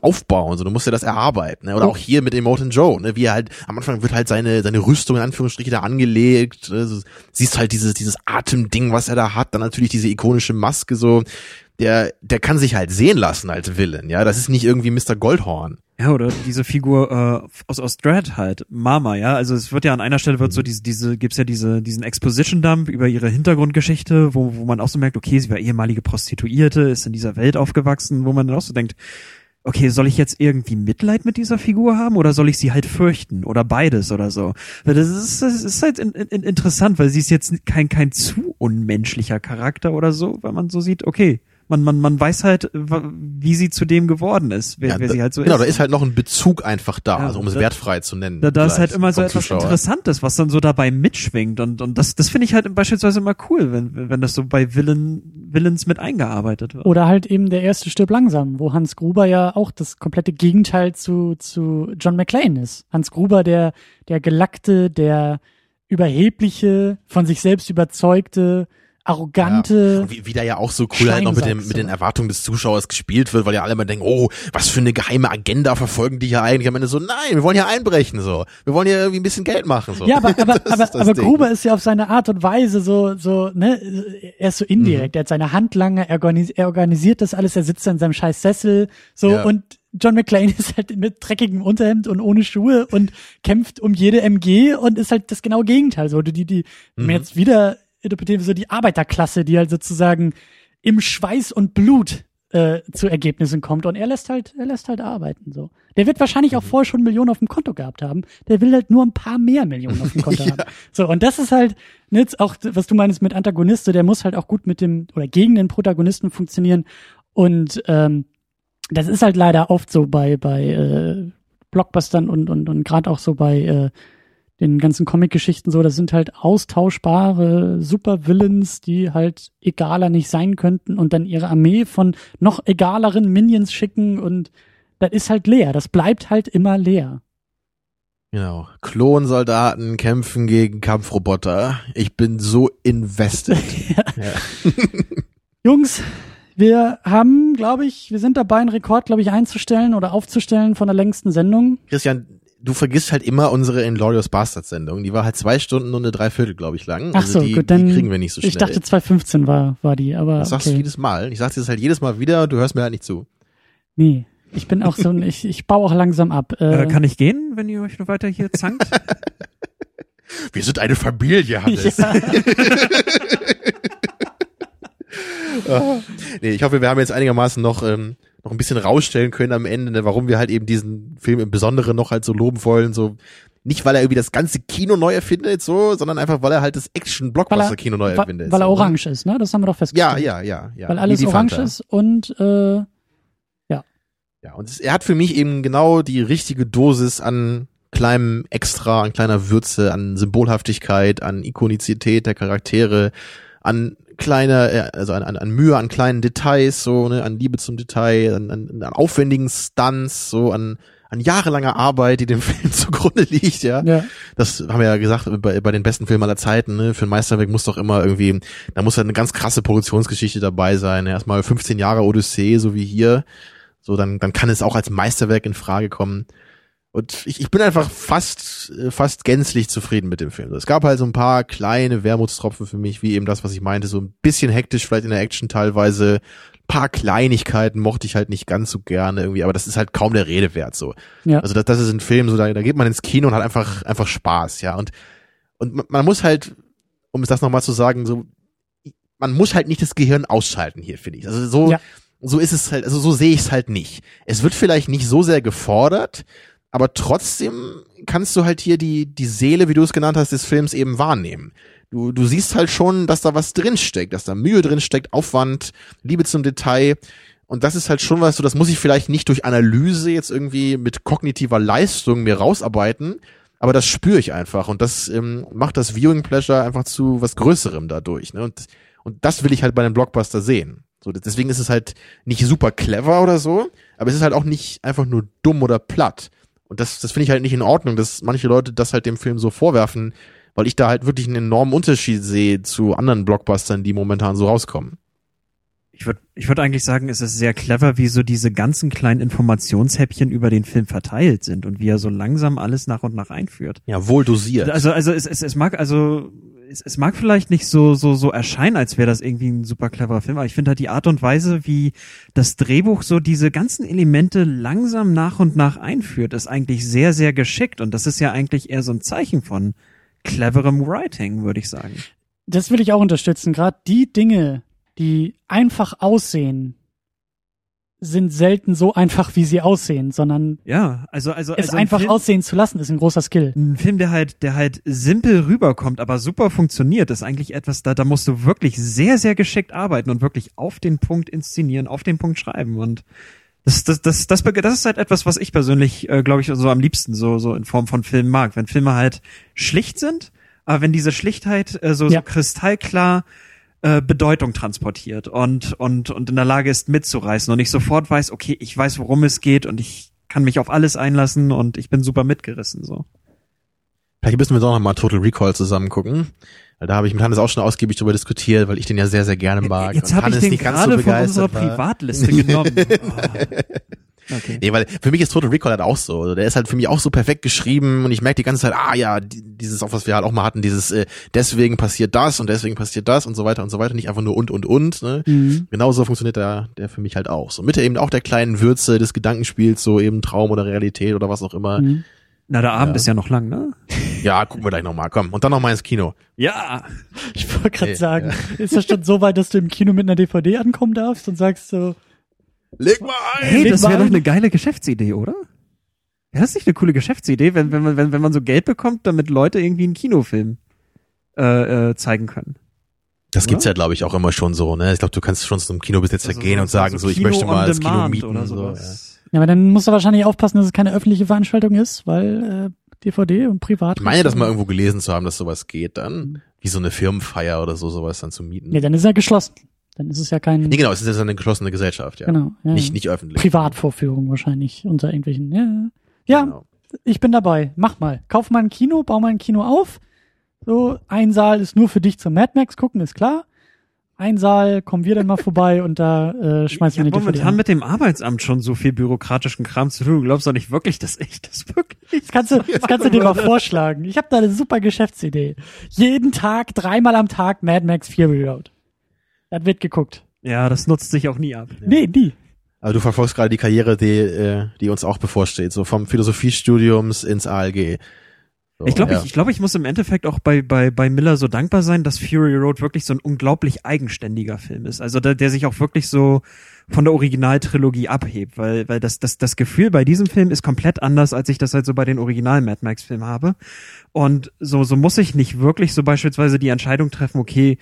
Speaker 4: aufbauen, so, du musst dir das erarbeiten, ne, oder
Speaker 3: Oh.
Speaker 4: auch hier mit Immortan Joe, ne, wie er halt, am Anfang wird halt seine, seine Rüstung in Anführungsstriche da angelegt, ne, so, siehst halt dieses, dieses Atemding, was er da hat, dann natürlich diese ikonische Maske, so, der, der kann sich halt sehen lassen als Villain, ja. Das ist nicht irgendwie Mr. Goldhorn.
Speaker 5: Ja, oder diese Figur äh, aus, aus Dread halt, Mama, ja. Also es wird ja an einer Stelle wird so diese, diese, gibt's ja diese, diesen Exposition-Dump über ihre Hintergrundgeschichte, wo, wo man auch so merkt, okay, sie war ehemalige Prostituierte, ist in dieser Welt aufgewachsen, wo man dann auch so denkt, okay, soll ich jetzt irgendwie Mitleid mit dieser Figur haben oder soll ich sie halt fürchten oder beides oder so? Weil das ist, das ist halt in, in, interessant, weil sie ist jetzt kein, kein zu unmenschlicher Charakter oder so, weil man so sieht, okay, man, man, man weiß halt, wie sie zu dem geworden ist, wer,
Speaker 4: Ja,
Speaker 5: wer
Speaker 4: da,
Speaker 5: sie halt so
Speaker 4: genau,
Speaker 5: ist.
Speaker 4: da ist halt noch ein Bezug einfach da,
Speaker 5: Ja,
Speaker 4: also um es
Speaker 5: da-
Speaker 4: wertfrei zu nennen.
Speaker 5: Da, da ist halt immer so etwas
Speaker 4: Zuschauer.
Speaker 5: Interessantes, was dann so dabei mitschwingt und, und das, das finde ich halt beispielsweise immer cool, wenn, wenn das so bei Villain, Villains mit eingearbeitet wird.
Speaker 3: Oder halt eben der erste Stirb langsam, wo Hans Gruber ja auch das komplette Gegenteil zu, zu John McClane ist. Hans Gruber, der, der gelackte, der überhebliche, von sich selbst überzeugte, arrogante.
Speaker 4: Und wie, wie da ja auch so cool halt noch mit, dem, mit den
Speaker 3: oder?
Speaker 4: Erwartungen des Zuschauers gespielt wird, weil ja alle immer denken, oh, was für eine geheime Agenda verfolgen die hier eigentlich? Am Ende so, nein, wir wollen hier einbrechen, so. Wir wollen hier irgendwie ein bisschen Geld machen, so.
Speaker 3: Ja, aber, aber, aber, aber
Speaker 4: Ding.
Speaker 3: Gruber ist ja auf seine Art und Weise so, so, ne, er ist so indirekt,
Speaker 4: Mhm.
Speaker 3: er hat seine Handlanger, er, organis er organisiert das alles, er sitzt in seinem scheiß Sessel, so,
Speaker 4: Ja.
Speaker 3: und John McClane ist halt mit dreckigem Unterhemd und ohne Schuhe und kämpft um jede MG und ist halt das genaue Gegenteil, so, die, die, die,
Speaker 4: Mhm.
Speaker 3: jetzt wieder interpretieren wir so die Arbeiterklasse, die halt sozusagen im Schweiß und Blut äh, zu Ergebnissen kommt und er lässt halt, er lässt halt arbeiten so. Der wird wahrscheinlich
Speaker 4: Mhm.
Speaker 3: auch vorher schon Millionen auf dem Konto gehabt haben. Der will halt nur ein paar mehr Millionen auf dem Konto haben. So und das ist halt ne, auch was du meinst mit Antagonist, so, der muss halt auch gut mit dem oder gegen den Protagonisten funktionieren und ähm, das ist halt leider oft so bei bei äh, Blockbustern und und und gerade auch so bei äh, den ganzen Comic-Geschichten so, das sind halt austauschbare Super-Villains, die halt egaler nicht sein könnten und dann ihre Armee von noch egaleren Minions schicken und das ist halt leer. Das bleibt halt immer leer.
Speaker 4: Genau. Klonsoldaten kämpfen gegen Kampfroboter. Ich bin so invested. ja.
Speaker 3: Jungs, wir haben, glaube ich, wir sind dabei, einen Rekord, glaube ich, einzustellen oder aufzustellen von der längsten Sendung.
Speaker 4: Christian, du vergisst halt immer unsere Inglorious Bastards Sendung. Die war halt zwei Stunden und eine Dreiviertel, glaube ich, lang.
Speaker 3: Ach
Speaker 4: Also
Speaker 3: so,
Speaker 4: die,
Speaker 3: gut, dann
Speaker 4: die kriegen wir nicht so schnell.
Speaker 3: Ich dachte 2015 war war die, aber
Speaker 4: das sagst du
Speaker 3: okay.
Speaker 4: jedes Mal. Ich sag dir das halt jedes Mal wieder, du hörst mir halt nicht zu.
Speaker 3: Nee, ich bin auch so ein ich ich baue auch langsam ab. Äh,
Speaker 5: Äh, kann ich gehen, wenn ihr euch noch weiter hier zankt?
Speaker 4: Wir sind eine Familie, Hannes.
Speaker 3: ja.
Speaker 4: Ah. nee, ich hoffe, wir haben jetzt einigermaßen noch, ähm, noch ein bisschen rausstellen können am Ende, ne, warum wir halt eben diesen Film im Besonderen noch halt so loben wollen. So, nicht weil er irgendwie das ganze Kino neu erfindet, so, sondern einfach weil er halt das Action-Blockbuster-Kino neu erfindet.
Speaker 3: weil er
Speaker 4: ne?
Speaker 3: orange ist, ne? Das haben wir doch
Speaker 4: Ja,
Speaker 3: festgestellt.
Speaker 4: ja, ja, ja.
Speaker 3: Weil
Speaker 4: Wie
Speaker 3: alles orange
Speaker 4: Fanta.
Speaker 3: ist und äh,
Speaker 4: Ja, und es, er hat für mich eben genau die richtige Dosis an kleinem Extra, an kleiner Würze, an Symbolhaftigkeit, an Ikonizität der Charaktere, an kleiner, äh, also an, an, an Mühe, an kleinen Details, so, ne, an Liebe zum Detail, an, an, an aufwendigen Stunts, so, an, an jahrelanger Arbeit, die dem Film zugrunde liegt, ja.
Speaker 3: ja.
Speaker 4: Das haben wir ja gesagt bei, bei den besten Filmen aller Zeiten. Ne? Für ein Meisterwerk muss doch immer irgendwie, da muss halt eine ganz krasse Produktionsgeschichte dabei sein. Erstmal 15 Jahre Odyssee, so wie hier. So, dann, dann kann es auch als Meisterwerk in Frage kommen. Und ich, ich bin einfach fast, äh, fast gänzlich zufrieden mit dem Film. Es gab halt so ein paar kleine Wermutstropfen für mich, wie eben das, was ich meinte, so ein bisschen hektisch vielleicht in der Action teilweise. Ein paar Kleinigkeiten mochte ich halt nicht ganz so gerne irgendwie, aber das ist halt kaum der Rede wert, so.
Speaker 3: Ja.
Speaker 4: Also das, das ist ein Film, so da, da geht man ins Kino und hat einfach einfach Spaß, ja. Und und man- man muss halt, um es das nochmal zu sagen, so man muss halt nicht das Gehirn ausschalten hier, finde ich. Also so
Speaker 3: Ja.
Speaker 4: so ist es halt, also so sehe ich es halt nicht. Es wird vielleicht nicht so sehr gefordert, aber trotzdem kannst du halt hier die die Seele, wie du es genannt hast, des Films eben wahrnehmen. Du, du siehst halt schon, dass da was drinsteckt, dass da Mühe drinsteckt, Aufwand, Liebe zum Detail. Und das ist halt schon was, so das muss ich vielleicht nicht durch Analyse jetzt irgendwie mit kognitiver Leistung mir rausarbeiten, aber das spüre ich einfach und das ähm, macht das Viewing Pleasure einfach zu was Größerem dadurch. Ne? Und, und das will ich halt bei einem Blockbuster sehen. So, deswegen ist es halt nicht super clever oder so, aber es ist halt auch nicht einfach nur dumm oder platt. Und das, das finde ich halt nicht in Ordnung, dass manche Leute das halt dem Film so vorwerfen, weil ich da halt wirklich einen enormen Unterschied sehe zu anderen Blockbustern, die momentan so rauskommen.
Speaker 5: Ich würde ich würd eigentlich sagen, es ist sehr clever, wie so diese ganzen kleinen Informationshäppchen über den Film verteilt sind und wie er so langsam alles nach und nach einführt.
Speaker 4: Ja, wohl dosiert.
Speaker 5: Also, also es, es, es mag, also es, es mag vielleicht nicht so, so, so erscheinen, als wäre das irgendwie ein super cleverer Film, aber ich finde halt die Art und Weise, wie das Drehbuch so diese ganzen Elemente langsam nach und nach einführt, ist eigentlich sehr, sehr geschickt und das ist ja eigentlich eher so ein Zeichen von cleverem Writing, würde ich sagen.
Speaker 3: Das will ich auch unterstützen. Gerade die Dinge, die einfach aussehen, sind selten so einfach, wie sie aussehen, sondern
Speaker 5: Ja, also, also,
Speaker 3: es
Speaker 5: also ein
Speaker 3: einfach
Speaker 5: Film-
Speaker 3: aussehen zu lassen, ist ein großer Skill.
Speaker 5: Ein Film, der halt, der halt simpel rüberkommt, aber super funktioniert, ist eigentlich etwas, da, da musst du wirklich sehr, sehr geschickt arbeiten und wirklich auf den Punkt inszenieren, auf den Punkt schreiben und das, das, das, das, das ist halt etwas, was ich persönlich, äh, glaube ich, so am liebsten so, so in Form von Filmen mag. Wenn Filme halt schlicht sind, aber wenn diese Schlichtheit äh, so,
Speaker 3: Ja.
Speaker 5: so kristallklar äh, Bedeutung transportiert und, und, und in der Lage ist mitzureißen und ich sofort weiß, okay, ich weiß, worum es geht und ich kann mich auf alles einlassen und ich bin super mitgerissen, so.
Speaker 4: Vielleicht müssen wir doch noch mal Total Recall zusammen gucken. Weil da habe ich mit Hannes auch schon ausgiebig drüber diskutiert, weil ich den ja sehr, sehr gerne mag.
Speaker 5: Jetzt habe ich den
Speaker 4: nicht ganz
Speaker 5: gerade
Speaker 4: so
Speaker 5: von unserer
Speaker 4: war.
Speaker 5: Privatliste genommen. Oh. Okay.
Speaker 4: Nee, weil für mich ist Total Recall halt auch so. Also Der ist halt für mich auch so perfekt geschrieben und ich merke die ganze Zeit, ah ja, die- dieses, auch was wir halt auch mal hatten, dieses äh, deswegen passiert das und deswegen passiert das und so weiter und so weiter. Nicht einfach nur und und und. Ne?
Speaker 3: Mhm.
Speaker 4: Genauso funktioniert der, der für mich halt auch. So mit eben auch der kleinen Würze des Gedankenspiels, so eben Traum oder Realität oder was auch immer.
Speaker 3: Mhm.
Speaker 5: Na, der Abend
Speaker 4: Ja.
Speaker 5: ist ja noch lang, ne?
Speaker 4: Ja, gucken wir gleich nochmal. Komm. Und dann nochmal ins Kino.
Speaker 5: Ja.
Speaker 3: Ich wollte gerade
Speaker 4: Okay,
Speaker 3: sagen, ist das schon so weit, dass du im Kino mit einer DVD ankommen darfst und sagst so,
Speaker 4: Leg mal ein!
Speaker 5: Hey, das wäre doch
Speaker 3: ein.
Speaker 5: eine geile Geschäftsidee, oder? Wäre das nicht eine coole Geschäftsidee, wenn, wenn, man, wenn, wenn man so Geld bekommt, damit Leute irgendwie einen Kinofilm äh, äh, zeigen können?
Speaker 4: Das gibt's
Speaker 5: Oder?
Speaker 4: ja, glaube ich, auch immer schon so. Ne? Ich glaube, du kannst schon zum Kinobesitzer
Speaker 5: Also
Speaker 4: gehen und sagen, so, ich
Speaker 5: Kino
Speaker 4: möchte mal das Kino mieten.
Speaker 5: oder
Speaker 4: so, ja.
Speaker 5: sowas.
Speaker 3: ja, aber dann musst du wahrscheinlich aufpassen, dass es keine öffentliche Veranstaltung ist, weil äh, DVD und privat.
Speaker 4: Ich meine, das mal irgendwo gelesen zu haben, dass sowas geht dann. Wie so eine Firmenfeier oder so, sowas dann zu mieten.
Speaker 3: Ja, dann ist er geschlossen. Dann ist es ja kein,
Speaker 4: Nee, genau, es ist jetzt eine geschlossene Gesellschaft, ja.
Speaker 3: genau, ja,
Speaker 4: Nicht,
Speaker 3: ja.
Speaker 4: nicht öffentlich.
Speaker 3: Privatvorführung wahrscheinlich unter irgendwelchen, ja. Ja,
Speaker 4: Genau.
Speaker 3: ich bin dabei. Mach mal. Kauf mal ein Kino, bau mal ein Kino auf. So, ein Saal ist nur für dich zum Mad Max gucken, ist klar. Ein Saal kommen wir dann mal vorbei und da äh, schmeißen
Speaker 5: Ja,
Speaker 3: wir eine DVD
Speaker 5: momentan
Speaker 3: an.
Speaker 5: mit dem Arbeitsamt schon so viel bürokratischen Kram zu tun. Du glaubst doch nicht wirklich, dass ich das wirklich
Speaker 3: Das kannst du, das kannst du dir mal vorschlagen. Ich habe da eine super Geschäftsidee. Jeden Tag, dreimal am Tag Mad Max Fury Road. Das wird geguckt.
Speaker 5: Ja, das nutzt sich auch nie ab.
Speaker 3: Nee, nie.
Speaker 4: Aber du verfolgst gerade die Karriere, die, äh, die uns auch bevorsteht, so vom Philosophiestudiums ins ALG. So,
Speaker 5: Ich glaube,
Speaker 4: ja.
Speaker 5: ich, ich, glaube, ich muss im Endeffekt auch bei, bei, bei Miller so dankbar sein, dass Fury Road wirklich so ein unglaublich eigenständiger Film ist. Also der, der sich auch wirklich so von der Originaltrilogie abhebt, weil, weil das, das, das Gefühl bei diesem Film ist komplett anders, als ich das halt so bei den originalen Mad Max Filmen habe. Und so, so muss ich nicht wirklich so beispielsweise die Entscheidung treffen, okay,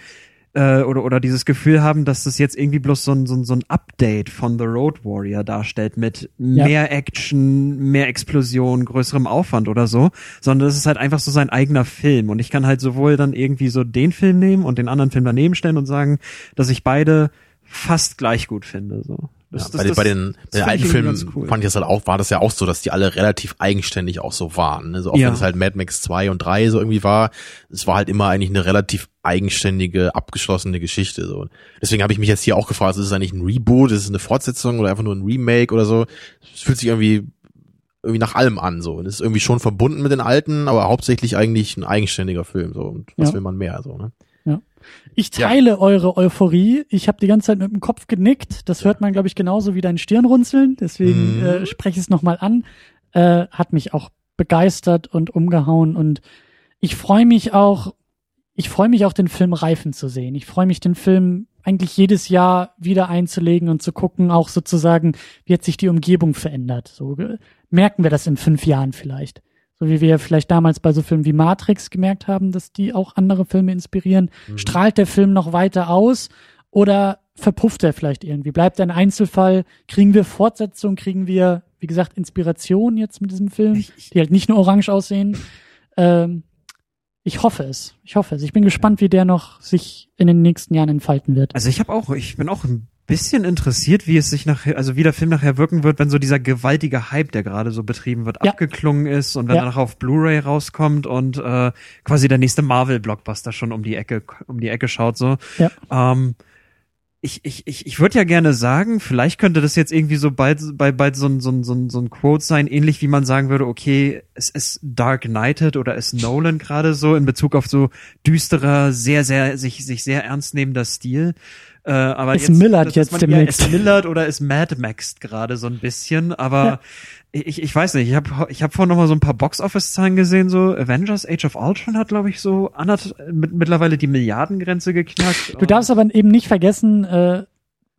Speaker 5: äh, oder, oder dieses Gefühl haben, dass das jetzt irgendwie bloß so ein, so ein, so ein Update von The Road Warrior darstellt mit
Speaker 3: Ja.
Speaker 5: mehr Action, mehr Explosion, größerem Aufwand oder so, sondern das ist halt einfach so sein eigener Film und ich kann halt sowohl dann irgendwie so den Film nehmen und den anderen Film daneben stellen und sagen, dass ich beide fast gleich gut finde, so. Das,
Speaker 4: Ja,
Speaker 5: das,
Speaker 4: bei, den-
Speaker 5: das-
Speaker 4: bei den, bei den alten Filmen
Speaker 5: cool.
Speaker 4: fand ich das halt auch, war das ja auch so, dass die alle relativ eigenständig auch so waren. Ne? So auch
Speaker 5: Ja.
Speaker 4: wenn es halt Mad Max 2 und 3 so irgendwie war, es war halt immer eigentlich eine relativ eigenständige, abgeschlossene Geschichte. So. Deswegen habe ich mich jetzt hier auch gefragt, ist es eigentlich ein Reboot, ist es eine Fortsetzung oder einfach nur ein Remake oder so? Es fühlt sich irgendwie irgendwie nach allem an so und es ist irgendwie schon verbunden mit den alten, aber hauptsächlich eigentlich ein eigenständiger Film so und was
Speaker 3: Ja.
Speaker 4: will man mehr so ne?
Speaker 3: Ich teile eure Euphorie. Ich habe die ganze Zeit mit dem Kopf genickt. Das hört man, glaube ich, genauso wie dein Stirnrunzeln. Deswegen
Speaker 4: Mhm.
Speaker 3: äh, spreche ich es nochmal an. Äh, hat mich auch begeistert und umgehauen. Und ich freue mich auch, ich freue mich auch, den Film reifen zu sehen. Ich freue mich, den Film eigentlich jedes Jahr wieder einzulegen und zu gucken, auch sozusagen, wie hat sich die Umgebung verändert. So merken wir das in fünf Jahren vielleicht. So wie wir vielleicht damals bei so Filmen wie Matrix gemerkt haben, dass die auch andere Filme inspirieren. Strahlt der Film noch weiter aus oder verpufft er vielleicht irgendwie? Bleibt er ein Einzelfall? Kriegen wir Fortsetzung? Kriegen wir, wie gesagt, Inspiration jetzt mit diesem Film, die halt nicht nur orange aussehen? Ähm, ich hoffe es. Ich hoffe es. Ich bin gespannt, wie der noch sich in den nächsten Jahren entfalten wird.
Speaker 5: Also ich habe auch, ich bin auch ein bisschen interessiert, wie es sich nachher, also wie der Film nachher wirken wird, wenn so dieser gewaltige Hype, der gerade so betrieben wird,
Speaker 3: Ja.
Speaker 5: abgeklungen ist und wenn
Speaker 3: Ja.
Speaker 5: er nachher auf Blu-ray rauskommt und äh, quasi der nächste Marvel-Blockbuster schon um die Ecke, um die Ecke schaut so.
Speaker 3: Ja.
Speaker 5: Ähm, ich, ich, ich, ich würde ja gerne sagen, vielleicht könnte das jetzt irgendwie so bald, bei, bald so ein, so ein, so ein, so ein Quote sein, ähnlich wie man sagen würde, okay, es ist Dark Knighted oder ist Nolan gerade so in Bezug auf so düsterer, sehr, sehr, sich, sich sehr ernst nehmender Stil. Äh, aber
Speaker 3: Es
Speaker 5: jetzt,
Speaker 3: millert
Speaker 5: dass
Speaker 3: jetzt
Speaker 5: ja,
Speaker 3: demnächst.
Speaker 5: es millert oder es Mad Maxed gerade so ein bisschen, aber
Speaker 3: Ja.
Speaker 5: ich, ich weiß nicht, ich habe ich hab vorhin noch mal so ein paar Box-Office-Zahlen gesehen, so Avengers Age of Ultron hat, glaube ich, so anderth mit, mittlerweile die Milliardengrenze geknackt.
Speaker 3: Du darfst aber eben nicht vergessen, äh,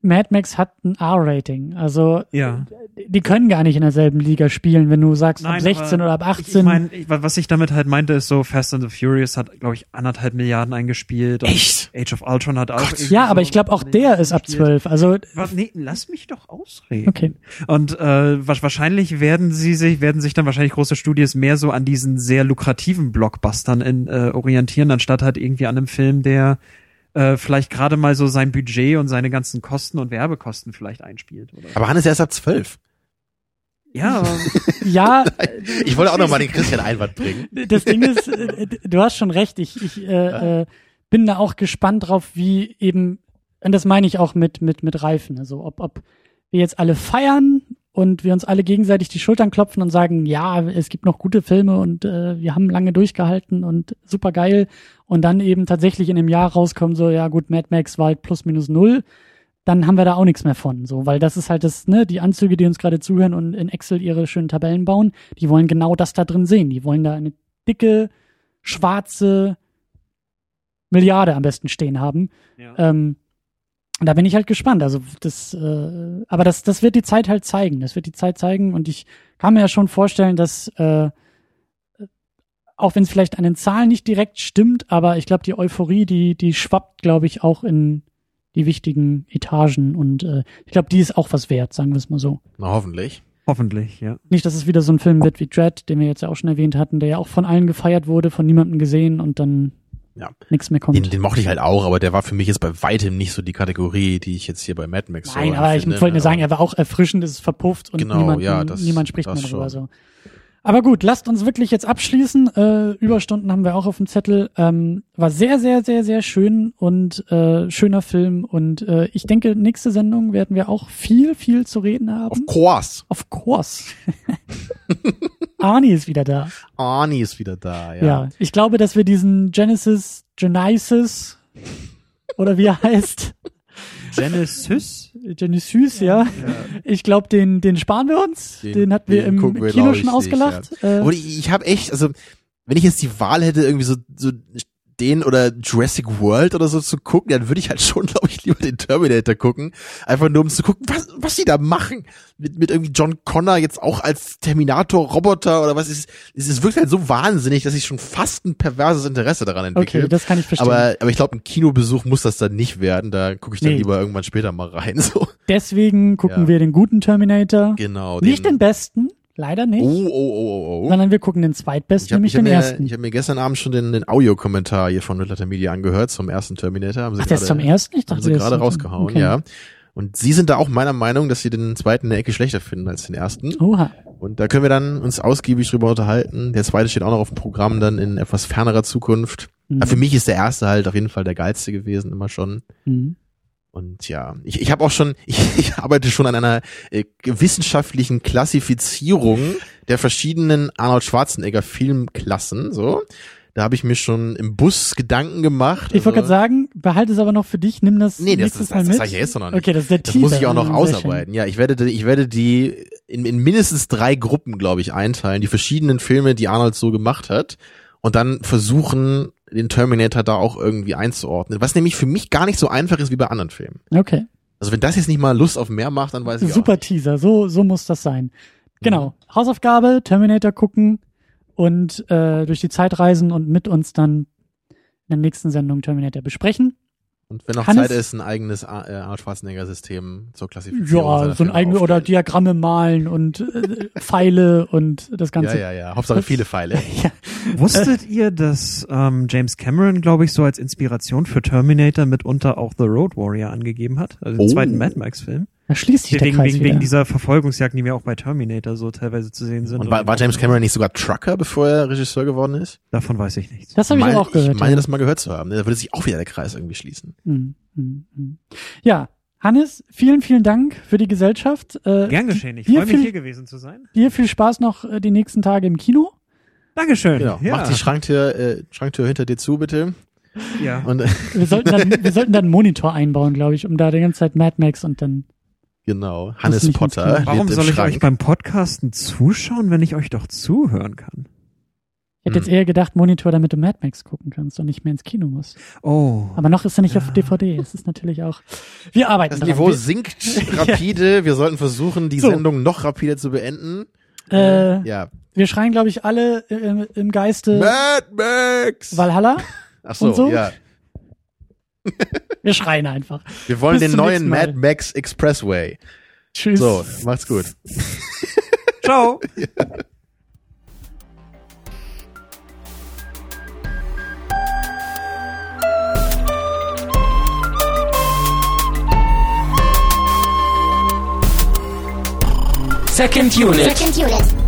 Speaker 3: Mad Max hat ein R-Rating. Also
Speaker 5: ja.
Speaker 3: die können gar nicht in derselben Liga spielen, wenn du sagst ab
Speaker 5: Nein,
Speaker 3: 16
Speaker 5: aber
Speaker 3: oder ab
Speaker 5: Ich,
Speaker 3: 18.
Speaker 5: ich mein, ich, was ich damit halt meinte, ist so Fast and the Furious hat, glaube ich, anderthalb Milliarden eingespielt. Und
Speaker 4: Echt?
Speaker 5: Age of Ultron hat auch. irgendwie
Speaker 3: ja, aber
Speaker 5: so
Speaker 3: ich glaube auch der ist ab
Speaker 5: gespielt.
Speaker 3: 12. Also
Speaker 5: Was, nee, lass mich doch ausreden.
Speaker 3: okay.
Speaker 5: Und äh, wa- wahrscheinlich werden sie sich, werden sich dann wahrscheinlich große Studios mehr so an diesen sehr lukrativen Blockbustern in, äh, orientieren, anstatt halt irgendwie an einem Film, der äh, vielleicht gerade mal so sein Budget und seine ganzen Kosten und Werbekosten vielleicht einspielt. Oder?
Speaker 4: Aber Hannes ist erst ab zwölf.
Speaker 5: Ja,
Speaker 3: Ja,
Speaker 4: Ich wollte auch noch mal den Christian Einwand bringen.
Speaker 3: das Ding ist, äh, du hast schon recht. Ich, ich äh, äh, bin da auch gespannt drauf, wie eben, und das meine ich auch mit mit mit Reifen. Also ob ob wir jetzt alle feiern und wir uns alle gegenseitig die Schultern klopfen und sagen, ja, es gibt noch gute Filme und äh, wir haben lange durchgehalten und super geil. Und dann eben tatsächlich in einem Jahr rauskommen, so, ja gut, Mad Max war halt plus minus null. Dann haben wir da auch nichts mehr von, so, weil das ist halt das, ne, die Anzüge, die uns gerade zuhören und in Excel ihre schönen Tabellen bauen, die wollen genau das da drin sehen. Die wollen da eine dicke, schwarze Milliarde am besten stehen haben.
Speaker 5: ja.
Speaker 3: Ähm, und da bin ich halt gespannt. Also das, äh, aber das, das wird die Zeit halt zeigen. Das wird die Zeit zeigen. Und ich kann mir ja schon vorstellen, dass äh, auch wenn es vielleicht an den Zahlen nicht direkt stimmt, aber ich glaube, die Euphorie, die, die schwappt, glaube ich, auch in die wichtigen Etagen. Und äh, ich glaube, die ist auch was wert, sagen wir es mal so.
Speaker 4: Na, hoffentlich.
Speaker 5: hoffentlich, ja.
Speaker 3: Nicht, dass es wieder so ein Film wird wie Dread, den wir jetzt ja auch schon erwähnt hatten, der ja auch von allen gefeiert wurde, von niemandem gesehen und dann
Speaker 4: Ja.
Speaker 3: nichts mehr kommt.
Speaker 4: Den, den mochte ich halt auch, aber der war für mich jetzt bei weitem nicht so die Kategorie, die ich jetzt hier bei Mad Max
Speaker 3: Nein,
Speaker 4: so
Speaker 3: aber ich
Speaker 4: empfinde,
Speaker 3: wollte nur
Speaker 4: ne?
Speaker 3: sagen, er war auch erfrischend, es ist verpufft und
Speaker 4: Genau,
Speaker 3: niemand,
Speaker 4: ja, das-
Speaker 3: niemand spricht
Speaker 4: das
Speaker 3: mehr darüber.
Speaker 4: schon.
Speaker 3: So. Aber gut, lasst uns wirklich jetzt abschließen. Äh, Überstunden haben wir auch auf dem Zettel. Ähm, war sehr, sehr, sehr, sehr schön und äh, schöner Film. Und äh, ich denke, nächste Sendung werden wir auch viel, viel zu reden haben.
Speaker 4: Of course.
Speaker 3: Of course. Arnie ist wieder da.
Speaker 4: Arnie ist wieder da, ja.
Speaker 3: Ja. ich glaube, dass wir diesen Genesis, Genesis oder wie er heißt,
Speaker 5: Genesis?
Speaker 3: Genesis, ja. Ich glaube, den, den sparen wir uns. Den,
Speaker 4: Den-
Speaker 3: hatten wir
Speaker 4: den
Speaker 3: im
Speaker 4: wir,
Speaker 3: Kino schon
Speaker 4: nicht,
Speaker 3: ausgelacht. Äh,
Speaker 4: ich, ich habe echt, also wenn ich jetzt die Wahl hätte, irgendwie so, so den oder Jurassic World oder so zu gucken, dann würde ich halt schon, glaube ich, lieber den Terminator gucken. Einfach nur um zu gucken, was, was die da machen. Mit, mit irgendwie John Connor jetzt auch als Terminator-Roboter oder was ist. Es, es wirkt halt so wahnsinnig, dass ich schon fast ein perverses Interesse daran entwickle.
Speaker 3: Okay, das kann ich verstehen.
Speaker 4: Aber, aber ich glaube, ein Kinobesuch muss das dann nicht werden. Da gucke ich dann
Speaker 3: Nee.
Speaker 4: lieber irgendwann später mal rein. So.
Speaker 3: Deswegen gucken
Speaker 4: Ja.
Speaker 3: wir den guten Terminator.
Speaker 4: Genau.
Speaker 3: Nicht den besten, leider nicht.
Speaker 4: Oh, oh, oh, oh, oh.
Speaker 3: Sondern wir gucken den zweitbesten,
Speaker 4: Ich habe
Speaker 3: nämlich
Speaker 4: hab
Speaker 3: den
Speaker 4: mir,
Speaker 3: ersten.
Speaker 4: ich hab mir gestern Abend schon den, den Audiokommentar hier von Ritter Media angehört zum ersten Terminator. Haben sie
Speaker 3: Ach, der ist zum ersten? Ich
Speaker 4: Haben
Speaker 3: dachte,
Speaker 4: sie
Speaker 3: der ist
Speaker 4: gerade rausgehauen,
Speaker 3: okay.
Speaker 4: ja. Und sie sind da auch meiner Meinung, dass sie den zweiten eine Ecke schlechter finden als den ersten.
Speaker 3: Oha.
Speaker 4: Und da können wir dann uns ausgiebig drüber unterhalten. Der zweite steht auch noch auf dem Programm dann in etwas fernerer Zukunft.
Speaker 3: Mhm.
Speaker 4: Aber für mich ist der erste halt auf jeden Fall der geilste gewesen, immer schon.
Speaker 3: Mhm.
Speaker 4: Und ja, ich, ich habe auch schon, ich, ich arbeite schon an einer äh, wissenschaftlichen Klassifizierung der verschiedenen Arnold Schwarzenegger Filmklassen. So, da habe ich mir schon im Bus Gedanken gemacht.
Speaker 3: Ich wollte gerade
Speaker 4: Also-
Speaker 3: sagen, behalte es aber noch für dich, nimm das
Speaker 4: Nee, das,
Speaker 3: nächstes
Speaker 4: das,
Speaker 3: Mal
Speaker 4: das,
Speaker 3: mit.
Speaker 4: das sag ich jetzt noch nicht.
Speaker 3: Okay, das ist der
Speaker 4: Das
Speaker 3: Teaser.
Speaker 4: muss ich auch noch ausarbeiten. Ja, ich werde, die- ich werde die in, in mindestens drei Gruppen, glaube ich, einteilen, die verschiedenen Filme, die Arnold so gemacht hat, und dann versuchen, den Terminator da auch irgendwie einzuordnen. Was nämlich für mich gar nicht so einfach ist wie bei anderen Filmen.
Speaker 3: Okay,
Speaker 4: Also wenn das jetzt nicht mal Lust auf mehr macht, dann weiß ich auch
Speaker 3: super
Speaker 4: nicht.
Speaker 3: Teaser, so, so muss das sein. Genau,
Speaker 4: Mhm.
Speaker 3: Hausaufgabe, Terminator gucken und äh, durch die Zeit reisen und mit uns dann in der nächsten Sendung Terminator besprechen.
Speaker 4: Und wenn noch
Speaker 3: Hannes-
Speaker 4: Zeit ist, ein eigenes äh, Arnold Schwarzenegger-System zur Klassifizierung.
Speaker 3: Ja, so ein eigenes oder. Diagramme malen und äh, Pfeile und das
Speaker 4: Ja,
Speaker 3: Ganze.
Speaker 4: ja, ja. Hauptsache viele Pfeile.
Speaker 5: Wusstet ihr, dass ähm, James Cameron, glaube ich, so als Inspiration für Terminator mitunter auch The Road Warrior angegeben hat? Also den
Speaker 4: Oh.
Speaker 5: zweiten Mad Max-Film.
Speaker 3: Da schließt sich der
Speaker 5: Wegen,
Speaker 3: Kreis
Speaker 5: wegen,
Speaker 3: wieder.
Speaker 5: wegen dieser Verfolgungsjagden, die wir auch bei Terminator so teilweise zu sehen sind.
Speaker 4: Und war, war James Cameron nicht sogar Trucker, bevor er Regisseur geworden ist?
Speaker 5: Davon weiß ich nichts.
Speaker 3: das habe ich auch gehört.
Speaker 4: Ich meine,
Speaker 3: ja.
Speaker 4: das mal gehört zu haben. Da würde sich auch wieder der Kreis irgendwie schließen.
Speaker 3: Mm, mm, mm. Ja, Hannes, vielen, vielen Dank für die Gesellschaft. Äh,
Speaker 5: Gern geschehen. Ich freue mich
Speaker 3: viel-
Speaker 5: hier gewesen zu sein.
Speaker 3: Dir viel Spaß noch äh, die nächsten Tage im Kino.
Speaker 5: Dankeschön.
Speaker 4: Genau.
Speaker 5: Ja.
Speaker 4: Mach die Schranktür, äh, Schranktür hinter dir zu, bitte.
Speaker 5: ja.
Speaker 4: Und
Speaker 3: Wir sollten dann, wir sollten dann einen Monitor einbauen, glaube ich, um da die ganze Zeit Mad Max und dann.
Speaker 4: Genau, Hannes Potter.
Speaker 5: Warum soll ich
Speaker 4: Schrank.
Speaker 5: euch beim Podcasten zuschauen, wenn ich euch doch zuhören kann?
Speaker 3: Ich hätte jetzt
Speaker 4: Hm.
Speaker 3: eher gedacht, Monitor, damit du Mad Max gucken kannst und nicht mehr ins Kino musst.
Speaker 5: Oh.
Speaker 3: Aber noch ist er nicht auf DVD. Es ist natürlich auch. Wir arbeiten
Speaker 4: Das. Niveau
Speaker 3: Wir-
Speaker 4: sinkt rapide. Wir sollten versuchen, die
Speaker 3: So.
Speaker 4: Sendung noch rapider zu beenden.
Speaker 3: Äh,
Speaker 4: Ja.
Speaker 3: wir schreien, glaube ich, alle äh, im Geiste
Speaker 4: Mad Max!
Speaker 3: Valhalla.
Speaker 4: Ach so,
Speaker 3: und so?
Speaker 4: ja.
Speaker 3: Wir schreien einfach.
Speaker 4: Wir wollen
Speaker 3: Bis
Speaker 4: den neuen. Mad Max Expressway.
Speaker 3: Tschüss.
Speaker 4: So, macht's gut.
Speaker 5: Ciao.
Speaker 1: Second Unit.
Speaker 2: Second unit.